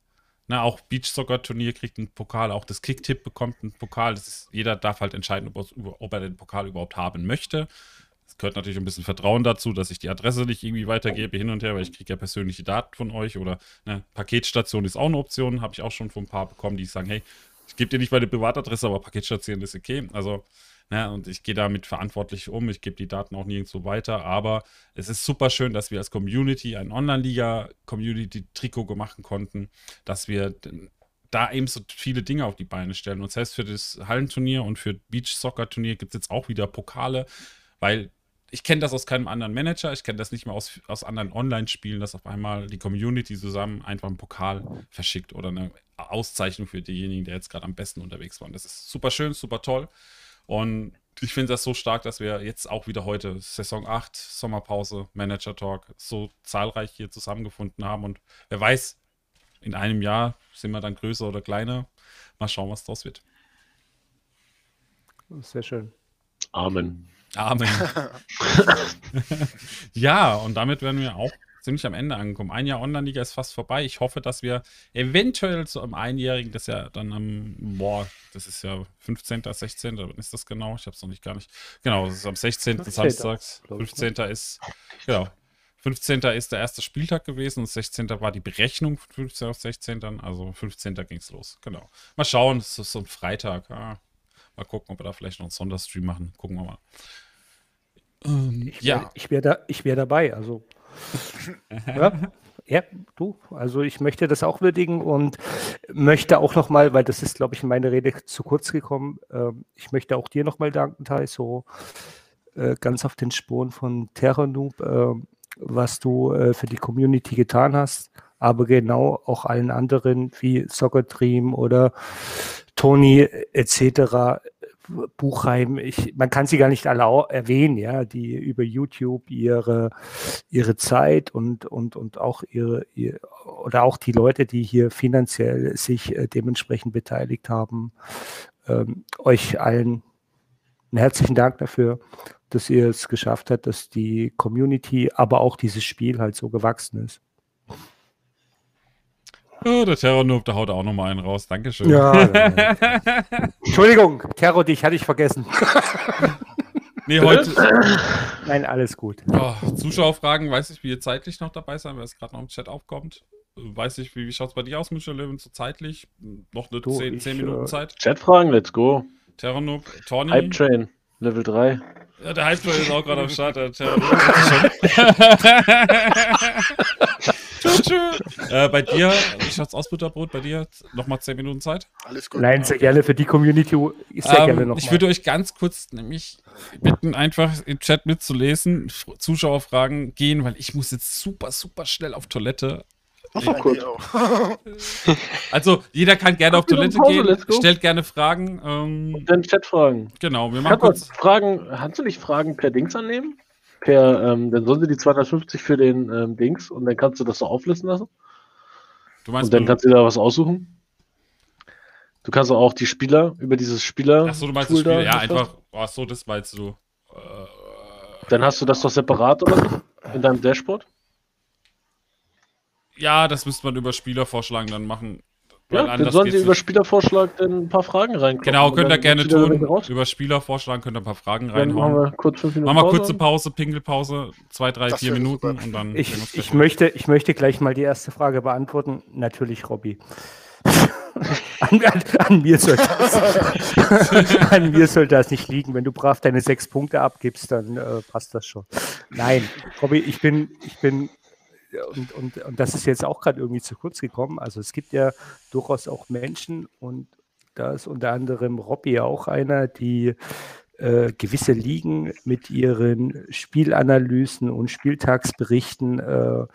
Na, auch Beach Soccer Turnier kriegt einen Pokal, auch das Kicktipp bekommt einen Pokal. Ist, jeder darf halt entscheiden, ob, ob, er den Pokal überhaupt haben möchte. Es gehört natürlich ein bisschen Vertrauen dazu, dass ich die Adresse nicht irgendwie weitergebe hin und her, weil ich kriege ja persönliche Daten von euch oder ne, Paketstation ist auch eine Option, habe ich auch schon von ein paar bekommen, die sagen, hey, ich gebe dir nicht meine Privatadresse, aber Paketstation ist okay. Also Ne? Und ich gehe damit verantwortlich um. Ich gebe die Daten auch nirgendwo weiter. Aber es ist super schön, dass wir als Community ein Online-Liga-Community-Trikot machen konnten, dass wir da eben so viele Dinge auf die Beine stellen. Und selbst für das Hallenturnier und für Beach-Soccer-Turnier gibt es jetzt auch wieder Pokale, weil ich kenne das aus keinem anderen Manager, ich kenne das nicht mehr aus, aus anderen Online-Spielen, dass auf einmal die Community zusammen einfach einen Pokal verschickt oder eine Auszeichnung für diejenigen, der jetzt gerade am besten unterwegs waren. Das ist super schön, super toll. Und ich finde das so stark, dass wir jetzt auch wieder heute, Saison 8, Sommerpause, Manager Talk, so zahlreich hier zusammengefunden haben. Und wer weiß, in einem Jahr sind wir dann größer oder kleiner. Mal schauen, was daraus wird. Sehr schön. Amen. Amen. ja, und damit werden wir auch ziemlich am Ende angekommen. Ein Jahr Online-Liga ist fast vorbei. Ich hoffe, dass wir eventuell zu einem Einjährigen, das ja dann am, boah, das ist ja 15., 16., wann ist das genau? Ich habe es noch nicht gar nicht. Genau, das ist am 16. 15. Samstags. 15. ist, genau. 15. ist der erste Spieltag gewesen und 16. war die Berechnung von 15 auf 16. Also 15. ging es los. Genau. Mal schauen, es ist so ein Freitag. Ah, mal gucken, ob wir da vielleicht noch einen Sonderstream machen. Gucken wir mal. Ähm, ich wär, ja. Ich wäre da, wär dabei. Also ja, ja, du. Also ich möchte das auch würdigen und möchte auch nochmal, weil das ist, glaube ich, in meiner Rede zu kurz gekommen, äh, ich möchte auch dir nochmal danken, Tai, so äh, ganz auf den Spuren von Terror Noob, äh, was du äh, für die Community getan hast, aber genau auch allen anderen wie Soccer Dream oder Tony etc. Buchheim, ich, man kann sie gar nicht alle erwähnen, ja, die über YouTube ihre, ihre Zeit und, und, und auch ihre, ihr, oder auch die Leute, die hier finanziell sich äh, dementsprechend beteiligt haben, ähm, euch allen einen herzlichen Dank dafür, dass ihr es geschafft habt, dass die Community, aber auch dieses Spiel halt so gewachsen ist. Oh, der Terror Noob, da haut auch nochmal einen raus. Dankeschön. Ja, Entschuldigung, Terror, dich hatte ich vergessen. nee, heute. Nein, alles gut. Oh, Zuschauerfragen, weiß ich, wie ihr zeitlich noch dabei sein, weil es gerade noch im Chat aufkommt. Weiß ich, wie, wie schaut es bei dir aus, Michel Löwen, so zeitlich? Noch eine 10, 10 Minuten äh, Zeit? Chatfragen, let's go. Terror Noob, Tony. Hype Train, Level 3. Ja, der Train ist auch gerade am Start. Äh, bei dir, wie schaut's aus, Butterbrot? Bei dir nochmal 10 Minuten Zeit? Alles gut. Nein, sehr gerne für die Community. Sehr ähm, gerne noch ich würde euch ganz kurz nämlich bitten, einfach im Chat mitzulesen, Zuschauerfragen gehen, weil ich muss jetzt super, super schnell auf Toilette. Ach, kurz. also, jeder kann gerne auf Toilette Pause, gehen, stellt gerne Fragen. Ähm, Und dann Chatfragen. Genau, wir machen kurz. Fragen, kannst du nicht Fragen per Dings annehmen? per, ähm, dann sollen sie die 250 für den ähm, Dings und dann kannst du das so auflisten lassen. Du meinst, und dann kannst du da was aussuchen. Du kannst auch die Spieler über dieses Spieler. Achso, du meinst das Spiel, ja, einfach. Ach so, das meinst du. Äh, dann hast du das doch separat oder in deinem Dashboard. Ja, das müsste man über Spieler vorschlagen dann machen. Ja, dann sollen Sie über Spielervorschlag dann ein paar Fragen reinkommen. Genau, könnt ihr gerne tun. Über Spielervorschlag könnt ihr ein paar Fragen reinhauen. Machen wir kurz fünf Minuten Machen wir kurze Pause, Pingelpause, zwei, drei, das vier Minuten super. und dann. Ich, ich möchte, ich möchte gleich mal die erste Frage beantworten. Natürlich, Robby. an, an, an, mir soll das, an mir soll das nicht liegen. Wenn du brav deine sechs Punkte abgibst, dann äh, passt das schon. Nein, Robby, ich bin, ich bin und, und, und das ist jetzt auch gerade irgendwie zu kurz gekommen. Also es gibt ja durchaus auch Menschen und da ist unter anderem Robby auch einer, die äh, gewisse Ligen mit ihren Spielanalysen und Spieltagsberichten äh,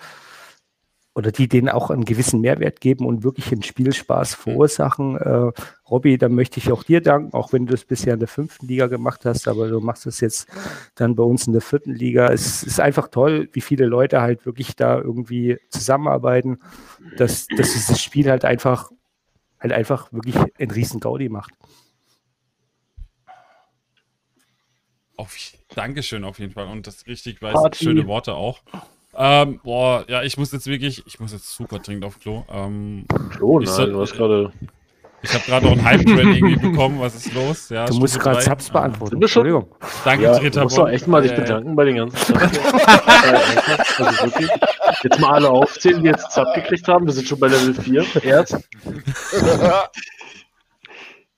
oder die denen auch einen gewissen Mehrwert geben und wirklich einen Spielspaß mhm. verursachen. Äh, Robby, da möchte ich auch dir danken, auch wenn du es bisher in der fünften Liga gemacht hast, aber du machst es jetzt dann bei uns in der vierten Liga. Es ist einfach toll, wie viele Leute halt wirklich da irgendwie zusammenarbeiten, dass, dass dieses Spiel halt einfach halt einfach wirklich einen riesen Gaudi macht. Auf, Dankeschön auf jeden Fall und das richtig weiß, schöne Worte auch. Ähm, boah, ja, ich muss jetzt wirklich, ich muss jetzt super dringend auf Klo. Ähm, Klo, nein, soll, du hast gerade. Ich habe gerade auch einen Hype-Train irgendwie bekommen. Was ist los? Ja, du musst gerade Subs beantworten. Entschuldigung. Danke, ja, Dritter. Du musst doch echt mal dich äh, bedanken bei den ganzen also wirklich, Jetzt mal alle aufzählen, die jetzt Zap gekriegt haben. Wir sind schon bei Level 4. Erst.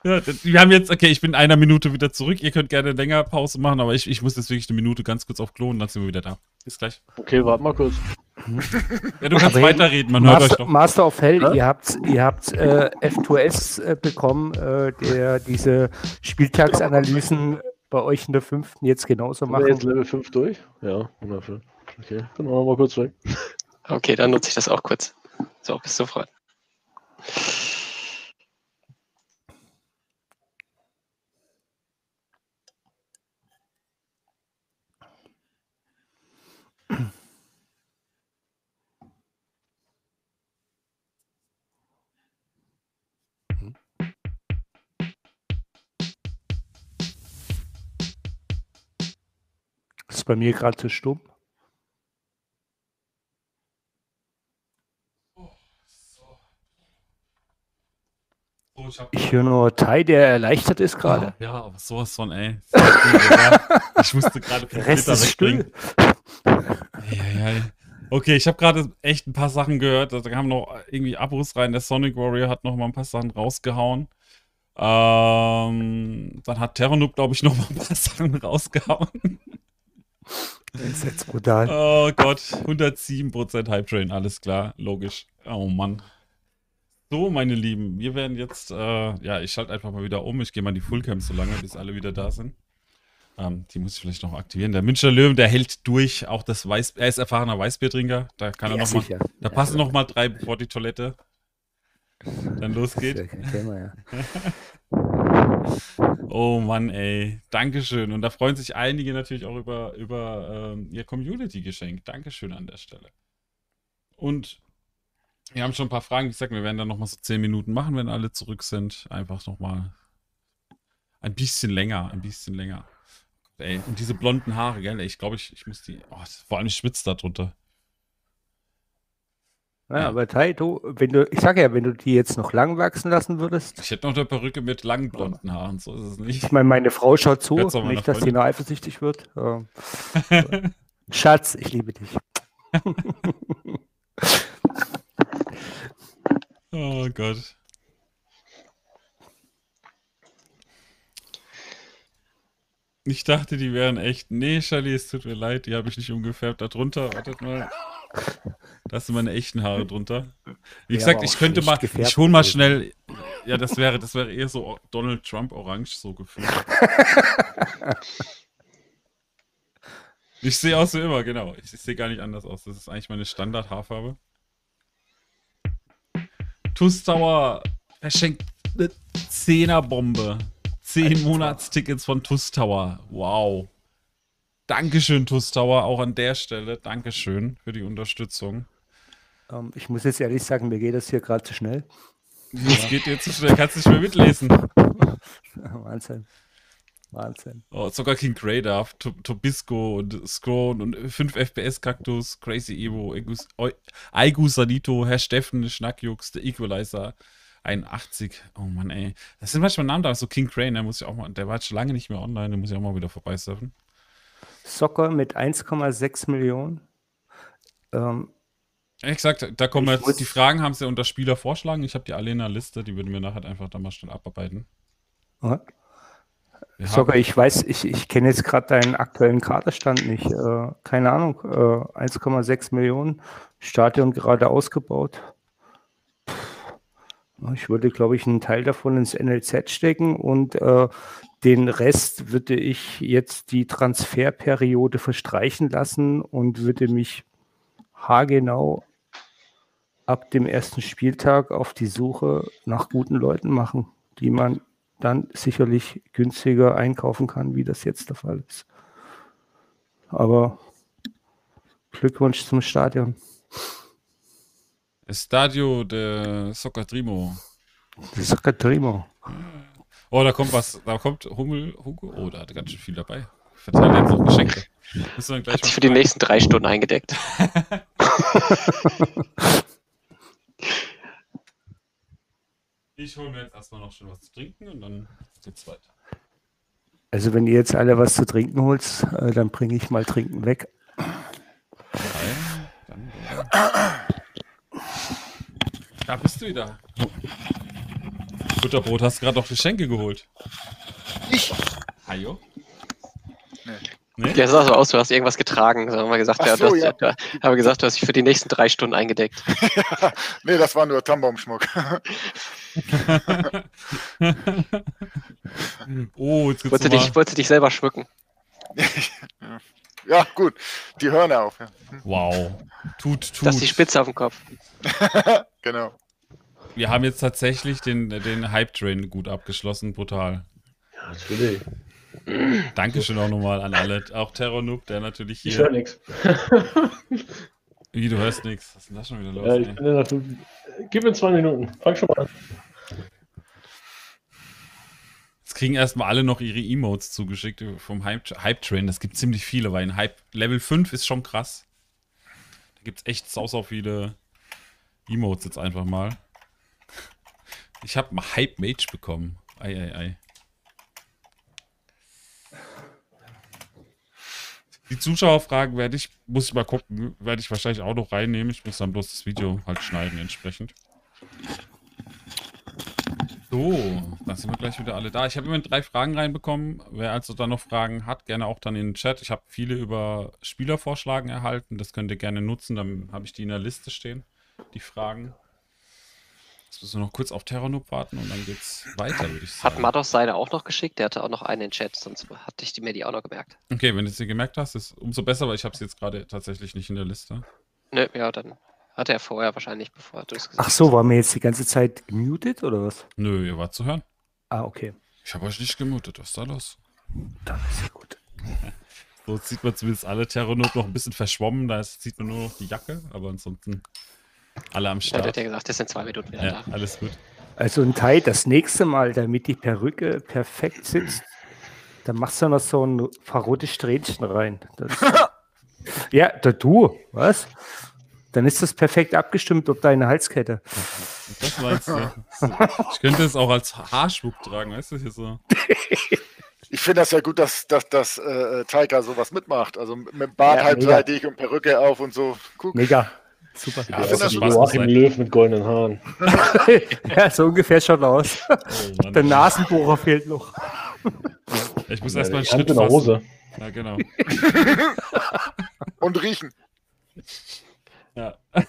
Ja, wir haben jetzt, okay, ich bin in einer Minute wieder zurück. Ihr könnt gerne länger Pause machen, aber ich, ich muss jetzt wirklich eine Minute ganz kurz auf Klo und dann sind wir wieder da. Bis gleich. Okay, warte mal kurz. Ja, du kannst aber weiterreden, man Master, hört euch doch. Master of Hell, ja? ihr habt, ihr habt äh, F2S äh, bekommen, äh, der diese Spieltagsanalysen bei euch in der fünften jetzt genauso macht. Jetzt Level 5 durch? Ja, wundervoll. Okay, dann machen wir mal kurz weg. Okay, dann nutze ich das auch kurz. So, bis sofort. Ist bei mir gerade zu stumm. Oh, ich, ich höre nur Tai, der erleichtert ist gerade. Oh, ja, aber sowas von, ey. ich musste gerade vom Rest ist still. Ja. Okay, ich habe gerade echt ein paar Sachen gehört. Da kamen noch irgendwie Abos rein. Der Sonic Warrior hat noch mal ein paar Sachen rausgehauen. Ähm, dann hat Terranoob, glaube ich, noch mal ein paar Sachen rausgehauen. Das ist jetzt brutal. Oh Gott, 107% Hype Train, alles klar, logisch. Oh Mann. So, meine Lieben, wir werden jetzt, äh, ja, ich schalte einfach mal wieder um. Ich gehe mal in die Fullcam so lange, bis alle wieder da sind. Ähm, die muss ich vielleicht noch aktivieren. Der Münchner Löwen, der hält durch. Auch das Weiß, er ist erfahrener Weißbiertrinker. Da kann er Ja, noch mal, sicher. da Ja, passen noch mal drei, bevor die Toilette dann losgeht. Das ist ja kein Thema, ja. Oh Mann, ey. Dankeschön. Und da freuen sich einige natürlich auch über, über ähm, ihr Community-Geschenk. Dankeschön an der Stelle. Und wir haben schon ein paar Fragen. Wie gesagt, wir werden dann nochmal so zehn Minuten machen, wenn alle zurück sind. Einfach nochmal ein bisschen länger, ein bisschen länger. Ey, und diese blonden Haare, gell? Ey, ich glaube, ich, ich muss die. Oh, vor allem ich schwitze da drunter. Ja, Ja. aber Tai, du, wenn du, ich sage ja, wenn du die jetzt noch lang wachsen lassen würdest, Ich hätte noch eine Perücke mit langen blonden Haaren. So ist es nicht. ich meine, meine Frau schaut zu, nicht, dass sie Freundin. noch eifersüchtig wird. Ähm, Schatz, ich liebe dich. Oh Gott. Ich dachte, die wären echt. Nee, Charlie, es tut mir leid, die habe ich nicht umgefärbt. Da drunter, wartet mal. Da sind meine echten Haare drunter. Wie Ja, gesagt, ich könnte mal. Ich hol mal schnell. Ja, das wäre, das wäre eher so Donald Trump orange so gefühlt. Ich sehe aus wie immer, genau. Ich, ich sehe gar nicht anders aus. Das ist eigentlich meine Standard-Haarfarbe. Tustauer verschenkt eine Zehnerbombe. Zehn Monatstickets von Tustauer. Wow. Dankeschön, Tustauer, auch an der Stelle. Dankeschön für die Unterstützung. Ähm, ich muss jetzt ehrlich sagen, mir geht das hier gerade zu schnell. Das geht dir zu schnell, kannst nicht mehr mitlesen. Wahnsinn. Wahnsinn. Oh, sogar King Grey darf, To- Tobisco und Scrone und 5 FPS Kaktus, Crazy Evo, Aigu Sanito, Herr Steffen, Schnackjux, der Equalizer, 81. Oh Mann, ey. Das sind manchmal Namen da, so King Crane, der muss ich auch mal, der war jetzt schon lange nicht mehr online, der muss ich auch mal wieder vorbeisurfen. Soccer mit 1,6 Millionen. Ähm, Ehrlich gesagt, da kommen Ich jetzt, muss- die Fragen haben sie unter Spieler vorschlagen. Ich habe die alle in der Liste, die würden wir nachher einfach da mal schnell abarbeiten. Soccer, haben, ich weiß, ich, ich kenne jetzt gerade deinen aktuellen Kaderstand nicht. Äh, keine Ahnung, äh, 1,6 Millionen, Stadion gerade ausgebaut. Ich würde, glaube ich, einen Teil davon ins NLZ stecken und äh, den Rest würde ich jetzt die Transferperiode verstreichen lassen und würde mich haargenau ab dem ersten Spieltag auf die Suche nach guten Leuten machen, die man dann sicherlich günstiger einkaufen kann, wie das jetzt der Fall ist. Aber Glückwunsch zum Stadion. Estadio de Soccer Trimo. Sakatrimo. Oh, da kommt was, da kommt Hummel, Hugo. Oh, da hat er ganz schön viel dabei. Verteilt jetzt noch Geschenke. Müssen wir gleich Hat sich für die nächsten drei Stunden eingedeckt. Ich hole mir jetzt erstmal noch schon was zu trinken und dann geht's weiter. Also wenn ihr jetzt alle was zu trinken holt, äh, dann bringe ich mal Trinken weg. Drei, dann, dann. Da bist du wieder. Butterbrot, hast gerade noch Geschenke geholt. Ich? Hajo? Nee. Nee? Ja, sah so aus, du hast irgendwas getragen. So haben wir gesagt, ja, so, du hast, ja. ja. haben wir gesagt, du hast dich für die nächsten drei Stunden eingedeckt. nee, das war nur Tannenbaumschmuck. oh, jetzt gibt's Wolltest du, dich, wolltest du dich selber schmücken? ja, gut. Die hören auf. Ja. Wow. Tut, tut. Das ist die Spitze auf dem Kopf. Genau. Wir haben jetzt tatsächlich den, den Hype-Train gut abgeschlossen. Brutal. Ja, natürlich. Dankeschön auch nochmal an alle. Auch Terror Noob, der natürlich Ich höre hier. nichts. Wie, du hörst nichts. Was ist denn da schon wieder los? Ja, ich ey? bin in der Gib mir zwei Minuten. Fang schon mal an. Kriegen erstmal alle noch ihre Emotes zugeschickt vom Hype, Hype Train. Das gibt ziemlich viele, weil ein Hype Level 5 ist schon krass. Da gibt es echt sau, sau viele Emotes jetzt einfach mal. Ich habe einen Hype Mage bekommen. Ei, ei, ei. Die Zuschauerfragen werde ich, muss ich mal gucken, werde ich wahrscheinlich auch noch reinnehmen. Ich muss dann bloß das Video halt schneiden entsprechend. So, dann sind wir gleich wieder alle da. Ich habe immer drei Fragen reinbekommen. Wer also da noch Fragen hat, gerne auch dann in den Chat. Ich habe viele über Spielervorschlagen erhalten. Das könnt ihr gerne nutzen. Dann habe ich die in der Liste stehen, die Fragen. Jetzt müssen wir noch kurz auf Terranoob warten und dann geht's weiter, würde ich sagen. Hat Mados seine auch noch geschickt? Der hatte auch noch einen in den Chat, sonst hatte ich die mir die auch noch gemerkt. Okay, wenn du sie gemerkt hast, ist umso besser, weil ich habe sie jetzt gerade tatsächlich nicht in der Liste. Nö, ja, dann hatte er vorher wahrscheinlich, bevor du es gesagt Ach so, waren wir jetzt die ganze Zeit gemutet oder was? Nö, ihr wart zu hören. Ah, okay. Ich habe euch nicht gemutet. Was ist da los? Dann ist ja gut. So sieht man zumindest alle Terranot noch ein bisschen verschwommen. Da sieht man nur noch die Jacke, aber ansonsten alle am hast. Start. hat ja gesagt, das sind zwei Minuten wieder Ja, da. alles gut. Also ein Teil, das nächste Mal, damit die Perücke perfekt sitzt, dann machst du noch so ein verrotes Strähnchen rein. Das, ja, da du, was? Dann ist das perfekt abgestimmt auf deine Halskette. Das meinst du? Ich könnte es auch als Haarschmuck tragen, weißt du? Hier so. Ich finde das ja gut, dass, dass, dass äh, Taika sowas mitmacht. Also mit dem Bart Ja, halbseitig und Perücke auf und so. Guck. Mega. Super. Ja, Ich das finde das Joachim sein. Löw mit goldenen Haaren. ja, so ungefähr schaut aus. Oh. Der Nasenbohrer fehlt noch. Ich muss Ja, erstmal einen Schritt Hand in der. Hose. Ja, genau. Und riechen. Ja.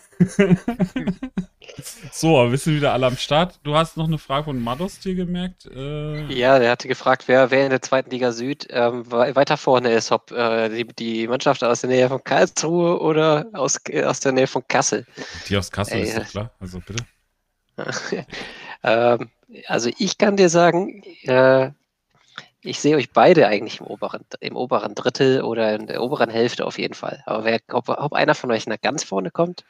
so, wir sind wieder alle am Start. Du hast noch eine Frage von Mados dir gemerkt. Äh, Ja, der hatte gefragt, wer, wer in der zweiten Liga Süd ähm, wei- weiter vorne ist, ob äh, die, die Mannschaft aus der Nähe von Karlsruhe oder aus, äh, aus der Nähe von Kassel. Die aus Kassel ist doch das- klar. Also bitte. ähm, also ich kann dir sagen, äh, ich sehe euch beide eigentlich im oberen, im oberen Drittel oder in der oberen Hälfte auf jeden Fall. Aber wer, ob, ob einer von euch nach ganz vorne kommt,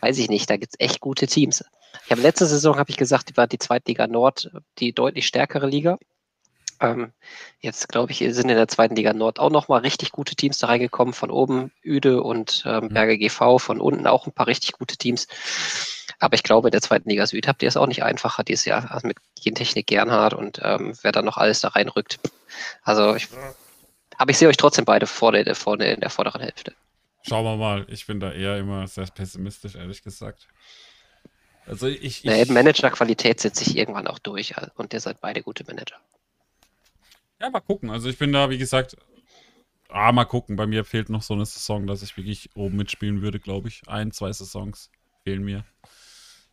weiß ich nicht. Da gibt es echt gute Teams. Ich habe letzte Saison habe ich gesagt, war die Zweitliga Nord die deutlich stärkere Liga. Ähm, jetzt glaube ich, sind in der zweiten Liga Nord auch nochmal richtig gute Teams da reingekommen. Von oben Üde und ähm, Berge GV, von unten auch ein paar richtig gute Teams. Aber ich glaube, in der zweiten Liga Süd habt ihr es auch nicht einfacher dieses Jahr also mit Gentechnik Gernhardt und ähm, wer da noch alles da reinrückt. Also ich, aber ich sehe euch trotzdem beide vorne, vorne in der vorderen Hälfte. Schauen wir mal. Ich bin da eher immer sehr pessimistisch, ehrlich gesagt. Also ich. ich Manager-Qualität setzt sich irgendwann auch durch und ihr seid beide gute Manager. Ja, mal gucken. Also ich bin da, wie gesagt, ah, mal gucken. Bei mir fehlt noch so eine Saison, dass ich wirklich oben mitspielen würde, glaube ich. Ein, zwei Saisons fehlen mir.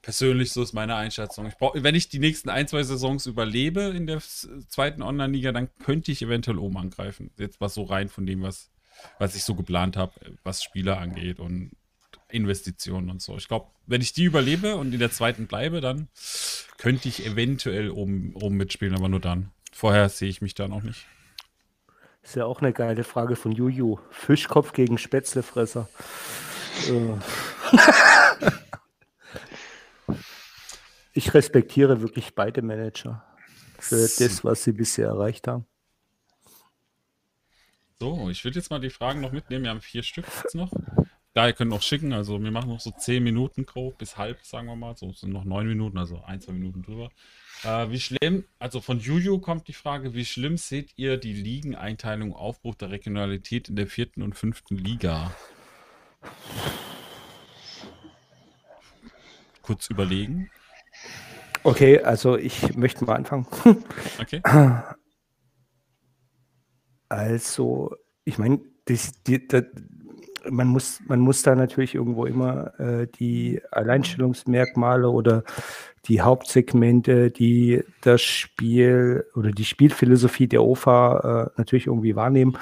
Persönlich, so ist meine Einschätzung. Ich brauch, wenn ich die nächsten ein, zwei Saisons überlebe in der zweiten Online-Liga, dann könnte ich eventuell oben angreifen. Jetzt was so rein von dem, was, was ich so geplant habe, was Spieler angeht und Investitionen und so. Ich glaube, wenn ich die überlebe und in der zweiten bleibe, dann könnte ich eventuell oben, oben mitspielen, aber nur dann. Vorher sehe ich mich da noch nicht. Ist ja auch eine geile Frage von Juju. Fischkopf gegen Spätzlefresser. Äh. Ich respektiere wirklich beide Manager für das, was sie bisher erreicht haben. So, ich würde jetzt mal die Fragen noch mitnehmen. Wir haben vier Stück jetzt noch. Da, ihr könnt noch schicken. Also, wir machen noch so zehn Minuten grob bis halb, sagen wir mal. So sind noch neun Minuten, also ein, zwei Minuten drüber. Äh, wie schlimm, also von Juju kommt die Frage, wie schlimm seht ihr die Ligeneinteilung, Aufbruch der Regionalität in der vierten und fünften Liga? Kurz überlegen. Okay, also ich möchte mal anfangen. Okay. Also, ich meine, das- die, das- man, muss, man muss da natürlich irgendwo immer äh, die Alleinstellungsmerkmale oder die Hauptsegmente, die das Spiel oder die Spielphilosophie der OFA äh, natürlich irgendwie wahrnehmen.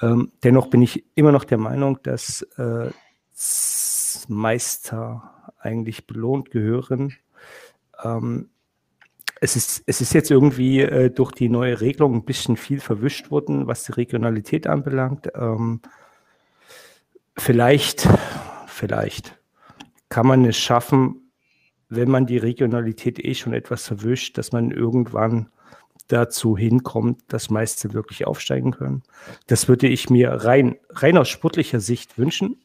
Ähm, dennoch bin ich immer noch der Meinung, dass äh, Meister eigentlich belohnt gehören. Ähm, es ist, es ist jetzt irgendwie äh, durch die neue Regelung ein bisschen viel verwischt worden, was die Regionalität anbelangt. Ähm, vielleicht, vielleicht kann man es schaffen, wenn man die Regionalität eh schon etwas verwischt, dass man irgendwann dazu hinkommt, dass Meister wirklich aufsteigen können. Das würde ich mir rein, rein aus sportlicher Sicht wünschen,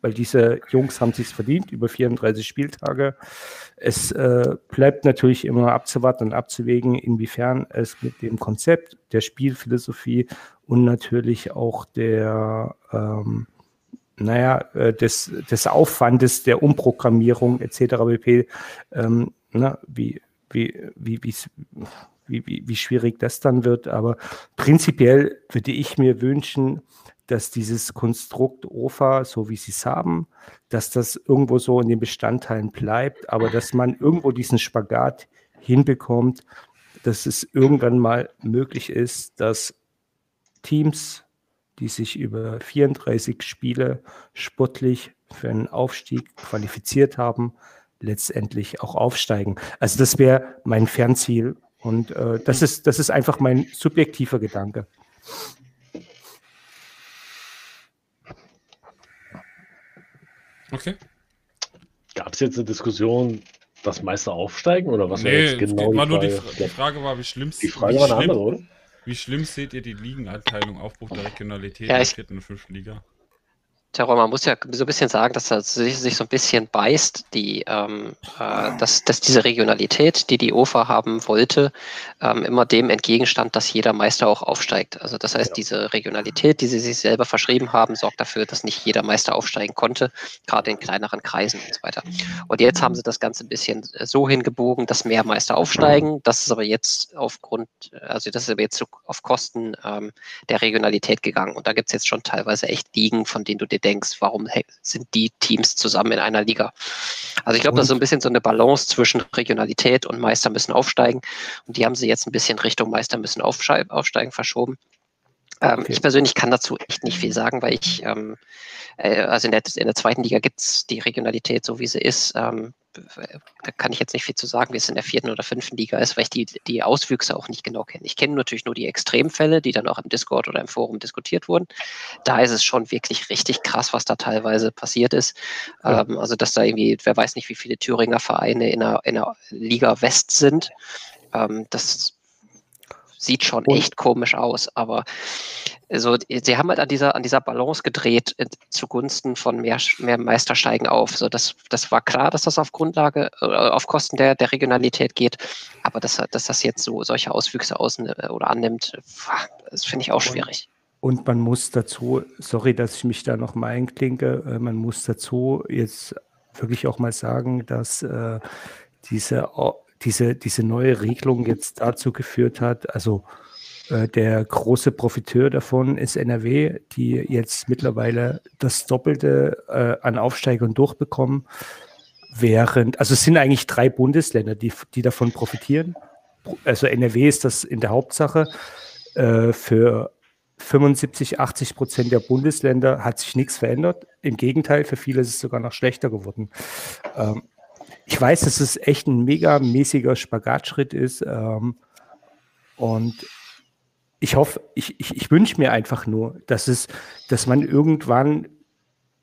weil diese Jungs haben sich verdient über 34 Spieltage. Es äh, bleibt natürlich immer abzuwarten und abzuwägen, inwiefern es mit dem Konzept der Spielphilosophie und natürlich auch der, ähm, naja, äh, des, des Aufwandes der Umprogrammierung etc. pp. Ähm, na, wie, wie, wie, wie, wie, wie schwierig das dann wird. Aber prinzipiell würde ich mir wünschen, dass dieses Konstrukt OFA, so wie sie es haben, dass das irgendwo so in den Bestandteilen bleibt, aber dass man irgendwo diesen Spagat hinbekommt, dass es irgendwann mal möglich ist, dass Teams, die sich über 34 Spiele sportlich für einen Aufstieg qualifiziert haben, letztendlich auch aufsteigen. Also das wäre mein Fernziel und äh, das, ist, das ist einfach mein subjektiver Gedanke. Okay. Gab es jetzt eine Diskussion, dass Meister aufsteigen oder was nee, jetzt genau war nur die, die, Frage war, wie schlimm Die Frage war eine andere, oder? Wie schlimm seht ihr die Ligeneinteilung, Aufbruch der Regionalität ja, in der vierten und fünften Liga? Terror, man muss ja so ein bisschen sagen, dass das sich, so ein bisschen beißt, die, ähm, äh, dass, dass diese Regionalität, die die OFA haben wollte, ähm, immer dem entgegenstand, dass jeder Meister auch aufsteigt. Also das heißt, ja. diese Regionalität, die sie sich selber verschrieben haben, sorgt dafür, dass nicht jeder Meister aufsteigen konnte, gerade in kleineren Kreisen und so weiter. Und jetzt haben sie das Ganze ein bisschen so hingebogen, dass mehr Meister aufsteigen. Das ist aber jetzt aufgrund, also das ist aber jetzt auf Kosten ähm, der Regionalität gegangen. Und da gibt es jetzt schon teilweise echt Ligen, von denen du dir denkst, warum sind die Teams zusammen in einer Liga? Also ich glaube, das ist so ein bisschen so eine Balance zwischen Regionalität und Meister müssen aufsteigen. Und die haben sie jetzt ein bisschen Richtung Meister müssen aufsteigen verschoben. Ähm, okay. Ich persönlich kann dazu echt nicht viel sagen, weil ich, ähm, äh, also in der, in der zweiten Liga gibt es die Regionalität so, wie sie ist. Ähm, da kann ich jetzt nicht viel zu sagen, wie es in der vierten oder fünften Liga ist, weil ich die, die Auswüchse auch nicht genau kenne. Ich kenne natürlich nur die Extremfälle, die dann auch im Discord oder im Forum diskutiert wurden. Da ist es schon wirklich richtig krass, was da teilweise passiert ist. Ja. Ähm, also, dass da irgendwie, wer weiß nicht, wie viele Thüringer Vereine in der, in der Liga West sind. Ähm, das sieht schon echt komisch aus, aber also, sie haben halt an dieser, an dieser Balance gedreht äh, zugunsten von mehr, mehr Meistersteigen auf. So, das, das war klar, dass das auf Grundlage, äh, auf Kosten der, der Regionalität geht, aber dass, dass das jetzt so solche Auswüchse außen äh, oder annimmt, das finde ich auch schwierig. Und man muss dazu, sorry, dass ich mich da noch mal einklinke, man muss dazu jetzt wirklich auch mal sagen, dass äh, diese, diese, diese neue Regelung jetzt dazu geführt hat, also äh, der große Profiteur davon ist NRW, die jetzt mittlerweile das Doppelte äh, an Aufsteigern durchbekommen. Während, also es sind eigentlich drei Bundesländer, die, die davon profitieren. Also NRW ist das in der Hauptsache. Äh, für 75, 80 Prozent der Bundesländer hat sich nichts verändert. Im Gegenteil, für viele ist es sogar noch schlechter geworden. Ähm, ich weiß, dass es echt ein mega mäßiger Spagatschritt ist. Ähm, und ich hoffe, ich, ich, ich wünsche mir einfach nur, dass es, dass man irgendwann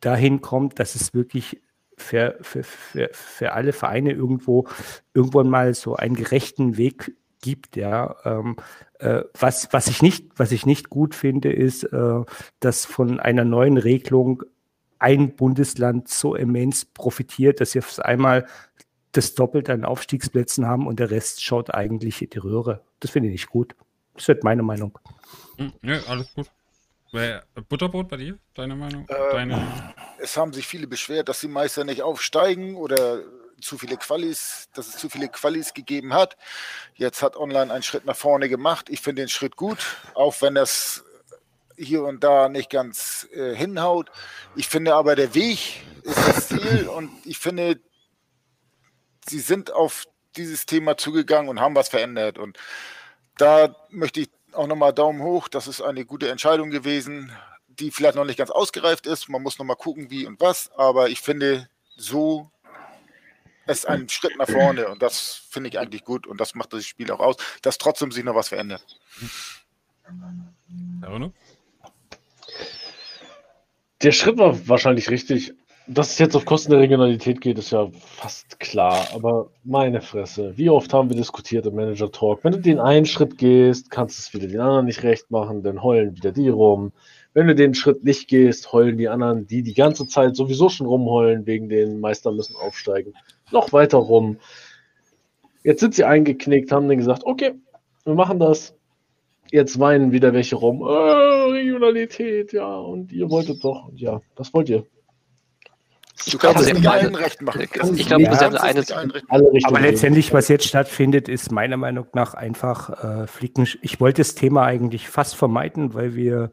dahin kommt, dass es wirklich für, für, für, für alle Vereine irgendwo irgendwann mal so einen gerechten Weg gibt, ja. Ähm, äh, was, was ich nicht, was ich nicht gut finde, ist, äh, dass von einer neuen Regelung ein Bundesland so immens profitiert, dass auf einmal das Doppelte an Aufstiegsplätzen haben und der Rest schaut eigentlich in die Röhre. Das finde ich nicht gut. Das wird meine Meinung. Hm, ja, alles gut. Butterbrot bei dir? Deine Meinung? Ähm, Deine... Es haben sich viele beschwert, dass die Meister nicht aufsteigen oder zu viele Qualis, dass es zu viele Qualis gegeben hat. Jetzt hat Online einen Schritt nach vorne gemacht. Ich finde den Schritt gut, auch wenn das hier und da nicht ganz äh, hinhaut. Ich finde aber, der Weg ist das Ziel und ich finde, sie sind auf dieses Thema zugegangen und haben was verändert. Und da möchte ich auch nochmal Daumen hoch. Das ist eine gute Entscheidung gewesen, die vielleicht noch nicht ganz ausgereift ist. Man muss nochmal gucken, wie und was. Aber ich finde, so ist ein Schritt nach vorne und das finde ich eigentlich gut und das macht das Spiel auch aus, dass trotzdem sich noch was verändert. Der Schritt war wahrscheinlich richtig, dass es jetzt auf Kosten der Regionalität geht, ist ja fast klar. Aber meine Fresse, wie oft haben wir diskutiert im Manager Talk? Wenn du den einen Schritt gehst, kannst du es wieder den anderen nicht recht machen, dann heulen wieder die rum. Wenn du den Schritt nicht gehst, heulen die anderen, die die ganze Zeit sowieso schon rumheulen, wegen den Meister müssen aufsteigen, noch weiter rum. Jetzt sind sie eingeknickt, haben dann gesagt, okay, wir machen das. Jetzt weinen wieder welche rum. Äh, Regionalität, ja, und ihr wolltet doch, ja, das wollt ihr. Ich glaube, sie haben allen recht machen. Ich glaube, sie haben eine. Aber letztendlich, was jetzt stattfindet, ist meiner Meinung nach einfach äh, Flicken. Ich wollte das Thema eigentlich fast vermeiden, weil wir,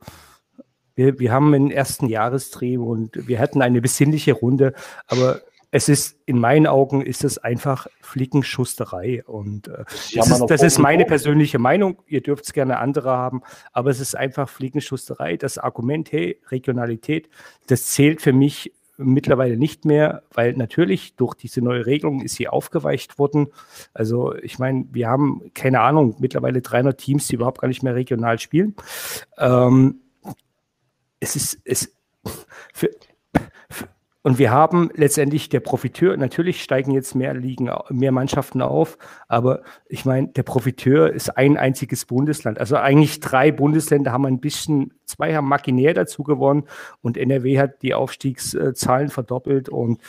wir, wir haben einen ersten Jahresdreh und wir hatten eine besinnliche Runde, aber es ist, in meinen Augen ist es einfach Flickenschusterei. Und äh, das, ist, das ist, meine persönliche Meinung. Ihr dürft es gerne andere haben, aber es ist einfach Flickenschusterei. Das Argument, hey, Regionalität, das zählt für mich mittlerweile nicht mehr, weil natürlich durch diese neue Regelung ist sie aufgeweicht worden. Also ich meine, wir haben keine Ahnung, mittlerweile 300 Teams, die überhaupt gar nicht mehr regional spielen. Ähm, es ist es für, und wir haben letztendlich der Profiteur, natürlich steigen jetzt mehr Ligen, mehr Mannschaften auf, aber ich meine, der Profiteur ist ein einziges Bundesland. Also eigentlich drei Bundesländer haben ein bisschen, zwei haben maginär dazu gewonnen und NRW hat die Aufstiegszahlen verdoppelt. Und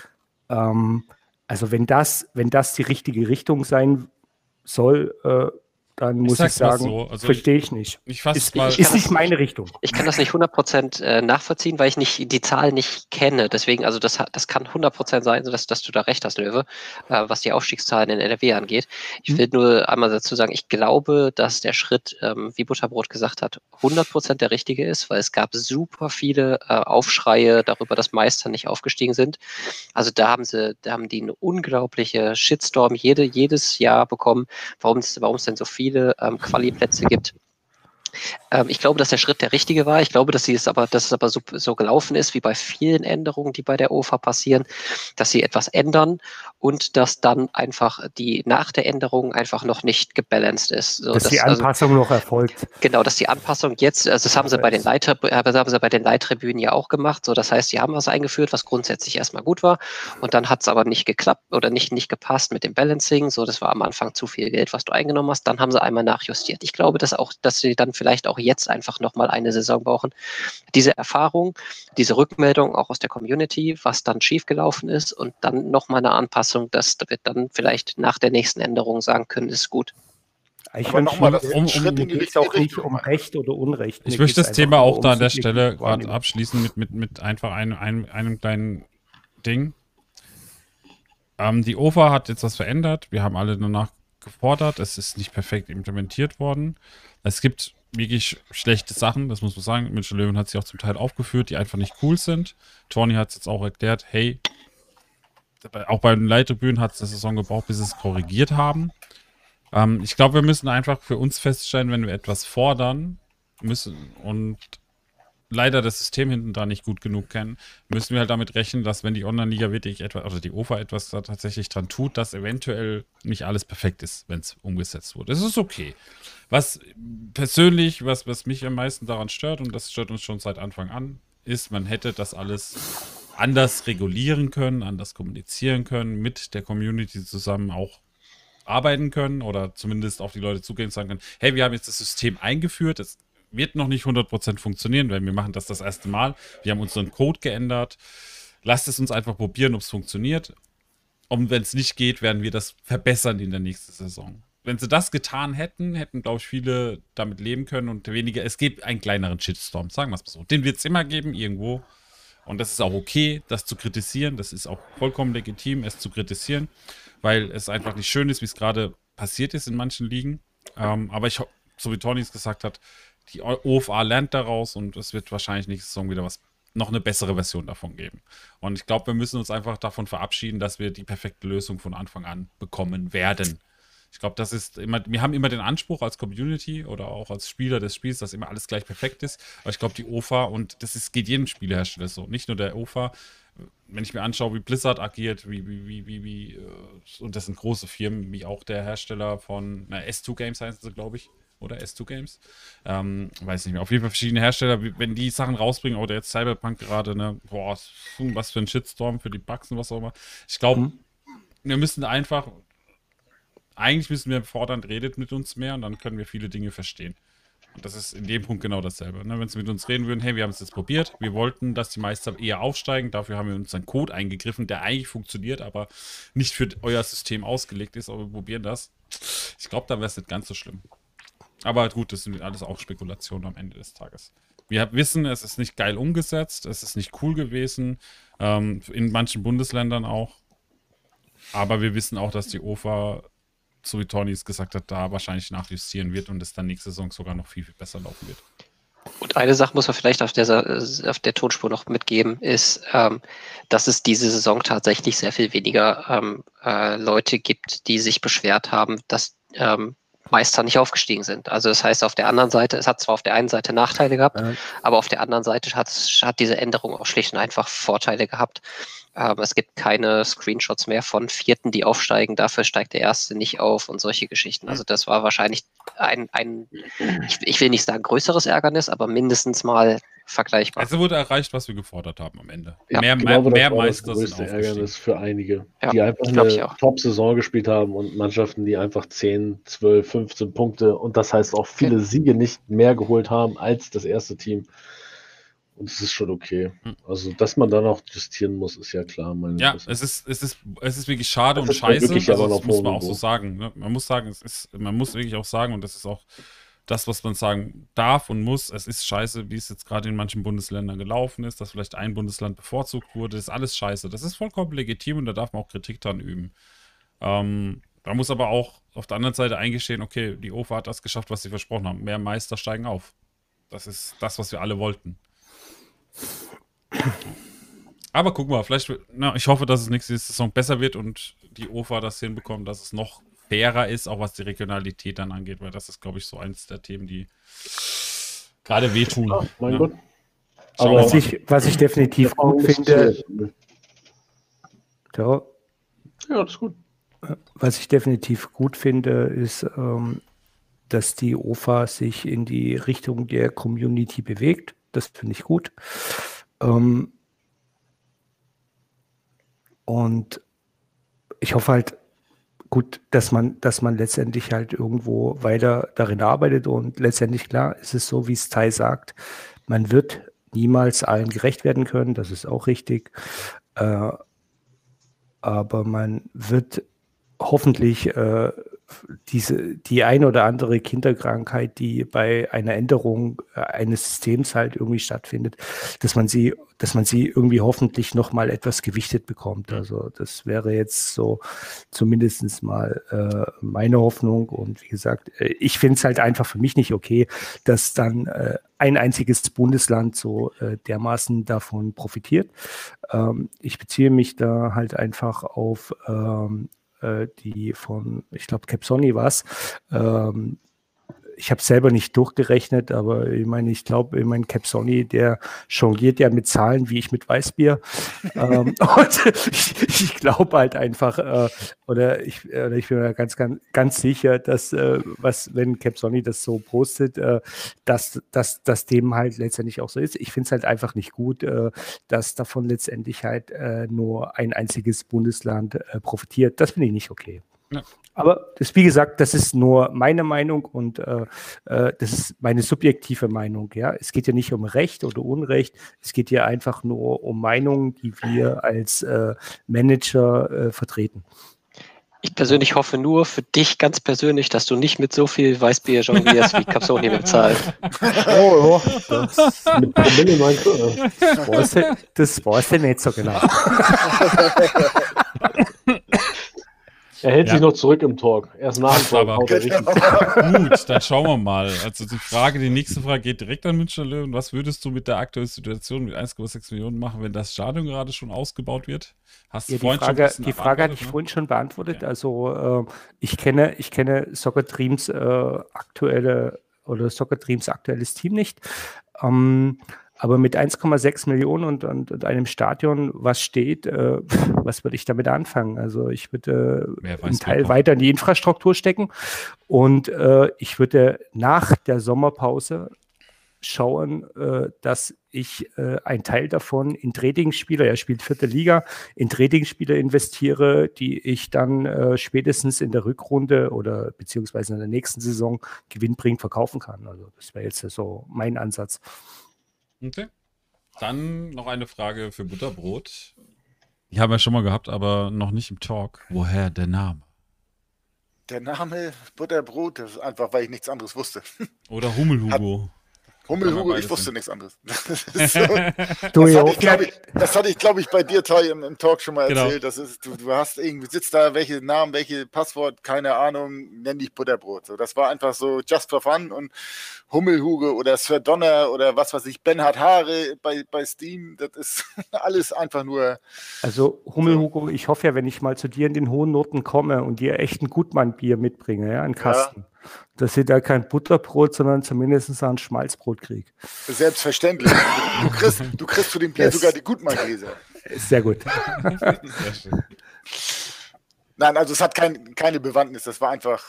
ähm, also wenn das, wenn das die richtige Richtung sein soll, äh, dann muss ich, ich sagen, so. also verstehe ich nicht. Ich ist, mal, ist nicht meine Richtung. Ich kann das nicht 100% äh, nachvollziehen, weil ich nicht die Zahl nicht kenne. Deswegen, also das, das kann 100% sein, dass, dass du da recht hast, Löwe, äh, was die Aufstiegszahlen in NRW angeht. Ich hm. will nur einmal dazu sagen, ich glaube, dass der Schritt, ähm, wie Butterbrot gesagt hat, 100% der richtige ist, weil es gab super viele äh, Aufschreie darüber, dass Meister nicht aufgestiegen sind. Also da haben sie, da haben die eine unglaubliche Shitstorm jede, jedes Jahr bekommen, warum es denn so viel viele ähm, Quali-Plätze gibt. Ähm, ich glaube, dass der Schritt der richtige war. Ich glaube, dass, sie es aber, dass es aber so, so gelaufen ist, wie bei vielen Änderungen, die bei der OFA passieren, dass sie etwas ändern und dass dann einfach die nach der Änderung einfach noch nicht gebalanced ist. So, dass, dass, die also Anpassung also, noch erfolgt. Genau, dass die Anpassung jetzt, also das haben sie bei den Leiter, äh, das haben sie bei den Leittribünen ja auch gemacht. So, das heißt, sie haben was eingeführt, was grundsätzlich erstmal gut war und dann hat es aber nicht geklappt oder nicht, nicht gepasst mit dem Balancing. So, das war am Anfang zu viel Geld, was du eingenommen hast. Dann haben sie einmal nachjustiert. Ich glaube, dass auch, dass sie dann vielleicht auch jetzt einfach nochmal eine Saison brauchen. Diese Erfahrung, diese Rückmeldung auch aus der Community, was dann schiefgelaufen ist und dann nochmal eine Anpassung, dass wir dann vielleicht nach der nächsten Änderung sagen können, ist gut. Ich Aber nochmal, das um, um, um, geht auch nicht um Recht oder Unrecht. Ich möchte das Thema auch da an der Stelle gerade abschließen mit, mit, mit einfach einem, einem, einem kleinen Ding. Ähm, die OFA hat jetzt was verändert. Wir haben alle danach gefordert. Es ist nicht perfekt implementiert worden. Es gibt wirklich schlechte Sachen, das muss man sagen. Mitchell Löwen hat sie auch zum Teil aufgeführt, die einfach nicht cool sind. Tony hat es jetzt auch erklärt, hey, auch bei den Leittribünen hat es eine Saison gebraucht, bis sie es korrigiert haben. Ähm, ich glaube, wir müssen einfach für uns feststellen, wenn wir etwas fordern müssen und leider das System hinten dran nicht gut genug kennen, müssen wir halt damit rechnen, dass wenn die Online-Liga wirklich etwas, oder die OFA etwas da tatsächlich dran tut, dass eventuell nicht alles perfekt ist, wenn es umgesetzt wurde. Das ist okay. Was persönlich, was, was mich am meisten daran stört, und das stört uns schon seit Anfang an, ist, man hätte das alles anders regulieren können, anders kommunizieren können, mit der Community zusammen auch arbeiten können oder zumindest auf die Leute zugehen und sagen können, hey, wir haben jetzt das System eingeführt, es wird noch nicht 100% funktionieren, weil wir machen das das erste Mal. Wir haben unseren Code geändert. Lasst es uns einfach probieren, ob es funktioniert. Und wenn es nicht geht, werden wir das verbessern in der nächsten Saison. Wenn sie das getan hätten, hätten, glaube ich, viele damit leben können und weniger. Es gibt einen kleineren Shitstorm, sagen wir es mal so. Den wird es immer geben, irgendwo. Und das ist auch okay, das zu kritisieren. Das ist auch vollkommen legitim, es zu kritisieren, weil es einfach nicht schön ist, wie es gerade passiert ist in manchen Ligen. Ähm, aber ich, so wie Tony es gesagt hat, die OFA lernt daraus und es wird wahrscheinlich nächste Saison wieder was noch eine bessere Version davon geben. Und ich glaube, wir müssen uns einfach davon verabschieden, dass wir die perfekte Lösung von Anfang an bekommen werden. Ich glaube, das ist immer, wir haben immer den Anspruch als Community oder auch als Spieler des Spiels, dass immer alles gleich perfekt ist. Aber ich glaube, die OFA und das ist, geht jedem Spielehersteller so, nicht nur der OFA. Wenn ich mir anschaue, wie Blizzard agiert, wie, wie, wie, wie, wie, äh, und das sind große Firmen, wie auch der Hersteller von na, S2 Games heißen sie, glaube ich, oder S2 Games. Ähm, weiß nicht mehr. Auf jeden Fall verschiedene Hersteller, wenn die Sachen rausbringen, oder jetzt Cyberpunk gerade, ne, boah, was für ein Shitstorm für die Bugs und was auch immer. Ich glaube, mhm. wir müssen einfach, eigentlich müssen wir fordern, redet mit uns mehr und dann können wir viele Dinge verstehen. Und das ist in dem Punkt genau dasselbe. Ne? Wenn sie mit uns reden würden, hey, wir haben es jetzt probiert, wir wollten, dass die Meister eher aufsteigen, dafür haben wir uns einen Code eingegriffen, der eigentlich funktioniert, aber nicht für euer System ausgelegt ist, aber wir probieren das. Ich glaube, dann wäre es nicht ganz so schlimm. Aber gut, das sind alles auch Spekulationen am Ende des Tages. Wir wissen, es ist nicht geil umgesetzt, es ist nicht cool gewesen, ähm, in manchen Bundesländern auch. Aber wir wissen auch, dass die OFA, so wie Tony es gesagt hat, da wahrscheinlich nachjustieren wird und es dann nächste Saison sogar noch viel, viel besser laufen wird. Und eine Sache muss man vielleicht auf der, auf der Tonspur noch mitgeben, ist, ähm, dass es diese Saison tatsächlich sehr viel weniger ähm, äh, Leute gibt, die sich beschwert haben, dass ähm, Meister nicht aufgestiegen sind. Also das heißt, auf der anderen Seite, es hat zwar auf der einen Seite Nachteile gehabt, ja. aber auf der anderen Seite hat, hat diese Änderung auch schlicht und einfach Vorteile gehabt. Ähm, es gibt keine Screenshots mehr von Vierten, die aufsteigen, dafür steigt der Erste nicht auf und solche Geschichten. Also das war wahrscheinlich ein, ein ich, ich will nicht sagen größeres Ärgernis, aber mindestens mal vergleichbar. Also wurde erreicht, was wir gefordert haben am Ende. Ja, mehr glaube, mehr, mehr Meister das größte Ärgernis für einige, ja, die einfach eine Top-Saison gespielt haben und Mannschaften, die einfach 10, 12, 15 Punkte und das heißt auch viele Siege nicht mehr geholt haben als das erste Team. Und es ist schon okay. Hm. Also, dass man da noch justieren muss, ist ja klar. ja, es ist, es, ist, es ist wirklich schade das und scheiße. Wirklich also, das muss man auch so sagen. Ne? Man muss sagen, es ist, man muss wirklich auch sagen, und das ist auch das, was man sagen darf und muss. Es ist scheiße, wie es jetzt gerade in manchen Bundesländern gelaufen ist, dass vielleicht ein Bundesland bevorzugt wurde. Das ist alles scheiße. Das ist vollkommen legitim und da darf man auch Kritik dran üben. Ähm, da muss aber auch auf der anderen Seite eingestehen, okay, die OFA hat das geschafft, was sie versprochen haben. Mehr Meister steigen auf. Das ist das, was wir alle wollten. Aber gucken wir, vielleicht, na, ich hoffe, dass es nächste Saison besser wird und die OFA das hinbekommt, dass es noch fairer ist, auch was die Regionalität dann angeht, weil das ist, glaube ich, so eins der Themen, die gerade wehtun. Oh, mein ja. Gott. Aber was ich, was ich definitiv gut finde. Ja. ja, das ist gut. Was ich definitiv gut finde, ist, ähm, dass die OFA sich in die Richtung der Community bewegt. Das finde ich gut. Ähm, und ich hoffe halt, gut, dass man, dass man letztendlich halt irgendwo weiter darin arbeitet. Und letztendlich klar ist es so, wie es Tai sagt, man wird niemals allen gerecht werden können, das ist auch richtig, äh, aber man wird hoffentlich äh, diese, die eine oder andere Kinderkrankheit, die bei einer Änderung äh, eines Systems halt irgendwie stattfindet, dass man sie, dass man sie irgendwie hoffentlich nochmal etwas gewichtet bekommt. Also das wäre jetzt so zumindest mal äh, meine Hoffnung. Und wie gesagt, äh, ich finde es halt einfach für mich nicht okay, dass dann äh, ein einziges Bundesland so äh, dermaßen davon profitiert. Ähm, ich beziehe mich da halt einfach auf ähm, äh, die von, ich glaube, Capsoni war es, ähm, ich habe selber nicht durchgerechnet, aber ich meine, ich glaube, ich meine, Capsoni, der jongliert ja mit Zahlen wie ich mit Weißbier. ähm, und ich, ich glaube halt einfach, äh, oder, ich, oder ich bin mir ganz, ganz, ganz sicher, dass, äh, was, wenn Capsoni das so postet, äh, dass, dass das dem halt letztendlich auch so ist. Ich finde es halt einfach nicht gut, äh, dass davon letztendlich halt äh, nur ein einziges Bundesland äh, profitiert. Das finde ich nicht okay. Ja. Aber das, wie gesagt, das ist nur meine Meinung und äh, äh, das ist meine subjektive Meinung. Ja, es geht ja nicht um Recht oder Unrecht. Es geht ja einfach nur um Meinungen, die wir als äh, Manager äh, vertreten. Ich persönlich hoffe nur für dich ganz persönlich, dass du nicht mit so viel Weißbier jonglierst, wie Capsoni bezahlt. Oh, oh, das mit Promille meinst du? Das weiß ich nicht so genau. Er hält ja. sich noch zurück im Talk. Erst nach dem Talk haut er richtig. Gut, dann schauen wir mal. Also die Frage, die nächste Frage geht direkt an Münchner Löwen. Was würdest du mit der aktuellen Situation mit 1,6 Millionen machen, wenn das Stadion gerade schon ausgebaut wird? Hast du ja, die Frage, die Frage hatte ich ne? vorhin schon beantwortet. Ja. Also äh, ich kenne, ich kenne Soccer Dreams äh, aktuelle oder Soccer Dreams aktuelles Team nicht. Ähm, aber mit 1,6 Millionen und, und, und, einem Stadion, was steht, äh, was würde ich damit anfangen? Also ich würde äh, einen Teil weiter in die Infrastruktur stecken und äh, ich würde nach der Sommerpause schauen, äh, dass ich äh, einen Teil davon in Trading-Spieler, er spielt vierte Liga, in Trading-Spieler investiere, die ich dann äh, spätestens in der Rückrunde oder beziehungsweise in der nächsten Saison gewinnbringend verkaufen kann. Also das wäre jetzt so mein Ansatz. Okay. Dann noch eine Frage für Butterbrot. Die haben wir schon mal gehabt, aber noch nicht im Talk. Woher der Name? Der Name Butterbrot, das ist einfach, weil ich nichts anderes wusste. Oder Hummelhugo. Hummel, Hugo, ich wusste nichts anderes. Das, ist so, das, ja, hatte ich, ich, das hatte ich, glaube ich, bei dir, Toy, im, im Talk schon mal Genau. erzählt. Das ist, du, du hast irgendwie, sitzt da, welche Namen, welche Passwort, keine Ahnung, nenn dich Butterbrot. So, das war einfach so just for fun und Hummelhuge oder Sir Donner oder was weiß ich, Benhard Haare bei, bei Steam, das ist alles einfach nur, Also Hummel Hugo, ich hoffe ja, wenn ich mal zu dir in den hohen Noten komme und dir echt ein Gutmann-Bier mitbringe, ja, einen Kasten, dass ich da kein Butterbrot, sondern zumindest ein Schmalzbrot kriege. selbstverständlich. Du kriegst, du kriegst für den Bier Yes. sogar die Gutmann-Gläser. Ist sehr gut. Sehr schön. Nein, also es hat kein, keine Bewandtnis, das war einfach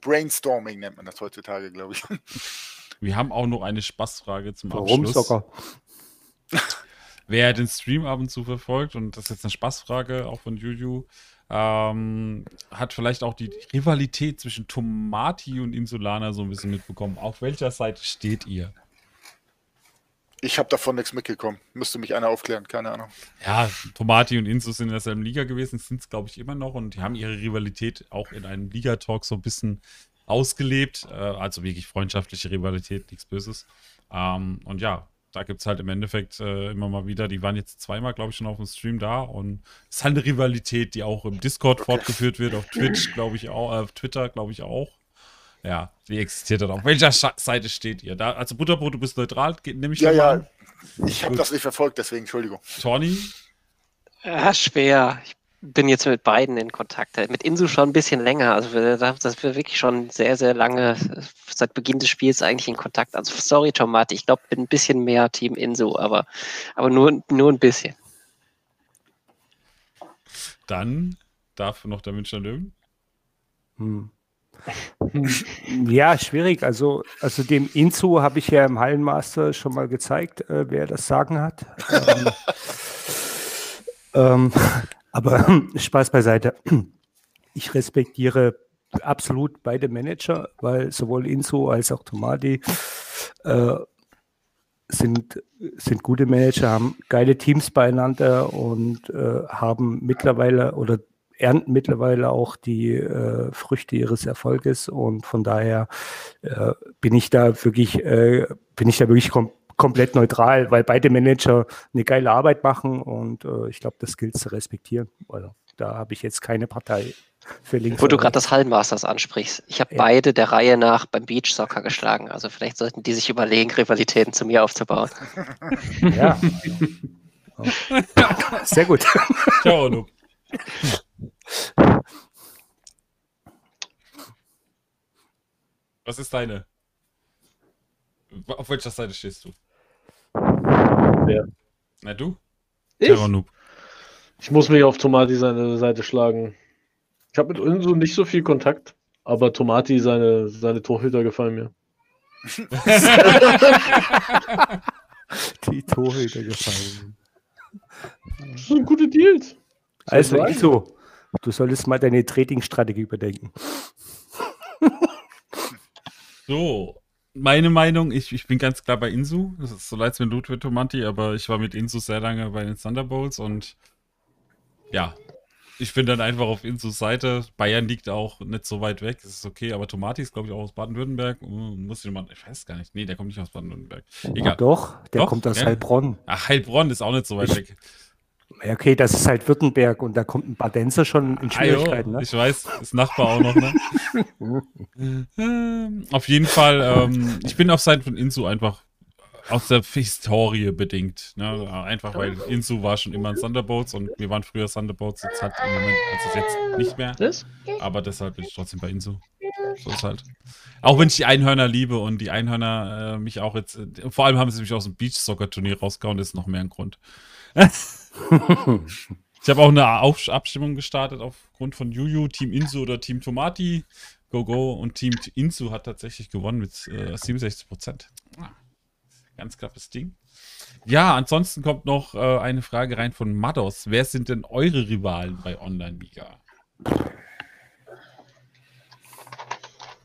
Brainstorming, nennt man das heutzutage, glaube ich. Wir haben auch noch eine Spaßfrage zum Warum Abschluss. Socker? Wer den Stream ab und zu verfolgt, und das ist jetzt eine Spaßfrage auch von Juju, ähm, hat vielleicht auch die Rivalität zwischen Tomati und Insulana so ein bisschen mitbekommen. Auf welcher Seite steht ihr? Ich habe davon nichts mitgekommen. Müsste mich einer aufklären, keine Ahnung. Ja, Tomati und Insus sind in derselben Liga gewesen, sind es, glaube ich, immer noch und die haben ihre Rivalität auch in einem Ligatalk so ein bisschen ausgelebt. Äh, also wirklich freundschaftliche Rivalität, nichts Böses. Ähm, und ja, da gibt es halt im Endeffekt äh, immer mal wieder, die waren jetzt zweimal, glaube ich, schon auf dem Stream da und es ist halt eine Rivalität, die auch im Discord fortgeführt wird, auf Twitch, glaube ich auch, äh, auf Twitter, glaube ich auch. Ja, die existiert dann. Auf welcher Scha Seite steht ihr? Da, also Butterbrot, du bist neutral, nehme ich Ja, mal ja. an. Ich habe das nicht verfolgt, deswegen Entschuldigung. Tawny? Ja, schwer. Ich bin jetzt mit beiden in Kontakt. Mit Insu schon ein bisschen länger. Also wir, das wir wirklich schon sehr, sehr lange, äh, seit Beginn des Spiels eigentlich in Kontakt. Also sorry, Tomate, ich glaube, bin ein bisschen mehr Team Insu, aber, aber nur, nur ein bisschen. Dann darf noch der Münchner Löwen. Hm. Ja, schwierig. Also, also dem Inzu habe ich ja im Hallenmaster schon mal gezeigt, äh, wer das Sagen hat. ähm, ähm, aber Spaß beiseite. Ich respektiere absolut beide Manager, weil sowohl Inzu als auch Tomadi äh, sind, sind gute Manager, haben geile Teams beieinander und äh, haben mittlerweile oder ernten mittlerweile auch die äh, Früchte ihres Erfolges und von daher äh, bin ich da wirklich, äh, bin ich da wirklich kom komplett neutral, weil beide Manager eine geile Arbeit machen und äh, ich glaube, das gilt zu respektieren. Also, da habe ich jetzt keine Partei für links. Wo du gerade das Hallenmasters ansprichst. Ich habe Ja. beide der Reihe nach beim Beach Soccer geschlagen. Also vielleicht sollten die sich überlegen, Rivalitäten zu mir aufzubauen. Ja. Sehr gut. Ciao, Luke. Was ist deine? Auf welcher Seite stehst du? Wer? Na du? Ich? Terror Noob. Ich muss mich auf Tomati seine Seite schlagen. Ich habe mit Unso nicht so viel Kontakt, aber Tomati, seine, seine Torhüter gefallen mir. Die Torhüter gefallen. Das sind gute Deals. Also, sagen. Iso, du solltest mal deine Trading-Strategie überdenken. So, meine Meinung, ich, ich bin ganz klar bei Insu. Das ist so leid mir Ludwig Tomanti, aber ich war mit Insu sehr lange bei den Thunderbolts und ja, ich bin dann einfach auf Insus Seite. Bayern liegt auch nicht so weit weg, das ist okay, aber Tomati ist, glaube ich, auch aus Baden-Württemberg. Hm, Muss ich nochmal, ich weiß gar nicht. Nee, der kommt nicht aus Baden-Württemberg. Egal. Doch, der Doch, kommt aus ja. Heilbronn. Ach, Heilbronn ist auch nicht so weit Ich- weg. Okay, das ist halt Württemberg und da kommt ein Badenser schon in Ah, jo, Schwierigkeiten. Ne? Ich weiß, ist Nachbar auch noch, ne? auf jeden Fall, ähm, ich bin auf Seiten von Insu einfach aus der Historie bedingt. Ne? Einfach weil Insu war schon immer ein Thunderbolts und wir waren früher Thunderbolts, jetzt halt im Moment, also jetzt nicht mehr. Das? Aber deshalb bin ich trotzdem bei Insu. So ist halt. Auch wenn ich die Einhörner liebe und die Einhörner äh, mich auch jetzt, äh, vor allem haben sie mich aus dem Beach Soccer Turnier rausgehauen, das ist noch mehr ein Grund. Ich habe auch eine Auf Abstimmung gestartet aufgrund von Juju, Team Insu oder Team Tomati. Go Go und Team Insu hat tatsächlich gewonnen mit äh, 67 Prozent. Ganz knappes Ding. Ja, ansonsten kommt noch äh, eine Frage rein von Mados. Wer sind denn eure Rivalen bei Online-Liga?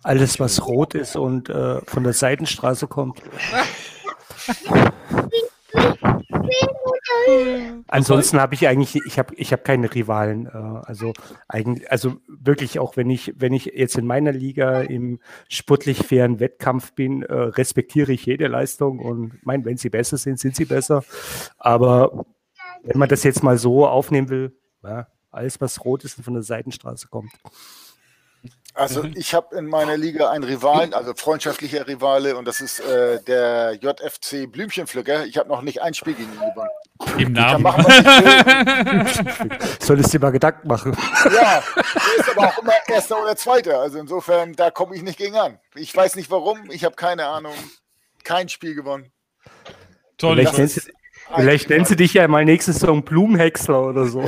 Alles, was rot ist und äh, von der Seitenstraße kommt. Ansonsten habe ich eigentlich, ich habe ich hab keine Rivalen. Äh, also eigentlich, also wirklich auch wenn ich, wenn ich jetzt in meiner Liga im sportlich fairen Wettkampf bin, äh, respektiere ich jede Leistung und mein, wenn sie besser sind, sind sie besser. Aber wenn man das jetzt mal so aufnehmen will, ja, alles was rot ist und von der Seitenstraße kommt. Also Mhm. ich habe in meiner Liga einen Rivalen, also freundschaftlicher Rivale, und das ist äh, der JFC Blümchenpflücker. Ich habe noch nicht ein Spiel gegen ihn gewonnen. Im Namen. Solltest dir mal Gedanken machen. Ja, der ist aber auch immer Erster oder Zweiter. Also insofern, da komme ich nicht gegen an. Ich weiß nicht warum, ich habe keine Ahnung. Kein Spiel gewonnen. Tolly, Vielleicht nennst, du, vielleicht nennst du dich ja mal nächstes Saison Blumenhäcksler oder so.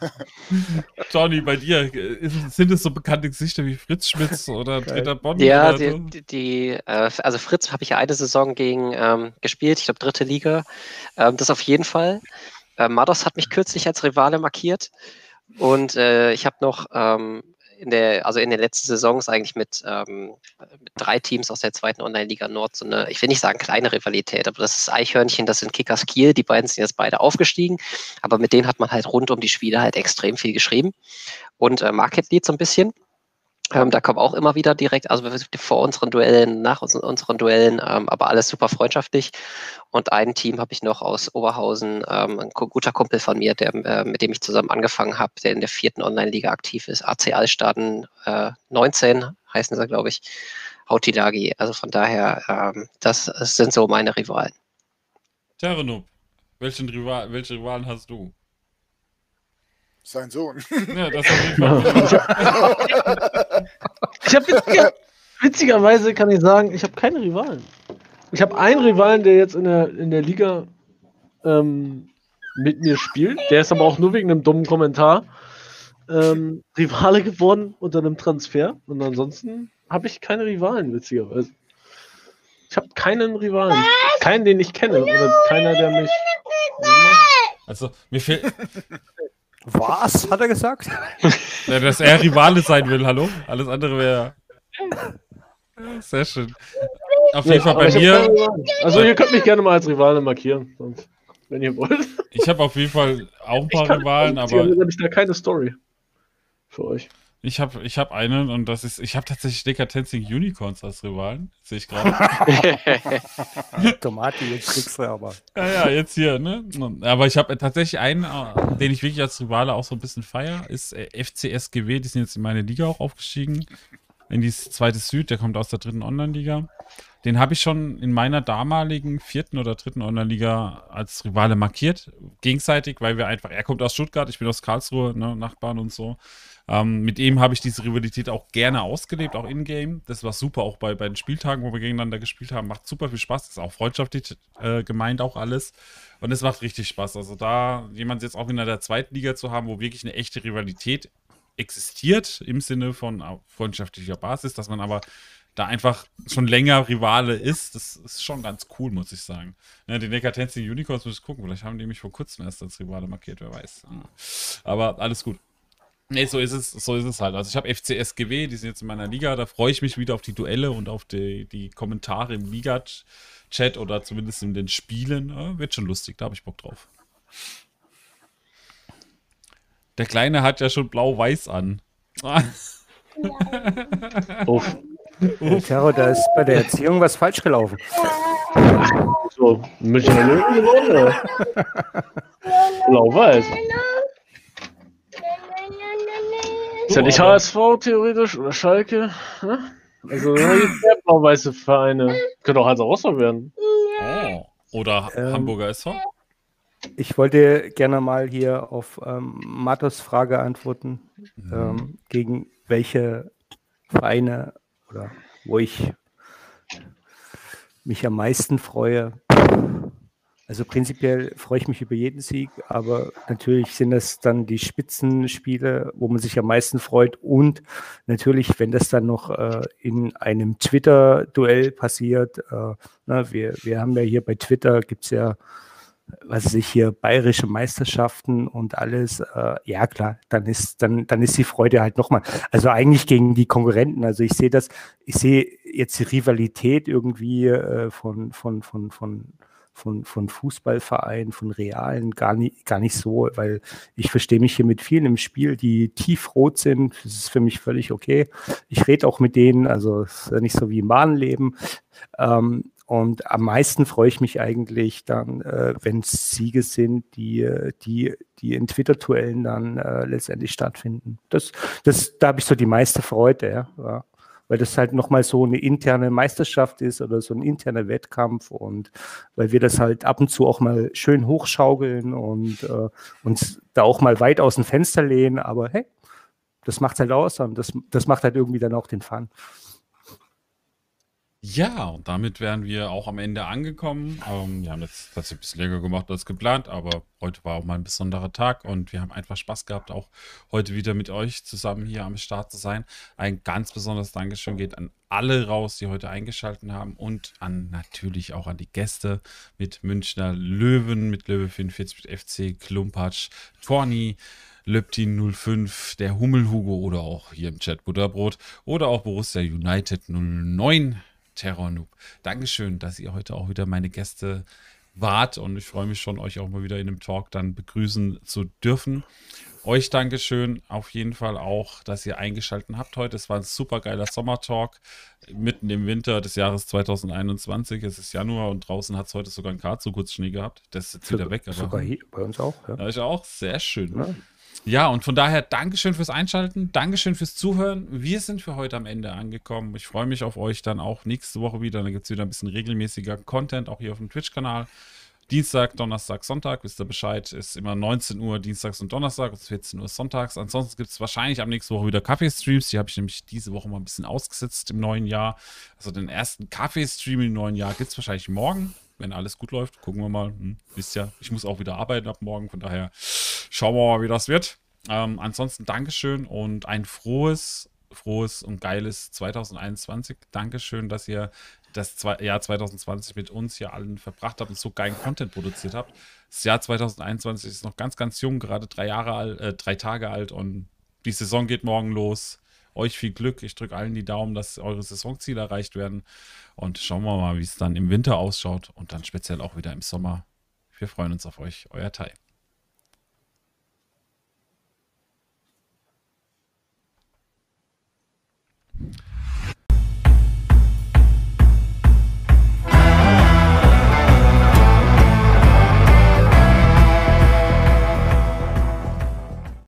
Johnny, bei dir, äh, sind es so bekannte Gesichter wie Fritz Schmitz oder Peter Bond? Ja, die, so? die, die äh, also Fritz habe ich ja eine Saison gegen ähm, gespielt, ich glaube dritte Liga. Ähm, das auf jeden Fall. Äh, Mados hat mich kürzlich als Rivale markiert und äh, ich habe noch ähm, in der, also in den letzten Saisons eigentlich mit, ähm, mit drei Teams aus der zweiten Online-Liga Nord so eine, ich will nicht sagen kleine Rivalität, aber das ist Eichhörnchen, das sind Kickers Kiel, die beiden sind jetzt beide aufgestiegen, aber mit denen hat man halt rund um die Spiele halt extrem viel geschrieben und äh, Market Lead so ein bisschen. Ähm, da kommen auch immer wieder direkt, also vor unseren Duellen, nach uns, unseren Duellen, ähm, aber alles super freundschaftlich. Und ein Team habe ich noch aus Oberhausen, ähm, ein gu- guter Kumpel von mir, der, äh, mit dem ich zusammen angefangen habe, der in der vierten Online-Liga aktiv ist, AC Altstaden äh, 19 heißen sie, glaube ich, Hautilagi. Also von daher, ähm, das, das sind so meine Rivalen. Terrenub, welche Rivalen hast du? Sein Sohn. Ja, das auf jeden Fall. Ich habe witziger, witzigerweise kann ich sagen, ich habe keine Rivalen. Ich habe einen Rivalen, der jetzt in der, in der Liga ähm, mit mir spielt. Der ist aber auch nur wegen einem dummen Kommentar ähm, Rivale geworden unter einem Transfer. Und ansonsten habe ich keine Rivalen, witzigerweise. Ich habe keinen Rivalen. Keinen, den ich kenne. Oder keiner, der mich. Also, mir fehlt, Was, hat er gesagt? ja, dass er Rivale sein will, hallo? Alles andere wäre. Sehr schön. Auf jeden Fall bei ich hab mir. Also, ihr könnt mich gerne mal als Rivale markieren. Sonst, wenn ihr wollt. ich habe auf jeden Fall auch ein Ich paar kann- Rivalen, aber witzigerweise habe ich da keine Story für euch. Ich habe ich hab einen und das ist, ich habe tatsächlich Decatenzing Unicorns als Rivalen, sehe ich gerade. Tomati, jetzt kriegst du aber. Ja, ja, jetzt hier, ne? Aber ich habe tatsächlich einen, äh, den ich wirklich als Rivale auch so ein bisschen feier, ist äh, FCSGW, die sind jetzt in meine Liga auch aufgestiegen. In die zweite Süd, der kommt aus der dritten Online-Liga. Den habe ich schon in meiner damaligen vierten oder dritten Online-Liga als Rivale markiert, gegenseitig, weil wir einfach, er kommt aus Stuttgart, ich bin aus Karlsruhe, ne, Nachbarn und so. Ähm, mit ihm habe ich diese Rivalität auch gerne ausgelebt, auch in-game. Das war super, auch bei, bei den Spieltagen, wo wir gegeneinander gespielt haben. Macht super viel Spaß. Ist auch freundschaftlich äh, gemeint, auch alles. Und es macht richtig Spaß. Also da jemand jetzt auch in der zweiten Liga zu haben, wo wirklich eine echte Rivalität existiert, im Sinne von auf freundschaftlicher Basis, dass man aber da einfach schon länger Rivale ist, das ist schon ganz cool, muss ich sagen. Ne, die Decatenzing Unicorns muss ich gucken, vielleicht haben die mich vor kurzem erst als Rivale markiert, wer weiß. Aber alles gut. Nee, so ist es, so ist es halt. Also ich habe FCSGW, die sind jetzt in meiner Liga, da freue ich mich wieder auf die Duelle und auf die, die Kommentare im Liga-Chat oder zumindest in den Spielen. Ja, wird schon lustig, da habe ich Bock drauf. Der Kleine hat ja schon blau-weiß an. Uff. Herr Terror, da ist bei der Erziehung was falsch gelaufen. So, Münchner Löwen gewonnen, oder? Blau-Weiß. Ist ja nicht HSV theoretisch oder Schalke. Ne? Also blau-weiße Vereine. Könnte auch Hansa Rostock werden. Oh. Oder Ähm, Hamburger SV? Ich wollte gerne mal hier auf ähm, Matos Frage antworten, ähm, gegen welche Vereine oder wo ich mich am meisten freue. Also prinzipiell freue ich mich über jeden Sieg, aber natürlich sind das dann die Spitzenspiele, wo man sich am meisten freut. Und natürlich, wenn das dann noch äh, in einem Twitter-Duell passiert, äh, na, wir, wir haben ja hier bei Twitter, gibt es ja was weiß ich hier, bayerische Meisterschaften und alles, äh, ja klar, dann ist, dann, dann ist die Freude halt nochmal. Also eigentlich gegen die Konkurrenten. Also ich sehe das, ich sehe jetzt die Rivalität irgendwie äh, von, von, von, von von, von Fußballvereinen, von Realen gar nicht, gar nicht so, weil ich verstehe mich hier mit vielen im Spiel, die tiefrot sind. Das ist für mich völlig okay. Ich rede auch mit denen, also ist ja nicht so wie im Bahnleben. Ähm, und am meisten freue ich mich eigentlich dann, äh, wenn es Siege sind, die, die, die in Twitter-Duellen dann äh, letztendlich stattfinden. Das, das, da habe ich so die meiste Freude, ja. Weil das halt nochmal so eine interne Meisterschaft ist oder so ein interner Wettkampf und weil wir das halt ab und zu auch mal schön hochschaukeln und äh, uns da auch mal weit aus dem Fenster lehnen, aber hey, das macht halt aus und das, das macht halt irgendwie dann auch den Fun. Ja, und damit wären wir auch am Ende angekommen. Ähm, wir haben jetzt tatsächlich ein bisschen länger gemacht als geplant, aber heute war auch mal ein besonderer Tag und wir haben einfach Spaß gehabt, auch heute wieder mit euch zusammen hier am Start zu sein. Ein ganz besonderes Dankeschön geht an alle raus, die heute eingeschaltet haben und an natürlich auch an die Gäste mit Münchner Löwen, mit Löwe 44, mit FC Klumpatsch, Torni, Löptin 05, der Hummelhugo oder auch hier im Chat Butterbrot oder auch Borussia United 09 Terror Noob. Dankeschön, dass ihr heute auch wieder meine Gäste wart und ich freue mich schon, euch auch mal wieder in dem Talk dann begrüßen zu dürfen. Euch Dankeschön auf jeden Fall auch, dass ihr eingeschaltet habt heute. Es war ein super geiler Sommertalk mitten im Winter des Jahres 2021. Es ist Januar und draußen hat es heute sogar ein kurz Schnee gehabt. Das ist jetzt wieder weg. Aber sogar hier bei uns auch. Ja, ist auch sehr schön. Ja. Ja, und von daher Dankeschön fürs Einschalten, Dankeschön fürs Zuhören. Wir sind für heute am Ende angekommen. Ich freue mich auf euch dann auch nächste Woche wieder. Dann gibt es wieder ein bisschen regelmäßiger Content, auch hier auf dem Twitch-Kanal. Dienstag, Donnerstag, Sonntag, wisst ihr Bescheid, ist immer 19 Uhr Dienstags und Donnerstag und 14 Uhr Sonntags. Ansonsten gibt es wahrscheinlich am nächsten Woche wieder Kaffeestreams. Die habe ich nämlich diese Woche mal ein bisschen ausgesetzt im neuen Jahr. Also den ersten Kaffeestream im neuen Jahr gibt es wahrscheinlich morgen, wenn alles gut läuft. Gucken wir mal. Hm, wisst ja, ich muss auch wieder arbeiten ab morgen, von daher schauen wir mal, wie das wird. Ähm, ansonsten Dankeschön und ein frohes, frohes und geiles 2021. Dankeschön, dass ihr das Jahr 2020 mit uns hier allen verbracht habt und so geilen Content produziert habt. Das Jahr 2021 ist noch ganz, ganz jung, gerade drei Jahre alt, äh, drei Tage alt und die Saison geht morgen los. Euch viel Glück. Ich drücke allen die Daumen, dass eure Saisonziele erreicht werden. Und schauen wir mal, wie es dann im Winter ausschaut und dann speziell auch wieder im Sommer. Wir freuen uns auf euch. Euer Tai. Mhm.